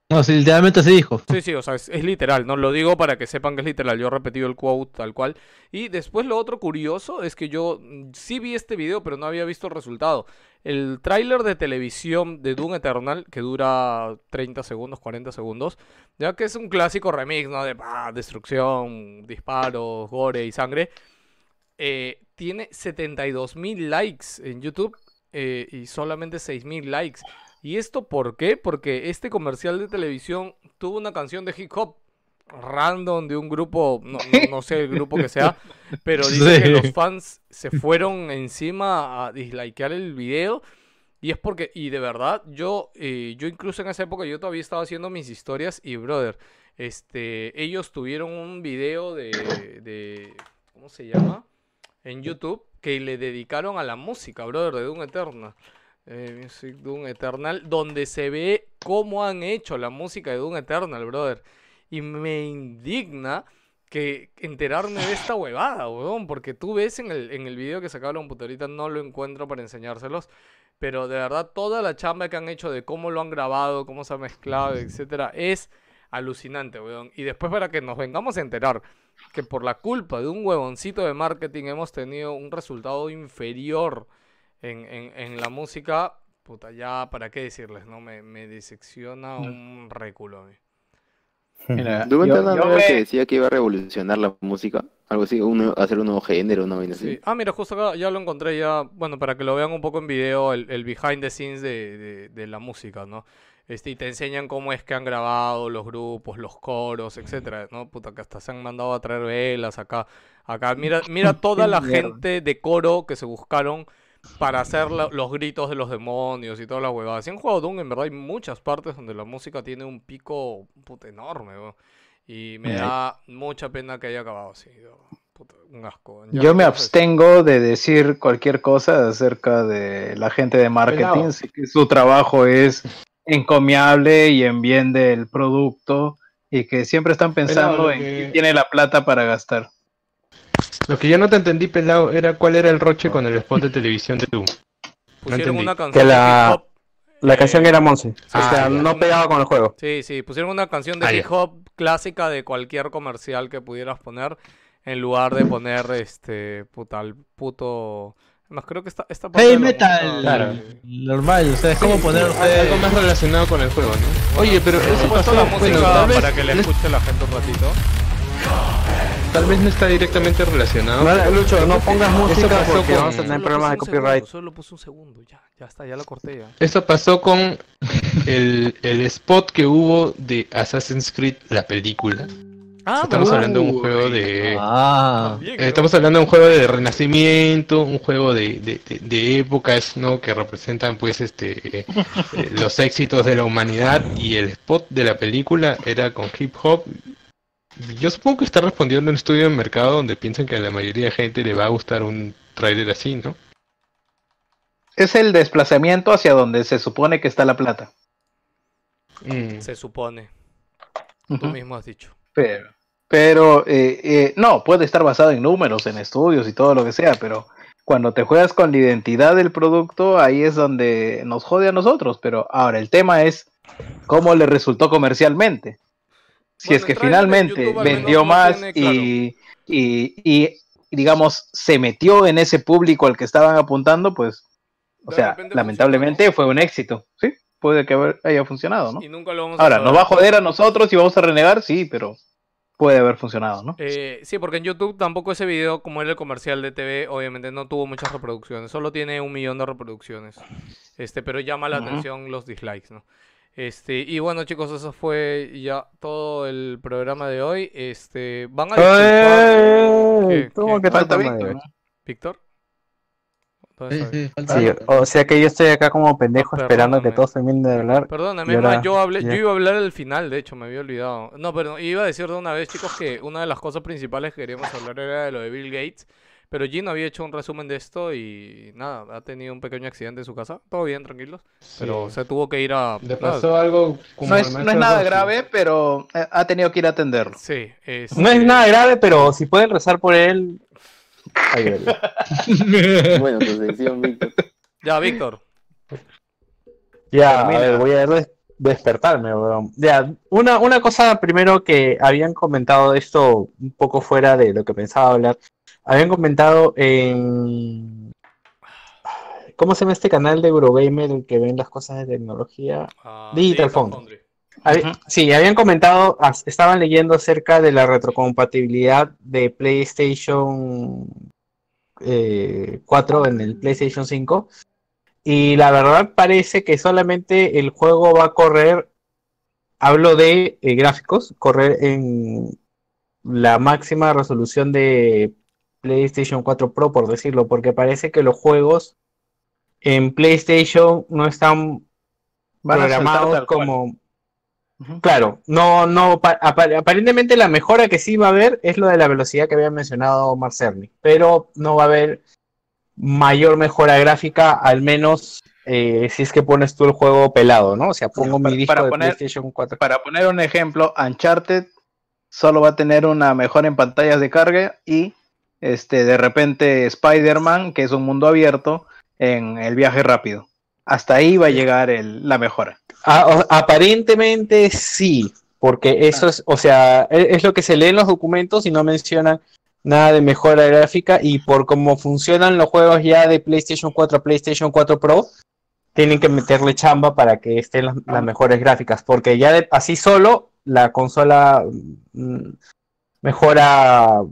No, sí, literalmente se dijo. Sí, sí, o sea, es, literal, no lo digo para que sepan que es literal, yo he repetido el quote tal cual. Y después lo otro curioso es que yo mm, sí vi este video, pero no había visto el resultado. El tráiler de televisión de Doom Eternal, que dura 30 segundos, 40 segundos, ya que es un clásico remix, ¿no? De bah, destrucción, disparos, gore y sangre, eh, tiene 72 mil likes en YouTube eh, y solamente 6 mil likes. ¿Y esto por qué? Porque este comercial de televisión tuvo una canción de hip hop. random de un grupo, no, no- no sé el grupo que sea, pero dice que los fans se fueron encima a dislikear el video. Y es porque, y de verdad, yo, eh, yo incluso en esa época yo todavía estaba haciendo mis historias y, brother, este, ellos tuvieron un video de, de, ¿cómo se llama? En YouTube que le dedicaron a la música, brother, de Doom Eternal. Eh, Music Doom Eternal, donde se ve cómo han hecho la música de Doom Eternal, brother. Y me indigna que enterarme de esta huevada, weón, porque tú ves en el, en el video que sacaron, puta, ahorita no lo encuentro para enseñárselos, pero de verdad toda la chamba que han hecho de cómo lo han grabado, cómo se ha mezclado, etcétera, es alucinante, weón. Y después para que nos vengamos a enterar que por la culpa de un huevoncito de marketing hemos tenido un resultado inferior en, en, en la música, puta, ya para qué decirles, ¿no? Me, me disecciona un réculo a mí. Mira, yo- yo me- que decía que iba a revolucionar la música, algo así, uno, hacer un nuevo género, una vaina así. Sí. Ah, mira, justo acá ya lo encontré ya, bueno, para que lo vean un poco en video, el, el behind the scenes de, de- de la música, ¿no? Este, y te enseñan cómo es que han grabado los grupos, los coros, etcétera, ¿no? Puta, que hasta se han mandado a traer velas acá. Acá, mira, mira toda la gente de coro que se buscaron para hacer la- los gritos de los demonios y todas las huevadas. Si han jugado Doom, en verdad hay muchas partes donde la música tiene un pico puta, enorme, weón. Y me da mucha pena que haya acabado así. Puta, un asco. Ya Yo me abstengo de decir cualquier cosa acerca de la gente de marketing. Sé que su trabajo es encomiable y en bien del producto y que siempre están pensando en que- quién tiene la plata para gastar. Lo que yo no te entendí, pelado, era cuál era el roche con el spot de televisión de Doom. Pusieron una canción Que la-. La eh, canción era Monse. Ah, o sea, ya. no pegaba con el juego. Sí, sí, pusieron una canción de Ah, hip hop clásica de cualquier comercial que pudieras poner en lugar de poner este puta el puto Además creo que esta esta parte la metal. Claro. Normal, o sea, es como poner Al- Algo más relacionado con el juego, ¿no? Oye, pero eso pasó, la música para que la escuche la gente un ratito. Tal vez no está directamente relacionado. No, pero- Lucho, no pongas música pasó porque con- vamos a tener problemas de copyright. segundo, solo puse un segundo, ya, ya está, ya la corté ya. Eso pasó con el, el spot que hubo de Assassin's Creed, la película. Ah, Estamos hablando de un juego de... Ah, Eh. Estamos hablando de un juego de renacimiento, un juego de, de, de- de épocas, ¿no? Que representan, pues, este, eh, los éxitos de la humanidad y el spot de la película era con hip hop. Yo supongo que está respondiendo a un estudio de mercado donde piensan que a la mayoría de gente le va a gustar un trailer así, ¿no? Es el desplazamiento hacia donde se supone que está la plata. Mm. Se supone. Tú mismo has dicho. Pero, pero eh, eh, no, puede estar basado en números, en estudios y todo lo que sea, pero cuando te juegas con la identidad del producto, ahí es donde nos jode a nosotros. Pero ahora el tema es cómo le resultó comercialmente. Si Bueno, es que finalmente vendió más tiene claro. y, y, y, digamos, se metió en ese público al que estaban apuntando, pues, o De sea, lamentablemente fue un éxito. Sí, puede que haya funcionado, ¿no? Y nunca lo vamos a Ahora. ¿nos va a joder a nosotros y vamos a renegar? Sí, pero puede haber funcionado, ¿no? Eh, sí, porque en YouTube tampoco ese video, como era el comercial de TV, obviamente no tuvo muchas reproducciones. Solo tiene un millón de reproducciones. Este, pero llama la atención los dislikes, ¿no? Este, y bueno, chicos, eso fue ya todo el programa de hoy. Este, van a disculpar. ¡Eh! ¿Qué? ¿Cómo que Falta Víctor, sí, está sí, falta Sí, o sea que yo estoy acá como pendejo Ah, esperando que todos terminen de hablar. Perdóname, ahora- yo, hablé, yo iba a hablar al final, de hecho, me había olvidado. No, pero iba a decir de una vez, chicos, que una de las cosas principales que queríamos hablar era de lo de Bill Gates. Pero Gino había hecho un resumen de esto y nada, ha tenido un pequeño accidente en su casa. Todo bien, tranquilos. Pero Sí. se tuvo que ir a... Le nada, pasó algo como No es, no es nada grave, pero eh, ha tenido que ir a atenderlo. Sí, este, No es nada grave, pero si pueden rezar por él. ayúdenle. Bueno, tu sección, Víctor. Ya, Víctor. Ya, a ver, voy a des- despertarme, weón. Ya, una, una cosa primero que habían comentado esto un poco fuera de lo que pensaba hablar. Habían comentado en. ¿Cómo se llama este canal de Eurogamer el que ven las cosas de tecnología? Ah, Digital Digital Foundry. Sí, habían comentado, estaban leyendo acerca de la retrocompatibilidad de PlayStation eh, 4 en el PlayStation 5. Y la verdad parece que solamente el juego va a correr hablo de eh, gráficos, correr en la máxima resolución de PlayStation 4 Pro, por decirlo, porque parece que los juegos en PlayStation no están Van programados como... Claro, no, no, apa- aparentemente la mejora que sí va a haber es lo de la velocidad que había mencionado Marcerni, pero no va a haber mayor mejora gráfica, al menos eh, si es que pones tú el juego pelado, ¿no? O sea, pongo mi disco para de poner- PlayStation 4. Para poner un ejemplo, Uncharted solo va a tener una mejora en pantallas de carga y este de repente Spider-Man, que es un mundo abierto, en el viaje rápido. Hasta ahí va a llegar el- la mejora. Ah, aparentemente sí, porque eso es, o sea, e- es, lo que se lee en los documentos y no mencionan nada de mejora gráfica y por cómo funcionan los juegos ya de PlayStation 4 a PlayStation 4 Pro, tienen que meterle chamba para que estén las, las mejores gráficas, porque ya de- así solo la consola mm, mejora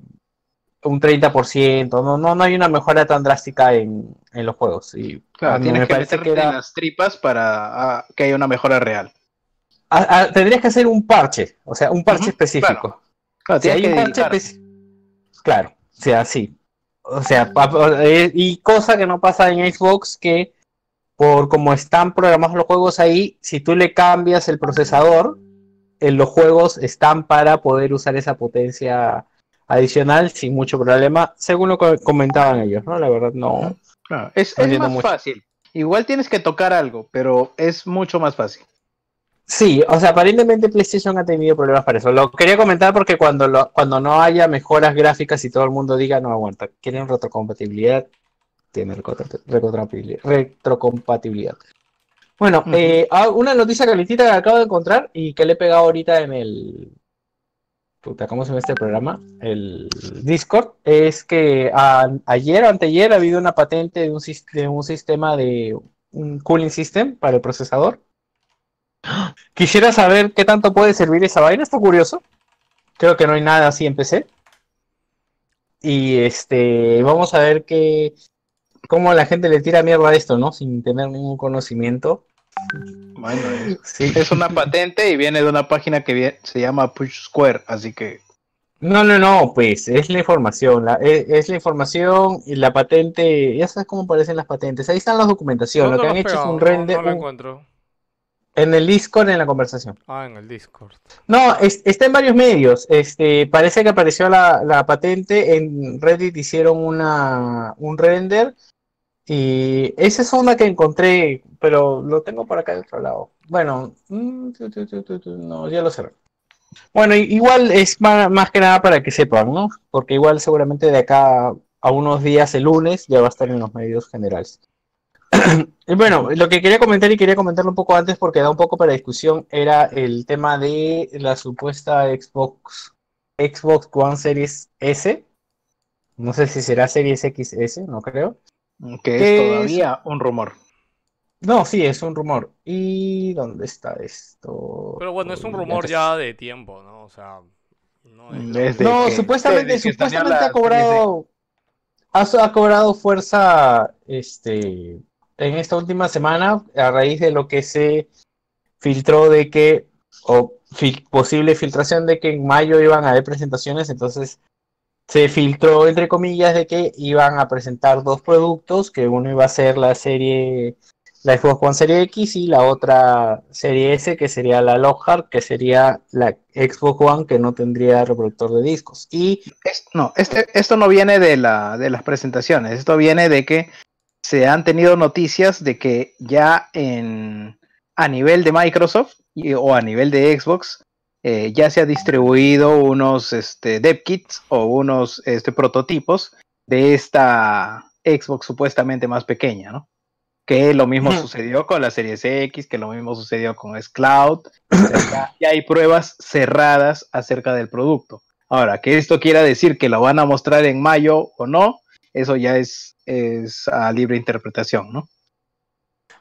un 30%, no, no, no hay una mejora tan drástica en, en los juegos. Y Claro, tienes me que parece que era- en las tripas para ah, que haya una mejora real. Ah, ah, tendrías que hacer un parche, o sea, un parche específico. Claro, Si hay que un parche dedicar. espe- Claro, o sea, sí. O sea, eh, y cosa que no pasa en Xbox, que por como están programados los juegos ahí, si tú le cambias el procesador, eh, los juegos están para poder usar esa potencia adicional sin mucho problema, según lo que comentaban ellos, ¿no? La verdad no. Claro, es, No es más mucho. fácil. Igual tienes que tocar algo, pero es mucho más fácil. Sí, o sea, aparentemente PlayStation ha tenido problemas para eso. Lo quería comentar porque cuando, lo, cuando no haya mejoras gráficas y todo el mundo diga no aguanta, quieren retrocompatibilidad, tiene retrocompatibilidad. Bueno, eh, ah, una noticia calentita que acabo de encontrar y que le he pegado ahorita en el. Puta, ¿cómo se llama este programa? El Discord. Es que ayer o anteayer ha habido una patente de un, de un sistema de un cooling system para el procesador. Quisiera saber qué tanto puede servir esa vaina, está curioso. Creo que no hay nada así en PC. Y este, vamos a ver qué, cómo la gente le tira mierda a esto, ¿no? Sin tener ningún conocimiento. Bueno, es, Sí. es una patente y viene de una página que se llama Push Square, así que No, no, no, pues es la información, la- es, es la información y la patente, ya sabes cómo aparecen las patentes, ahí están las documentaciones, lo ¿Dónde que han hecho es pegado? un No- render No, lo un- encuentro. en el Discord en la conversación. Ah, en el Discord. No, es- está en varios medios. Este, parece que apareció la, la patente en Reddit, hicieron una, un render y esa es una que encontré, pero lo tengo por acá de otro lado. Bueno, mm, no, ya lo cerré. Bueno, igual es más, que nada para que sepan, ¿no? Porque igual seguramente de acá a unos días, el lunes, ya va a estar en los medios generales. Y bueno, lo que quería comentar y quería comentarlo un poco antes porque da un poco para discusión era el tema de la supuesta Xbox Xbox One Series S. No sé si será Series XS, no creo. Que ¿Qué es todavía un rumor. No, sí, es un rumor. ¿Y dónde está esto? Pero bueno, es un rumor ya de tiempo, ¿no? O sea, no es- Desde No, que- supuestamente, desde supuestamente la ha cobrado, ha, ha cobrado fuerza, este, en esta última semana a raíz de lo que se filtró de que, o fil- posible filtración de que en mayo iban a haber presentaciones, entonces se filtró entre comillas de que iban a presentar dos productos, que uno iba a ser la serie, la Xbox One Serie X y la otra serie S, que sería la Lockhart, que sería la Xbox One que no tendría reproductor de discos. Y no, este, esto no viene de, la, de las presentaciones, esto viene de que se han tenido noticias de que ya en, a nivel de Microsoft o a nivel de Xbox eh, ya se ha distribuido unos este, dev kits o unos este, prototipos de esta Xbox supuestamente más pequeña, ¿no? Que lo mismo sucedió con la Series X, que lo mismo sucedió con sea, ya, ya hay pruebas cerradas acerca del producto. Ahora, que esto quiera decir que lo van a mostrar en mayo o no, eso ya es, es a libre interpretación, ¿no?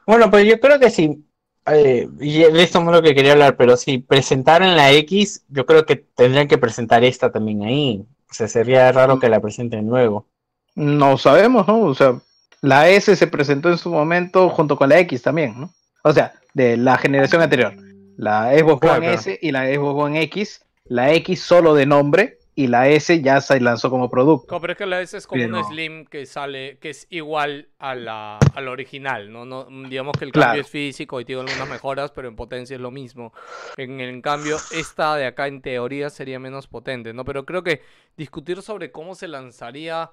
Bueno, pues yo creo que sí. Eh, y de esto es lo que quería hablar, pero si presentaran la X, yo creo que tendrían que presentar esta también ahí. O sea, sería raro que la presenten luego. No sabemos, ¿no? O sea, la S se presentó en su momento junto con la X también, ¿no? O sea, de la generación anterior. La Xbox One claro. S y la Xbox One X. La X solo de nombre y la S ya se lanzó como producto. No, pero es que la S es como Pero- una Slim que sale, que es igual a la, a la original, ¿no? no digamos que el Claro. cambio es físico y tiene algunas mejoras, pero en potencia es lo mismo. En, en cambio, esta de acá en teoría sería menos potente, ¿no? Pero creo que discutir sobre cómo se lanzaría...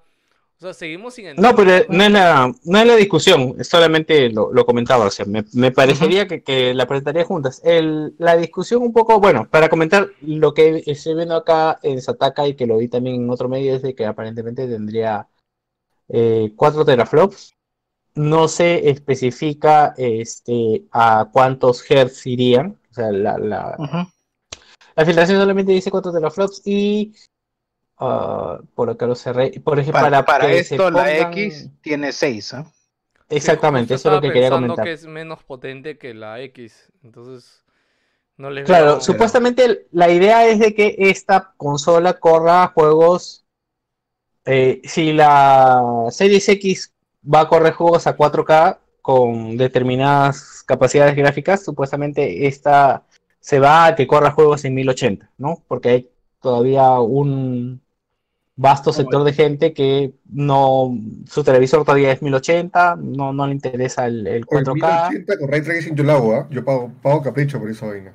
O sea, seguimos sin No, pero entender- no es la, no es la discusión, es solamente lo, lo comentaba, o sea, me, me parecería que, que la presentaría juntas. El, la discusión un poco, bueno, para comentar lo que estoy viendo acá en Sataka y que lo vi también en otro medio es de que aparentemente tendría eh, 4 teraflops. No se especifica este, a cuántos hertz irían, o sea, la, la, la filtración solamente dice 4 teraflops y ah, por acá lo cerré. Por ejemplo, Para, para, esto la X tiene 6. Exactamente, Justo eso es lo que quería comentar. que es menos potente que la X, entonces no les Claro, veo- supuestamente la idea es de que esta consola corra juegos. eh, si la Series X va a correr juegos a 4K con determinadas capacidades gráficas, supuestamente esta se va a que corra juegos en 1080, ¿no? Porque hay todavía un vasto sector de gente que no, su televisor todavía es 1080, no, no le interesa el, el Con 4K. 1080 con Ray Tracing yo lo hago, ¿ah? Yo pago, pago capricho por esa vaina.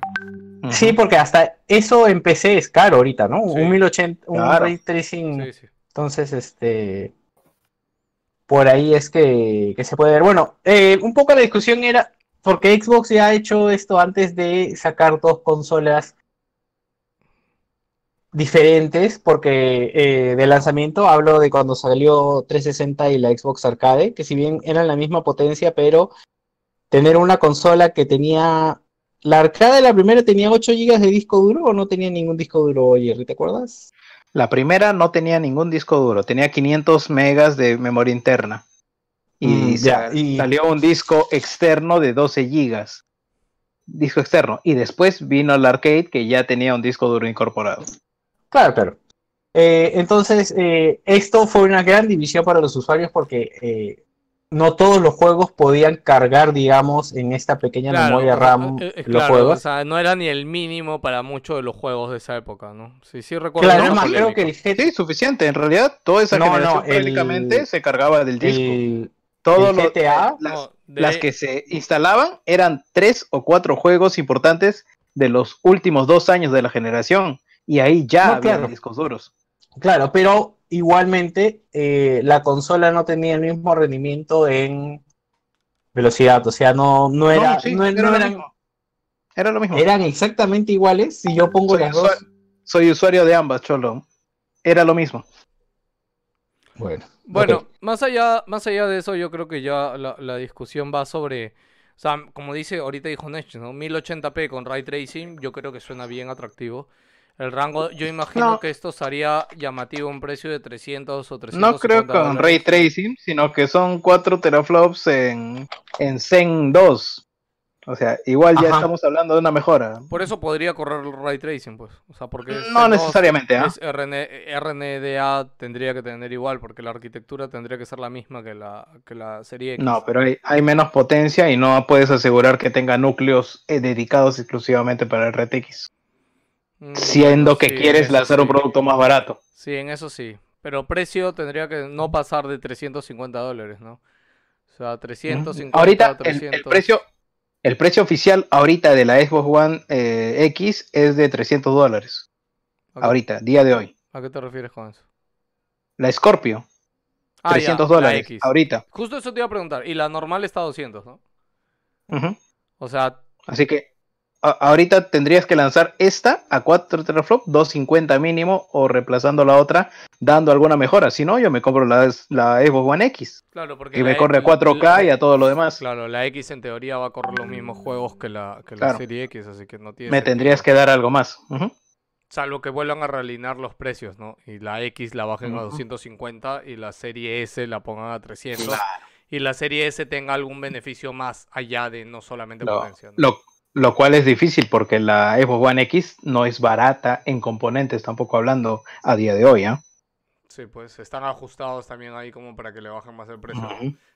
Sí, porque hasta eso en PC es caro ahorita, ¿no? Sí. Un 1080, un Claro. ray tracing. Sí, sí. Entonces, este. Por ahí es que, que se puede ver. Bueno, eh, un poco la discusión era. Porque Xbox ya ha hecho esto antes de sacar dos consolas diferentes. Porque eh, de lanzamiento hablo de cuando salió 360 y la Xbox Arcade. Que si bien eran la misma potencia, pero tener una consola que tenía. La arcade, la primera, tenía 8 GB de disco duro o no tenía ningún disco duro, Jerry, ¿te acuerdas? La primera no tenía ningún disco duro, tenía 500 megas de memoria interna. Y, Mm, ya, y- salió un disco externo de 12 gigas. Disco externo. Y después vino el arcade que ya tenía un disco duro incorporado. Claro, claro. Eh, entonces, eh, esto fue una gran división para los usuarios porque eh, no todos los juegos podían cargar, digamos, en esta pequeña Claro, memoria RAM eh, los claro, juegos. o sea, no era ni el mínimo para muchos de los juegos de esa época, ¿no? Sí, sí recuerdo. Claro, es más, creo que el GT Sí, suficiente. En realidad, toda esa No, generación no, el- prácticamente se cargaba del disco. el- Todo el lo- GTA, las, No, de- las que se instalaban eran tres o cuatro juegos importantes de los últimos dos años de la generación. Y ahí ya No, había claro. discos duros. Claro, pero igualmente eh, la consola no tenía el mismo rendimiento en velocidad, o sea, no, no era, No, sí, no, era no lo eran, mismo. Era lo mismo. eran exactamente iguales. Si yo pongo Soy, las dos, soy usuario de ambas, Cholo. Era lo mismo. bueno, Bueno, más allá, más allá de eso, yo creo que ya la, la discusión va sobre, o sea, como dice, ahorita dijo Nech, ¿no? 1080p con ray tracing, yo creo que suena bien atractivo. El rango, yo imagino No. que esto estaría llamativo a un precio de 300 o 350 No creo con dólares. ray tracing, sino que son 4 teraflops en, en Zen 2. O sea, igual ya Ajá. estamos hablando de una mejora. Por eso podría correr el ray tracing, pues. O sea, porque No Zen 2 necesariamente, ¿ah? es RN RNDA tendría que tener igual, porque la arquitectura tendría que ser la misma que la, que la serie X. No, pero hay, hay menos potencia y no puedes asegurar que tenga núcleos eh, dedicados exclusivamente para el RTX. Siendo que sí, quieres lanzar un producto más barato. Sí, en eso sí. Pero precio tendría que no pasar de 350 dólares, ¿no? O sea, 350, Ahorita el, el 300. precio el precio oficial ahorita de la Xbox One eh, X es de 300 dólares. ¿A qué- Ahorita, día de hoy. ¿A qué te refieres con eso? La Scorpio, Ah, ya, 300 la dólares. X. Ahorita. Justo eso te iba a preguntar. Y la normal está a 200, ¿no? O sea, Así que a- ahorita tendrías que lanzar esta a 4 teraflop, 250 mínimo, o reemplazando la otra, dando alguna mejora. Si no, yo me compro la, la Xbox One X. claro, porque Y la me corre a X- 4K y a todo lo demás. Claro, la X en teoría va a correr los mismos juegos que la, que la Claro. serie X, así que no tiene Me tendrías que dar algo más. Salvo que vuelvan a realinear los precios, ¿no? Y la X la bajen a Ujú. 250 y la serie S la pongan a 300. Y la serie S tenga algún beneficio más allá de no solamente Lo, potencia. ¿no? lo- lo cual es difícil porque la Xbox One X no es barata en componentes, tampoco hablando a día de hoy. ¿ah? Sí, pues están ajustados también ahí como para que le bajen más el precio.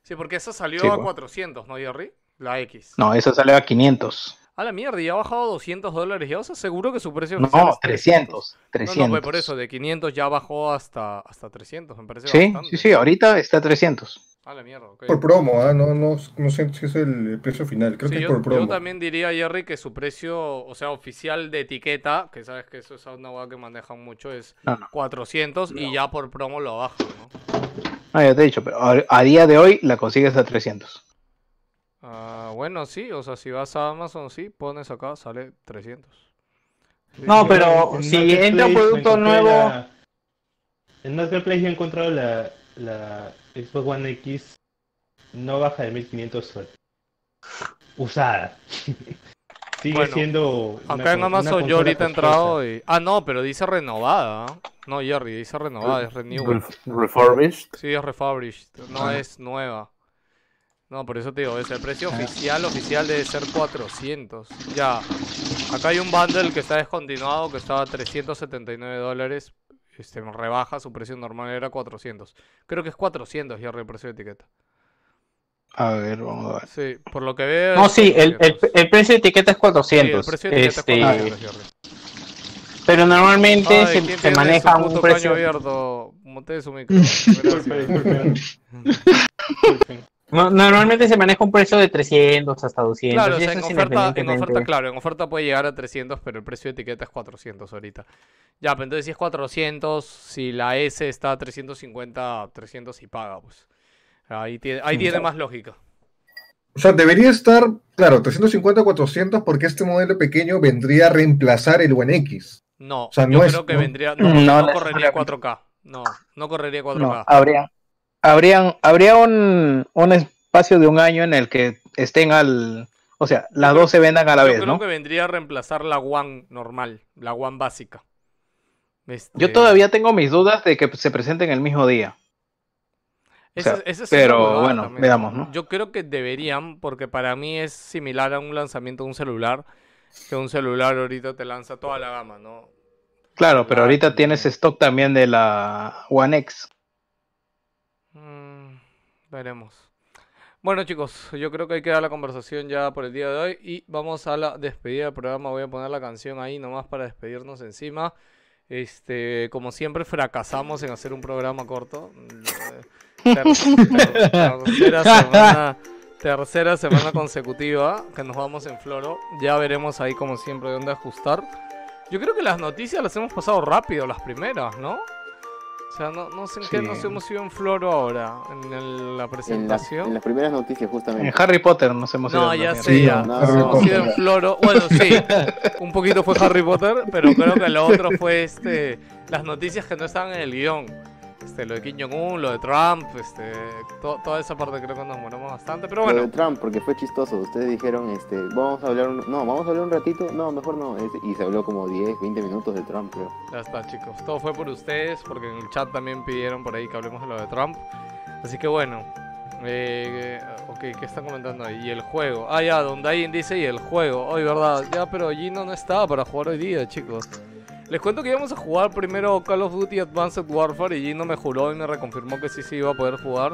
Sí, porque esa salió Sí, a pues. 400, ¿no, Jerry? La X. No, eso sale a 500. A la mierda, ya ha bajado 200 dólares ya, o sea, seguro que su precio No, oficial es 300, No, no, 300. pues por eso, de 500 ya bajó hasta, hasta 300, me parece Sí, bastante. sí, sí, ahorita está a 300. A la mierda, ok. Por promo, ¿ah? no, no, no sé si es el precio final, creo Sí, que es yo, por yo promo. también diría, Jerry, que su precio, o sea, oficial de etiqueta, que sabes que eso es una hueá que manejan mucho, es No, no. 400 y ya por promo lo bajan, ¿no? Ah, ya te he dicho, pero a, a día de hoy la consigues a 300. Ah, bueno, sí, o sea, si vas a Amazon, sí, pones acá, sale 300. Sí. No, pero En si Marketplace entra un producto nuevo... la- En Marketplace yo he encontrado la, la Xbox One X no baja de 1500 soles. Usada. Sigue Bueno, siendo. una Acá en Amazon yo ahorita he entrado y... Ah, no, pero dice renovada. ¿ah? No, Jerry, dice renovada, es renew. Ref- refurbished. Sí, es refurbished, no Ah. es nueva. No, por eso te digo, es el precio oficial, oficial debe ser 400. Ya, acá hay un bundle que está descontinuado que estaba a 379 dólares. Este, rebaja, su precio normal era 400. Creo que es 400 ya el precio de etiqueta. A ver, vamos a ver. Sí, por lo que veo. No, sí, el, el, 400. el precio de etiqueta es Sí, 400. el precio de etiqueta este, es 400, Jerry. pero normalmente Ay, se, ¿quién se maneja un precio. abierto? Monte su micro. No, normalmente se maneja un precio de 300 hasta 200. Claro, o sea, eso en es oferta, en oferta, claro, en oferta puede llegar a 300, pero el precio de etiqueta es 400 ahorita. Ya, pero entonces si es 400, si la S está a 350, 300 y paga, pues. Ahí tiene, ahí tiene más lógica. O sea, debería estar, claro, 350 400 porque este modelo pequeño vendría a reemplazar el One X. No, O sea, yo no es- creo que no- vendría, no, No no correría necesariamente. 4K. No, no correría 4K. No, habría, habrían, habría un, un espacio de un año en el que estén al. O sea, las dos se vendan a la Yo vez, creo ¿no? que vendría a reemplazar la One normal, la One básica. Este, Yo todavía tengo mis dudas de que se presenten el mismo día. Sea, es pero bueno, también. veamos, ¿no? Yo creo que deberían, porque para mí es similar a un lanzamiento de un celular, que un celular ahorita te lanza toda la gama, ¿no? Claro, pero ahorita tienes stock también de la One X. Mm, veremos. Bueno chicos, yo creo que hay que dar la conversación ya por el día de hoy y vamos a la despedida del programa. Voy a poner la canción ahí nomás para despedirnos encima. Este, como siempre fracasamos en hacer un programa corto. Ter- ter- tercera semana, tercera semana consecutiva que nos vamos en floro. Ya veremos ahí como siempre dónde ajustar. Yo creo que las noticias las hemos pasado rápido, las primeras, ¿no? O sea, no, no sé en qué nos hemos ido en floro ahora, en el- la En, la- presentación. en las primeras noticias, justamente. En Harry Potter nos hemos ido No, en ya la sé, ya. no, Nos hemos ido en floro. Bueno, sí, un poquito fue Harry Potter, pero creo que lo otro fue este las noticias que no estaban en el guion. Este, lo de Kim Jong-un, lo de Trump, este, to- toda esa parte creo que nos moramos bastante, pero Lo de bueno. Trump, porque fue chistoso. Ustedes dijeron, este, vamos a hablar un... No, vamos a hablar un ratito. No, mejor no. este, y se habló como 10, 20 minutos de Trump, creo. Ya está, chicos. Todo fue por ustedes, porque en el chat también pidieron por ahí que hablemos de lo de Trump. Así que bueno. Eh, ok, ¿qué están comentando ahí? Y el juego. Ah, ya, donde alguien dice y el juego. Hoy, ¿verdad? Ya, pero Gino no estaba para jugar hoy día, chicos. Les cuento que íbamos a jugar primero Call of Duty Advanced Warfare y Gino me juró y me reconfirmó que sí se iba a poder jugar.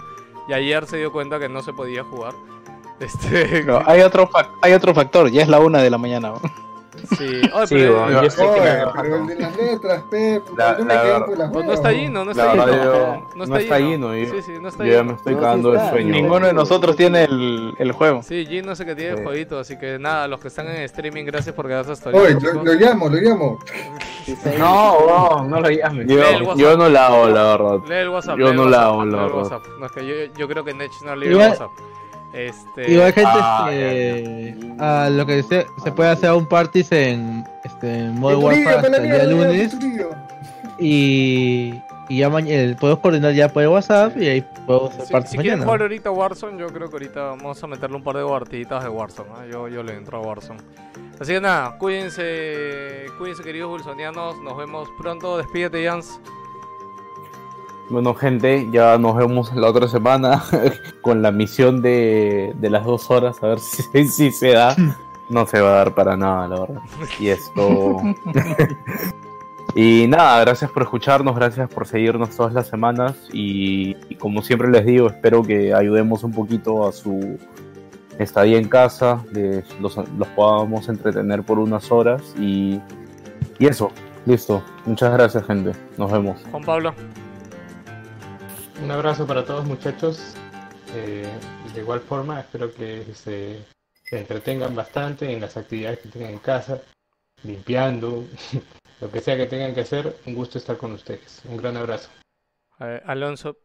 Y ayer se dio cuenta que no se podía jugar. Este. Pero hay otro, hay otro factor, ya es la una de la mañana. ¿no? Sí, Oye, Sí, pero- bueno, yo sé que Oye, me- pero el de las letras, Pe, La- yo me la las Pues no está Gino, no La está Gino. yo- no está Gino, yo- Sí, sí, no está Yo ya me estoy No, cagando de está. sueño. Ninguno de nosotros tiene el, el juego. Sí, Gino es el que tiene el jueguito, así que nada, los que están en streaming, gracias por quedarse hasta Oye, ahorita. lo, chicos. lo llamo, lo llamo. No, no, no lo llames. El Yo, yo no la hago, la verdad. Lee el WhatsApp. Yo el no la hago, la el verdad. WhatsApp. No, es que yo, yo creo que Nech no lee el WhatsApp. Este... Igual gente Ah, este, a lo que se, se puede hacer un parties en este en El Modern Turillo, Warfare hasta el día lunes el y, y ya mañana podemos coordinar ya por el WhatsApp y ahí podemos hacer Si, parties si quieren jugar ahorita Warzone, yo creo que ahorita vamos a meterle un par de partiditas de Warzone. ¿eh? Yo, yo le entro a Warzone. Así que nada, cuídense, cuídense queridos bolsonianos. Nos vemos pronto. Despídete, Jans. Bueno, gente, ya nos vemos la otra semana con la misión de, de las dos horas, a ver si, si se da. No se va a dar para nada, la verdad. Y esto. y nada, gracias por escucharnos, gracias por seguirnos todas las semanas. Y, y como siempre les digo, espero que ayudemos un poquito a su estadía en casa, les- los, los podamos entretener por unas horas y, y eso, listo. Muchas gracias gente, nos vemos. Juan Pablo. Un abrazo para todos muchachos. Eh, de igual forma, espero que se, se entretengan bastante en las actividades que tengan en casa, limpiando, lo que sea que tengan que hacer. Un gusto estar con ustedes. Un gran abrazo. Eh, Alonso.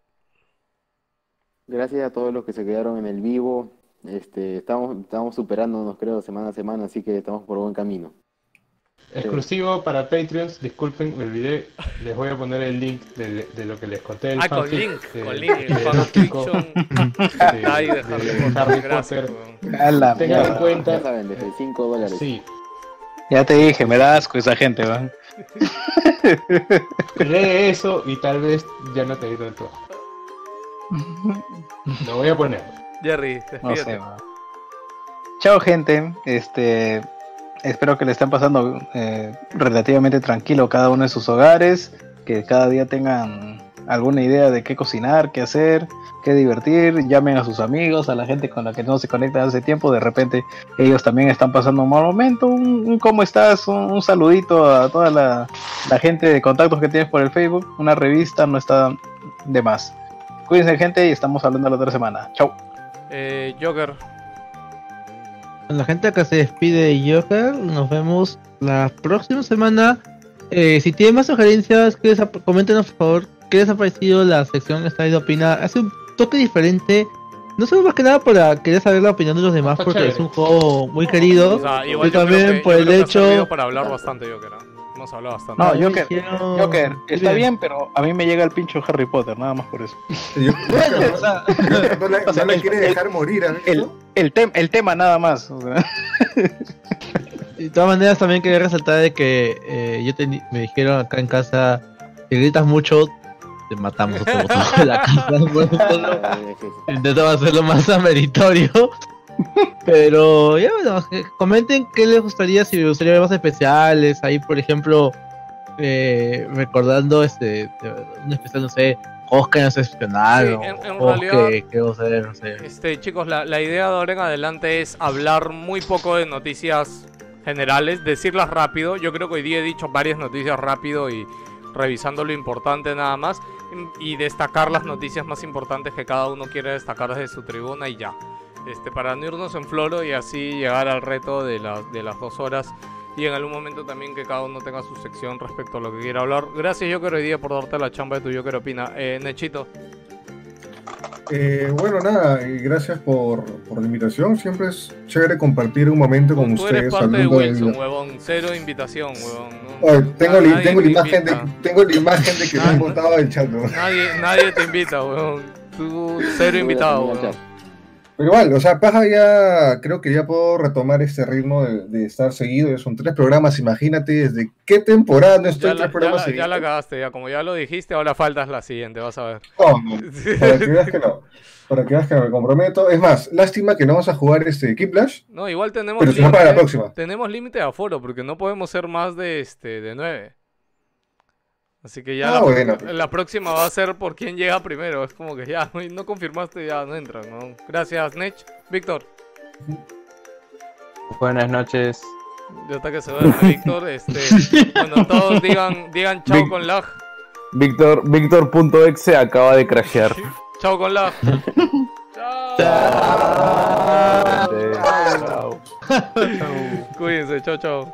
Gracias a todos los que se quedaron en el vivo. Este, estamos, estamos superándonos, creo, semana a semana, así que estamos por buen camino. Exclusivo para Patreons, disculpen, me olvidé, les voy a poner el link de, de lo que les conté del Ah, con link, de- con link, el de fanfiction de- ahí de Harry Potter, Harry gracias, Potter. A la Tengan en cuenta, Ya saben, desde 5 dólares. sí, Ya te dije, me da asco esa gente, ¿va? lee eso y tal vez ya no te digo todo. Lo voy a poner. Jerry, No despídete. sé, va. Chao, gente. Este, espero que le estén pasando eh, relativamente tranquilo cada uno en sus hogares, que cada día tengan alguna idea de qué cocinar, qué hacer, qué divertir, llamen a sus amigos, a la gente con la que no se conectan hace tiempo, de repente ellos también están pasando un mal momento, un, cómo estás, un, saludito a toda la, gente de contactos que tienes por el Facebook, una revista no está de más. Cuídense gente y estamos hablando la otra semana. Chao. Eh, Joker. Con la gente que se despide de Joker, nos vemos la próxima semana. Eh, si tienen más sugerencias, que coméntenos por favor qué les ha parecido la sección Está de Opina. Hace un toque diferente. No solo más que nada para querer saber la opinión de los demás, Está porque chévere. es un juego muy querido. O sea, igual y yo también que- por el que hecho. para hablar bastante. Hemos hablado bastante. No, Joker, Joker, está Bien. bien, pero a mí me llega el pincho Harry Potter, nada más por eso. Yo- Bueno, o sea, yo- no le, O sea, no le el- quiere el- dejar morir, ¿has El, visto? el, tem- el tema nada más. o sea. De todas maneras, también quería resaltar de que eh, yo me dijeron acá en casa, si gritas mucho, te matamos botamos de la casa. Bueno, intentaba hacerlo más ameritorio. Pero ya bueno, que comenten qué les gustaría, si les gustaría ver más especiales. Ahí, por ejemplo, eh, recordando este un especial, no sé, Oscar excepcional. Sí, o en- en o realidad- que vamos a ver, no sé. Este, chicos, la, la idea de ahora en adelante es hablar muy poco de noticias generales, decirlas rápido. Yo creo que hoy día he dicho varias noticias rápido y revisando lo importante nada más. Y destacar las noticias más importantes que cada uno quiere destacar desde su tribuna y ya. Este, para no irnos en floro y así llegar al reto de las, de las dos horas. Y en algún momento también que cada uno tenga su sección respecto a lo que quiera hablar. Gracias, Joker, hoy día por darte la chamba de tu Joker Opina. Eh, Nechito. Eh, bueno, nada, y gracias por, por la invitación. Siempre es chévere compartir un momento con Tú eres ustedes. parte de Wilson, huevón. Cero invitación, huevón. No- Ay, tengo, nadie la, tengo, te la imagen de, tengo la imagen de que me han no. botado del chat. Nadie, nadie te invita, weón. Tú cero invitado, weón. Pero igual, o sea, Paja ya creo que ya puedo retomar este ritmo de, de estar seguido. Ya son tres programas, imagínate desde qué temporada no estoy Ya la, tres programas ya, la, ya la seguidos. cagaste, ya. Como ya lo dijiste, ahora faltas la siguiente, vas a ver. No, para que veas que no. Para que veas que no me comprometo. Es más, lástima que no vamos a jugar este Kiplash, No, igual tenemos pero será para la límite- próxima. Tenemos límite de aforo porque no podemos ser más de este de nueve. Así que ya Ah, la, bueno. la próxima va a ser por quién llega primero. Es como que ya no, confirmaste, ya no entran, ¿no? Gracias, Nech. Víctor, Buenas noches. de ataque se duerme, Víctor. Este, cuando todos digan, digan chao Vic- con lag. Víctor, Víctor.exe acaba de crashear. Chao con lag. chao. Chao. Cuídense, chao, chao.